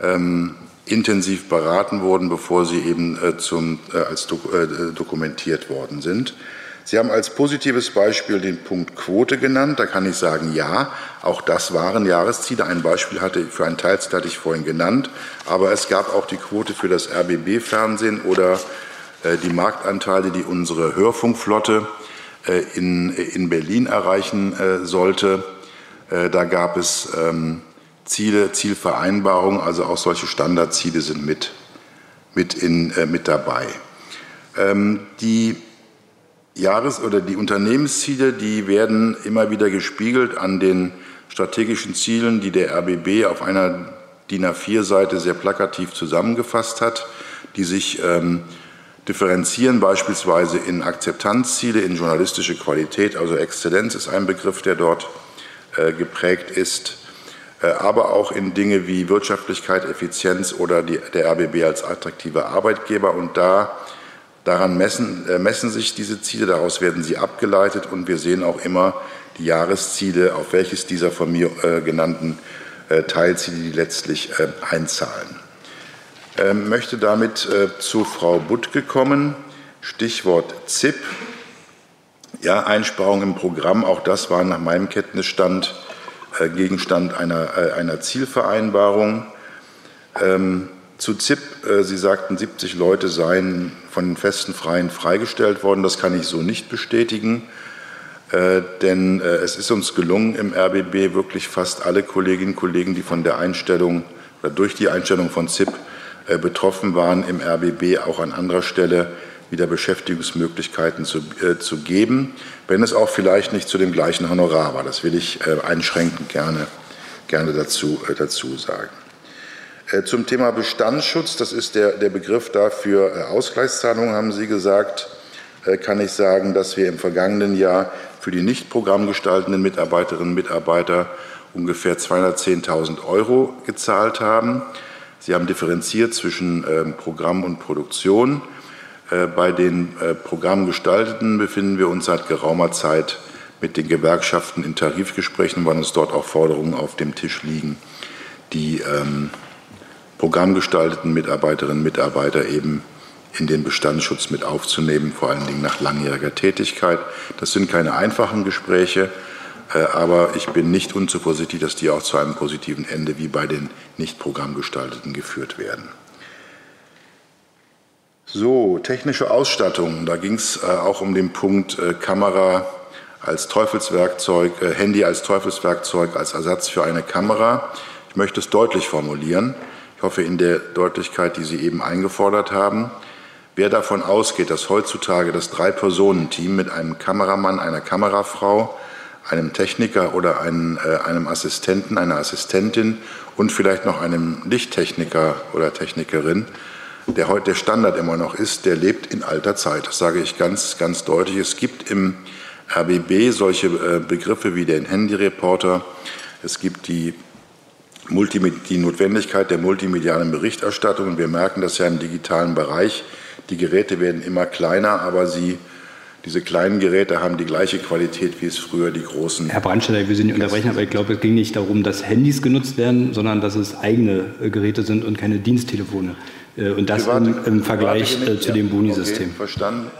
ähm, intensiv beraten wurden, bevor sie eben äh, zum, äh, als do, äh, dokumentiert worden sind. Sie haben als positives Beispiel den Punkt Quote genannt. Da kann ich sagen, ja, auch das waren Jahresziele. Ein Beispiel hatte für einen Teilzeit hatte ich vorhin genannt. Aber es gab auch die Quote für das RBB-Fernsehen oder äh, die Marktanteile, die unsere Hörfunkflotte äh, in, in Berlin erreichen äh, sollte. Da gab es ähm, Ziele, Zielvereinbarungen, also auch solche Standardziele sind mit, mit, in, mit dabei. Ähm, die Jahres- oder die Unternehmensziele, die werden immer wieder gespiegelt an den strategischen Zielen, die der RBB auf einer DIN A4-Seite sehr plakativ zusammengefasst hat, die sich ähm, differenzieren, beispielsweise in Akzeptanzziele, in journalistische Qualität, also Exzellenz ist ein Begriff, der dort äh, geprägt ist, äh, aber auch in Dinge wie Wirtschaftlichkeit, Effizienz oder die, der RBB als attraktiver Arbeitgeber. Und da daran messen, äh, messen sich diese Ziele, daraus werden sie abgeleitet und wir sehen auch immer die Jahresziele, auf welches dieser von mir äh, genannten äh, Teilziele die letztlich äh, einzahlen. Ähm, möchte damit äh, zu Frau Buttke kommen. Stichwort ZIP. Ja, Einsparung im Programm, auch das war nach meinem Kenntnisstand äh, Gegenstand einer, einer Zielvereinbarung. Ähm, zu ZIP, Sie sagten, 70 Leute seien von den festen Freien freigestellt worden. Das kann ich so nicht bestätigen, denn es ist uns gelungen, im RBB wirklich fast alle Kolleginnen und Kollegen, die von der Einstellung oder durch die Einstellung von ZIP äh, betroffen waren, im RBB auch an anderer Stelle wieder Beschäftigungsmöglichkeiten zu, äh, zu geben, wenn es auch vielleicht nicht zu dem gleichen Honorar war. Das will ich äh, einschränkend gerne, gerne dazu, äh, dazu sagen. Äh, zum Thema Bestandsschutz, das ist der, der Begriff dafür äh, Ausgleichszahlungen, haben Sie gesagt, kann ich sagen, dass wir im vergangenen Jahr für die nicht programmgestaltenden Mitarbeiterinnen und Mitarbeiter ungefähr 210.000 Euro gezahlt haben. Sie haben differenziert zwischen ähm, Programm und Produktion. Äh, bei den äh, Programmgestalteten befinden wir uns seit geraumer Zeit mit den Gewerkschaften in Tarifgesprächen, weil uns dort auch Forderungen auf dem Tisch liegen, die ähm, programmgestalteten Mitarbeiterinnen und Mitarbeiter eben in den Bestandsschutz mit aufzunehmen, vor allen Dingen nach langjähriger Tätigkeit. Das sind keine einfachen Gespräche, äh, aber ich bin nicht unzuversichtlich, dass die auch zu einem positiven Ende wie bei den nicht programmgestalteten geführt werden. So, technische Ausstattung. Da ging es äh, auch um den Punkt äh, Kamera als Teufelswerkzeug, Handy als Teufelswerkzeug, als Ersatz für eine Kamera. Ich möchte es deutlich formulieren. Ich hoffe in der Deutlichkeit, die Sie eben eingefordert haben. Wer davon ausgeht, dass heutzutage das Drei-Personen-Team mit einem Kameramann, einer Kamerafrau einem Techniker oder einem, äh, einem Assistenten, einer Assistentin und vielleicht noch einem Lichttechniker oder Technikerin, der heute der Standard immer noch ist, der lebt in alter Zeit. Das sage ich ganz, ganz deutlich. Es gibt im RBB solche äh, Begriffe wie den Handyreporter. Es gibt die, die Notwendigkeit der multimedialen Berichterstattung. Und wir merken das ja im digitalen Bereich. Die Geräte werden immer kleiner, aber sie diese kleinen Geräte haben die gleiche Qualität wie es früher die großen. Herr Brandstetter, wir sind nicht unterbrechen, aber ich glaube, es ging nicht darum, dass Handys genutzt werden, sondern dass es eigene äh, Geräte sind und keine Diensttelefone. Äh, und das private, im, im, Vergleich äh, zu dem Boni-System. Okay, verstanden.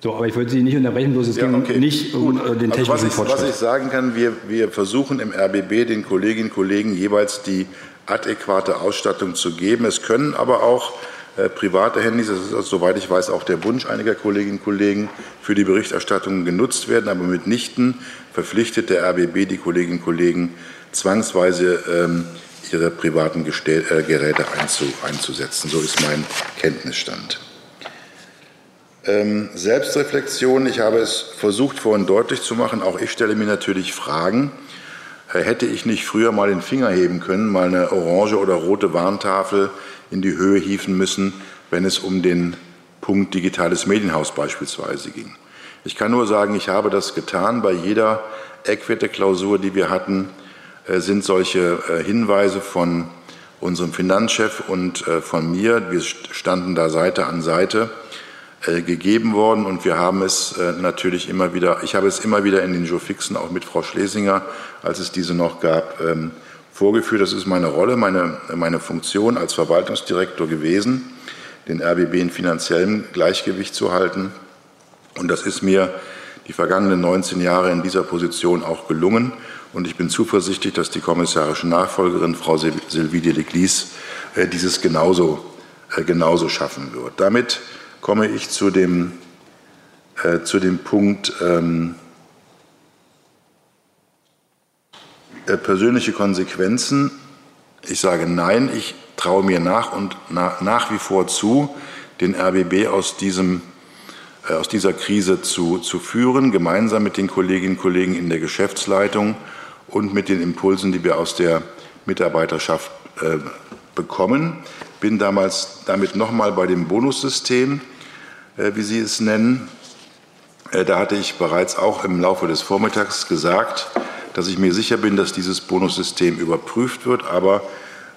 So, aber ich wollte Sie nicht unterbrechen, bloß es ja, okay. ging nicht um Gut. den technischen also was ich, Fortschritt. Was ich sagen kann, wir, wir versuchen im RBB den Kolleginnen und Kollegen jeweils die adäquate Ausstattung zu geben. Es können aber auch äh, private Handys, das ist also, soweit ich weiß auch der Wunsch einiger Kolleginnen und Kollegen, für die Berichterstattung genutzt werden, aber mitnichten verpflichtet der RBB die Kolleginnen und Kollegen zwangsweise ähm, ihre privaten Gestell äh, Geräte einzu einzusetzen. So ist mein Kenntnisstand. Ähm, Selbstreflexion, ich habe es versucht vorhin deutlich zu machen, auch ich stelle mir natürlich Fragen. Äh, hätte ich nicht früher mal den Finger heben können, mal eine orange oder rote Warntafel in die Höhe hieven müssen, wenn es um den Punkt digitales Medienhaus beispielsweise ging. Ich kann nur sagen, ich habe das getan. Bei jeder Eckwerte-Klausur, die wir hatten, äh, sind solche äh, Hinweise von unserem Finanzchef und von mir, wir standen da Seite an Seite, gegeben worden und wir haben es natürlich immer wieder, ich habe es immer wieder in den Jofixen auch mit Frau Schlesinger, als es diese noch gab, ähm, vorgeführt. Das ist meine Rolle, meine, meine Funktion als Verwaltungsdirektor gewesen, den RBB in finanziellem Gleichgewicht zu halten. Und das ist mir die vergangenen 19 Jahre in dieser Position auch gelungen. Und ich bin zuversichtlich, dass die kommissarische Nachfolgerin, Frau Sylvie de Leglis, äh, dieses genauso, äh, genauso schaffen wird. Damit komme ich zu dem, äh, zu dem Punkt, ähm, Äh, persönliche Konsequenzen. Ich sage nein, ich traue mir nach und nach, nach wie vor zu, den RBB aus, diesem, äh, aus dieser Krise zu, zu führen, gemeinsam mit den Kolleginnen und Kollegen in der Geschäftsleitung und mit den Impulsen, die wir aus der Mitarbeiterschaft äh, bekommen. Bin damals damit nochmal bei dem Bonussystem, äh, wie Sie es nennen. Äh, da hatte ich bereits auch im Laufe des Vormittags gesagt, dass ich mir sicher bin, dass dieses Bonussystem überprüft wird. Aber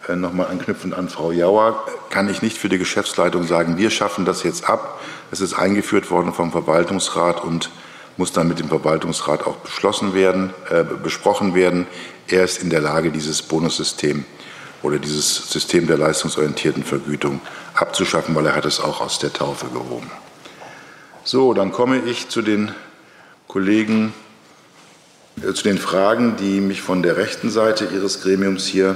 äh, nochmal anknüpfend an Frau Jauer, kann ich nicht für die Geschäftsleitung sagen, wir schaffen das jetzt ab. Es ist eingeführt worden vom Verwaltungsrat und muss dann mit dem Verwaltungsrat auch beschlossen werden, äh, besprochen werden. Er ist in der Lage, dieses Bonussystem oder dieses System der leistungsorientierten Vergütung abzuschaffen, weil er hat es auch aus der Taufe gehoben. So, dann komme ich zu den Kollegen äh, zu den Fragen, die mich von der rechten Seite Ihres Gremiums hier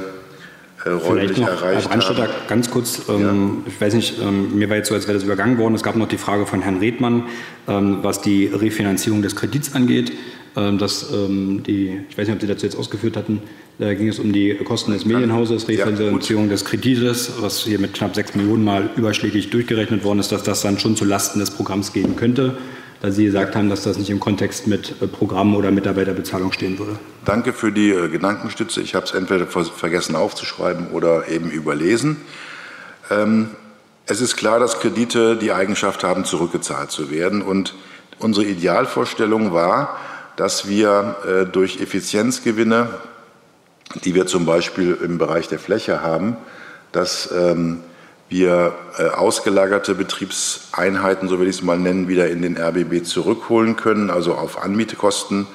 äh, räumlich erreicht Herr haben. ganz kurz, ähm, ja. ich weiß nicht, ähm, mir war jetzt so, als wäre das übergangen worden. Es gab noch die Frage von Herrn Redmann, ähm, was die Refinanzierung des Kredits angeht. Ähm, dass, ähm, die, ich weiß nicht, ob Sie dazu jetzt ausgeführt hatten, da ging es um die Kosten des Medienhauses, Refinanzierung ja, des Kredites, was hier mit knapp 6 Millionen mal überschlägig durchgerechnet worden ist, dass das dann schon zulasten des Programms gehen könnte da Sie gesagt haben, dass das nicht im Kontext mit äh, Programm oder Mitarbeiterbezahlung stehen würde. Danke für die äh, Gedankenstütze. Ich habe es entweder vergessen aufzuschreiben oder eben überlesen. Ähm, es ist klar, dass Kredite die Eigenschaft haben, zurückgezahlt zu werden. Und unsere Idealvorstellung war, dass wir äh, durch Effizienzgewinne, die wir zum Beispiel im Bereich der Fläche haben, dass ähm, wir äh, ausgelagerte Betriebseinheiten, so will ich es mal nennen, wieder in den RBB zurückholen können, also auf Anmietekosten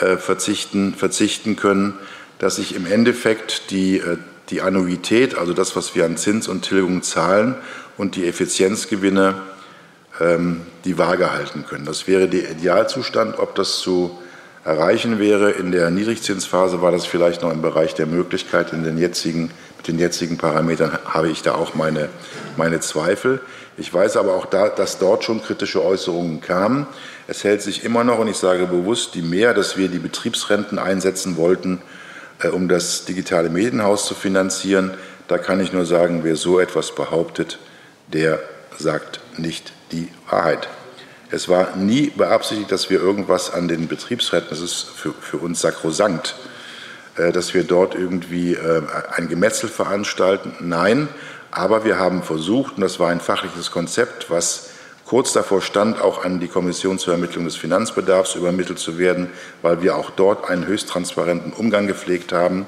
äh, verzichten, verzichten können, dass sich im Endeffekt die, äh, die Annuität, also das, was wir an Zins und Tilgung zahlen, und die Effizienzgewinne ähm, die Waage halten können. Das wäre der Idealzustand. Ob das zu erreichen wäre in der Niedrigzinsphase, war das vielleicht noch im Bereich der Möglichkeit in den jetzigen den jetzigen Parametern habe ich da auch meine, meine Zweifel. Ich weiß aber auch, da, dass dort schon kritische Äußerungen kamen. Es hält sich immer noch, und ich sage bewusst, die mehr, dass wir die Betriebsrenten einsetzen wollten, äh, um das digitale Medienhaus zu finanzieren. Da kann ich nur sagen, wer so etwas behauptet, der sagt nicht die Wahrheit. Es war nie beabsichtigt, dass wir irgendwas an den Betriebsräten, das ist für, für uns sakrosankt, äh, dass wir dort irgendwie äh, ein Gemetzel veranstalten. Nein, aber wir haben versucht, und das war ein fachliches Konzept, was kurz davor stand, auch an die Kommission zur Ermittlung des Finanzbedarfs übermittelt zu werden, weil wir auch dort einen höchst transparenten Umgang gepflegt haben,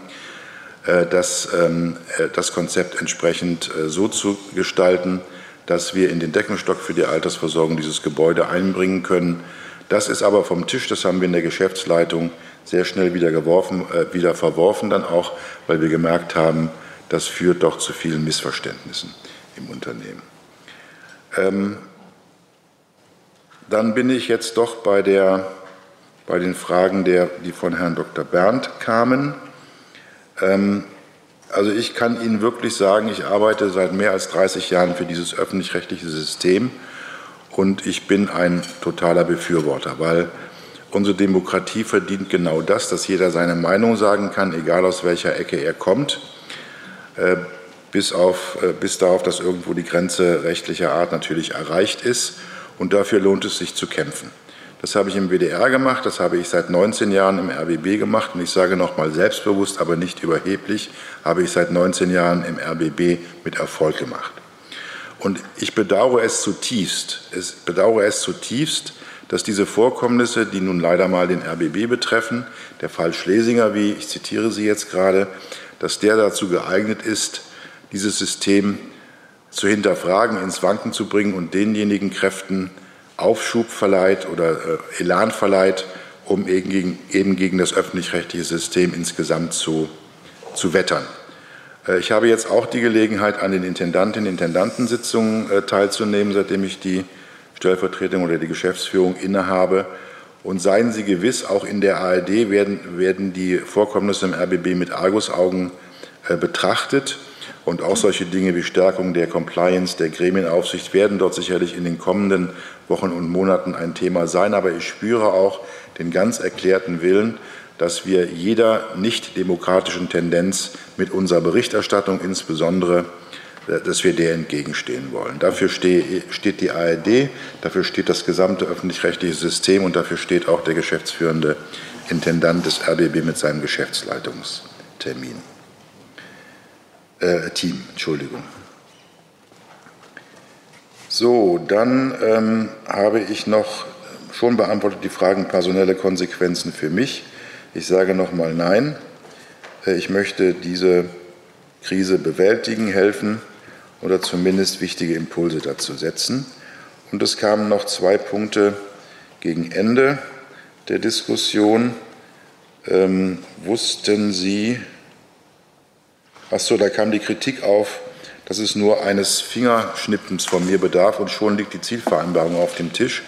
äh, das, ähm, das Konzept entsprechend so zu gestalten, dass wir in den Deckenstock für die Altersversorgung dieses Gebäude einbringen können. Das ist aber vom Tisch, das haben wir in der Geschäftsleitung sehr schnell wieder, geworfen, äh, wieder verworfen, dann auch, weil wir gemerkt haben, das führt doch zu vielen Missverständnissen im Unternehmen. Ähm, dann bin ich jetzt doch bei, der, bei den Fragen, der, die von Herrn Dr. Berndt kamen. Ähm, also ich kann Ihnen wirklich sagen, ich arbeite seit mehr als 30 Jahren für dieses öffentlich-rechtliche System und ich bin ein totaler Befürworter, weil unsere Demokratie verdient genau das, dass jeder seine Meinung sagen kann, egal aus welcher Ecke er kommt, äh, bis, auf, äh, bis darauf, dass irgendwo die Grenze rechtlicher Art natürlich erreicht ist. Und dafür lohnt es sich zu kämpfen. Das habe ich im WDR gemacht, das habe ich seit 19 Jahren im RBB gemacht und ich sage nochmal selbstbewusst, aber nicht überheblich, habe ich seit 19 Jahren im RBB mit Erfolg gemacht. Und ich bedauere es zutiefst, ich bedauere es zutiefst, dass diese Vorkommnisse, die nun leider mal den RBB betreffen, der Fall Schlesinger, wie ich zitiere Sie jetzt gerade, dass der dazu geeignet ist, dieses System zu hinterfragen, ins Wanken zu bringen und denjenigen Kräften Aufschub verleiht oder äh, Elan verleiht, um eben gegen, eben gegen das öffentlich-rechtliche System insgesamt zu, zu wettern. Äh, ich habe jetzt auch die Gelegenheit, an den Intendantinnen und Intendantensitzungen äh, teilzunehmen, seitdem ich die Stellvertretung oder die Geschäftsführung innehabe. Und seien Sie gewiss, auch in der ARD werden, werden die Vorkommnisse im RBB mit Argusaugen äh, betrachtet. Und auch solche Dinge wie Stärkung der Compliance, der Gremienaufsicht werden dort sicherlich in den kommenden Wochen und Monaten ein Thema sein. Aber ich spüre auch den ganz erklärten Willen, dass wir jeder nicht demokratischen Tendenz mit unserer Berichterstattung insbesondere äh, dass wir der entgegenstehen wollen. Dafür steht die ARD, dafür steht das gesamte öffentlich-rechtliche System und dafür steht auch der geschäftsführende Intendant des RBB mit seinem Geschäftsleitungstermin. Äh, Team, Entschuldigung. So, dann ähm, habe ich noch schon beantwortet die Fragen personelle Konsequenzen für mich. Ich sage nochmal Nein. Äh, ich möchte diese Krise bewältigen, helfen oder zumindest wichtige Impulse dazu setzen. Und es kamen noch zwei Punkte gegen Ende der Diskussion. Ähm, wussten Sie, ach so, da kam die Kritik auf, dass es nur eines Fingerschnippens von mir bedarf und schon liegt die Zielvereinbarung auf dem Tisch.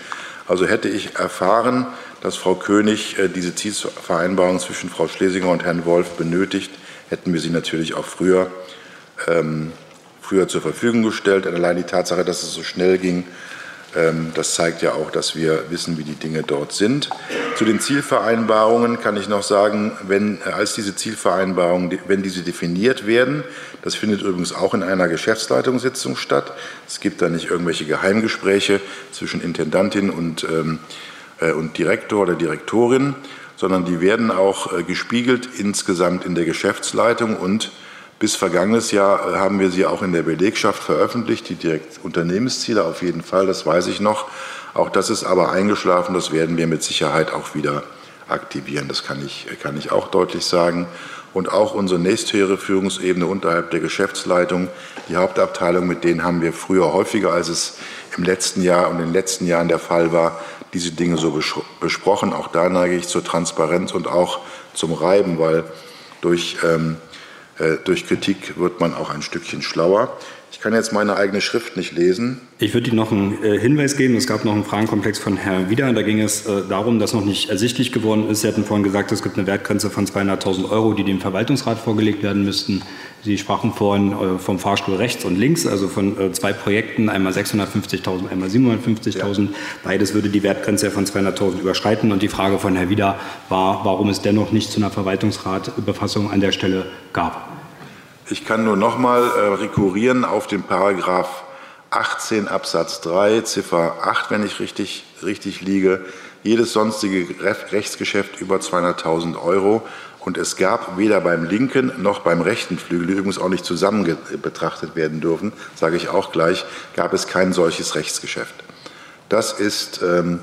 Also hätte ich erfahren, dass Frau König äh, diese Zielvereinbarung zwischen Frau Schlesinger und Herrn Wolf benötigt, hätten wir sie natürlich auch früher ähm, früher zur Verfügung gestellt. Und allein die Tatsache, dass es so schnell ging, ähm, das zeigt ja auch, dass wir wissen, wie die Dinge dort sind. Zu den Zielvereinbarungen kann ich noch sagen, wenn äh, als diese Zielvereinbarungen, wenn diese definiert werden, das findet übrigens auch in einer Geschäftsleitungssitzung statt. Es gibt da nicht irgendwelche Geheimgespräche zwischen Intendantin und, ähm, äh, und Direktor oder Direktorin, sondern die werden auch äh, gespiegelt insgesamt in der Geschäftsleitung und bis vergangenes Jahr äh, haben wir sie auch in der Belegschaft veröffentlicht, die direkt Unternehmensziele auf jeden Fall, das weiß ich noch. Auch das ist aber eingeschlafen, das werden wir mit Sicherheit auch wieder aktivieren, das kann ich, kann ich auch deutlich sagen. Und auch unsere nächsthöhere Führungsebene unterhalb der Geschäftsleitung, die Hauptabteilung, mit denen haben wir früher häufiger, als es im letzten Jahr und in den letzten Jahren der Fall war, diese Dinge so besprochen. Auch da neige ich zur Transparenz und auch zum Reiben, weil durch ähm, äh, durch Kritik wird man auch ein Stückchen schlauer. Ich kann jetzt meine eigene Schrift nicht lesen. Ich würde Ihnen noch einen äh, Hinweis geben. Es gab noch einen Fragenkomplex von Herrn Wieder. Da ging es äh, darum, dass noch nicht ersichtlich geworden ist. Sie hatten vorhin gesagt, es gibt eine Wertgrenze von 200.000 Euro, die dem Verwaltungsrat vorgelegt werden müssten. Sie sprachen vorhin äh, vom Fahrstuhl rechts und links, also von äh, zwei Projekten, einmal 650.000, einmal 750.000. Ja. Beides würde die Wertgrenze von 200.000 überschreiten. Und die Frage von Herrn Wieder war, warum es dennoch nicht zu einer Verwaltungsratbefassung an der Stelle gab. Ich kann nur noch mal äh, rekurrieren auf den Paragraph 18 Absatz 3, Ziffer 8, wenn ich richtig, richtig liege, jedes sonstige Rechtsgeschäft über 200.000 Euro. Und es gab weder beim linken noch beim rechten Flügel, die übrigens auch nicht zusammen betrachtet werden dürfen, sage ich auch gleich, gab es kein solches Rechtsgeschäft. Das ist, ähm,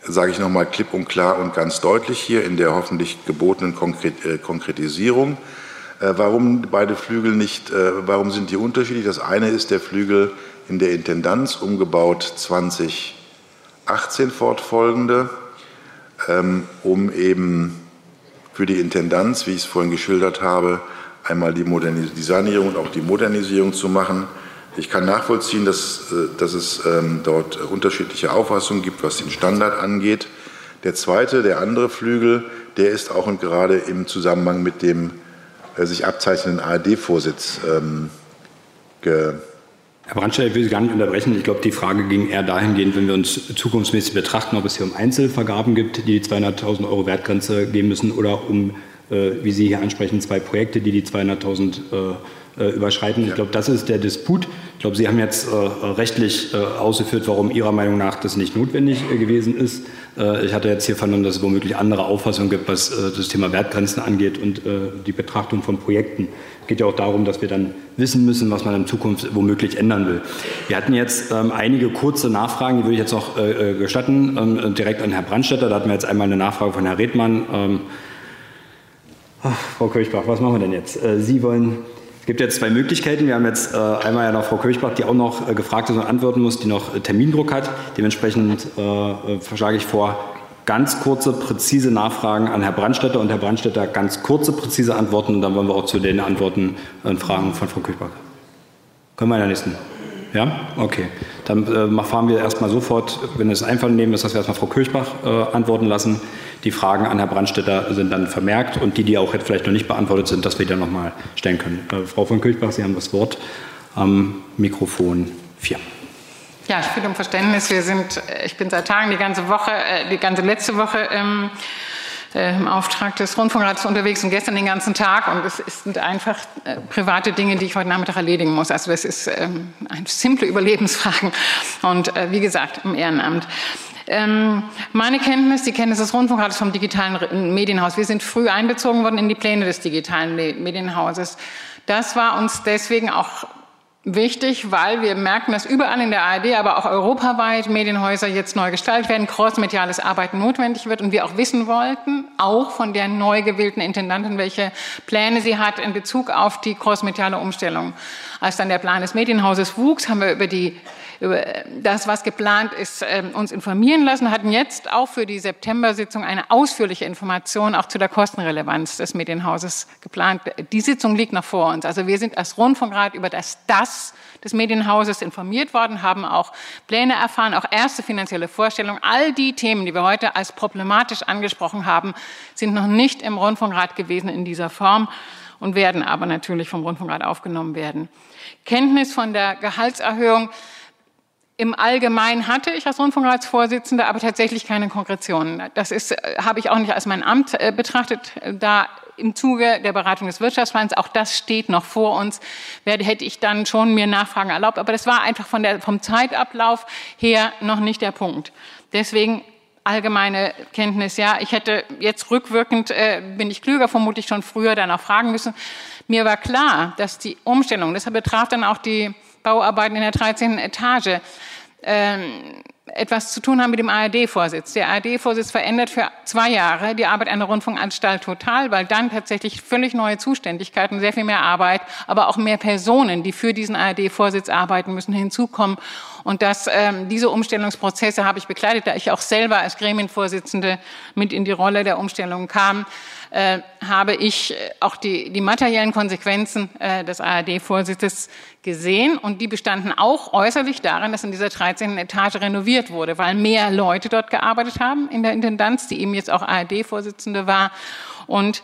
sage ich nochmal klipp und klar und ganz deutlich hier in der hoffentlich gebotenen Konkret äh, Konkretisierung. Äh, warum beide Flügel nicht, äh, warum sind die unterschiedlich? Das eine ist der Flügel in der Intendanz, umgebaut 2018 fortfolgende, ähm, um eben für die Intendanz, wie ich es vorhin geschildert habe, einmal die, Modernis die Sanierung und auch die Modernisierung zu machen. Ich kann nachvollziehen, dass, äh, dass es ähm, dort unterschiedliche Auffassungen gibt, was den Standard angeht. Der zweite, der andere Flügel, der ist auch und gerade im Zusammenhang mit dem sich abzeichnenden ARD-Vorsitz ähm, ge Herr Brandstein, ich will Sie gar nicht unterbrechen. Ich glaube, die Frage ging eher dahingehend, wenn wir uns zukunftsmäßig betrachten, ob es hier um Einzelvergaben gibt, die die 200.000 Euro Wertgrenze geben müssen, oder um, äh, wie Sie hier ansprechen, zwei Projekte, die die 200.000 äh, äh, überschreiten. Ich glaube, das ist der Disput. Ich glaube, Sie haben jetzt äh, rechtlich äh, ausgeführt, warum Ihrer Meinung nach das nicht notwendig äh, gewesen ist. Äh, ich hatte jetzt hier vernommen, dass es womöglich andere Auffassungen gibt, was äh, das Thema Wertgrenzen angeht und die Betrachtung von Projekten. Es geht ja auch darum, dass wir dann wissen müssen, was man in Zukunft womöglich ändern will. Wir hatten jetzt ähm, einige kurze Nachfragen, die würde ich jetzt noch gestatten, ähm, direkt an Herrn Brandstätter. Da hatten wir jetzt einmal eine Nachfrage von Herrn Redmann. Ähm, ach, Frau Kirchbach, was machen wir denn jetzt? Sie wollen es gibt jetzt zwei Möglichkeiten. Wir haben jetzt äh, einmal ja noch Frau Kirchbach, die auch noch äh, gefragt ist und antworten muss, die noch äh, Termindruck hat. Dementsprechend äh, äh, verschlage ich vor, ganz kurze, präzise Nachfragen an Herrn Brandstätter und Herr Brandstätter ganz kurze, präzise Antworten. Und dann wollen wir auch zu den Antworten und Fragen von Frau Kirchbach. Können wir in der nächsten? Ja? Okay. Dann äh, fahren wir erstmal sofort, wenn es einvernehmen ist, dass wir erstmal Frau Kirchbach antworten lassen. Die Fragen an Herrn Brandstätter sind dann vermerkt und die, die auch jetzt vielleicht noch nicht beantwortet sind, dass wir die dann nochmal stellen können. Äh, Frau von Külchbach, Sie haben das Wort am Mikrofon 4. Ja, ich bitte um Verständnis. Wir sind, äh, ich bin seit Tagen die ganze Woche, äh, die ganze letzte Woche ähm, äh, im Auftrag des Rundfunkrats unterwegs und gestern den ganzen Tag. Und es sind einfach private Dinge, die ich heute Nachmittag erledigen muss. Also das ist ähm, eine simple Überlebensfragen. Und äh, wie gesagt, im Ehrenamt. Ähm, meine Kenntnis, die Kenntnis des Rundfunkrates vom digitalen Medienhaus, wir sind früh einbezogen worden in die Pläne des digitalen Medienhauses. Das war uns deswegen auch wichtig, weil wir merken, dass überall in der ARD, aber auch europaweit Medienhäuser jetzt neu gestaltet werden, crossmediales Arbeiten notwendig wird und wir auch wissen wollten, auch von der neu gewählten Intendantin, welche Pläne sie hat in Bezug auf die crossmediale Umstellung. Als dann der Plan des Medienhauses wuchs, haben wir über die über das, was geplant ist, ähm, uns informieren lassen, hatten jetzt auch für die September-Sitzung eine ausführliche Information auch zu der Kostenrelevanz des Medienhauses geplant. Die Sitzung liegt noch vor uns. Also wir sind als Rundfunkrat über das Das des Medienhauses informiert worden, haben auch Pläne erfahren, auch erste finanzielle Vorstellungen. All die Themen, die wir heute als problematisch angesprochen haben, sind noch nicht im Rundfunkrat gewesen in dieser Form und werden aber natürlich vom Rundfunkrat aufgenommen werden. Kenntnis von der Gehaltserhöhung im Allgemeinen hatte ich als Rundfunkratsvorsitzende aber tatsächlich keine Konkretionen. Das ist, äh, habe ich auch nicht als mein Amt äh, betrachtet, da im Zuge der Beratung des Wirtschaftsplans, auch das steht noch vor uns, hätte ich dann schon mir Nachfragen erlaubt. Aber das war einfach von der, vom Zeitablauf her noch nicht der Punkt. Deswegen allgemeine Kenntnis, ja, ich hätte jetzt rückwirkend, äh, bin ich klüger, vermutlich schon früher danach fragen müssen. Mir war klar, dass die Umstellung, deshalb betraf dann auch die Bauarbeiten in der 13. Etage, ähm, etwas zu tun haben mit dem ARD-Vorsitz. Der ARD-Vorsitz verändert für zwei Jahre die Arbeit einer Rundfunkanstalt total, weil dann tatsächlich völlig neue Zuständigkeiten, sehr viel mehr Arbeit, aber auch mehr Personen, die für diesen ARD-Vorsitz arbeiten müssen, hinzukommen. Und das, ähm, diese Umstellungsprozesse habe ich begleitet, da ich auch selber als Gremienvorsitzende mit in die Rolle der Umstellung kam äh, habe ich äh, auch die, die materiellen Konsequenzen äh, des ARD-Vorsitzes gesehen. Und die bestanden auch äußerlich darin, dass in dieser 13. Etage renoviert wurde, weil mehr Leute dort gearbeitet haben in der Intendanz, die eben jetzt auch ARD-Vorsitzende war. Und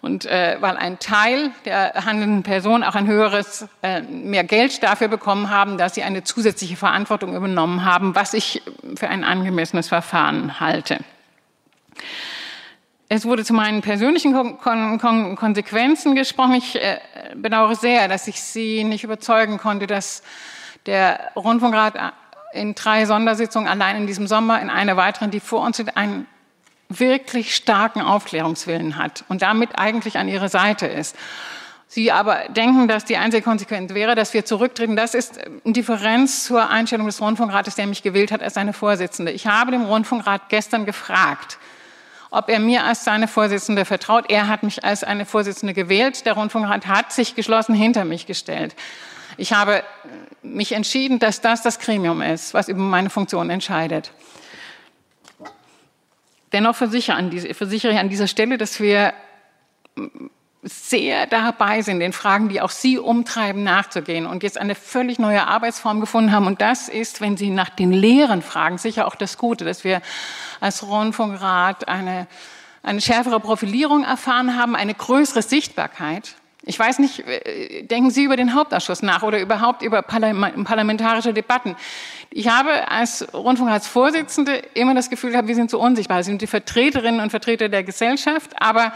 und äh, weil ein Teil der handelnden Personen auch ein höheres, äh, mehr Geld dafür bekommen haben, dass sie eine zusätzliche Verantwortung übernommen haben, was ich für ein angemessenes Verfahren halte. Es wurde zu meinen persönlichen Kon Kon Konsequenzen gesprochen. Ich äh, bedauere sehr, dass ich Sie nicht überzeugen konnte, dass Der Rundfunkrat in drei Sondersitzungen allein in diesem Sommer, in einer weiteren, die vor uns sind, einen wirklich starken Aufklärungswillen hat und damit eigentlich an ihrer Seite ist. Sie aber denken, dass die einzige Konsequenz wäre, dass wir zurücktreten. Das ist eine Differenz zur Einstellung des Rundfunkrates, der mich gewählt hat als seine Vorsitzende. Ich habe dem Rundfunkrat gestern gefragt, ob er mir als seine Vorsitzende vertraut. Er hat mich als eine Vorsitzende gewählt. Der Rundfunkrat hat sich geschlossen hinter mich gestellt. Ich habe mich entschieden, dass das das Gremium ist, was über meine Funktion entscheidet. Dennoch versichere, ich an dieser Stelle, dass wir sehr dabei sind, den Fragen, die auch Sie umtreiben, nachzugehen und jetzt eine völlig neue Arbeitsform gefunden haben. Und das ist, wenn Sie nach den Lehren fragen, sicher auch das Gute, dass wir als Rundfunkrat eine, eine schärfere Profilierung erfahren haben, eine größere Sichtbarkeit. Ich weiß nicht, äh, denken Sie über den Hauptausschuss nach oder überhaupt über parlamentarische Debatten? Ich habe als Rundfunkratsvorsitzende immer das Gefühl gehabt, wir sind zu unsichtbar. Wir sind die Vertreterinnen und Vertreter der Gesellschaft, aber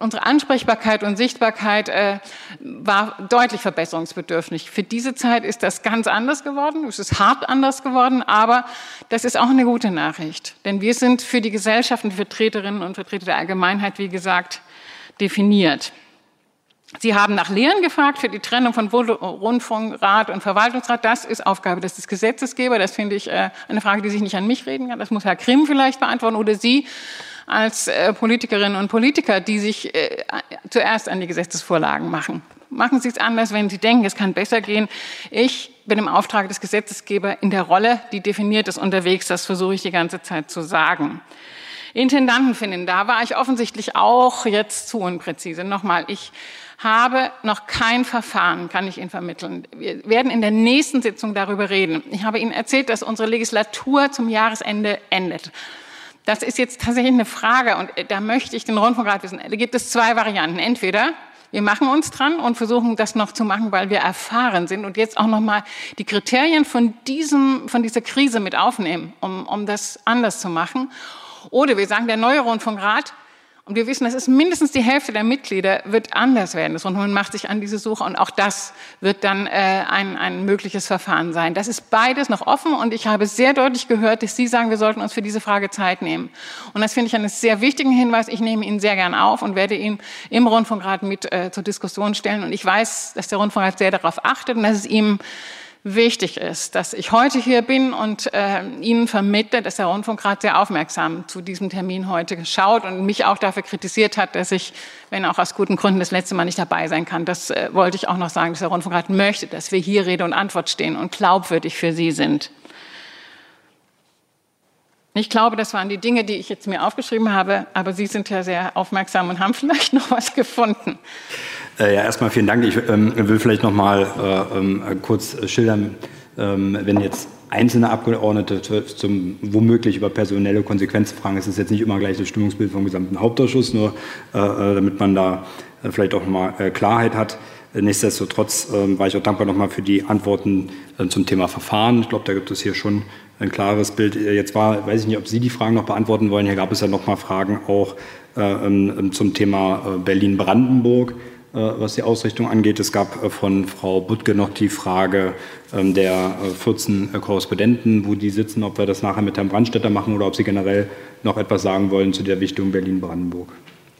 unsere Ansprechbarkeit und Sichtbarkeit äh, war deutlich verbesserungsbedürftig. Für diese Zeit ist das ganz anders geworden. Es ist hart anders geworden, aber das ist auch eine gute Nachricht. Denn wir sind für die Gesellschaft und Vertreterinnen und Vertreter der Allgemeinheit, wie gesagt, definiert. Sie haben nach Lehren gefragt für die Trennung von Rundfunkrat und Verwaltungsrat. Das ist Aufgabe des Gesetzesgebers. Das finde ich äh, eine Frage, die sich nicht an mich reden kann. Das muss Herr Grimm vielleicht beantworten oder Sie als äh, Politikerinnen und Politiker, die sich äh, zuerst an die Gesetzesvorlagen machen. Machen Sie es anders, wenn Sie denken, es kann besser gehen. Ich bin im Auftrag des Gesetzesgebers in der Rolle, die definiert ist, unterwegs. Das versuche ich die ganze Zeit zu sagen. Intendanten finden, da war ich offensichtlich auch jetzt zu unpräzise. Nochmal, ich habe noch kein Verfahren, kann ich Ihnen vermitteln. Wir werden in der nächsten Sitzung darüber reden. Ich habe Ihnen erzählt, dass unsere Legislatur zum Jahresende endet. Das ist jetzt tatsächlich eine Frage und äh, da möchte ich den Rundfunkrat wissen. Da gibt es zwei Varianten. Entweder wir machen uns dran und versuchen das noch zu machen, weil wir erfahren sind und jetzt auch noch mal die Kriterien von diesem, von dieser Krise mit aufnehmen, um, um das anders zu machen. Oder wir sagen, der neue Rundfunkrat und wir wissen, das ist mindestens die Hälfte der Mitglieder wird anders werden. Und man macht sich an diese Suche und auch das wird dann äh, ein, ein mögliches Verfahren sein. Das ist beides noch offen und ich habe sehr deutlich gehört, dass Sie sagen, wir sollten uns für diese Frage Zeit nehmen. Und das finde ich einen sehr wichtigen Hinweis. Ich nehme ihn sehr gern auf und werde ihn im Rundfunkrat mit äh, zur Diskussion stellen. Und ich weiß, dass der Rundfunkrat sehr darauf achtet und dass es ihm wichtig ist, dass ich heute hier bin und äh, Ihnen vermittle, dass der Rundfunkrat sehr aufmerksam zu diesem Termin heute schaut und mich auch dafür kritisiert hat, dass ich, wenn auch aus guten Gründen, das letzte Mal nicht dabei sein kann. Das äh, wollte ich auch noch sagen, dass der Rundfunkrat möchte, dass wir hier Rede und Antwort stehen und glaubwürdig für Sie sind. Ich glaube, das waren die Dinge, die ich jetzt mir aufgeschrieben habe, aber Sie sind ja sehr aufmerksam und haben vielleicht noch was gefunden. Äh, ja, erstmal vielen Dank. Ich ähm, will vielleicht noch mal äh, ähm, kurz schildern, ähm, wenn jetzt einzelne Abgeordnete zum womöglich über personelle Konsequenzen fragen, ist es jetzt nicht immer gleich das Stimmungsbild vom gesamten Hauptausschuss, nur äh, äh damit man da äh, vielleicht auch mal äh, Klarheit hat. Nichtsdestotrotz ähm, war ich auch dankbar nochmal für die Antworten zum Thema Verfahren. Ich glaube, da gibt es hier schon ein klares Bild. Jetzt war, weiß ich nicht, ob Sie die Fragen noch beantworten wollen. Hier gab es ja noch mal Fragen auch ähm, zum Thema Berlin-Brandenburg. Äh, was die Ausrichtung angeht. Es gab äh, von Frau Buttke noch die Frage ähm, der 14 äh, Korrespondenten, wo die sitzen, ob wir das nachher mit Herrn Brandstätter machen oder ob Sie generell noch etwas sagen wollen zu der Wichtung Berlin-Brandenburg.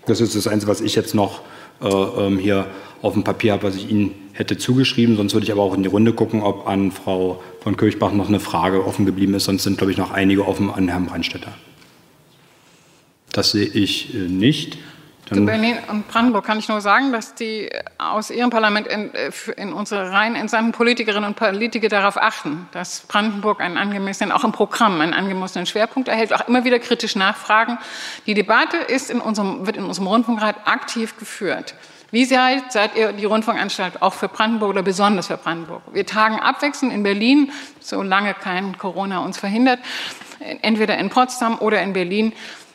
Das ist das Einzige, was ich jetzt noch ähm, hier auf dem Papier habe, was ich Ihnen hätte zugeschrieben. Sonst würde ich aber auch in die Runde gucken, ob an Frau von Kirchbach noch eine Frage offen geblieben ist. Sonst sind, glaube ich, noch einige offen an Herrn Brandstätter. Das sehe ich nicht. Zu Berlin und Brandenburg kann ich nur sagen, dass die aus ihrem Parlament in, äh, in unsere Reihen entsandten Politikerinnen und Politiker darauf achten, dass Brandenburg einen angemessenen, auch im Programm einen angemessenen Schwerpunkt erhält, auch immer wieder kritisch nachfragen. Die Debatte ist in unserem, wird in unserem Rundfunkrat aktiv geführt. Wie seid, seid ihr die Rundfunkanstalt auch für Brandenburg oder besonders für Brandenburg? Wir tagen abwechselnd in Berlin, solange kein Corona uns verhindert, entweder in Potsdam oder in Berlin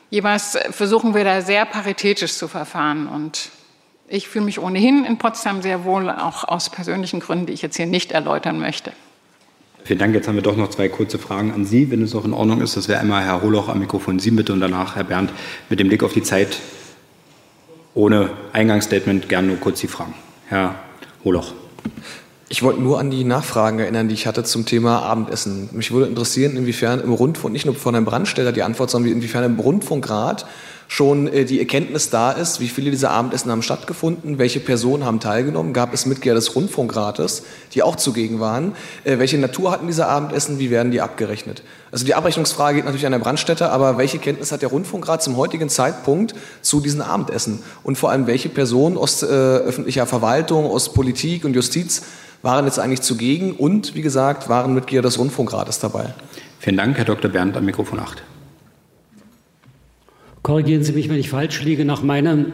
jeweils versuchen wir da sehr paritätisch zu verfahren. Und ich fühle mich ohnehin in Potsdam sehr wohl, auch aus persönlichen Gründen, die ich jetzt hier nicht erläutern möchte. Vielen Dank. Jetzt haben wir doch noch zwei kurze Fragen an Sie, wenn es auch in Ordnung ist. Das wäre einmal Herr Holoch am Mikrofon Sie bitte und danach Herr Bernd mit dem Blick auf die Zeit ohne Eingangsstatement gerne nur kurz die Fragen. Herr Holoch. Ich wollte nur an die Nachfragen erinnern, die ich hatte zum Thema Abendessen. Mich würde interessieren, inwiefern im Rundfunk, nicht nur von Herrn Brandsteller die Antwort, sondern inwiefern im Rundfunkrat schon äh, die Erkenntnis da ist, wie viele dieser Abendessen haben stattgefunden, welche Personen haben teilgenommen, gab es Mitglieder des Rundfunkrates, die auch zugegen waren, äh, welche Natur hatten diese Abendessen, wie werden die abgerechnet. Also die Abrechnungsfrage geht natürlich an Herrn Brandstätter, aber welche Kenntnis hat der Rundfunkrat zum heutigen Zeitpunkt zu diesen Abendessen und vor allem welche Personen aus äh, öffentlicher Verwaltung, aus Politik und Justiz waren jetzt eigentlich zugegen und, wie gesagt, waren Mitglieder des Rundfunkrates dabei. Vielen Dank, Herr Dr. Berndt, am Mikrofon 8. Korrigieren Sie mich, wenn ich falsch liege. Nach meinem,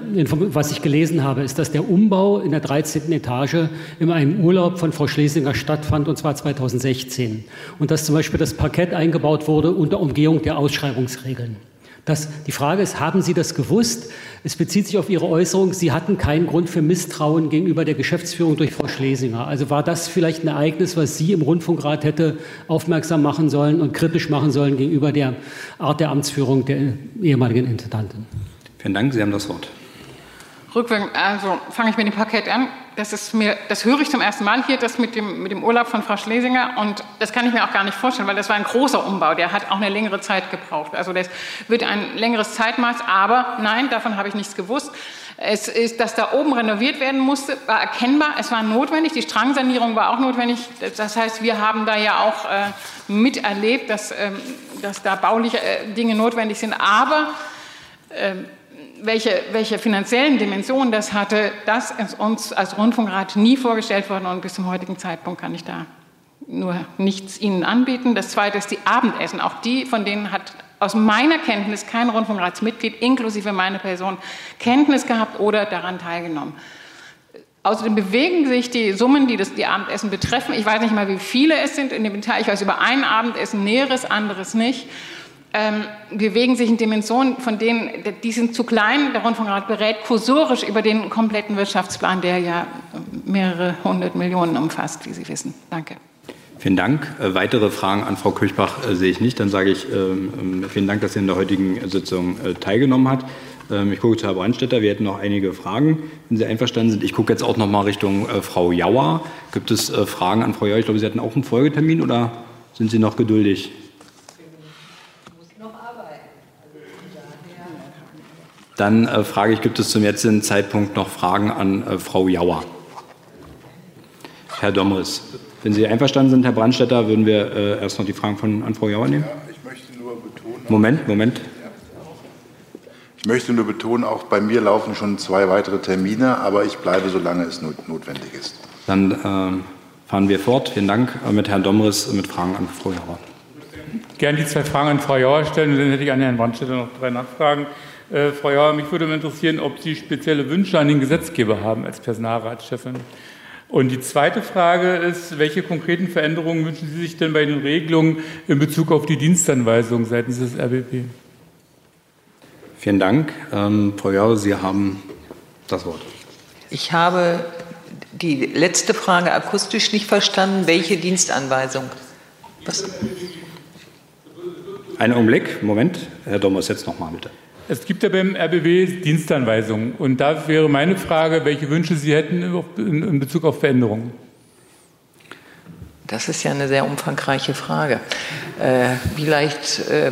was ich gelesen habe, ist, dass der Umbau in der 13. Etage in einem Urlaub von Frau Schlesinger stattfand, und zwar 2016. Und dass zum Beispiel das Parkett eingebaut wurde unter Umgehung der Ausschreibungsregeln. Das, die Frage ist, haben Sie das gewusst? Es bezieht sich auf Ihre Äußerung, Sie hatten keinen Grund für Misstrauen gegenüber der Geschäftsführung durch Frau Schlesinger. Also war das vielleicht ein Ereignis, was Sie im Rundfunkrat hätte aufmerksam machen sollen und kritisch machen sollen gegenüber der Art der Amtsführung der ehemaligen Intendantin? Vielen Dank, Sie haben das Wort. Rückwirkend, also fange ich mit dem Parkett an. Das ist mir, das höre ich zum ersten Mal hier, das mit dem, mit dem Urlaub von Frau Schlesinger. Und das kann ich mir auch gar nicht vorstellen, weil das war ein großer Umbau. Der hat auch eine längere Zeit gebraucht. Also das wird ein längeres Zeitmaß. Aber nein, davon habe ich nichts gewusst. Es ist, dass da oben renoviert werden musste, war erkennbar. Es war notwendig. Die Strangsanierung war auch notwendig. Das heißt, wir haben da ja auch äh, miterlebt, dass, ähm, dass da bauliche äh, Dinge notwendig sind. Aber äh, welche, welche finanziellen Dimensionen das hatte, das ist uns als Rundfunkrat nie vorgestellt worden und bis zum heutigen Zeitpunkt kann ich da nur nichts Ihnen anbieten. Das Zweite ist die Abendessen. Auch die, von denen hat aus meiner Kenntnis kein Rundfunkratsmitglied, inklusive meiner Person, Kenntnis gehabt oder daran teilgenommen. Außerdem bewegen sich die Summen, die das, die Abendessen betreffen. Ich weiß nicht mal, wie viele es sind in dem Detail. Ich weiß über ein Abendessen Näheres, anderes nicht ähm, bewegen sich in Dimensionen, von denen, die sind zu klein. Der Rundfunkrat berät kursorisch über den kompletten Wirtschaftsplan, der ja mehrere hundert Millionen umfasst, wie Sie wissen. Danke. Vielen Dank. Äh, weitere Fragen an Frau Kirchbach äh, sehe ich nicht. Dann sage ich ähm, äh, vielen Dank, dass sie in der heutigen Sitzung äh, teilgenommen hat. Ähm, ich gucke zu Herrn Brandstätter. Wir hätten noch einige Fragen, wenn Sie einverstanden sind. Ich gucke jetzt auch noch mal Richtung äh, Frau Jauer. Gibt es äh, Fragen an Frau Jauer? Ich glaube, Sie hatten auch einen Folgetermin oder sind Sie noch geduldig? Dann äh, frage ich, gibt es zum jetzigen Zeitpunkt noch Fragen an äh, Frau Jauer? Herr Domris, wenn Sie einverstanden sind, Herr Brandstätter, würden wir äh, erst noch die Fragen von, an Frau Jauer nehmen? Ja, ich möchte nur betonen. Moment, Moment. Ich möchte nur betonen, auch bei mir laufen schon zwei weitere Termine, aber ich bleibe, solange es notwendig ist. Dann äh, fahren wir fort. Vielen Dank äh, mit Herrn Domris mit Fragen an Frau Jauer. Gerne die zwei Fragen an Frau Jauer stellen, dann hätte ich an Herrn Brandstätter noch drei Nachfragen. Äh, Frau Jauer, mich würde mal interessieren, ob Sie spezielle Wünsche an den Gesetzgeber haben als Personalratschefin. Und die zweite Frage ist, welche konkreten Veränderungen wünschen Sie sich denn bei den Regelungen in Bezug auf die Dienstanweisung seitens des RBB? Vielen Dank. Ähm, Frau Jauer, Sie haben das Wort. Ich habe die letzte Frage akustisch nicht verstanden. Welche Dienstanweisung? Was? Einen Augenblick, Moment. Herr Dommers, jetzt nochmal bitte. Es gibt ja beim RBB Dienstanweisungen. Und da wäre meine Frage, welche Wünsche Sie hätten in Bezug auf Veränderungen. Das ist ja eine sehr umfangreiche Frage. Äh, vielleicht äh,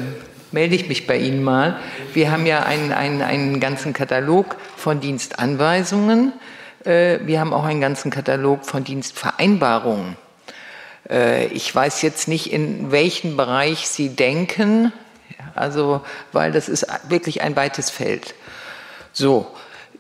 melde ich mich bei Ihnen mal. Wir haben ja einen, einen, einen ganzen Katalog von Dienstanweisungen. Äh, wir haben auch einen ganzen Katalog von Dienstvereinbarungen. Äh, ich weiß jetzt nicht, in welchen Bereich Sie denken. Also, weil das ist wirklich ein weites Feld. So,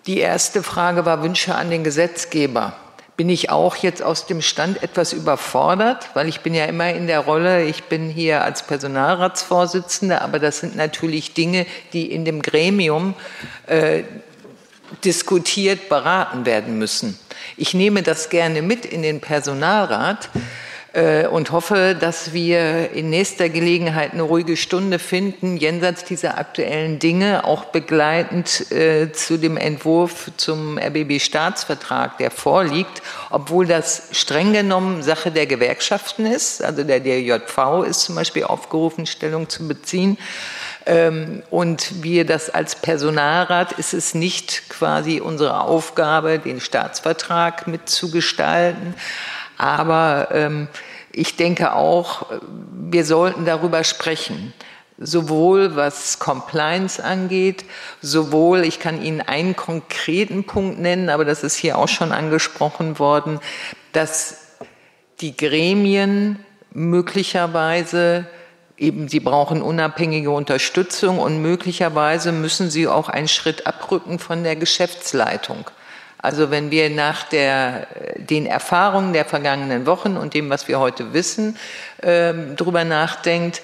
die erste Frage war Wünsche an den Gesetzgeber. Bin ich auch jetzt aus dem Stand etwas überfordert, weil ich bin ja immer in der Rolle, ich bin hier als Personalratsvorsitzende, aber das sind natürlich Dinge, die in dem Gremium äh, diskutiert, beraten werden müssen. Ich nehme das gerne mit in den Personalrat. Äh, und hoffe, dass wir in nächster Gelegenheit eine ruhige Stunde finden, jenseits dieser aktuellen Dinge, auch begleitend äh, zu dem Entwurf zum RBB-Staatsvertrag, der vorliegt, obwohl das streng genommen Sache der Gewerkschaften ist. Also der DJV ist zum Beispiel aufgerufen, Stellung zu beziehen. Ähm, und wir das als Personalrat ist es nicht quasi unsere Aufgabe, den Staatsvertrag mitzugestalten. Aber ähm, ich denke auch, wir sollten darüber sprechen sowohl was Compliance angeht, sowohl, ich kann Ihnen einen konkreten Punkt nennen, aber das ist hier auch schon angesprochen worden, dass die Gremien möglicherweise eben, sie brauchen unabhängige Unterstützung und möglicherweise müssen sie auch einen Schritt abrücken von der Geschäftsleitung. Also wenn wir nach der, den Erfahrungen der vergangenen Wochen und dem, was wir heute wissen, äh, darüber nachdenkt,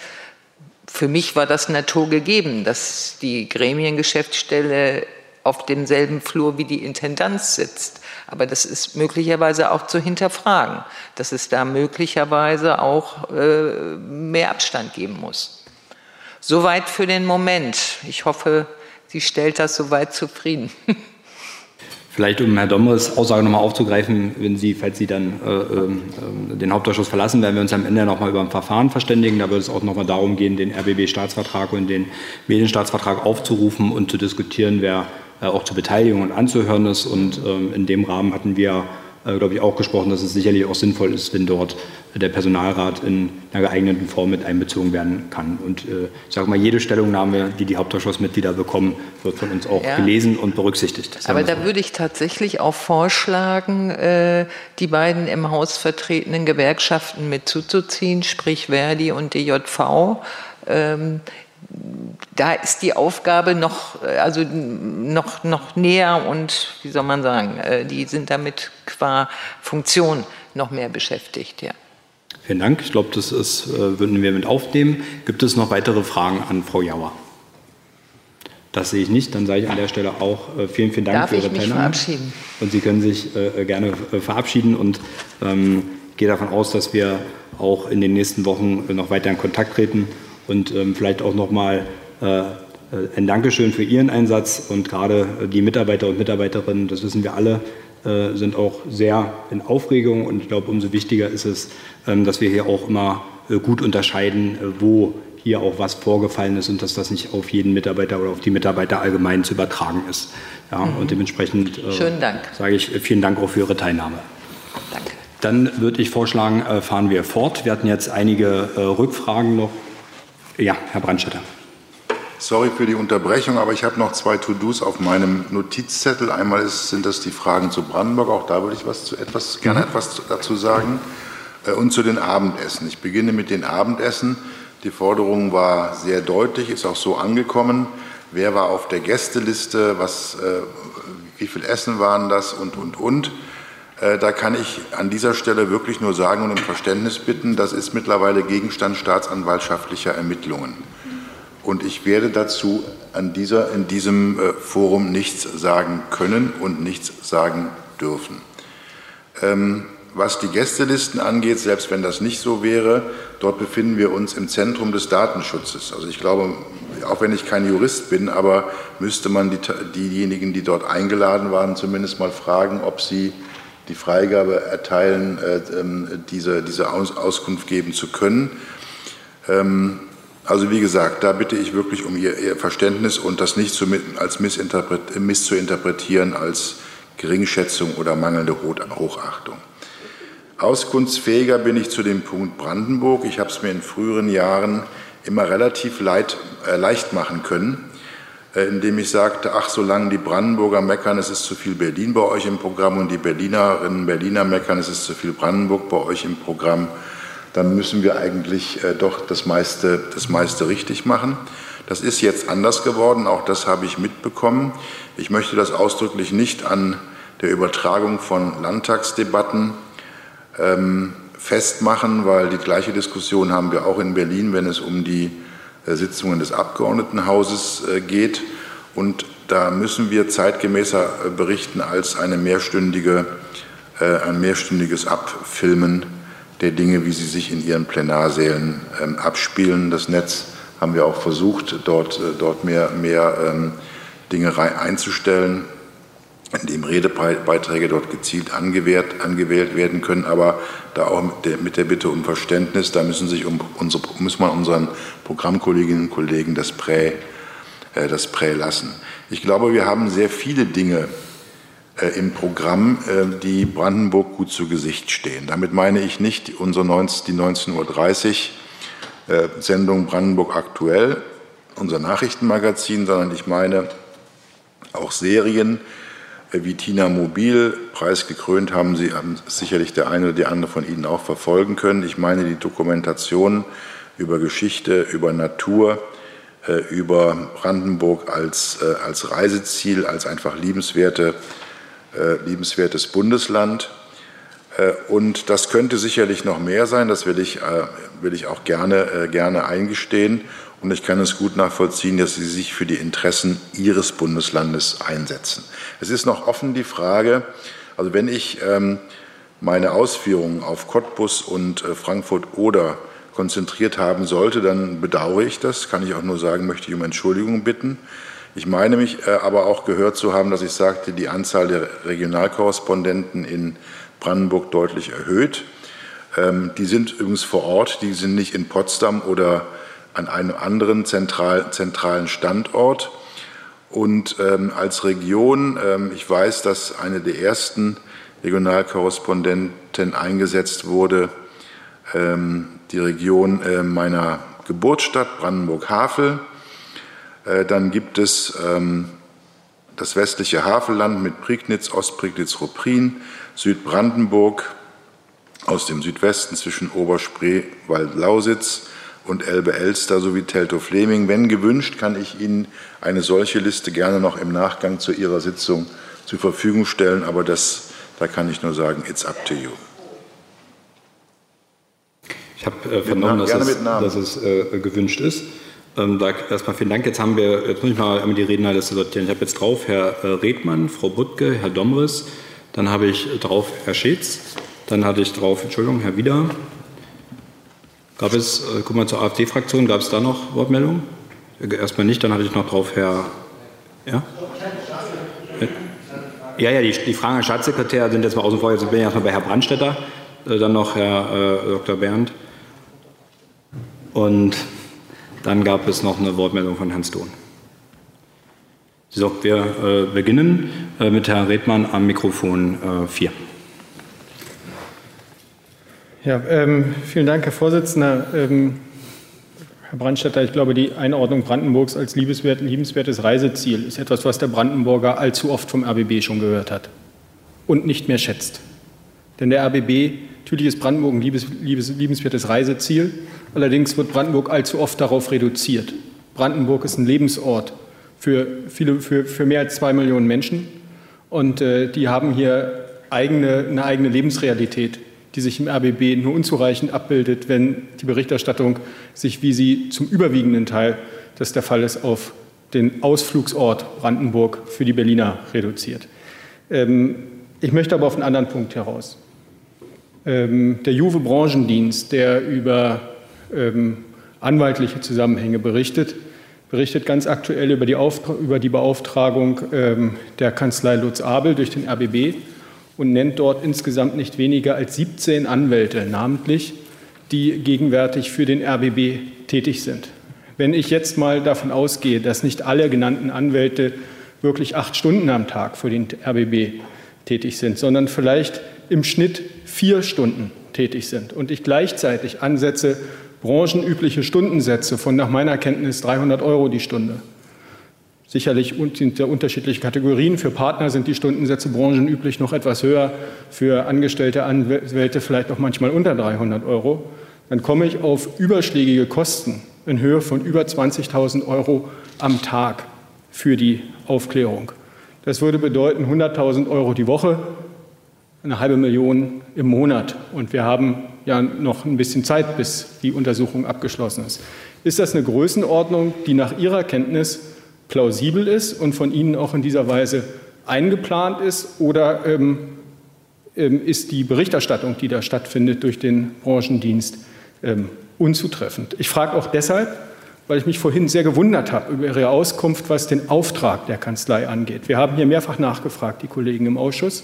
für mich war das Natur gegeben, dass die Gremiengeschäftsstelle auf demselben Flur wie die Intendanz sitzt. Aber das ist möglicherweise auch zu hinterfragen, dass es da möglicherweise auch äh, mehr Abstand geben muss. Soweit für den Moment. Ich hoffe, sie stellt das soweit zufrieden. Vielleicht, um Herr Domres Aussage nochmal aufzugreifen, wenn Sie, falls Sie dann äh, äh, den Hauptausschuss verlassen, werden wir uns am Ende nochmal über ein Verfahren verständigen. Da wird es auch nochmal darum gehen, den RBB-Staatsvertrag und den Medienstaatsvertrag aufzurufen und zu diskutieren, wer äh, auch zur Beteiligung und anzuhören ist. Und ähm, in dem Rahmen hatten wir, glaube ich, auch gesprochen, dass es sicherlich auch sinnvoll ist, wenn dort der Personalrat in einer geeigneten Form mit einbezogen werden kann. Und äh, ich sage mal, jede Stellungnahme, die die Hauptausschussmitglieder bekommen, wird von uns auch ja. gelesen und berücksichtigt. Aber da würde ich tatsächlich auch vorschlagen, die beiden im Haus vertretenen Gewerkschaften mit zuzuziehen, sprich Verdi und DJV ähm, da ist die Aufgabe noch, äh, also noch, noch näher und, wie soll man sagen, äh, die sind damit qua Funktion noch mehr beschäftigt, ja. Vielen Dank. Ich glaube, das ist, äh, würden wir mit aufnehmen. Gibt es noch weitere Fragen an Frau Jauer? Das sehe ich nicht. Dann sage ich an der Stelle auch vielen, vielen Dank Darf für Ihre ich mich Teilnahme. Und Sie können sich gerne verabschieden und ähm, gehe davon aus, dass wir auch in den nächsten Wochen noch weiter in Kontakt treten und ähm, vielleicht auch nochmal äh, ein Dankeschön für Ihren Einsatz und gerade die Mitarbeiter und Mitarbeiterinnen, das wissen wir alle, äh, sind auch sehr in Aufregung und ich glaube, umso wichtiger ist es, ähm, dass wir hier auch immer äh, gut unterscheiden, wo hier auch was vorgefallen ist und dass das nicht auf jeden Mitarbeiter oder auf die Mitarbeiter allgemein zu übertragen ist. Ja, mhm. Und dementsprechend Schönen Dank. sage ich vielen Dank auch für Ihre Teilnahme. Danke. Dann würde ich vorschlagen, fahren wir fort. Wir hatten jetzt einige Rückfragen noch ja, Herr Brandstätter. Sorry für die Unterbrechung, aber ich habe noch zwei To-Dos auf meinem Notizzettel. Einmal ist, sind das die Fragen zu Brandenburg, auch da würde ich was zu etwas, gerne mhm. etwas dazu sagen. Äh, und zu den Abendessen. Ich beginne mit den Abendessen. Die Forderung war sehr deutlich, ist auch so angekommen. Wer war auf der Gästeliste? Was, äh, wie viel Essen waren das? Und, und, und. Äh, da kann ich an dieser Stelle wirklich nur sagen und um Verständnis bitten, das ist mittlerweile Gegenstand staatsanwaltschaftlicher Ermittlungen. Und ich werde dazu an dieser, in diesem äh, Forum nichts sagen können und nichts sagen dürfen. Ähm, was die Gästelisten angeht, selbst wenn das nicht so wäre, dort befinden wir uns im Zentrum des Datenschutzes. Also ich glaube, auch wenn ich kein Jurist bin, aber müsste man die, diejenigen, die dort eingeladen waren, zumindest mal fragen, ob sie die Freigabe erteilen, äh, ähm, diese, diese Auskunft geben zu können. Ähm, also wie gesagt, da bitte ich wirklich um Ihr, Ihr Verständnis und das nicht zu, als missinterpret, misszuinterpretieren als Geringschätzung oder mangelnde Hochachtung. Auskunftsfähiger bin ich zu dem Punkt Brandenburg. Ich habe es mir in früheren Jahren immer relativ leid, äh, leicht machen können. Äh, indem ich sagte, ach, solange die Brandenburger meckern, es ist zu viel Berlin bei euch im Programm und die Berlinerinnen und Berliner meckern, es ist zu viel Brandenburg bei euch im Programm, dann müssen wir eigentlich äh, doch das meiste, das meiste richtig machen. Das ist jetzt anders geworden, auch das habe ich mitbekommen. Ich möchte das ausdrücklich nicht an der Übertragung von Landtagsdebatten ähm, festmachen, weil die gleiche Diskussion haben wir auch in Berlin, wenn es um die Sitzungen des Abgeordnetenhauses äh, geht. Und da müssen wir zeitgemäßer äh, berichten als eine mehrstündige, ein mehrstündiges Abfilmen der Dinge, wie sie sich in ihren Plenarsälen ähm, abspielen. Das Netz haben wir auch versucht, dort, dort mehr, mehr ähm, Dinge einzustellen in dem Redebeiträge dort gezielt angewählt, angewählt werden können, aber da auch mit der, mit der Bitte um Verständnis, da müssen sich um unsere, muss man unseren Programmkolleginnen und Kollegen das Prä, äh, das Prä lassen. Ich glaube, wir haben sehr viele Dinge äh, im Programm, äh, die Brandenburg gut zu Gesicht stehen. Damit meine ich nicht unsere 19, die 19.30 Uhr äh, Sendung Brandenburg aktuell, unser Nachrichtenmagazin, sondern ich meine auch Serien wie Tina Mobil, preisgekrönt haben Sie haben sicherlich der eine oder die andere von Ihnen auch verfolgen können. Ich meine die Dokumentation über Geschichte, über Natur, über Brandenburg als, als Reiseziel, als einfach liebenswerte äh, liebenswertes Bundesland. Äh, und das könnte sicherlich noch mehr sein, das will ich, äh, will ich auch gerne, gerne eingestehen. Und ich kann es gut nachvollziehen, dass Sie sich für die Interessen Ihres Bundeslandes einsetzen. Es ist noch offen die Frage, also wenn ich ähm, meine Ausführungen auf Cottbus und Frankfurt oder konzentriert haben sollte, dann bedauere ich das, kann ich auch nur sagen, möchte ich um Entschuldigung bitten. Ich meine mich äh, aber auch gehört zu haben, dass ich sagte, die Anzahl der Regionalkorrespondenten in Brandenburg deutlich erhöht. Ähm, die sind übrigens vor Ort, die sind nicht in Potsdam oder an einem anderen zentral, zentralen Standort. Und ähm, als Region, ähm, ich weiß, dass eine der ersten Regionalkorrespondenten eingesetzt wurde, die Region äh, meiner Geburtsstadt Brandenburg-Havel. Äh, dann gibt es ähm, das westliche Havelland mit Prignitz, Ostprignitz, Rupprin, Südbrandenburg aus dem Südwesten zwischen Oberspreewald-Lausitz und Elbe-Elster sowie Teltow-Fleming. Wenn gewünscht, kann ich Ihnen eine solche Liste gerne noch im Nachgang zu Ihrer Sitzung zur Verfügung stellen, aber das, da kann ich nur sagen, it's up to you. Ich habe äh, vernommen, dass es, dass es äh, gewünscht ist. Ähm, da erstmal vielen Dank. Jetzt haben wir, jetzt muss ich mal die Rednerliste sortieren. Ich habe jetzt drauf Herr äh, Redmann, Frau Buttke, Herr Domris, dann habe ich drauf Herr Schätz, dann hatte ich drauf, Entschuldigung, Herr Wieder. Gab es, äh, guck mal zur AfD-Fraktion, gab es da noch Wortmeldungen? Äh, erstmal nicht, dann hatte ich noch drauf Herr, ja? Ja, ja, die, die Fragen an Staatssekretär sind jetzt mal außen vor. Jetzt bin ich erstmal bei Herrn Brandstetter, äh, dann noch Herr äh, Dr. Berndt. Und dann gab es noch eine Wortmeldung von Herrn Stohn. So, wir äh, beginnen äh, mit Herrn Redmann am Mikrofon 4. Äh, ja, ähm, vielen Dank, Herr Vorsitzender. Ähm, Herr Brandstätter, ich glaube, die Einordnung Brandenburgs als liebenswert, liebenswertes Reiseziel ist etwas, was der Brandenburger allzu oft vom RBB schon gehört hat und nicht mehr schätzt. Denn der RBB, natürlich ist Brandenburg ein liebes, liebes, liebenswertes Reiseziel, allerdings wird Brandenburg allzu oft darauf reduziert. Brandenburg ist ein Lebensort für, viele, für, für mehr als zwei Millionen Menschen und äh, die haben hier eigene, eine eigene Lebensrealität, die sich im RBB nur unzureichend abbildet, wenn die Berichterstattung sich, wie sie zum überwiegenden Teil das der Fall ist, auf den Ausflugsort Brandenburg für die Berliner reduziert. Ähm, ich möchte aber auf einen anderen Punkt heraus. Ähm, der Juve Branchendienst, der über ähm, anwaltliche Zusammenhänge berichtet, berichtet ganz aktuell über die, über die Beauftragung ähm, der Kanzlei Lutz Abel durch den RBB und nennt dort insgesamt nicht weniger als 17 Anwälte namentlich, die gegenwärtig für den RBB tätig sind. Wenn ich jetzt mal davon ausgehe, dass nicht alle genannten Anwälte wirklich acht Stunden am Tag für den RBB tätig sind, sondern vielleicht im Schnitt vier Stunden tätig sind und ich gleichzeitig ansetze branchenübliche Stundensätze von nach meiner Kenntnis 300 Euro die Stunde. Sicherlich sind da unterschiedliche Kategorien. Für Partner sind die Stundensätze branchenüblich noch etwas höher, für angestellte Anwälte vielleicht auch manchmal unter 300 Euro. Dann komme ich auf überschlägige Kosten in Höhe von über 20.000 Euro am Tag für die Aufklärung. Das würde bedeuten 100.000 Euro die Woche, eine halbe Million im Monat. Und wir haben ja noch ein bisschen Zeit, bis die Untersuchung abgeschlossen ist. Ist das eine Größenordnung, die nach Ihrer Kenntnis plausibel ist und von Ihnen auch in dieser Weise eingeplant ist? Oder ähm, ähm, ist die Berichterstattung, die da stattfindet durch den Branchendienst, ähm, unzutreffend? Ich frage auch deshalb, weil ich mich vorhin sehr gewundert habe über Ihre Auskunft, was den Auftrag der Kanzlei angeht. Wir haben hier mehrfach nachgefragt, die Kollegen im Ausschuss.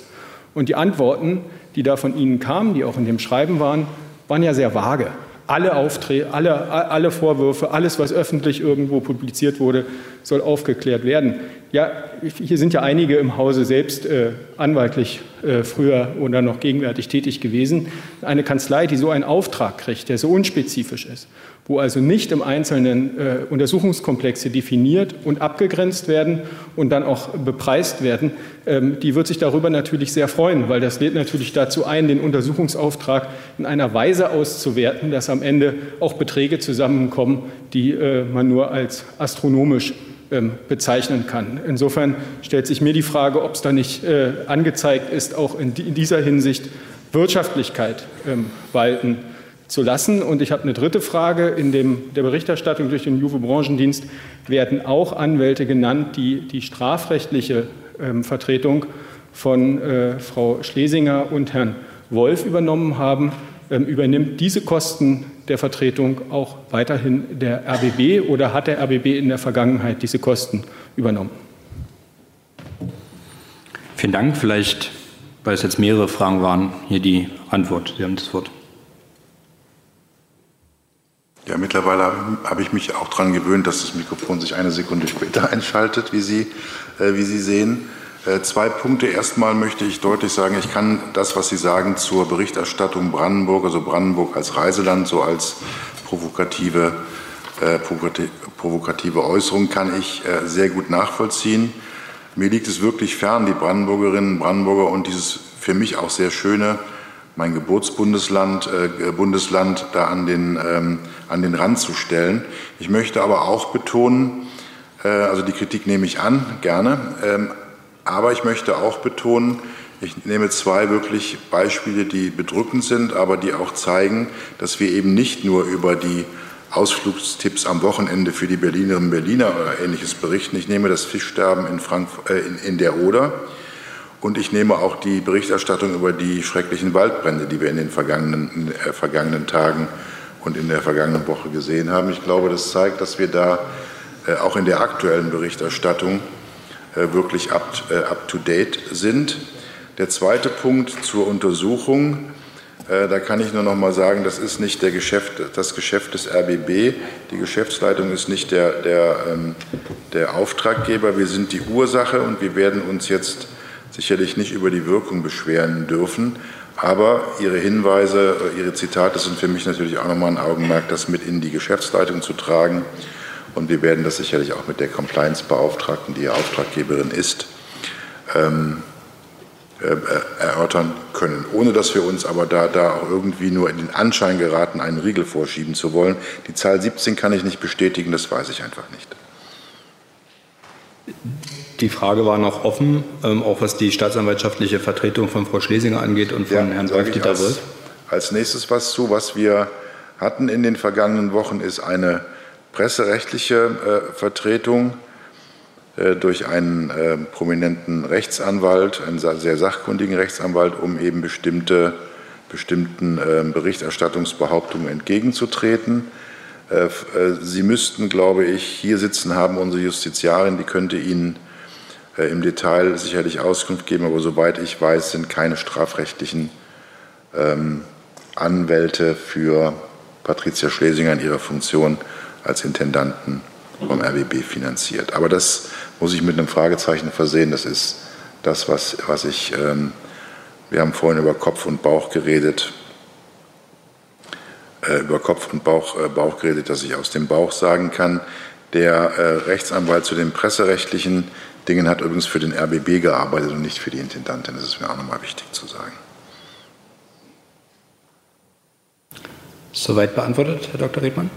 Und die Antworten, die da von Ihnen kamen, die auch in dem Schreiben waren, waren ja sehr vage. alle Aufträge, alle, alle Vorwürfe, alles, was öffentlich irgendwo publiziert wurde, soll aufgeklärt werden. Ja, hier sind ja einige im Hause selbst äh, anwaltlich äh, früher oder noch gegenwärtig tätig gewesen. Eine Kanzlei, die so einen Auftrag kriegt, der so unspezifisch ist, wo also nicht im Einzelnen äh, Untersuchungskomplexe definiert und abgegrenzt werden und dann auch bepreist werden, ähm, die wird sich darüber natürlich sehr freuen, weil das lädt natürlich dazu ein, den Untersuchungsauftrag in einer Weise auszuwerten, dass am Ende auch Beträge zusammenkommen, die äh, man nur als astronomisch ähm, bezeichnen kann. Insofern stellt sich mir die Frage, ob es da nicht äh, angezeigt ist, auch in, dieser Hinsicht Wirtschaftlichkeit ähm, walten zu lassen. Und ich habe eine dritte Frage. In dem, der Berichterstattung durch den Juve-Branchendienst werden auch Anwälte genannt, die die strafrechtliche ähm, Vertretung von äh, Frau Schlesinger und Herrn Wolf übernommen haben. übernimmt diese Kosten der Vertretung auch weiterhin der RBB oder hat der RBB in der Vergangenheit diese Kosten übernommen? Vielen Dank. Vielleicht, weil es jetzt mehrere Fragen waren, hier die Antwort. Sie haben das Wort. Ja, mittlerweile habe ich mich auch daran gewöhnt, dass das Mikrofon sich eine Sekunde später einschaltet, wie Sie, äh, wie Sie sehen. Äh, zwei Punkte. Erstmal möchte ich deutlich sagen, ich kann das, was Sie sagen zur Berichterstattung Brandenburg, also Brandenburg als Reiseland, so als provokative, äh, provokative Äußerung, kann ich äh, sehr gut nachvollziehen. Mir liegt es wirklich fern, die Brandenburgerinnen und Brandenburger und dieses für mich auch sehr schöne, mein Geburtsbundesland, äh, Bundesland da an den, ähm, an den Rand zu stellen. Ich möchte aber auch betonen, äh, also die Kritik nehme ich an, gerne, ähm, aber ich möchte auch betonen, ich nehme zwei wirklich Beispiele, die bedrückend sind, aber die auch zeigen, dass wir eben nicht nur über die Ausflugstipps am Wochenende für die Berlinerinnen und Berliner oder ähnliches berichten. Ich nehme das Fischsterben in, Frankfurt, äh, in, in der Oder und ich nehme auch die Berichterstattung über die schrecklichen Waldbrände, die wir in den vergangenen, in den äh, vergangenen Tagen und in der vergangenen Woche gesehen haben. Ich glaube, das zeigt, dass wir da äh, auch in der aktuellen Berichterstattung äh, wirklich up, äh, up to date sind. Der zweite Punkt zur Untersuchung. Äh, da kann ich nur noch mal sagen, das ist nicht der Geschäft, das Geschäft des RBB. Die Geschäftsleitung ist nicht der, der, ähm, der Auftraggeber. Wir sind die Ursache und wir werden uns jetzt sicherlich nicht über die Wirkung beschweren dürfen. Aber Ihre Hinweise, Ihre Zitate sind für mich natürlich auch nochmal ein Augenmerk, das mit in die Geschäftsleitung zu tragen. Und wir werden das sicherlich auch mit der Compliance-Beauftragten, die ja Auftraggeberin ist, ähm, äh, erörtern können, ohne dass wir uns aber da, da auch irgendwie nur in den Anschein geraten, einen Riegel vorschieben zu wollen. Die Zahl 17 kann ich nicht bestätigen, das weiß ich einfach nicht. Die Frage war noch offen, ähm, auch was die staatsanwaltschaftliche Vertretung von Frau Schlesinger angeht und von ja, Herrn Wolf-Dieter Wolf. Als nächstes was zu, was wir hatten in den vergangenen Wochen, ist eine presserechtliche äh, Vertretung äh, durch einen äh, prominenten Rechtsanwalt, einen sehr sachkundigen Rechtsanwalt, um eben bestimmte, bestimmten ähm, Berichterstattungsbehauptungen entgegenzutreten. Äh, äh, Sie müssten, glaube ich, hier sitzen haben unsere Justiziarin, die könnte Ihnen im Detail sicherlich Auskunft geben, aber soweit ich weiß, sind keine strafrechtlichen ähm, Anwälte für Patricia Schlesinger in ihrer Funktion als Intendanten vom RBB finanziert. Aber das muss ich mit einem Fragezeichen versehen. Das ist das, was, was ich, ähm, wir haben vorhin über Kopf und Bauch geredet, äh, über Kopf und Bauch, äh, Bauch geredet, dass ich aus dem Bauch sagen kann. Der äh, Rechtsanwalt zu den presserechtlichen Dingen hat übrigens für den RBB gearbeitet und nicht für die Intendantin. Das ist mir auch nochmal wichtig zu sagen. Soweit beantwortet, Herr Dr. Redmann?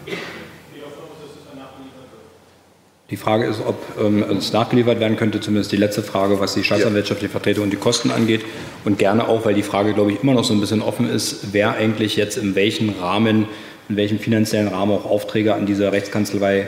Die Frage ist, ob ähm, es nachgeliefert werden könnte, zumindest die letzte Frage, was die staatsanwaltschaftliche Vertretung und die Kosten angeht. Und gerne auch, weil die Frage, glaube ich, immer noch so ein bisschen offen ist, wer eigentlich jetzt in welchem Rahmen, in welchem finanziellen Rahmen auch Aufträge an dieser Rechtskanzlei,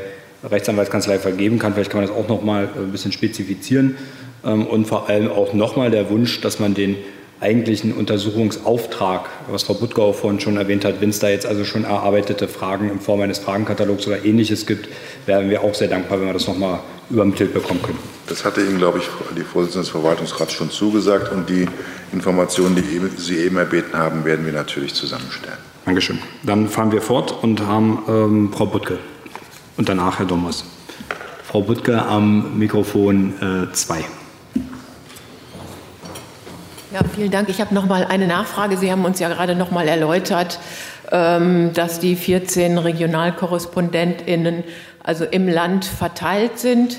Rechtsanwaltskanzlei vergeben kann. Vielleicht kann man das auch noch mal äh, ein bisschen spezifizieren. Ähm, und vor allem auch noch mal der Wunsch, dass man den eigentlichen Untersuchungsauftrag, was Frau Buttgau vorhin schon erwähnt hat, wenn es da jetzt also schon erarbeitete Fragen in Form eines Fragenkatalogs oder ähnliches gibt, wären wir auch sehr dankbar, wenn wir das nochmal übermittelt bekommen können. Das hatte Ihnen, glaube ich, die Vorsitzende des Verwaltungsrats schon zugesagt und die Informationen, die Sie eben erbeten haben, werden wir natürlich zusammenstellen. Dankeschön. Dann fahren wir fort und haben ähm, Frau Buttke und danach Herr Dommers. Frau Buttke am Mikrofon 2. Äh, ja, vielen Dank. Ich habe noch mal eine Nachfrage. Sie haben uns ja gerade noch mal erläutert, ähm, dass die 14 Regionalkorrespondentinnen also im Land verteilt sind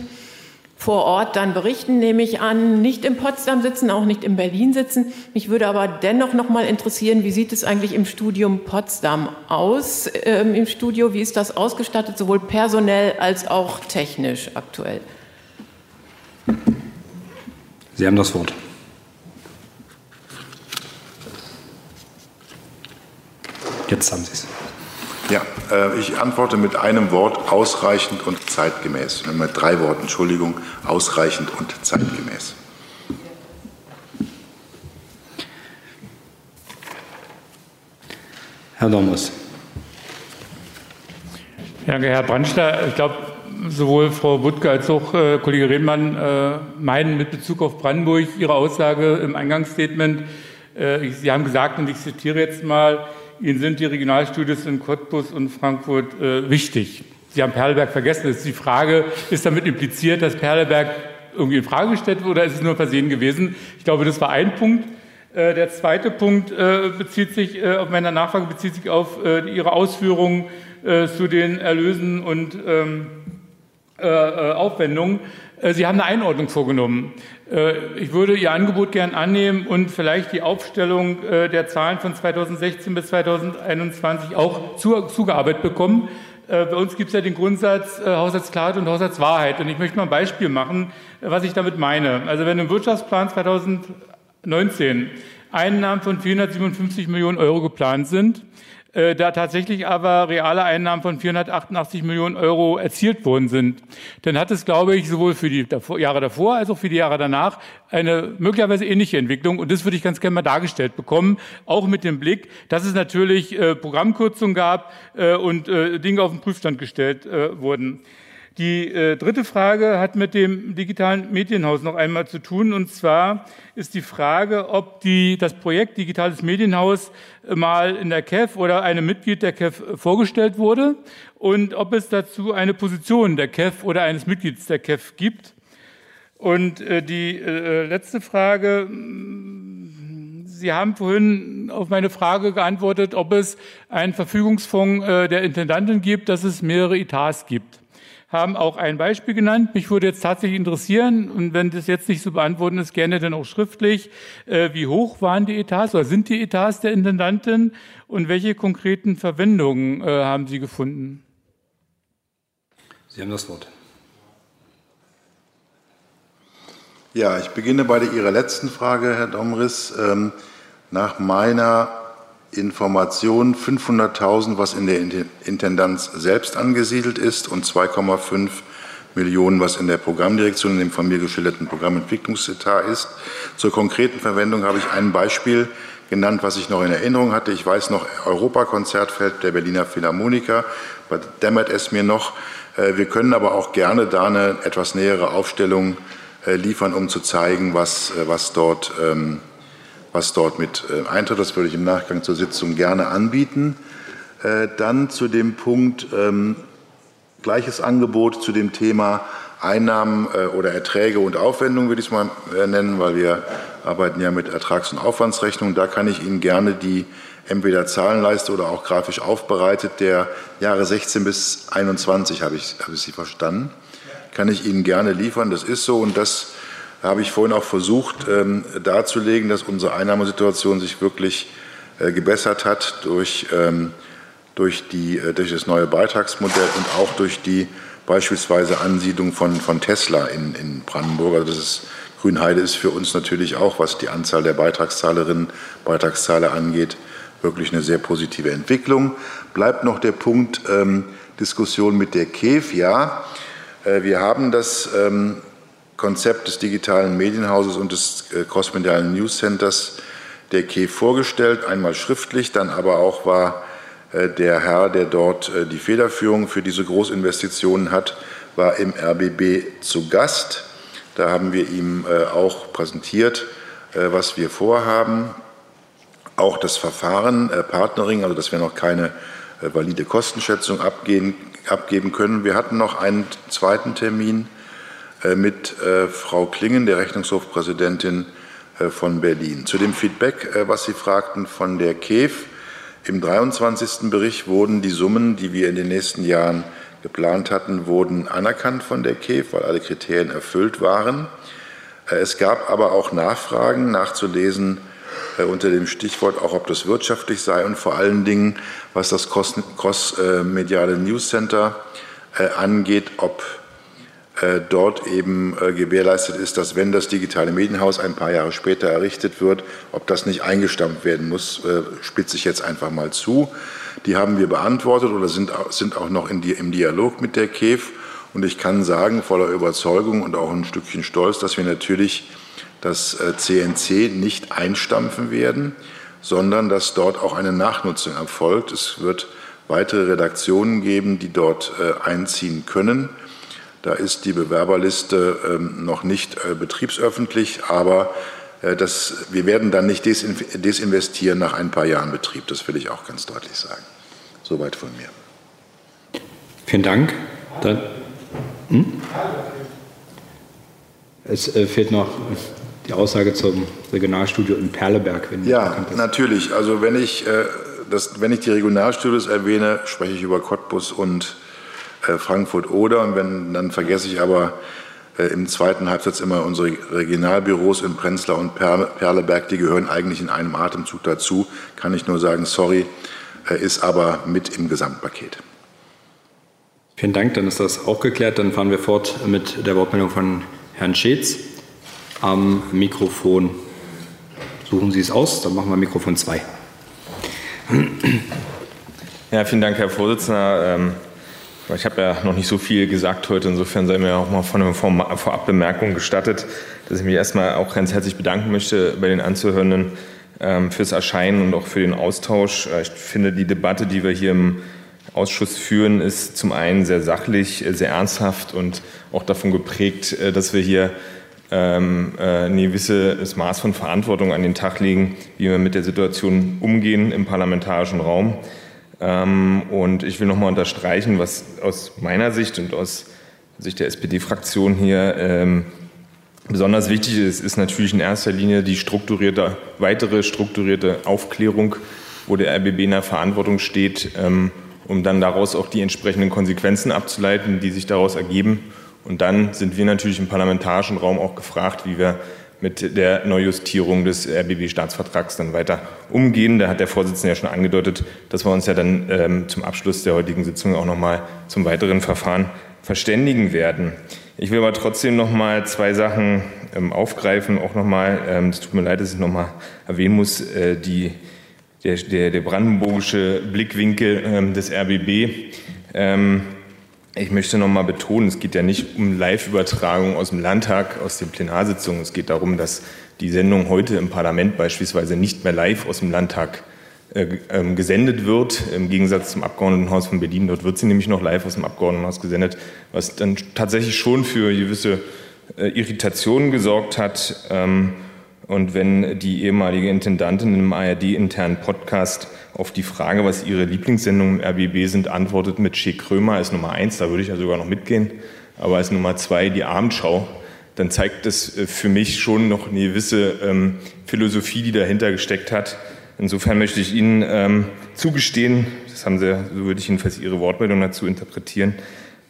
vor Ort dann berichten, nehme ich an, nicht in Potsdam sitzen, auch nicht in Berlin sitzen. Mich würde aber dennoch noch mal interessieren, wie sieht es eigentlich im Studium Potsdam aus? Ähm, Im Studio, wie ist das ausgestattet, sowohl personell als auch technisch aktuell? Sie haben das Wort. Jetzt haben Sie es. Ja, äh, ich antworte mit einem Wort ausreichend und zeitgemäß. Mit drei Worten, Entschuldigung, ausreichend und zeitgemäß. Herr Domus. Danke, Herr Brandster. Ich glaube, sowohl Frau Wuttke als auch äh, Kollege Redmann äh, meinen mit Bezug auf Brandenburg Ihre Aussage im Eingangsstatement. Äh, Sie haben gesagt, und ich zitiere jetzt mal, Ihnen sind die Regionalstudios in Cottbus und Frankfurt äh, wichtig. Sie haben Perleberg vergessen. Das ist die Frage, ist damit impliziert, dass Perleberg irgendwie in Frage gestellt wurde oder ist es nur Versehen gewesen? Ich glaube, das war ein Punkt. Äh, der zweite Punkt äh, bezieht sich, äh, auf meiner Nachfrage bezieht sich auf Ihre Ausführungen zu den Erlösen und ähm, Aufwendungen. Sie haben eine Einordnung vorgenommen. Äh, ich würde Ihr Angebot gern annehmen und vielleicht die Aufstellung äh, der Zahlen von 2016 bis 2021 auch zugearbeitet bekommen. Äh, bei uns gibt es ja den Grundsatz Haushaltsklarheit und Haushaltswahrheit. Und ich möchte mal ein Beispiel machen, was ich damit meine. Also wenn im Wirtschaftsplan 2019 Einnahmen von 457 Millionen Euro geplant sind, äh, da tatsächlich aber reale Einnahmen von 488 Millionen Euro erzielt worden sind, dann hat es, glaube ich, sowohl für die Jahre davor als auch für die Jahre danach eine möglicherweise ähnliche Entwicklung. Und das würde ich ganz gerne mal dargestellt bekommen, auch mit dem Blick, dass es natürlich äh, Programmkürzungen gab äh, und äh, Dinge auf den Prüfstand gestellt äh, wurden. Die äh, dritte Frage hat mit dem digitalen Medienhaus noch einmal zu tun. Und zwar ist die Frage, ob die, das Projekt Digitales Medienhaus mal in der KEF oder einem Mitglied der KEF vorgestellt wurde und ob es dazu eine Position der KEF oder eines Mitglieds der KEF gibt. Und äh, die äh, letzte Frage, Sie haben vorhin auf meine Frage geantwortet, ob es einen Verfügungsfonds äh, der Intendantin gibt, dass es mehrere Etats gibt haben auch ein Beispiel genannt. Mich würde jetzt tatsächlich interessieren, und wenn das jetzt nicht zu beantworten ist, gerne dann auch schriftlich, äh, wie hoch waren die Etats oder sind die Etats der Intendantin und welche konkreten Verwendungen äh, haben Sie gefunden? Sie haben das Wort. Ja, ich beginne bei Ihrer letzten Frage, Herr Domris. Ähm, nach meiner Information 500.000, was in der Intendanz selbst angesiedelt ist, und 2,5 Millionen, was in der Programmdirektion, in dem von mir geschilderten Programmentwicklungsetat ist. Zur konkreten Verwendung habe ich ein Beispiel genannt, was ich noch in Erinnerung hatte. Ich weiß noch, Europakonzertfeld der Berliner Philharmoniker, da dämmert es mir noch. Äh, wir können aber auch gerne da eine etwas nähere Aufstellung äh, liefern, um zu zeigen, was, äh, was dort ähm, was dort mit äh, eintritt. Das würde ich im Nachgang zur Sitzung gerne anbieten. Äh, dann zu dem Punkt ähm, gleiches Angebot zu dem Thema Einnahmen äh, oder Erträge und Aufwendungen, würde ich es mal nennen, weil wir arbeiten ja mit Ertrags- und Aufwandsrechnungen. Da kann ich Ihnen gerne die entweder Zahlenleiste oder auch grafisch aufbereitet der Jahre 16 bis 21, habe ich, habe ich Sie verstanden, kann ich Ihnen gerne liefern. Das ist so und das habe ich vorhin auch versucht ähm, darzulegen, dass unsere Einnahmesituation sich wirklich äh, gebessert hat durch, ähm, durch, die, äh, durch das neue Beitragsmodell und auch durch die beispielsweise Ansiedlung von, von Tesla in, in Brandenburg. Also das ist, Grünheide ist für uns natürlich auch, was die Anzahl der Beitragszahlerinnen, Beitragszahler angeht, wirklich eine sehr positive Entwicklung. Bleibt noch der Punkt ähm, Diskussion mit der KEF. Ja, äh, wir haben das ähm, Konzept des digitalen Medienhauses und des äh, crossmedialen News Centers der KEF vorgestellt, einmal schriftlich, dann aber auch war äh, der Herr, der dort äh, die Federführung für diese Großinvestitionen hat, war im RBB zu Gast. Da haben wir ihm auch präsentiert, was wir vorhaben. auch das Verfahren äh, Partnering, also dass wir noch keine äh, valide Kostenschätzung abgeben, können. Wir hatten noch einen zweiten Termin äh, mit äh, Frau Klingen, der Rechnungshofpräsidentin äh, von Berlin. Zu dem Feedback, äh, was Sie fragten von der KEF. Im 23. Bericht wurden die Summen, die wir in den nächsten Jahren geplant hatten, wurden anerkannt von der KEF, weil alle Kriterien erfüllt waren. Es gab aber auch Nachfragen nachzulesen äh, unter dem Stichwort auch, ob das wirtschaftlich sei und vor allen Dingen, was das cross-mediale News Center äh, angeht, ob äh, dort eben gewährleistet ist, dass wenn das digitale Medienhaus ein paar Jahre später errichtet wird, ob das nicht eingestampft werden muss, spitze ich jetzt einfach mal zu. Die haben wir beantwortet oder sind, sind auch noch die, im Dialog mit der KEF. Und ich kann sagen, voller Überzeugung und auch ein Stückchen Stolz, dass wir natürlich das CNC äh, nicht einstampfen werden, sondern dass dort auch eine Nachnutzung erfolgt. Es wird weitere Redaktionen geben, die dort äh, einziehen können. Da ist die Bewerberliste ähm, noch nicht äh, betriebsöffentlich, aber das, wir werden dann nicht desinvestieren nach ein paar Jahren Betrieb. Das will ich auch ganz deutlich sagen. Soweit von mir. Vielen Dank. Dann, hm? Es fehlt noch die Aussage zum Regionalstudio in Perleberg. ja, natürlich. Also wenn ich, äh, das, wenn ich die Regionalstudios erwähne, spreche ich über Cottbus und äh, Frankfurt-Oder. Und wenn, dann vergesse ich aber äh, im zweiten Halbsatz immer unsere Regionalbüros in Prenzlau und Perleberg. Die gehören eigentlich in einem Atemzug dazu. Kann ich nur sagen, sorry, äh, ist aber mit im Gesamtpaket. Vielen Dank, dann ist das auch geklärt. Dann fahren wir fort mit der Wortmeldung von Herrn Schetz am Mikrofon. Suchen Sie es aus, dann machen wir Mikrofon 2. Ja, vielen Dank, Herr Vorsitzender. Ich habe ja noch nicht so viel gesagt heute, insofern sei mir auch mal von einer Vorabbemerkung gestattet, dass ich mich erstmal auch ganz herzlich bedanken möchte bei den Anzuhörenden ähm, fürs Erscheinen und auch für den Austausch. Äh, ich finde, die Debatte, die wir hier im Ausschuss führen, ist zum einen sehr sachlich, äh, sehr ernsthaft und auch davon geprägt, äh, dass wir hier ähm, äh, ein gewisses Maß von Verantwortung an den Tag legen, wie wir mit der Situation umgehen im parlamentarischen Raum. Ähm, und ich will nochmal unterstreichen, was aus meiner Sicht und aus Sicht der SPD-Fraktion hier ähm, besonders wichtig ist, ist natürlich in erster Linie die strukturierte, weitere strukturierte Aufklärung, wo der RBB in der Verantwortung steht, ähm, um dann daraus auch die entsprechenden Konsequenzen abzuleiten, die sich daraus ergeben. Und dann sind wir natürlich im parlamentarischen Raum auch gefragt, wie wir mit der Neujustierung des RBB-Staatsvertrags dann weiter umgehen. Da hat der Vorsitzende ja schon angedeutet, dass wir uns ja dann ähm, zum Abschluss der heutigen Sitzung auch noch mal zum weiteren Verfahren verständigen werden. Ich will aber trotzdem noch mal zwei Sachen ähm, aufgreifen. Auch noch mal, ähm, es tut mir leid, dass ich noch mal erwähnen muss, äh, die, der, der, der brandenburgische Blickwinkel ähm, des RBB. Ich möchte noch mal betonen, es geht ja nicht um Live-Übertragung aus dem Landtag, aus den Plenarsitzungen. Es geht darum, dass die Sendung heute im Parlament beispielsweise nicht mehr live aus dem Landtag äh, ähm, gesendet wird, im Gegensatz zum Abgeordnetenhaus von Berlin. Dort wird sie nämlich noch live aus dem Abgeordnetenhaus gesendet, was dann tatsächlich schon für gewisse äh, Irritationen gesorgt hat. Ähm, und wenn die ehemalige Intendantin im ARD-internen Podcast auf die Frage, was ihre Lieblingssendungen im RBB sind, antwortet mit Che Krömer als Nummer eins, da würde ich ja sogar noch mitgehen, aber als Nummer zwei die Abendschau, dann zeigt das äh, für mich schon noch eine gewisse ähm, Philosophie, die dahinter gesteckt hat. Insofern möchte ich Ihnen ähm, zugestehen, das haben Sie, so würde ich jedenfalls Ihre Wortmeldung dazu interpretieren,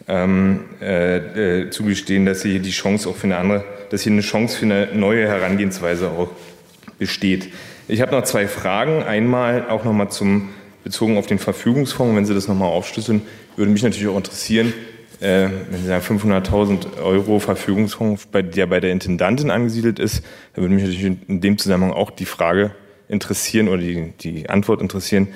ähm, äh, äh, zugestehen, dass hier die Chance auch für eine andere, dass hier eine Chance für eine neue Herangehensweise auch besteht. Ich habe noch zwei Fragen. Einmal auch noch mal zum bezogen auf den Verfügungsfonds. Wenn Sie das noch mal aufschlüsseln, würde mich natürlich auch interessieren, äh, wenn Sie sagen 500.000 Euro Verfügungsfonds, bei, der bei der Intendantin angesiedelt ist, dann würde mich natürlich in dem Zusammenhang auch die Frage interessieren oder die, die Antwort interessieren,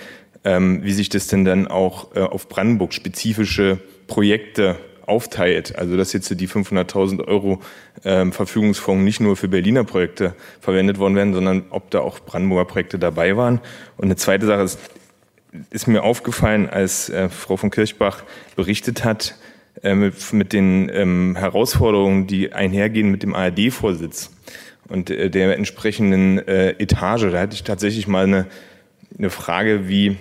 ähm, wie sich das denn dann auch äh, auf Brandenburg spezifische Projekte aufteilt. Also dass jetzt die 500.000 Euro ähm, Verfügungsfonds nicht nur für Berliner Projekte verwendet worden werden, sondern ob da auch Brandenburger Projekte dabei waren. Und eine zweite Sache ist, ist mir aufgefallen, als äh, Frau von Kirchbach berichtet hat, äh, mit, mit, den ähm, Herausforderungen, die einhergehen mit dem ARD-Vorsitz. und äh, der entsprechenden äh, Etage. Da hatte ich tatsächlich mal eine, eine Frage, wie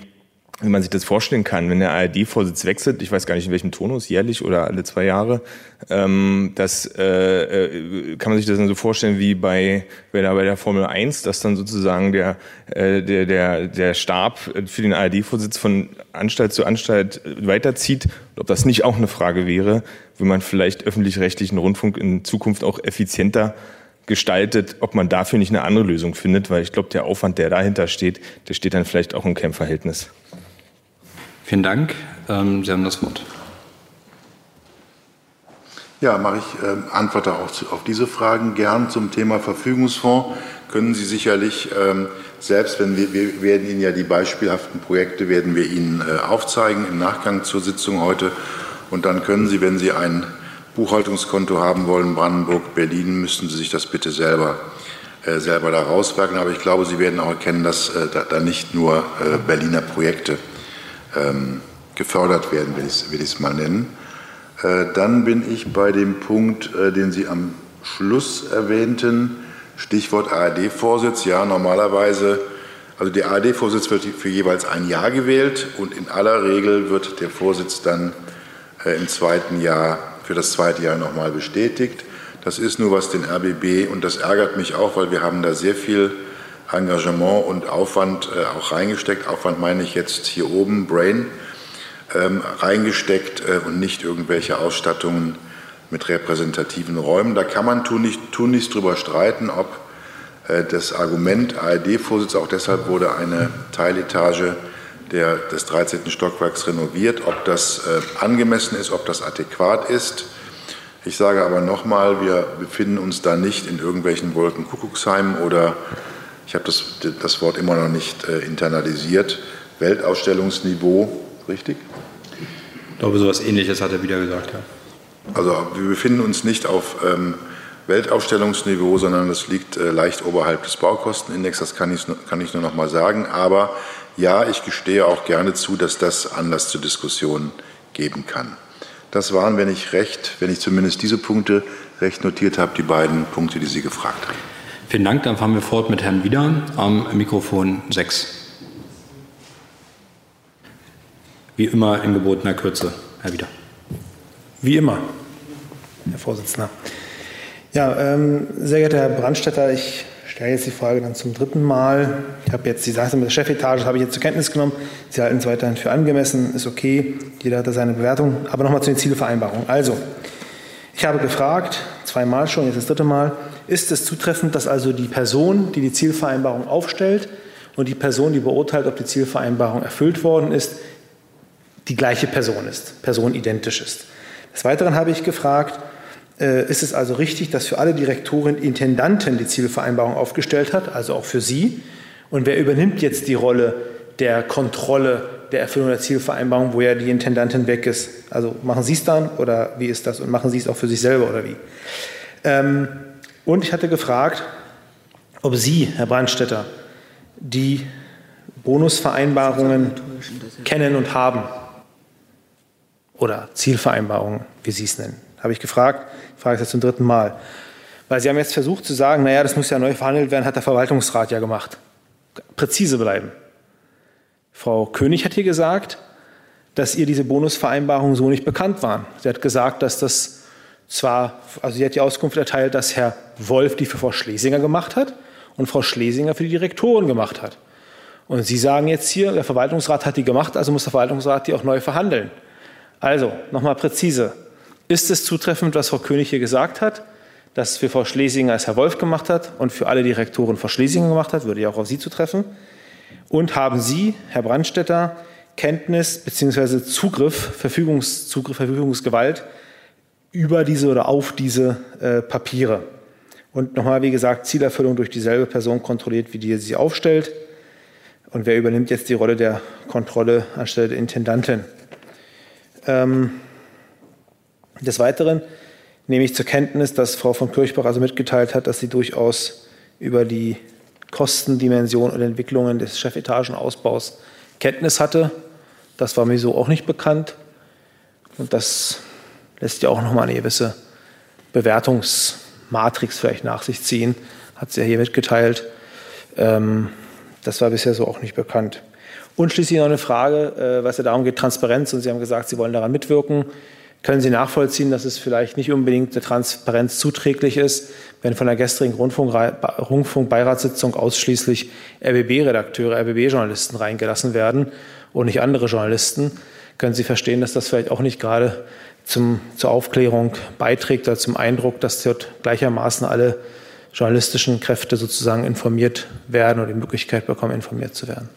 wie man sich das vorstellen kann, wenn der ARD-Vorsitz wechselt, ich weiß gar nicht in welchem Tonus, jährlich oder alle zwei Jahre, ähm, das äh, äh, kann man sich das dann so vorstellen wie bei, bei, der, bei der Formel 1, dass dann sozusagen der, äh, der, der, der Stab für den ARD-Vorsitz von Anstalt zu Anstalt weiterzieht. Ob das nicht auch eine Frage wäre, wie man vielleicht öffentlich-rechtlichen Rundfunk in Zukunft auch effizienter gestaltet, ob man dafür nicht eine andere Lösung findet, weil ich glaube, der Aufwand, der dahinter steht, der steht dann vielleicht auch im Kämpfverhältnis. Vielen Dank. Ähm, Sie haben das Wort. Ja, mache ich äh, antworte auch zu, auf diese Fragen gern zum Thema Verfügungsfonds. Können Sie sicherlich ähm, selbst, wenn wir, wir werden Ihnen ja die beispielhaften Projekte werden wir Ihnen äh, aufzeigen im Nachgang zur Sitzung heute. Und dann können Sie, wenn Sie ein Buchhaltungskonto haben wollen, Brandenburg, Berlin, müssten Sie sich das bitte selber äh, selber da rauswerken. Aber ich glaube, Sie werden auch erkennen, dass äh, da, da, nicht nur äh, Berliner Projekte ähm, gefördert werden, will ich es mal nennen. Äh, dann bin ich bei dem Punkt, äh, den Sie am Schluss erwähnten, Stichwort ARD-Vorsitz. Ja, normalerweise, also der ARD-Vorsitz wird für jeweils ein Jahr gewählt und in aller Regel wird der Vorsitz dann äh, im zweiten Jahr, für das zweite Jahr nochmal bestätigt. Das ist nur was den RBB und das ärgert mich auch, weil wir haben da sehr viel Engagement und Aufwand äh, auch reingesteckt. Aufwand meine ich jetzt hier oben, Brain, ähm, reingesteckt äh, und nicht irgendwelche Ausstattungen mit repräsentativen Räumen. Da kann man tun nicht, tun drüber streiten, ob äh, das Argument ARD-Vorsitz, auch deshalb wurde eine Teiletage der, des 13. Stockwerks renoviert, ob das äh, angemessen ist, ob das adäquat ist. Ich sage aber nochmal, wir befinden uns da nicht in irgendwelchen Wolkenkuckucksheimen oder ich habe das, das Wort immer noch nicht äh, internalisiert, Weltausstellungsniveau, richtig? Ich glaube, so etwas Ähnliches hat er wieder gesagt, ja. Also wir befinden uns nicht auf ähm, Weltausstellungsniveau, sondern das liegt äh, leicht oberhalb des Baukostenindex, das kann ich, kann ich nur noch mal sagen. Aber ja, ich gestehe auch gerne zu, dass das Anlass zur Diskussion geben kann. Das waren, wenn ich recht, wenn ich zumindest diese Punkte recht notiert habe, die beiden Punkte, die Sie gefragt haben. Vielen Dank. Dann fahren wir fort mit Herrn Wieder am Mikrofon 6. Wie immer in gebotener Kürze, Herr Wieder. Wie immer, Herr Vorsitzender. Ja, ähm, sehr geehrter Herr Brandstätter, ich stelle jetzt die Frage dann zum dritten Mal. Ich habe jetzt die Sache mit der Chefetage habe ich jetzt zur Kenntnis genommen. Sie halten es weiterhin für angemessen, ist okay. Jeder hat da seine Bewertung. Aber nochmal zu den Zielvereinbarungen. Also, ich habe gefragt, zweimal schon, jetzt das dritte Mal, ist es zutreffend, dass also die Person, die die Zielvereinbarung aufstellt und die Person, die beurteilt, ob die Zielvereinbarung erfüllt worden ist, die gleiche Person ist, personidentisch ist. Des Weiteren habe ich gefragt, äh, ist es also richtig, dass für alle Direktoren Intendanten die Zielvereinbarung aufgestellt hat, also auch für Sie? Und wer übernimmt jetzt die Rolle der Kontrolle der Erfüllung der Zielvereinbarung, wo ja die Intendantin weg ist? Also machen Sie es dann oder wie ist das? Und machen Sie es auch für sich selber oder wie? Ähm, und ich hatte gefragt, ob Sie, Herr Brandstetter, die Bonusvereinbarungen kennen und haben. Oder Zielvereinbarungen, wie Sie es nennen. Habe ich gefragt. Ich frage es jetzt zum dritten Mal. Weil Sie haben jetzt versucht zu sagen, naja, das muss ja neu verhandelt werden, hat der Verwaltungsrat ja gemacht. Präzise bleiben. Frau König hat hier gesagt, dass ihr diese Bonusvereinbarungen so nicht bekannt waren. Sie hat gesagt, dass das zwar, also sie hat die Auskunft erteilt, dass Herr Wolf die für Frau Schlesinger gemacht hat und Frau Schlesinger für die Direktoren gemacht hat. Und Sie sagen jetzt hier, der Verwaltungsrat hat die gemacht, also muss der Verwaltungsrat die auch neu verhandeln. Also, nochmal präzise. Ist es zutreffend, was Frau König hier gesagt hat, dass für Frau Schlesinger es Herr Wolf gemacht hat und für alle Direktoren Frau Schlesinger gemacht hat, würde ja auch auf Sie zutreffen? Und haben Sie, Herr Brandstetter, Kenntnis bzw. Zugriff, Verfügungszugriff, Verfügungsgewalt über diese oder auf diese äh, Papiere. Und nochmal, wie gesagt, Zielerfüllung durch dieselbe Person kontrolliert, wie die sie aufstellt. Und wer übernimmt jetzt die Rolle der Kontrolle anstelle der Intendantin? Ähm, des Weiteren nehme ich zur Kenntnis, dass Frau von Kirchbach also mitgeteilt hat, dass sie durchaus über die Kostendimension und Entwicklungen des Chefetagenausbaus Kenntnis hatte. Das war mir so auch nicht bekannt. Und das lässt ja auch nochmal eine gewisse Bewertungsmatrix vielleicht nach sich ziehen. hat sie ja hier mitgeteilt. Ähm, das war bisher so auch nicht bekannt. Und schließlich noch eine Frage, äh, was ja darum geht, Transparenz. Und Sie haben gesagt, Sie wollen daran mitwirken. Können Sie nachvollziehen, dass es vielleicht nicht unbedingt der Transparenz zuträglich ist, wenn von der gestrigen Rundfunkbeiratssitzung ausschließlich RBB-Redakteure, RBB-Journalisten reingelassen werden und nicht andere Journalisten? Können Sie verstehen, dass das vielleicht auch nicht gerade zum, zur Aufklärung beiträgt oder zum Eindruck, dass dort gleichermaßen alle journalistischen Kräfte sozusagen informiert werden oder die Möglichkeit bekommen, informiert zu werden?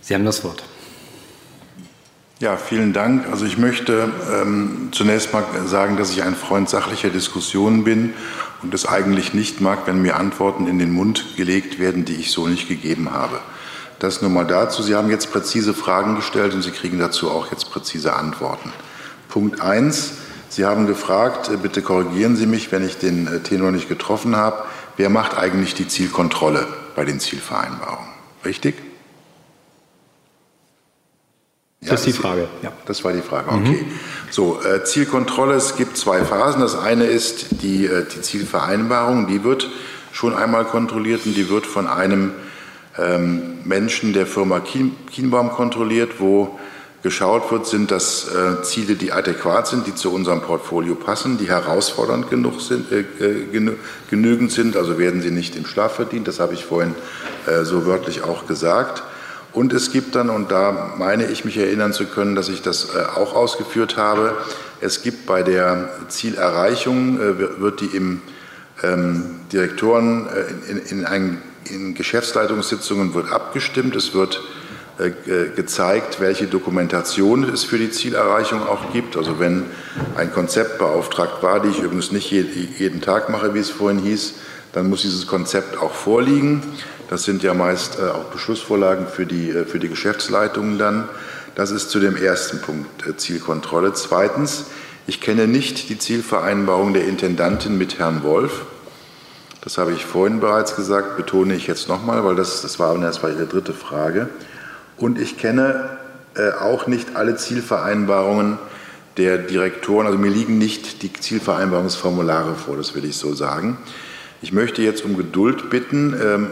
Sie haben das Wort. Ja, vielen Dank. Also ich möchte ähm, zunächst mal sagen, dass ich ein Freund sachlicher Diskussionen bin und es eigentlich nicht mag, wenn mir Antworten in den Mund gelegt werden, die ich so nicht gegeben habe. Das nur mal dazu. Sie haben jetzt präzise Fragen gestellt und Sie kriegen dazu auch jetzt präzise Antworten. Punkt eins: Sie haben gefragt, äh, bitte korrigieren Sie mich, wenn ich den äh, Tenor nicht getroffen habe, wer macht eigentlich die Zielkontrolle bei den Zielvereinbarungen? Richtig? das ist die Frage. Ja. Das war die Frage, okay. Mhm. So, äh, Zielkontrolle, es gibt zwei Phasen. Das eine ist die, die Zielvereinbarung, die wird schon einmal kontrolliert und die wird von einem ähm, Menschen der Firma Kien, Kienbaum kontrolliert, wo geschaut wird, sind das äh, Ziele, die adäquat sind, die zu unserem Portfolio passen, die herausfordernd genug sind, äh, äh genü genügend sind, also werden sie nicht im Schlaf verdient, das habe ich vorhin äh, so wörtlich auch gesagt. Und es gibt dann, und da meine ich mich erinnern zu können, dass ich das äh, auch ausgeführt habe, es gibt bei der Zielerreichung, äh, wird die im ähm, Direktoren äh, in, in, ein, in, Geschäftsleitungssitzungen wird abgestimmt. Es wird gezeigt, welche Dokumentation es für die Zielerreichung auch gibt. Also wenn ein Konzept beauftragt war, die ich übrigens nicht jeden Tag mache, wie es vorhin hieß, dann muss dieses Konzept auch vorliegen. Das sind ja meist äh, auch Beschlussvorlagen für die, äh, für die Geschäftsleitungen dann. Das ist zu dem ersten Punkt äh, Zielkontrolle. Zweitens, ich kenne nicht die Zielvereinbarung der Intendantin mit Herrn Wolf. Das habe ich vorhin bereits gesagt, betone ich jetzt nochmal, weil das, das, war, das war Ihre dritte Frage. Und ich kenne äh, auch nicht alle Zielvereinbarungen der Direktoren. Also mir liegen nicht die Zielvereinbarungsformulare vor, das will ich so sagen. Ich möchte jetzt um Geduld bitten. Ähm,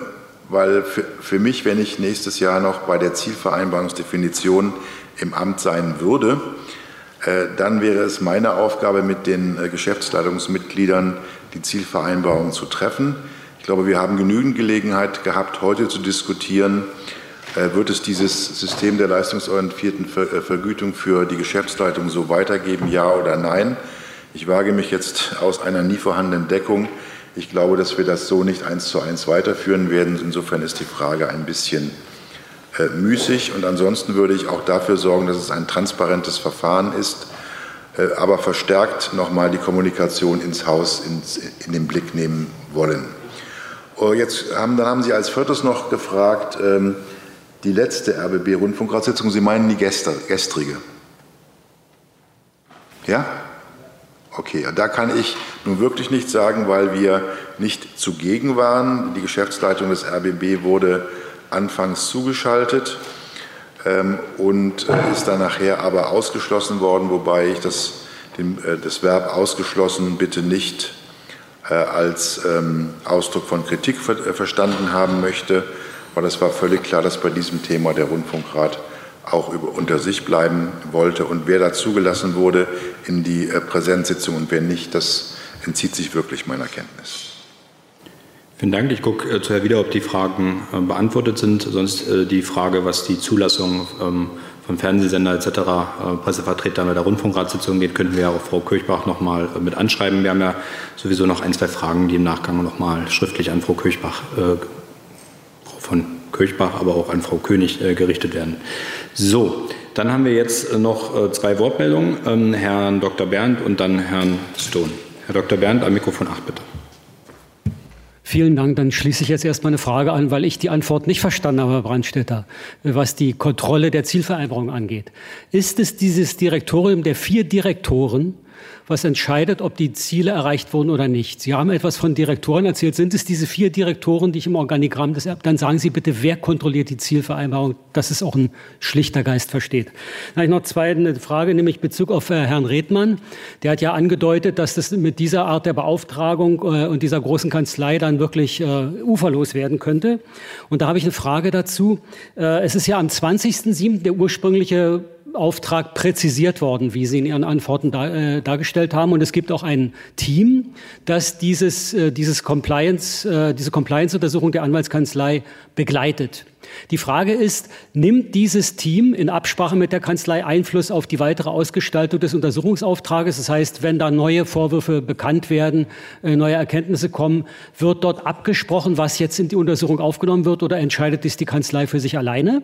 weil für, für mich, wenn ich nächstes Jahr noch bei der Zielvereinbarungsdefinition im Amt sein würde, äh, dann wäre es meine Aufgabe, mit den äh, Geschäftsleitungsmitgliedern die Zielvereinbarung zu treffen. Ich glaube, wir haben genügend Gelegenheit gehabt, heute zu diskutieren, äh, wird es dieses System der leistungsorientierten Ver Vergütung für die Geschäftsleitung so weitergeben, ja oder nein? Ich wage mich jetzt aus einer nie vorhandenen Deckung ich glaube, dass wir das so nicht eins zu eins weiterführen werden. Insofern ist die Frage ein bisschen äh, müßig. Und ansonsten würde ich auch dafür sorgen, dass es ein transparentes Verfahren ist, äh, aber verstärkt nochmal die Kommunikation ins Haus ins, in den Blick nehmen wollen. Oh, jetzt haben, dann haben Sie als viertes noch gefragt, ähm, die letzte RBB-Rundfunkratssitzung, Sie meinen die gestrige? Ja? Okay, da kann ich nun wirklich nichts sagen, weil wir nicht zugegen waren. Die Geschäftsleitung des RBB wurde anfangs zugeschaltet und äh, ist dann nachher aber ausgeschlossen worden, wobei ich das, äh, das Verb ausgeschlossen bitte nicht äh, als ähm, Ausdruck von Kritik ver verstanden haben möchte, weil es war völlig klar, dass bei diesem Thema der Rundfunkrat auch unter sich bleiben wollte. Und wer da zugelassen wurde in die Präsenzsitzung und wer nicht, das entzieht sich wirklich meiner Kenntnis. Vielen Dank. Ich gucke äh, zuerst wieder, ob die Fragen äh, beantwortet sind. Sonst äh, die Frage, was die Zulassung ähm, von Fernsehsender etc., äh, Pressevertretern der Rundfunkratssitzung geht, könnten wir auch Frau Kirchbach noch mal äh, mit anschreiben. Wir haben ja sowieso noch ein, zwei Fragen, die im Nachgang noch mal schriftlich an Frau Kirchbach, äh, von Kirchbach, aber auch an Frau König gerichtet werden. So, dann haben wir jetzt noch zwei Wortmeldungen, ähm, Herrn Dr. Berndt und dann Herrn Stone. Herr Dr. Berndt, am Mikrofon 8 bitte. Vielen Dank. Dann schließe ich jetzt erstmal eine Frage an, weil ich die Antwort nicht verstanden habe, Herr Brandstätter, was die Kontrolle der Zielvereinbarung angeht. Ist es dieses Direktorium der vier Direktoren, was entscheidet, ob die Ziele erreicht wurden oder nicht. Sie haben etwas von Direktoren erzählt. Sind es diese vier Direktoren, die ich im Organigramm des, dann sagen Sie bitte, wer kontrolliert die Zielvereinbarung, dass es auch ein schlichter Geist versteht. Dann habe ich noch zwei eine Frage, nämlich Bezug auf äh, Herrn Redmann. Der hat ja angedeutet, dass das mit dieser Art der Beauftragung äh, und dieser großen Kanzlei dann wirklich äh, uferlos werden könnte. Und da habe ich eine Frage dazu. Es ist ja am 20.07. der ursprüngliche Auftrag präzisiert worden, wie Sie in Ihren Antworten dar, äh, dargestellt haben. Und es gibt auch ein Team, das dieses, äh, dieses Compliance, äh, diese Compliance-Untersuchung der Anwaltskanzlei begleitet. Die Frage ist, nimmt dieses Team in Absprache mit der Kanzlei Einfluss auf die weitere Ausgestaltung des Untersuchungsauftrages? Das heißt, wenn da neue Vorwürfe bekannt werden, äh, neue Erkenntnisse kommen, wird dort abgesprochen, was jetzt in die Untersuchung aufgenommen wird oder entscheidet dies die Kanzlei für sich alleine?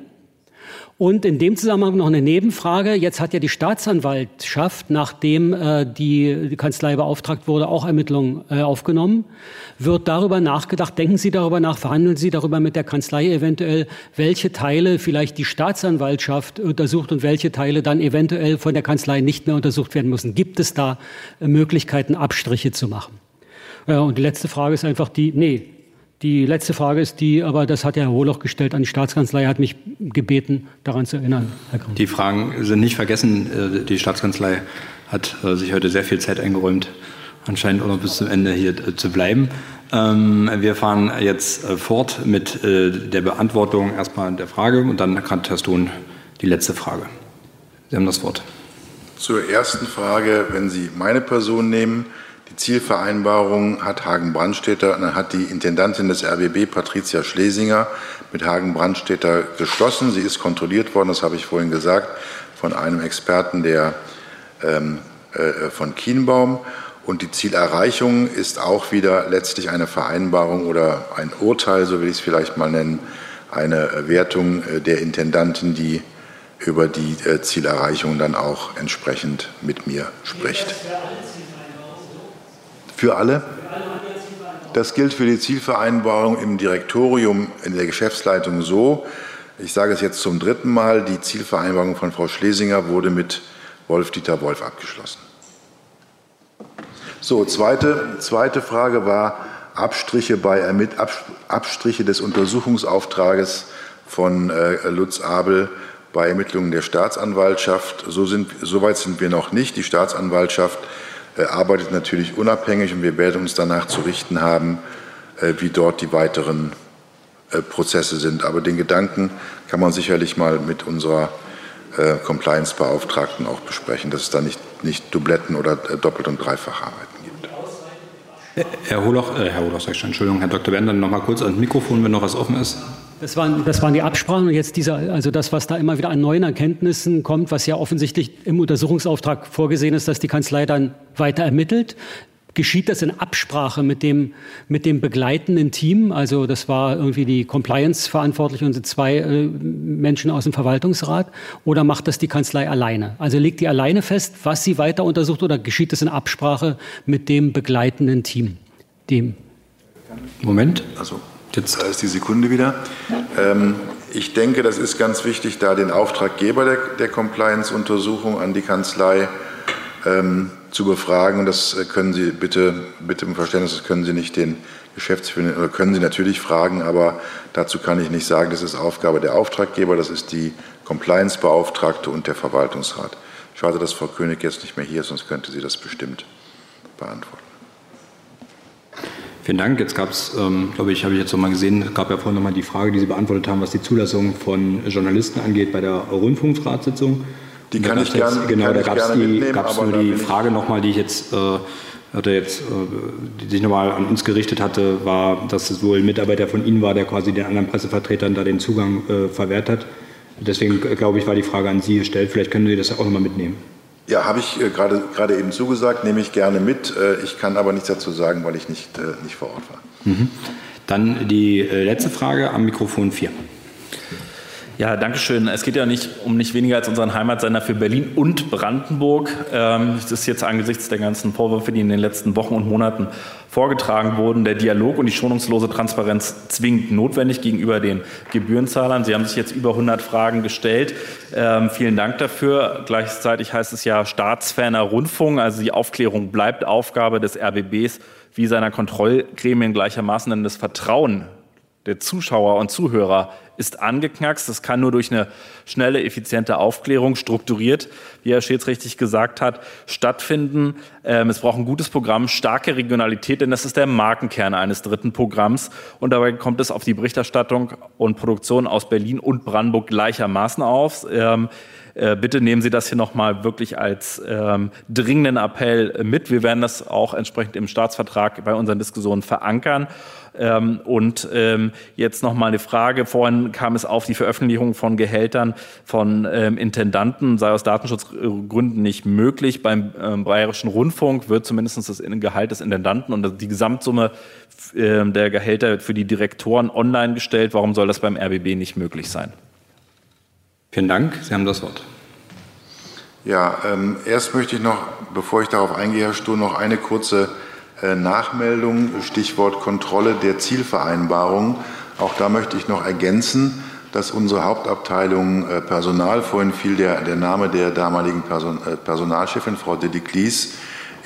Und in dem Zusammenhang noch eine Nebenfrage. Jetzt hat ja die Staatsanwaltschaft, nachdem äh, die, Kanzlei beauftragt wurde, auch Ermittlungen äh, aufgenommen. Wird darüber nachgedacht, denken Sie darüber nach, verhandeln Sie darüber mit der Kanzlei eventuell, welche Teile vielleicht die Staatsanwaltschaft untersucht und welche Teile dann eventuell von der Kanzlei nicht mehr untersucht werden müssen? Gibt es da äh, Möglichkeiten, Abstriche zu machen? Ja, und die letzte Frage ist einfach die, nee, die letzte Frage ist die, aber das hat ja Herr Holoch gestellt an die Staatskanzlei, er hat mich gebeten, daran zu erinnern, Herr Kram. Die Fragen sind nicht vergessen. Äh, die Staatskanzlei hat äh, sich heute sehr viel Zeit eingeräumt, anscheinend auch noch bis zum Ende hier äh, zu bleiben. Ähm, wir fahren jetzt fort mit der Beantwortung erstmal der Frage und dann hat Herr Stohn die letzte Frage. Sie haben das Wort. Zur ersten Frage, wenn Sie meine Person nehmen, die Zielvereinbarung hat Hagen Brandstätter und dann hat die Intendantin des RBB, Patricia Schlesinger, mit Hagen Brandstätter geschlossen. Sie ist kontrolliert worden, das habe ich vorhin gesagt, von einem Experten der, ähm, äh, von Kienbaum. Und die Zielerreichung ist auch wieder letztlich eine Vereinbarung oder ein Urteil, so will ich es vielleicht mal nennen, eine Wertung äh, der Intendantin, die über die äh, Zielerreichung dann auch entsprechend mit mir spricht. Für alle? Das gilt für die Zielvereinbarung im Direktorium in der Geschäftsleitung so. Ich sage es jetzt zum dritten Mal. Die Zielvereinbarung von Frau Schlesinger wurde mit Wolf-Dieter Wolf abgeschlossen. So, zweite, zweite Frage war Abstriche, bei, Abstriche des Untersuchungsauftrages von äh, Lutz Abel bei Ermittlungen der Staatsanwaltschaft. So, sind, so weit sind wir noch nicht. Die Staatsanwaltschaft arbeitet natürlich unabhängig und wir werden uns danach zu richten haben, äh, wie dort die weiteren äh, Prozesse sind. Aber den Gedanken kann man sicherlich mal mit unserer äh, Compliance-Beauftragten auch besprechen, dass es da nicht, nicht Dubletten oder Doppelt- und Dreifacharbeiten gibt. Herr Holoch, äh, Herr Holoch, Entschuldigung, Herr Dr. Bender, noch mal kurz ans Mikrofon, wenn noch was offen ist. Das waren, das waren die Absprachen und jetzt dieser, also das, was da immer wieder an neuen Erkenntnissen kommt, was ja offensichtlich im Untersuchungsauftrag vorgesehen ist, dass die Kanzlei dann weiter ermittelt. Geschieht das in Absprache mit dem, mit dem begleitenden Team? Also das war irgendwie die Compliance-Verantwortliche und zwei äh, Menschen aus dem Verwaltungsrat. Oder macht das die Kanzlei alleine? Also legt die alleine fest, was sie weiter untersucht oder geschieht das in Absprache mit dem begleitenden Team? Dem Moment. Also Jetzt. Da ist die Sekunde wieder. Ähm, ich denke, das ist ganz wichtig, da den Auftraggeber der, der Compliance-Untersuchung an die Kanzlei ähm, zu befragen. Und das äh, können Sie bitte, bitte im Verständnis, das können Sie nicht den Geschäftsführer, oder können Sie natürlich fragen, aber dazu kann ich nicht sagen, das ist Aufgabe der Auftraggeber, das ist die Compliance-Beauftragte und der Verwaltungsrat. Schade, dass Frau König jetzt nicht mehr hier ist, sonst könnte sie das bestimmt beantworten. Vielen Dank. Jetzt gab es, ähm, glaube ich, habe ich jetzt noch mal gesehen, es gab ja vorhin noch mal die Frage, die Sie beantwortet haben, was die Zulassung von Journalisten angeht bei der Rundfunkratssitzung. Die kann ich gerne Genau, da gab es nur die Frage noch mal, die ich jetzt äh, hatte jetzt, äh, die sich nochmal an uns gerichtet hatte, war, dass es wohl ein Mitarbeiter von Ihnen war, der quasi den anderen Pressevertretern da den Zugang äh, verwehrt hat. Deswegen, äh, glaube ich, war die Frage an Sie gestellt. Vielleicht können Sie das ja auch nochmal mitnehmen. Ja, habe ich äh, gerade eben zugesagt, nehme ich gerne mit. Äh, ich kann aber nichts dazu sagen, weil ich nicht, äh, nicht vor Ort war. Mhm. Dann die letzte Frage am Mikrofon 4. Ja, danke schön. Es geht ja nicht um nicht weniger als unseren Heimatsender für Berlin und Brandenburg. Ähm, das ist jetzt angesichts der ganzen Vorwürfe, die in den letzten Wochen und Monaten vorgetragen wurden, der Dialog und die schonungslose Transparenz zwingend notwendig gegenüber den Gebührenzahlern. Sie haben sich jetzt über 100 Fragen gestellt. Ähm, vielen Dank dafür. Gleichzeitig heißt es ja staatsferner Rundfunk. Also die Aufklärung bleibt Aufgabe des RBBs wie seiner Kontrollgremien gleichermaßen, denn das Vertrauen der Zuschauer und Zuhörer ist angeknackst. Das kann nur durch eine schnelle, effiziente Aufklärung, strukturiert, wie Herr Schätz richtig gesagt hat, stattfinden. Ähm, es braucht ein gutes Programm, starke Regionalität, denn das ist der Markenkern eines dritten Programms. Und dabei kommt es auf die Berichterstattung und Produktion aus Berlin und Brandenburg gleichermaßen auf. Ähm, äh, bitte nehmen Sie das hier nochmal wirklich als ähm, dringenden Appell mit. Wir werden das auch entsprechend im Staatsvertrag bei unseren Diskussionen verankern. Ähm, und ähm, jetzt noch mal eine Frage. Vorhin kam es auf die Veröffentlichung von Gehältern von ähm, Intendanten, sei aus Datenschutzgründen nicht möglich. Beim ähm, Bayerischen Rundfunk wird zumindest das Gehalt des Intendanten und die Gesamtsumme äh, der Gehälter für die Direktoren online gestellt. Warum soll das beim RBB nicht möglich sein? Vielen Dank. Sie haben das Wort. Ja, ähm, erst möchte ich noch, bevor ich darauf eingehe, Herr Stuhl, noch eine kurze äh, Nachmeldung, Stichwort Kontrolle der Zielvereinbarung. Auch da möchte ich noch ergänzen, dass unsere Hauptabteilung äh, Personal, vorhin fiel der, der Name der damaligen Person, äh, Personalchefin, Frau Dedeklis,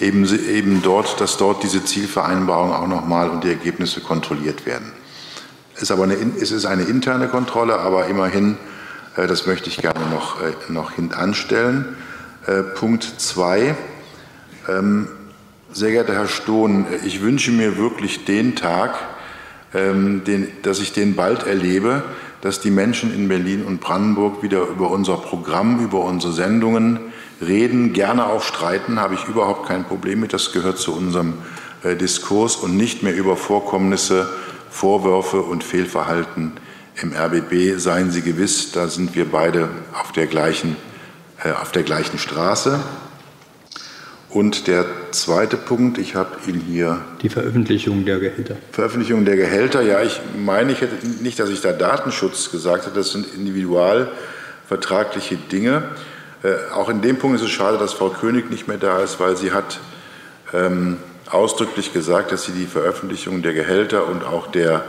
eben, eben dort, dass dort diese Zielvereinbarung auch nochmal und die Ergebnisse kontrolliert werden. Es ist aber eine, es ist eine interne Kontrolle, aber immerhin, das möchte ich gerne noch, noch hintanstellen. Punkt zwei. Ähm, sehr geehrter Herr Stohn, ich wünsche mir wirklich den Tag, ähm, den, dass ich den bald erlebe, dass die Menschen in Berlin und Brandenburg wieder über unser Programm, über unsere Sendungen reden, gerne auch streiten, habe ich überhaupt kein Problem mit, das gehört zu unserem äh, Diskurs und nicht mehr über Vorkommnisse, Vorwürfe und Fehlverhalten im RBB. Seien Sie gewiss, da sind wir beide auf der gleichen, äh, auf der gleichen Straße. Und der zweite Punkt, ich habe ihn hier. Die Veröffentlichung der Gehälter. Veröffentlichung der Gehälter, ja, ich meine, ich hätte nicht, dass ich da Datenschutz gesagt hätte, das sind individualvertragliche Dinge. Äh, auch in dem Punkt ist es schade, dass Frau König nicht mehr da ist, weil sie hat ähm, ausdrücklich gesagt, dass sie die Veröffentlichung der Gehälter und auch der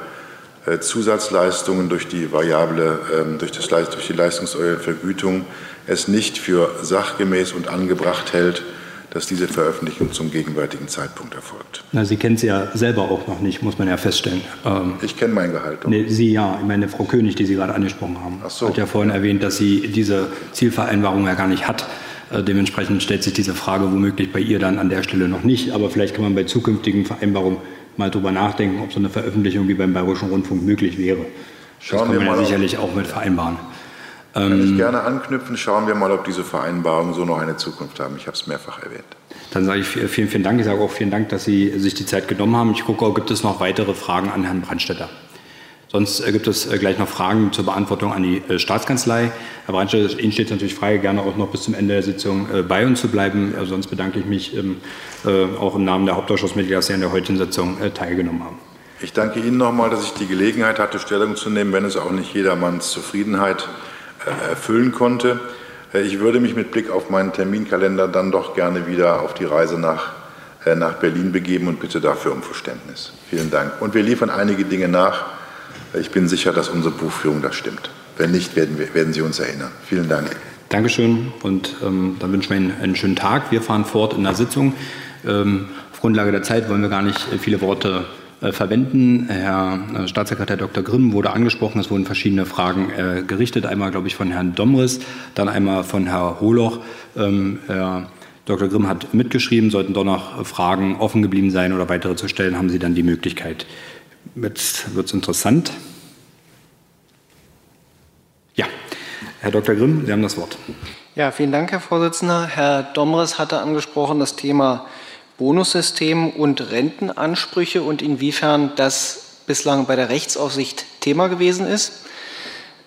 äh, Zusatzleistungen durch die variable, ähm, durch, das, durch die leistungsorientierte Vergütung es nicht für sachgemäß und angebracht hält, dass diese Veröffentlichung zum gegenwärtigen Zeitpunkt erfolgt. Na, Sie kennen es ja selber auch noch nicht, muss man ja feststellen. Ähm, ich kenne mein Gehalt. Nee, Sie ja. Ich meine, Frau König, die Sie gerade angesprochen haben, so. hat ja vorhin erwähnt, dass sie diese Zielvereinbarung ja gar nicht hat. Äh, dementsprechend stellt sich diese Frage womöglich bei ihr dann an der Stelle noch nicht. Aber vielleicht kann man bei zukünftigen Vereinbarungen mal drüber nachdenken, ob so eine Veröffentlichung wie beim Bayerischen Rundfunk möglich wäre. Schauen das kann man ja sicherlich auch mit vereinbaren. Kann ich ähm, gerne anknüpfen. Schauen wir mal, ob diese Vereinbarungen so noch eine Zukunft haben. Ich habe es mehrfach erwähnt. Dann sage ich vielen, vielen Dank. Ich sage auch vielen Dank, dass Sie sich die Zeit genommen haben. Ich gucke, gibt es noch weitere Fragen an Herrn Brandstätter? Sonst äh, gibt es äh, gleich noch Fragen zur Beantwortung an die äh, Staatskanzlei. Herr Brandstätter, Ihnen steht natürlich frei, gerne auch noch bis zum Ende der Sitzung bei uns zu bleiben. Sonst bedanke ich mich ähm, auch im Namen der Hauptausschussmitglieder, dass Sie an der heutigen Sitzung teilgenommen haben. Ich danke Ihnen nochmal, dass ich die Gelegenheit hatte, Stellung zu nehmen, wenn es auch nicht jedermanns Zufriedenheit erfüllen konnte. Ich würde mich mit Blick auf meinen Terminkalender dann doch gerne wieder auf die Reise nach, äh, nach Berlin begeben und bitte dafür um Verständnis. Vielen Dank. Und wir liefern einige Dinge nach. Ich bin sicher, dass unsere Buchführung das stimmt. Wenn nicht, werden, wir, werden Sie uns erinnern. Vielen Dank. Dankeschön und ähm, dann wünschen wir Ihnen einen schönen Tag. Wir fahren fort in der Sitzung. Ähm, auf Grundlage der Zeit wollen wir gar nicht viele Worte äh, verwenden. Herr äh, Staatssekretär Dr. Grimm wurde angesprochen. Es wurden verschiedene Fragen äh, gerichtet. Einmal, glaube ich, von Herrn Domris, dann einmal von Herrn Holoch. Ähm, Herr Dr. Grimm hat mitgeschrieben. Sollten doch noch Fragen offen geblieben sein oder weitere zu stellen, haben Sie dann die Möglichkeit. Jetzt wird es interessant. Ja, Herr Dr. Grimm, Sie haben das Wort. Ja, vielen Dank, Herr Vorsitzender. Herr Domres hatte angesprochen das Thema Bonussystem und Rentenansprüche und inwiefern das bislang bei der Rechtsaufsicht Thema gewesen ist.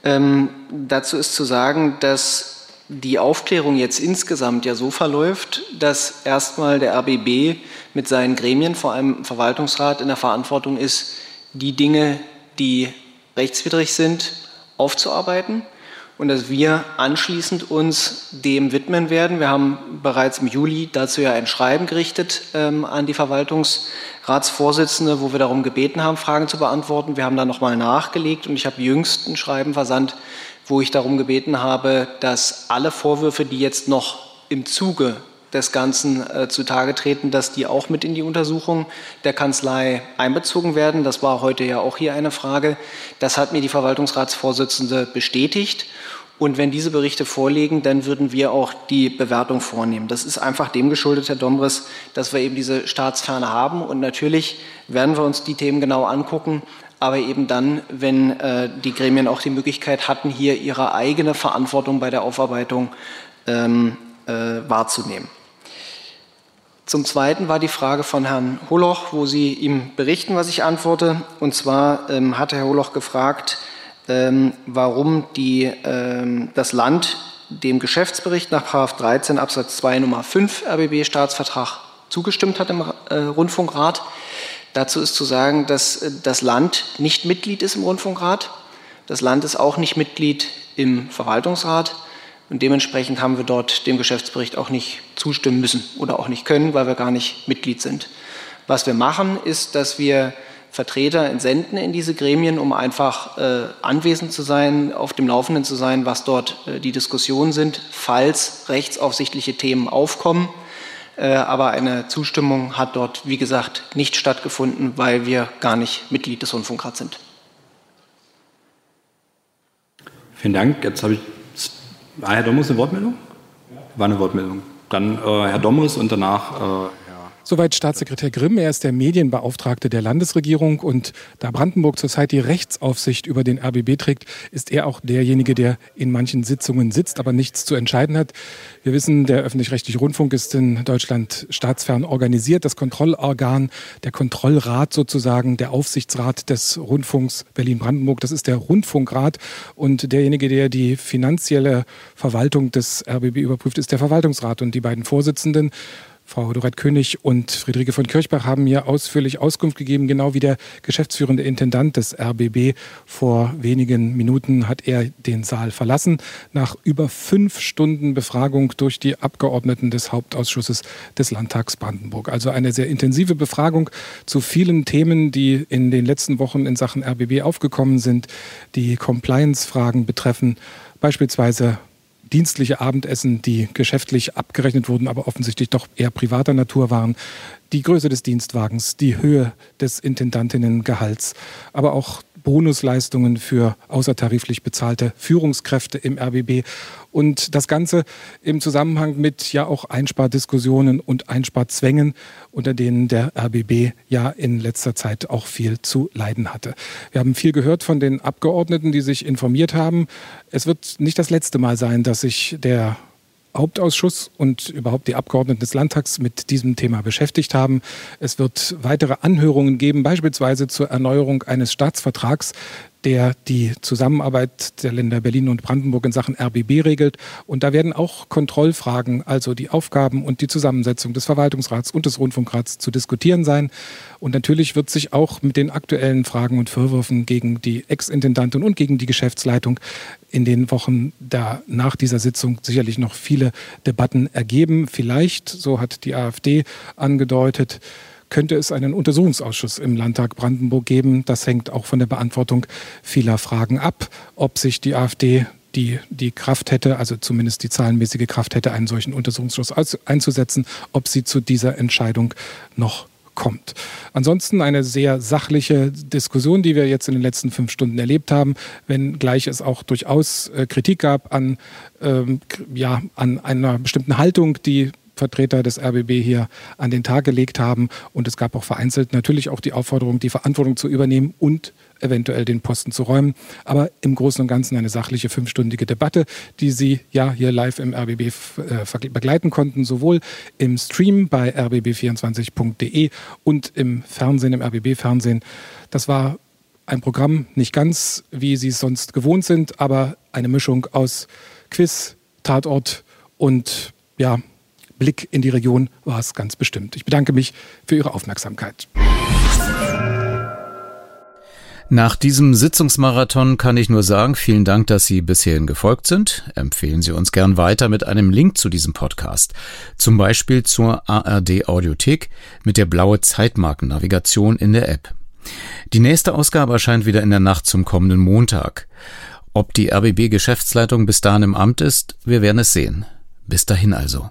Ähm, dazu ist zu sagen, dass die Aufklärung jetzt insgesamt ja so verläuft, dass erstmal der RBB mit seinen Gremien, vor allem Verwaltungsrat, in der Verantwortung ist, die Dinge, die rechtswidrig sind, aufzuarbeiten und dass wir anschließend uns dem widmen werden. Wir haben bereits im Juli dazu ja ein Schreiben gerichtet ähm, an die Verwaltungsratsvorsitzende, wo wir darum gebeten haben, Fragen zu beantworten. Wir haben dann nochmal nachgelegt und ich habe jüngst ein Schreiben versandt, wo ich darum gebeten habe, dass alle Vorwürfe, die jetzt noch im Zuge des Ganzen äh, zutage treten, dass die auch mit in die Untersuchung der Kanzlei einbezogen werden. Das war heute ja auch hier eine Frage. Das hat mir die Verwaltungsratsvorsitzende bestätigt. Und wenn diese Berichte vorliegen, dann würden wir auch die Bewertung vornehmen. Das ist einfach dem geschuldet, Herr Dombres, dass wir eben diese Staatsferne haben. Und natürlich werden wir uns die Themen genau angucken, aber eben dann, wenn äh, die Gremien auch die Möglichkeit hatten, hier ihre eigene Verantwortung bei der Aufarbeitung ähm, äh, wahrzunehmen. Zum Zweiten war die Frage von Herrn Holoch, wo Sie ihm berichten, was ich antworte. Und zwar ähm, hatte Herr Holoch gefragt, ähm, warum die, ähm, das Land dem Geschäftsbericht nach 13 Absatz 2 Nummer 5 RBB Staatsvertrag zugestimmt hat im äh, Rundfunkrat. Dazu ist zu sagen, dass äh, das Land nicht Mitglied ist im Rundfunkrat. Das Land ist auch nicht Mitglied im Verwaltungsrat. Und dementsprechend haben wir dort dem Geschäftsbericht auch nicht zustimmen müssen oder auch nicht können, weil wir gar nicht Mitglied sind. Was wir machen, ist, dass wir Vertreter entsenden in diese Gremien, um einfach äh, anwesend zu sein, auf dem Laufenden zu sein, was dort äh, die Diskussionen sind, falls rechtsaufsichtliche Themen aufkommen. Äh, aber eine Zustimmung hat dort, wie gesagt, nicht stattgefunden, weil wir gar nicht Mitglied des Rundfunkrats sind. Vielen Dank. Jetzt habe ich war Herr Domres eine Wortmeldung? War eine Wortmeldung. Dann äh, Herr Domres und danach äh, Soweit Staatssekretär Grimm. Er ist der Medienbeauftragte der Landesregierung und da Brandenburg zurzeit die Rechtsaufsicht über den RBB trägt, ist er auch derjenige, der in manchen Sitzungen sitzt, aber nichts zu entscheiden hat. Wir wissen, der öffentlich-rechtliche Rundfunk ist in Deutschland staatsfern organisiert. Das Kontrollorgan, der Kontrollrat sozusagen, der Aufsichtsrat des Rundfunks Berlin-Brandenburg, das ist der Rundfunkrat und derjenige, der die finanzielle Verwaltung des RBB überprüft, ist der Verwaltungsrat und die beiden Vorsitzenden Frau Dorette König und Friederike von Kirchbach haben mir ausführlich Auskunft gegeben, genau wie der geschäftsführende Intendant des RBB. Vor wenigen Minuten hat er den Saal verlassen, nach über fünf Stunden Befragung durch die Abgeordneten des Hauptausschusses des Landtags Brandenburg. Also eine sehr intensive Befragung zu vielen Themen, die in den letzten Wochen in Sachen RBB aufgekommen sind, die Compliance-Fragen betreffen, beispielsweise dienstliche Abendessen, die geschäftlich abgerechnet wurden, aber offensichtlich doch eher privater Natur waren, die Größe des Dienstwagens, die Höhe des Intendantinnengehalts, aber auch Bonusleistungen für außertariflich bezahlte Führungskräfte im RBB und das Ganze im Zusammenhang mit ja auch Einspardiskussionen und Einsparzwängen, unter denen der RBB ja in letzter Zeit auch viel zu leiden hatte. Wir haben viel gehört von den Abgeordneten, die sich informiert haben. Es wird nicht das letzte Mal sein, dass sich der Hauptausschuss und überhaupt die Abgeordneten des Landtags mit diesem Thema beschäftigt haben. Es wird weitere Anhörungen geben, beispielsweise zur Erneuerung eines Staatsvertrags, der die Zusammenarbeit der Länder Berlin und Brandenburg in Sachen RBB regelt. Und da werden auch Kontrollfragen, also die Aufgaben und die Zusammensetzung des Verwaltungsrats und des Rundfunkrats zu diskutieren sein. Und natürlich wird sich auch mit den aktuellen Fragen und Vorwürfen gegen die Ex-Intendantin und gegen die Geschäftsleitung in den Wochen da nach dieser Sitzung sicherlich noch viele Debatten ergeben. Vielleicht, so hat die AfD angedeutet, könnte es einen Untersuchungsausschuss im Landtag Brandenburg geben. Das hängt auch von der Beantwortung vieler Fragen ab, ob sich die AfD die die Kraft hätte, also zumindest die zahlenmäßige Kraft hätte, einen solchen Untersuchungsausschuss einzusetzen, ob sie zu dieser Entscheidung noch kommt. Ansonsten eine sehr sachliche Diskussion, die wir jetzt in den letzten fünf Stunden erlebt haben, wenngleich es auch durchaus äh, Kritik gab an, ähm, ja, an einer bestimmten Haltung, die Vertreter des RBB hier an den Tag gelegt haben. Und es gab auch vereinzelt natürlich auch die Aufforderung, die Verantwortung zu übernehmen und eventuell den Posten zu räumen. Aber im Großen und Ganzen eine sachliche fünfstündige Debatte, die Sie ja hier live im RBB äh, begleiten konnten, sowohl im Stream bei rbb24.de und im Fernsehen, im RBB-Fernsehen. Das war ein Programm, nicht ganz, wie Sie es sonst gewohnt sind, aber eine Mischung aus Quiz, Tatort und ja, Blick in die Region war es ganz bestimmt. Ich bedanke mich für Ihre Aufmerksamkeit. Nach diesem Sitzungsmarathon kann ich nur sagen, vielen Dank, dass Sie bisherhin gefolgt sind. Empfehlen Sie uns gern weiter mit einem Link zu diesem Podcast. Zum Beispiel zur ARD Audiothek mit der blaue Zeitmarkennavigation in der App. Die nächste Ausgabe erscheint wieder in der Nacht zum kommenden Montag. Ob die RBB Geschäftsleitung bis dahin im Amt ist, wir werden es sehen. Bis dahin also.